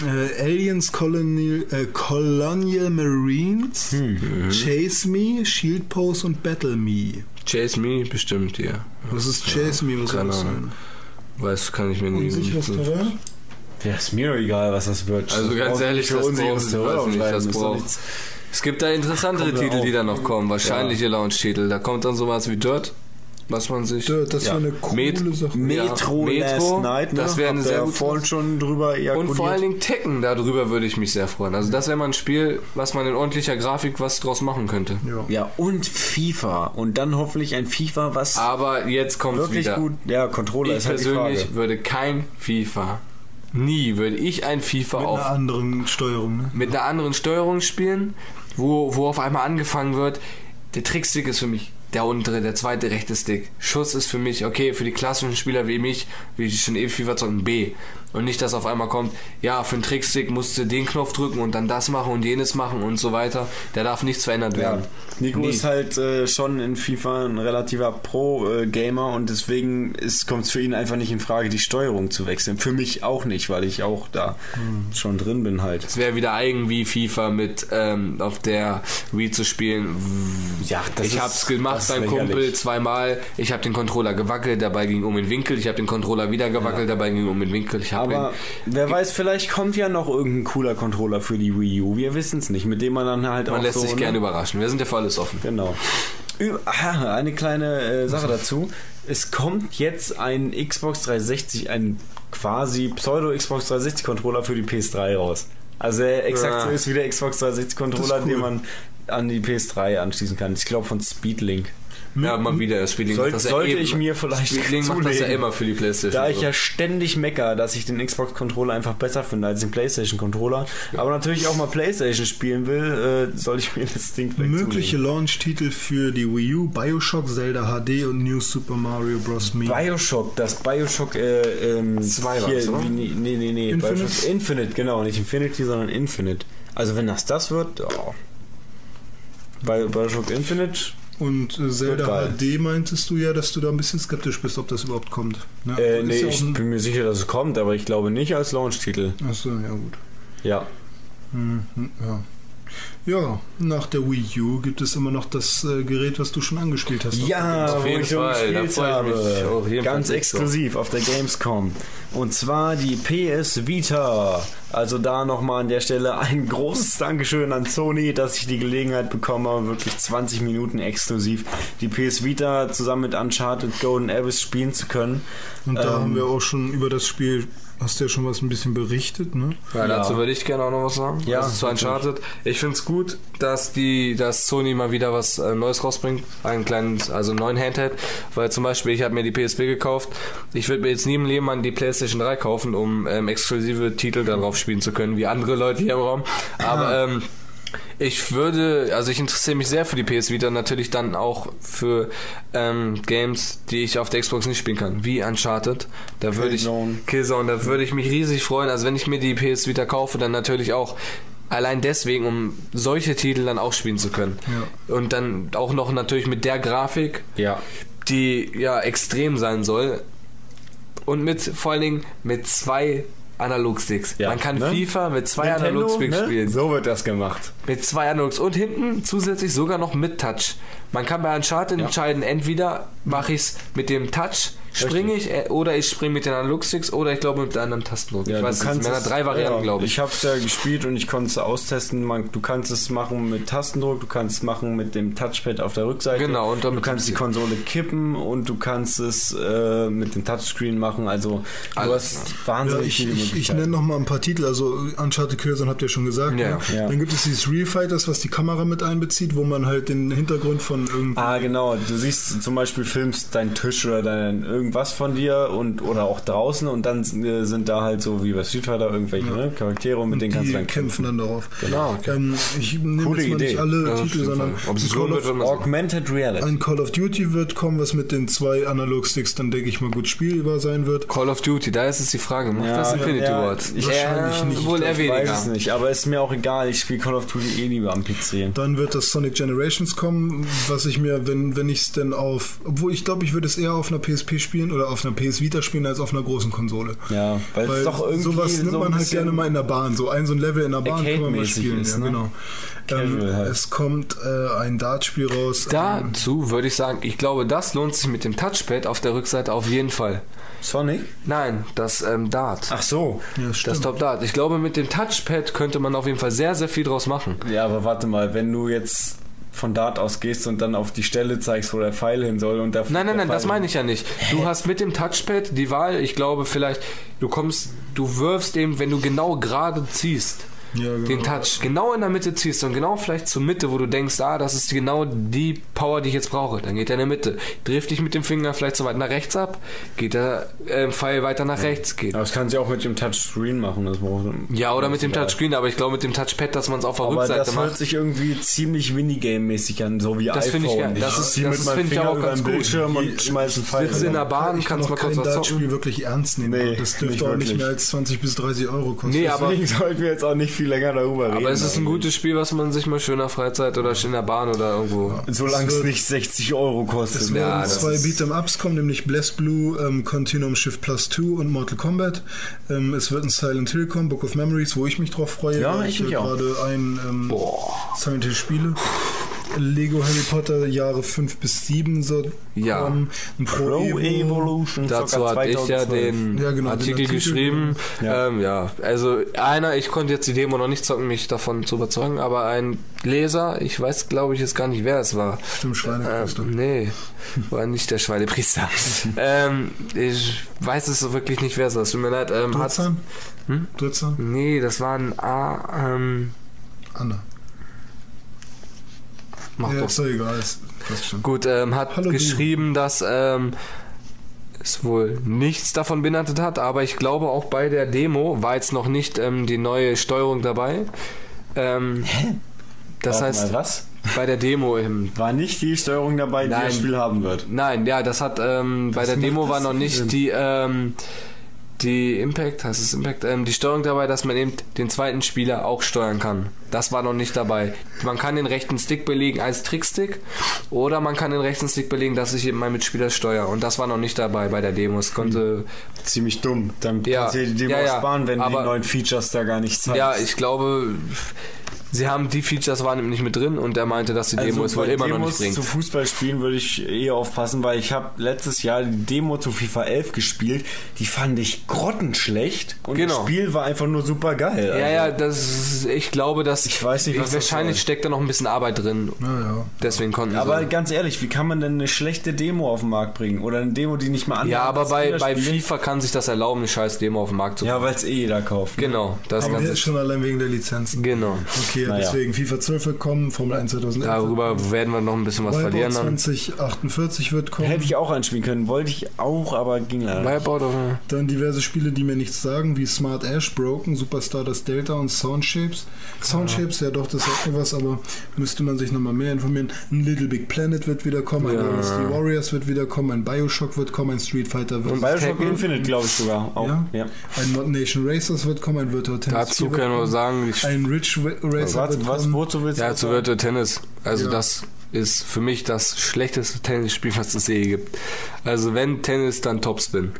B: äh, Aliens Colonial, äh, Colonial Marines,
A: Hm.
B: Chase Me, Shield Pose und Battle Me.
C: Chase Me bestimmt, ja.
B: Was ist Chase Me? Was
C: Keine
B: das
C: Ahnung. Weiß, kann ich mir nicht.
B: Unsicheres Terrain?
A: Ja, ist mir doch egal, was das wird.
C: Also ganz ehrlich,
A: nicht für
C: das
A: unsicheres Terrain
C: weiß nicht, das braucht. Es gibt da interessantere Titel, die da noch kommen. Wahrscheinliche Launch-Titel. Da kommt dann sowas wie Dirt, was man sich.
B: Das
C: ja.
B: wäre eine coole
C: Met-
B: Sache.
A: Metro,
C: Ja,
A: Last
C: Metro,
A: Night, ne?
C: das wäre eine sehr gute
A: vorhin schon drüber ejakuliert.
C: Und vor allen Dingen Tekken, darüber würde ich mich sehr freuen. Also das wäre mal ein Spiel, was man in ordentlicher Grafik was draus machen könnte.
B: Ja.
A: Ja, und FIFA. Und dann hoffentlich ein FIFA, was
C: Aber jetzt kommt
A: wirklich
C: wieder.
A: gut... Ja, Controller
C: Ich
A: ist halt die
C: persönlich
A: Frage.
C: würde kein FIFA, nie würde ich ein FIFA
B: Mit
C: auf
B: einer anderen Steuerung, ne?
C: mit einer anderen Steuerung spielen, wo, wo auf einmal angefangen wird. Der Trickstick ist für mich der untere, der zweite rechte Stick. Schuss ist für mich, okay, für die klassischen Spieler wie mich, wie ich schon eh FIFA zocken, B. Und nicht, dass auf einmal kommt, ja, für einen Trickstick musst du den Knopf drücken und dann das machen und jenes machen und so weiter. Da darf nichts verändert werden.
A: Nico
C: Nie.
A: ist halt äh, schon in FIFA ein relativer Pro-Gamer und deswegen kommt es für ihn einfach nicht in Frage, die Steuerung zu wechseln. Für mich auch nicht, weil ich auch da schon drin bin halt.
C: Es wäre wieder eigen wie FIFA mit ähm, auf der Wii zu spielen.
A: Ja, das
C: ich
A: ist-
C: hab's gemacht beim
A: lächerlich.
C: Kumpel zweimal. Ich habe den Controller gewackelt, dabei ging um den Winkel. Ich habe den Controller wieder gewackelt, dabei ging um den Winkel. Ich
A: Aber wer weiß, vielleicht kommt ja noch irgendein cooler Controller für die Wii U. Wir wissen es nicht, mit dem man dann halt
C: man
A: auch
C: lässt
A: so,
C: sich
A: ne?
C: gerne überraschen. Wir sind ja für alles offen.
A: Genau. Ü- ah, Eine kleine äh, Sache dazu. Es kommt jetzt ein Xbox 360, ein quasi Pseudo-Xbox 360 Controller für die PS3 raus. Also der exakt
C: Ja.
A: so ist wie der Xbox 360 Controller,
B: cool.
A: den man an die PS3 anschließen kann. Ich glaube von Speedlink.
C: Ja, mal wieder. Speedlink
A: Soll,
C: macht das ja
A: sollte
C: eben-
A: ich mir vielleicht
C: Speedlink macht das ja
A: zulegen.
C: immer für die Playstation.
A: Da ich
C: so.
A: ja ständig mecker, dass ich den Xbox Controller einfach besser finde als den PlayStation Controller, aber natürlich auch mal PlayStation spielen will, äh, soll ich mir das Ding vielleicht
B: Mögliche
A: zulegen.
B: Launch-Titel für die Wii U, Bioshock, Zelda HD und New Super Mario Bros. Me.
A: Bioshock, das Bioshock äh, ähm,
C: Zwei
A: hier,
C: war's, oder?
A: Nee, nee, nee, nee.
B: Infinite?
A: Bioshock Infinite, genau, nicht Infinity, sondern Infinite. Also wenn das das wird, oh. Bi Bioshock Infinite,
B: Und äh, Zelda
A: geil.
B: HD meintest du ja, dass du da ein bisschen skeptisch bist, ob das überhaupt kommt. Ne?
A: äh, nee,
B: ja
A: ich
B: ein-
A: bin mir sicher, dass es kommt, aber ich glaube nicht als Launch-Titel.
B: Achso, ja gut.
A: Ja.
B: Mhm, ja. Ja, nach der Wii U gibt es immer noch das äh, Gerät, was du schon angespielt hast.
A: Ja,
C: Auf
A: wo ich schon gespielt
C: ich
A: habe.
C: jeden
A: Ganz
C: Fall nicht so.
A: exklusiv auf der Gamescom. Und zwar die PS Vita. Also da nochmal an der Stelle ein großes Dankeschön an Sony, dass ich die Gelegenheit bekommen habe, wirklich 20 Minuten exklusiv die PS Vita zusammen mit Uncharted Golden Abyss spielen zu können.
B: Und da
A: Ähm,
B: haben wir auch schon über das Spiel, hast du ja schon was ein bisschen berichtet, ne?
C: Ja, dazu würde ich gerne auch noch was sagen.
A: Ja,
C: also zu Uncharted. Ich finde es gut, dass die, dass Sony mal wieder was äh, Neues rausbringt. Einen kleinen, also einen neuen Handheld. Weil zum Beispiel, ich habe mir die PSP gekauft. Ich würde mir jetzt nie im Leben an die PlayStation 3 kaufen, um ähm, exklusive Titel darauf spielen zu können, wie andere Leute hier im Raum. Aber ähm, ich würde, also ich interessiere mich sehr für die PS Vita, natürlich dann auch für ähm, Games, die ich auf der Xbox nicht spielen kann, wie Uncharted. Da würde ich
A: Killzone.
C: Da würde ich mich riesig freuen. Also wenn ich mir die PS Vita kaufe, dann natürlich auch allein deswegen, um solche Titel dann auch spielen zu können. Und dann auch noch natürlich mit der Grafik,
A: Ja.
C: die ja extrem sein soll. Und mit vor allen Dingen mit zwei Analogsticks.
A: Ja,
C: Man kann
A: ne?
C: FIFA mit zwei
A: Nintendo,
C: Analogsticks
A: ne?
C: spielen.
A: So wird das gemacht.
C: Mit zwei Analogs und hinten zusätzlich sogar noch mit Touch. Man kann bei Uncharted entscheiden, entweder mache ich es mit dem Touch, springe ich, äh, oder ich springe mit den Analogsticks oder ich glaube mit einem anderen Tastendruck. ich weiß nicht, es sind drei Varianten,
A: ja,
C: glaube ich.
A: Ich habe es ja gespielt und ich konnte es austesten. Man, du kannst es machen mit Tastendruck, du kannst es machen mit dem Touchpad auf der Rückseite.
C: Genau, und
A: du
C: damit
A: kannst die Konsole kippen und du kannst es äh, mit dem Touchscreen machen. Also du
C: Alles,
A: hast
B: Ja,
A: wahnsinnig
B: ich,
A: viele
B: ich, ich
A: Möglichkeiten.
B: nenne noch mal ein paar Titel. Also Uncharted Killzone habt ihr schon gesagt.
C: Ja.
B: ne?
A: Ja.
B: Dann gibt es dieses Real Fighters, was die Kamera mit einbezieht, wo man halt den Hintergrund von irgendwie
A: Ah, genau. Du siehst zum Beispiel, filmst deinen Tisch oder dein irgendwas von dir und oder auch draußen und dann äh, sind da halt so wie bei Street Fighter irgendwelche ne, Charaktere und mit denen kannst du dann
B: kämpfen dann darauf.
A: Genau.
B: Ähm, ich nehme
A: Coole
B: jetzt mal
A: Idee.
B: nicht alle
C: Ja,
B: Titel, sondern
C: voll. Ob es
B: ein
C: so
B: Call,
C: wird,
B: of.
A: Augmented Reality.
B: ein Call of Duty wird kommen, was mit den zwei Analogsticks dann denke ich mal gut spielbar sein wird.
C: Call of Duty, da ist es die Frage, macht
A: Ja,
C: das Infinity
A: ja,
C: Ward?
A: ich-
B: wahrscheinlich nicht.
C: Wohl
B: Ich
C: eher
A: Ich
C: weniger.
A: weiß es nicht, aber ist mir auch egal. Ich spiele Call of Duty eh lieber am PC.
B: Dann wird das Sonic Generations kommen, was ich mir, wenn, wenn ich es denn auf, obwohl ich glaube, ich würde es eher auf einer PSP spielen oder auf einer PS Vita spielen als auf einer großen Konsole.
A: Ja, weil,
B: Weil
A: es doch irgendwie
B: sowas nimmt
A: so
B: man halt gerne mal in der Bahn. So ein so ein Level in der Bahn kann man mal spielen.
A: ist,
B: ja,
A: ne?
B: genau. Ähm,
A: halt.
B: Es kommt äh, ein Dartspiel raus. ähm,
C: Dazu würde ich sagen, ich glaube, das lohnt sich mit dem Touchpad auf der Rückseite auf jeden Fall.
A: Sonic?
C: Nein, das ähm, Dart.
A: Ach so.
B: ja,
C: das
B: stimmt.
C: Top Dart. Ich glaube, mit dem Touchpad könnte man auf jeden Fall sehr, sehr viel draus machen.
A: Ja, aber warte mal, wenn du jetzt von Dart aus gehst und dann auf die Stelle zeigst, wo der Pfeil hin soll und der
C: Nein, nein,
A: der
C: nein, das
A: Pfeil-
C: meine ich ja nicht. Du hast mit dem Touchpad die Wahl, ich glaube vielleicht, du kommst, du wirfst eben, wenn du genau gerade ziehst,
B: Ja, genau.
C: den Touch genau in der Mitte ziehst und genau vielleicht zur Mitte, wo du denkst, ah, das ist genau die Power, die ich jetzt brauche, dann geht er in der Mitte. Triff dich mit dem Finger vielleicht so weit nach rechts ab, geht der äh, Pfeil weiter nach rechts, geht.
A: Aber das kann sie auch mit dem Touchscreen machen. Das
C: Ja, oder mit dem Touchscreen, aber ich glaube mit dem Touchpad, dass man es auf der
A: Aber
C: Rückseite
A: das hört
C: macht.
A: sich irgendwie ziemlich Minigame-mäßig an, so wie
C: Das
A: iPhone.
C: finde ich geil. Das ist- das
A: mit meinem
C: finde ich auch ganz gut.
A: Bildschirm und schmeiße einen Pfeil.
C: Sitzt in der Bahn,
B: ich
C: kannst
B: kann
C: mal kurz
B: kein
C: was zocken.
B: wirklich ernst nehmen.
A: Nee,
B: das dürfte auch nicht mehr als 20 bis 30 Euro kosten.
C: Nee, aber-
A: Deswegen sollten wir jetzt auch nicht viel länger darüber reden.
C: Aber es ist ein gutes Spiel, was man sich mal schön in der Freizeit oder in der Bahn oder irgendwo.
A: Solange es nicht 60 Euro kostet.
B: Es werden zwei Beat'em-Ups kommen, nämlich Bless Blue, ähm, Continuum Shift Plus 2 und Mortal Kombat. Ähm, es wird ein Silent Hill kommen, Book of Memories, wo ich mich drauf freue,
A: Ja, ich
B: ja
A: mich auch.
B: gerade ein ähm, Silent Hill spiele. Lego Harry Potter Jahre 5 bis 7 soll
C: Ja.
B: Ein Pro,
A: Pro
B: Evo.
A: Evolution
C: Dazu hatte ich ja
A: 2012.
C: den
B: Ja, genau, den
C: Artikel
B: Artikel,
C: geschrieben. Ja. Ähm, ja, also einer, ich konnte jetzt die Demo noch nicht zocken, mich davon zu überzeugen, aber ein Leser, ich weiß glaube ich jetzt gar nicht, wer es war.
B: Stimmt, Schweinepriester.
C: Ähm, nee, war nicht der Schweinepriester. ähm, ich weiß es wirklich nicht, wer es war. Es tut mir leid. Ähm,
B: Durzan?
C: Hm?
B: Durzan?
C: nee, das war ein A. Ähm,
B: Anna.
C: Mach
B: Ja,
C: doch.
B: ist doch egal. Ist, passt schon.
C: Gut, ähm, hat
B: Hallo, du.
C: geschrieben, dass ähm, es wohl nichts davon beinhaltet hat, aber ich glaube auch bei der Demo war jetzt noch nicht ähm, die neue Steuerung dabei. Ähm, das
A: Warte
C: heißt,
A: mal, was?
C: bei der Demo im
A: War nicht die Steuerung dabei, die
C: Nein.
A: das Spiel haben wird.
C: Nein, ja, das hat ähm, bei der
B: macht
C: Demo war
B: das
C: noch
B: Sinn?
C: nicht die ähm, die Impact, heißt es Impact, ähm, die Steuerung dabei, dass man eben den zweiten Spieler auch steuern kann. Das war noch nicht dabei. Man kann den rechten Stick belegen als Trickstick oder man kann den rechten Stick belegen, dass ich eben mein Mitspieler steuere. Und das war noch nicht dabei bei der Demo. Es konnte,
A: Ziemlich dumm. Dann
C: Ja.
A: kannst du dir die Demo
C: Ja, ja.
A: sparen, wenn
C: Aber-
A: die neuen Features da gar nicht zeigst.
C: ja, ich glaube, sie haben die Features waren eben nicht mit drin und er meinte, dass die Demo es wohl
A: Also
C: immer noch
A: Demos
C: nicht bringt.
A: zu Fußballspielen würde ich eher aufpassen, weil ich habe letztes Jahr die Demo zu FIFA 11 gespielt. Die fand ich grottenschlecht und
C: Genau.
A: das Spiel war einfach nur super geil.
C: Ja, ja, das ist, ich glaube, dass
A: Ich weiß nicht, was das
C: wahrscheinlich steckt da noch ein bisschen Arbeit drin.
B: Ja, ja.
C: Deswegen konnten
A: Aber
C: sie.
A: ganz ehrlich, wie kann man denn eine schlechte Demo auf den Markt bringen? Oder eine Demo, die nicht mal an
C: Ja, aber bei, bei FIFA kann sich das erlauben, eine scheiß Demo auf den Markt zu
A: Ja, weil es eh jeder kauft. ne?
C: Genau, das
B: Aber
C: Ganze.
B: jetzt schon allein wegen der Lizenzen.
C: Genau.
B: Okay,
A: Naja.
B: deswegen FIFA 12 wird kommen, Formel 1 2011
C: Darüber werden wir noch ein bisschen was
B: Wipeout
C: verlieren dann.
B: 2048 wird kommen.
A: Hätte ich auch einspielen können, wollte ich auch, aber ging leider. nicht.
C: Wipeout oder?
B: Dann diverse Spiele, die mir nichts sagen, wie Smart Ash, Broken, Superstar das Delta und Soundshapes. Soundshapes, ja doch, das sagt mir was, aber müsste man sich nochmal mehr informieren. Ein Little Big Planet wird wieder kommen, ein
C: Ja.
B: Dynasty Warriors wird wieder kommen, ein Bioshock wird kommen, ein Street Fighter wird
A: Und Bioshock
C: Tekken.
A: Infinite, glaube ich sogar. Auch.
B: Ja?
A: Ja.
B: Ein Mod Nation Racers wird kommen, ein Virtual Tennis
C: Dazu
B: 4 wird
C: können wir
B: kommen,
C: sagen, ich,
B: ein Rich Wa- Racer
A: Was,
B: wird
A: was, wozu willst du
C: ja,
A: das
C: zu? Virtual Tennis. Also
B: Ja.
C: das ist für mich das schlechteste Tennisspiel, was es je gibt. Also wenn Tennis, dann Topspin.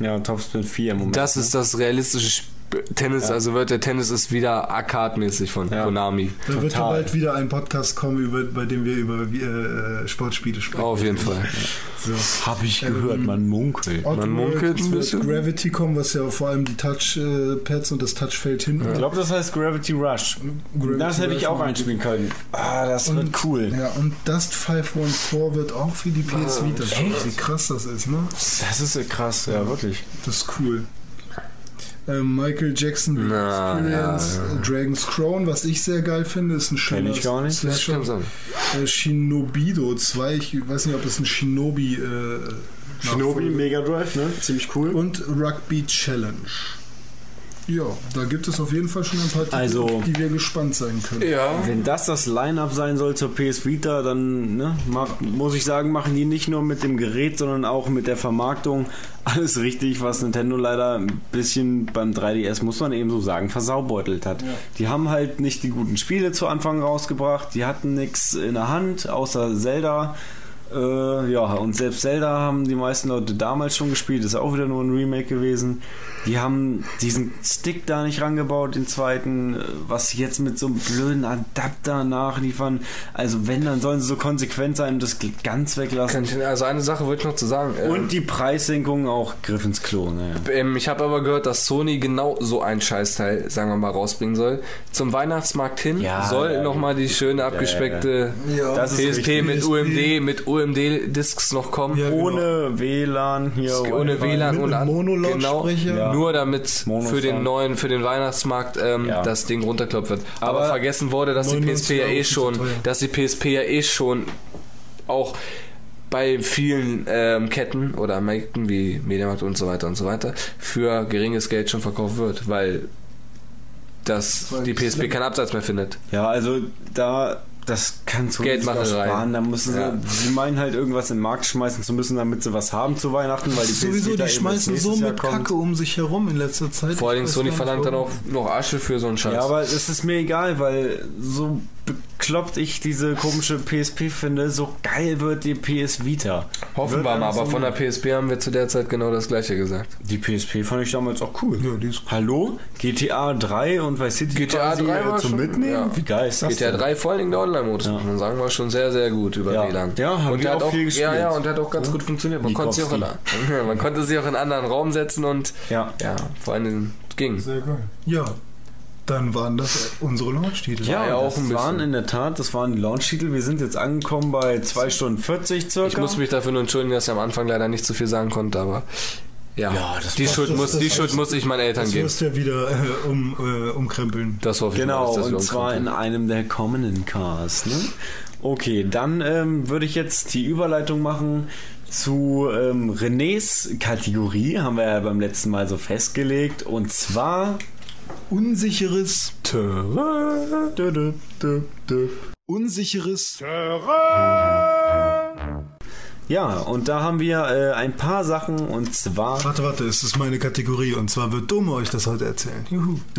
A: Ja, Topspin 4 im Moment.
C: Das ist das realistische Sp Tennis, also Virtual Tennis ist wieder arcade-mäßig von
A: Ja.
C: Konami.
B: Da wird ja bald wieder ein Podcast kommen, über, bei dem wir über äh, Sportspiele sprechen.
C: Auf jeden Fall.
B: So.
A: Habe ich gehört, man munkelt.
B: Oddworld
C: munkelt ein
B: wird
C: bisschen.
B: Gravity kommen, was ja vor allem die Touchpads und das Touchfeld hinten.
A: Ich glaube, das heißt Gravity Rush.
B: Gravity
A: das hätte ich auch einspielen können. Ah, das wird cool.
B: Ja, und Dust 514 wird auch für die PS Vita. Wie krass das ist, ne?
A: Das ist ja krass, ja, wirklich.
B: Das ist cool. Ähm, Michael Jackson
C: Na,
B: Experience,
C: ja,
B: äh, Dragon's Crown, was ich sehr geil finde, ist ein schöner
A: ich gar nicht.
C: Das
B: Slasher. Äh, Shinobido 2, ich weiß nicht, ob es ein Shinobi äh,
A: Shinobi, Mega Drive, ne? Ziemlich cool.
B: und Rugby Challenge. Ja, da gibt es auf jeden Fall schon ein paar Titel,
A: Also-
B: auf die wir gespannt sein können.
C: Ja.
A: Wenn das das Line-Up sein soll zur PS Vita, dann ne, mach, muss ich sagen, machen die nicht nur mit dem Gerät, sondern auch mit der Vermarktung alles richtig, was Nintendo leider ein bisschen beim 3DS, muss man eben so sagen, versaubeutelt hat. Die haben halt nicht die guten Spiele zu Anfang rausgebracht, die hatten nichts in der Hand, außer Zelda. Äh, ja, und selbst Zelda haben die meisten Leute damals schon gespielt, ist auch wieder nur ein Remake gewesen. Die haben diesen Stick da nicht rangebaut, den zweiten, äh, was sie jetzt mit so einem blöden Adapter nachliefern. Also wenn, dann sollen sie so konsequent sein und das ganz weglassen.
C: Ich, also eine Sache wollte ich noch zu sagen. Ähm,
A: Und die Preissenkung auch Griff ins Klo. Ne?
C: Ähm, ich habe aber gehört, dass Sony genau so ein Scheißteil, sagen wir mal, rausbringen soll. Zum Weihnachtsmarkt hin
A: Ja,
C: soll
A: ja,
C: nochmal die schöne abgespeckte
B: Ja,
A: das ist
C: PSP mit. UMD, mit UMD UMD-Discs noch kommen.
B: Ja, genau.
A: Ohne WLAN hier.
C: ohne. WLAN und an, genau,
A: Ja.
C: nur damit
A: Mono
C: für den neuen für den Weihnachtsmarkt ähm,
A: Ja.
C: das Ding runterkloppt wird. Aber,
A: Aber
C: vergessen wurde, dass die
B: 99
C: PSP ja eh schon, dass die PSP ja eh schon auch bei vielen ähm, Ketten oder Märkten wie Mediamarkt und so weiter und so weiter für geringes Geld schon verkauft wird, weil das
B: Weil
C: die PSP keinen Absatz mehr findet.
A: Ja, also da, das kann so
C: Geldmacherei.
A: sparen. Da müssen sie,
C: Ja.
A: sie meinen halt irgendwas in den Markt schmeißen zu müssen, damit sie was haben zu Weihnachten, weil die PS
B: Sowieso,
A: Vita
B: die schmeißen so mit
A: kommt.
B: Kacke um sich herum in letzter Zeit.
C: Vor allen Dingen
B: Ich weiß
C: Sony verlangt dann auch noch Asche für so einen Scheiß.
A: Ja, aber es ist mir egal, weil so bekloppt ich diese komische PSP finde, so geil wird die PS Vita.
C: Hoffen wir mal, aber
A: so-
C: von der PSP haben wir zu der Zeit genau das gleiche gesagt.
A: Die PSP fand ich damals auch cool.
B: Ja, die ist
A: Hallo? GTA 3 und Vice City
C: GTA
A: quasi,
C: 3
A: äh,
C: war
A: zum
C: schon-
A: Mitnehmen?
C: ja.
A: Wie geil ist das
C: GTA
A: denn?
C: 3 vor Dingen der Online-Modus, muss man sagen, war schon sehr, sehr gut über
A: Ja.
C: WLAN.
A: Ja, haben
C: und
A: wir auch
C: auch
A: viel
C: Ja,
A: gespielt.
C: ja, und der hat auch ganz gut funktioniert. Man konnte, sich auch in, man konnte sich auch in einen anderen Raum setzen und
A: Ja.
C: ja, vor allen Dingen ging.
B: Sehr geil. Ja, dann waren das unsere Launch-Titel.
A: Ja,
C: ja auch
A: das
C: ein bisschen.
A: waren in der Tat, das waren die Launch-Titel. Wir sind jetzt angekommen bei 2 Stunden 40 circa.
C: Ich muss mich dafür nur entschuldigen, dass ich am Anfang leider nicht so viel sagen konnte, aber ja,
A: Ja, das
C: die, Schuld,
B: das-
C: muss,
B: das
C: die Schuld muss ich meinen Eltern
B: Das
C: geben.
B: wirst ja wieder äh, um, äh, umkrempeln.
C: Das hoffe ich
A: Genau,
C: das
A: und zwar in einem der kommenden Cars. Ne? Okay, dann ähm, würde ich jetzt die Überleitung machen zu ähm, Renés Kategorie, haben wir ja beim letzten Mal so festgelegt. Und zwar
B: Unsicheres
A: Terrain.
B: Unsicheres
A: Ja, und da haben wir äh, ein paar Sachen und zwar.
B: Warte, warte, es ist meine Kategorie und zwar wird Dome euch das heute erzählen. Juhu.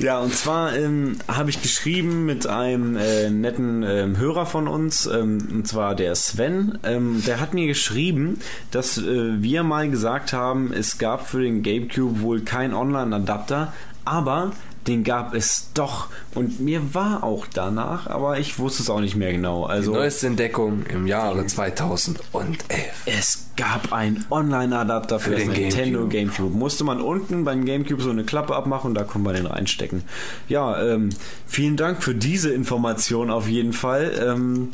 A: Ja, und zwar ähm, habe ich geschrieben mit einem äh, netten ähm, Hörer von uns, ähm, und zwar der Sven. Ähm, der hat mir geschrieben, dass äh, wir mal gesagt haben, es gab für den GameCube wohl keinen Online-Adapter, aber den gab es doch. Und mir war auch danach, aber ich wusste es auch nicht mehr genau.
C: Die
A: Also
C: neueste Entdeckung im Jahre 2011.
A: es gab einen Online-Adapter für,
C: Für
A: das
C: den
A: Nintendo
C: GameCube.
A: GameCube. Musste man unten beim GameCube so eine Klappe abmachen und da konnte man den reinstecken. Ja, ähm, vielen Dank für diese Information auf jeden Fall. Ähm,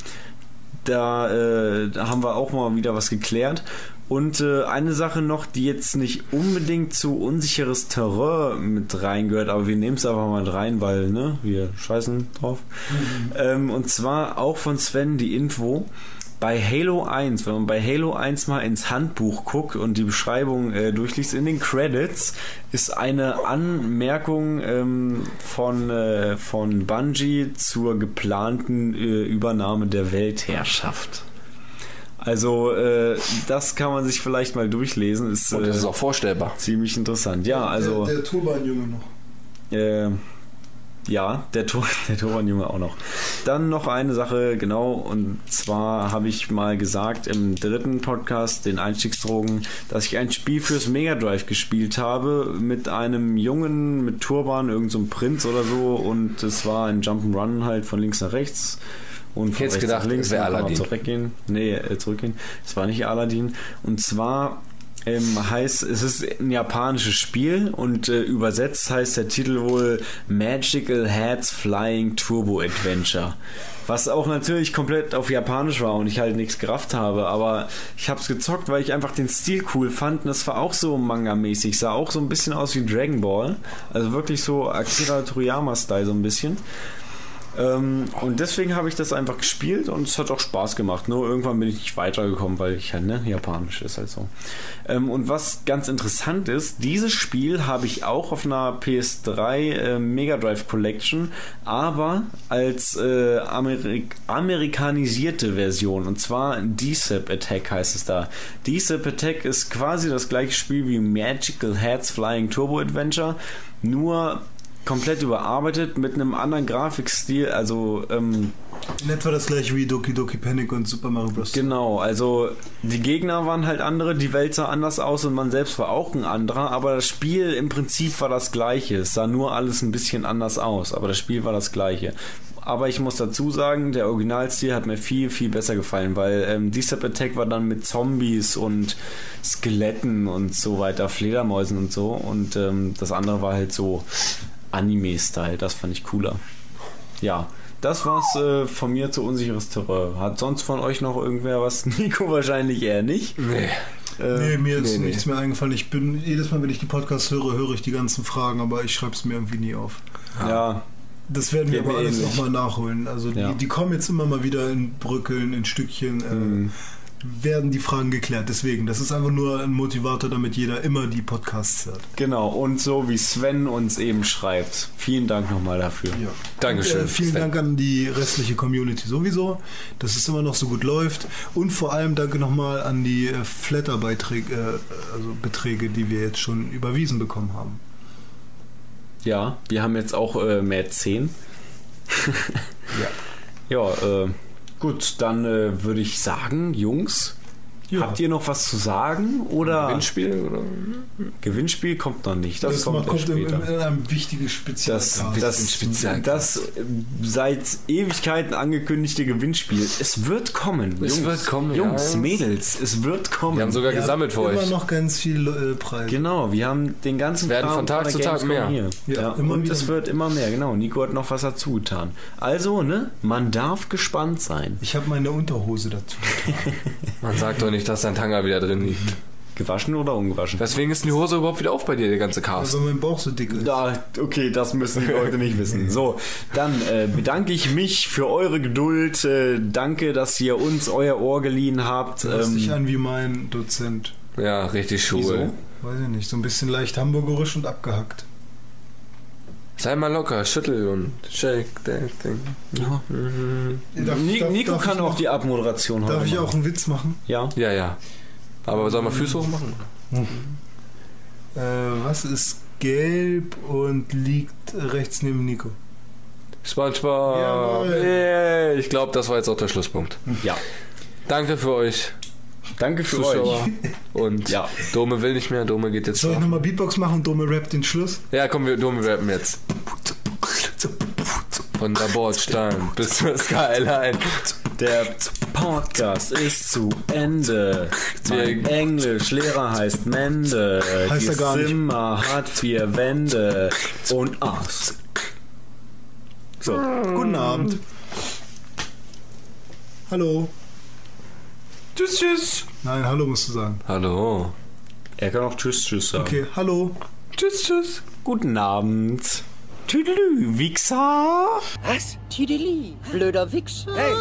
A: da, äh, da haben wir auch mal wieder was geklärt. Und äh, eine Sache noch, die jetzt nicht unbedingt zu unsicheres Terrain mit reingehört, aber wir nehmen es einfach mal rein, weil ne, wir scheißen drauf. Ähm, und zwar auch von Sven die Info. Bei Halo 1, wenn man bei Halo 1 mal ins Handbuch guckt und die Beschreibung äh, durchliest, in den Credits ist eine Anmerkung ähm, von, äh, von Bungie zur geplanten äh, Übernahme der Weltherrschaft. Also äh, das kann man sich vielleicht mal durchlesen. Ist,
C: Und das
A: äh,
C: ist auch vorstellbar.
A: ziemlich interessant. Ja, also
B: Der, der Turbanjunge noch.
A: äh, ja, der, Tor, der Torwandjunge auch noch. Dann noch eine Sache, genau, und zwar habe ich mal gesagt im dritten Podcast, den Einstiegsdrogen, dass ich ein Spiel fürs Mega Drive gespielt habe mit einem Jungen mit Turban, irgendein so Prinz oder so, und es war ein Jump'n'Run halt von links nach rechts. Und von
C: hätte
A: rechts
C: gedacht,
A: nach links
C: es wäre Aladdin.
A: Zurückgehen. Nee, äh, zurückgehen. Es war nicht Aladdin. Und zwar ähm, heißt, es ist ein japanisches Spiel und äh, übersetzt heißt der Titel wohl Magical Hats Flying Turbo Adventure. Was auch natürlich komplett auf Japanisch war und ich halt nichts gerafft habe, aber ich hab's gezockt, weil ich einfach den Stil cool fand und das war auch so Manga-mäßig, sah auch so ein bisschen aus wie Dragon Ball. Also wirklich so Akira Toriyama-Style so ein bisschen. Ähm, und deswegen habe ich das einfach gespielt und es hat auch Spaß gemacht. Nur irgendwann bin ich nicht weitergekommen, weil ich halt, ne, Japanisch ist halt so. Ähm, und was ganz interessant ist, dieses Spiel habe ich auch auf einer PS3 äh, Mega Drive Collection, aber als äh, Amerik amerikanisierte Version. Und zwar Decep Attack heißt es da. Decep Attack ist quasi das gleiche Spiel wie Magical Heads Flying Turbo Adventure, nur komplett überarbeitet mit einem anderen Grafikstil, also ähm,
B: In etwa das gleiche wie Doki Doki Panic und Super Mario Bros.
A: genau, also die Gegner waren halt andere, die Welt sah anders aus und man selbst war auch ein anderer, aber das Spiel im Prinzip war das gleiche, es sah nur alles ein bisschen anders aus, aber das Spiel war das gleiche. Aber ich muss dazu sagen, der Originalstil hat mir viel, viel besser gefallen, weil ähm, Decep Attack war dann mit Zombies und Skeletten und so weiter, Fledermäusen und so und ähm, das andere war halt so Anime-Style, das fand ich cooler. Ja, das war's äh, von mir zu unsicheres Terrain. Hat sonst von euch noch irgendwer was? Nico wahrscheinlich eher nicht.
C: Nee.
A: Äh,
B: nee, mir ist
A: nee, nee.
B: nichts mehr eingefallen. Ich bin jedes Mal, wenn ich die Podcasts höre, höre ich die ganzen Fragen, aber ich schreibe es mir irgendwie nie auf.
A: Ja.
B: Das werden wir aber alles nochmal nachholen. Also
A: Ja.
B: die, die kommen jetzt immer mal wieder in Brückeln, in Stückchen, äh,
A: Mhm.
B: Werden die Fragen geklärt. Deswegen, das ist einfach nur ein Motivator, damit jeder immer die Podcasts hört.
A: Genau, und so wie Sven uns eben schreibt. Vielen Dank nochmal dafür.
B: Ja.
C: Dankeschön.
B: Und, äh, vielen
C: Sven.
B: Dank an die restliche Community sowieso, dass es immer noch so gut läuft. Und vor allem danke nochmal an die äh, Flatter-Beiträge, äh, also Beträge, die wir jetzt schon überwiesen bekommen haben.
A: Ja, wir haben jetzt auch äh, mehr 10. ja. Ja, äh, gut, dann äh, würde ich sagen, Jungs, habt ihr noch was zu sagen? Oder
C: Gewinnspiel? Oder?
A: Gewinnspiel kommt noch nicht. Das,
B: Das,
A: kommt,
B: kommt, in,
A: später.
B: in einem wichtiges Spezial.
A: Das, das, das, äh, seit Ewigkeiten angekündigte Gewinnspiel. Es wird kommen.
C: Es
A: Jungs,
C: wird kommen,
A: Jungs,
C: ja.
A: Mädels, es wird kommen.
C: Wir haben sogar
B: Ihr
C: gesammelt für
B: habt
C: euch.
B: Immer noch ganz viel äh, Preise.
A: Genau, wir haben den ganzen
C: Werden
A: Kram
C: von Tag zu Tag mehr.
A: Hier.
B: Ja,
A: Ja,
B: immer
A: und es wird immer mehr, genau. Nico hat noch was dazu getan. Also, ne, man darf gespannt sein.
B: Ich habe meine Unterhose dazu.
C: Man sagt doch nicht, dass dein Tanga wieder drin liegt.
A: Gewaschen oder ungewaschen?
C: Deswegen ist die Hose überhaupt wieder auf bei dir, der ganze Cast.
B: Also mein Bauch so dick ist.
A: Ja, okay, das müssen die Leute nicht wissen. So, dann äh, bedanke ich mich für eure Geduld. Äh, danke, dass ihr uns euer Ohr geliehen habt.
B: Du hörst dich
A: Ähm,
B: an wie mein Dozent.
C: Ja, richtig
A: Wieso?
C: schwul.
B: Weiß ich nicht, so ein bisschen leicht hamburgerisch und abgehackt.
C: Sei mal locker, schüttel und shake that thing.
A: ja.
B: Darf-
A: Ni-
B: darf-
A: Nico
B: darf
A: kann auch
B: noch-
A: die Abmoderation heute
B: Darf ich
A: machen.
B: auch einen Witz machen?
A: Ja.
C: Ja, ja. Aber soll man Füße hoch machen?
B: Äh, was ist gelb und liegt rechts neben Nico?
C: SpongeBob. Yeah. Ich glaube, das war jetzt auch der Schlusspunkt.
A: Ja.
C: Danke für euch,
A: Danke für
C: Zuschauer.
A: euch.
C: Und
A: Ja.
C: Dome will nicht mehr, Dome geht jetzt
B: Soll ich nochmal Beatbox machen und Dome Rap den Schluss?
C: Ja, komm, wir Dome rappen jetzt. Von der Bordstein bis zur Skyline.
A: Der Podcast ist zu Ende. Mein Englischlehrer heißt Mende.
B: Heißt
A: Die
B: er gar nicht.
A: Zimmer hat vier Wände und Ass. So.
B: Guten Abend. Hallo.
C: Tschüss, tschüss.
B: Nein, hallo musst du sagen.
C: Hallo.
A: Er kann auch Tschüss, Tschüss sagen.
B: Okay, hallo.
C: Tschüss, tschüss.
A: Guten Abend. Tüdelü, Wichser.
N: Was? Tideli, blöder Wichser. Hey,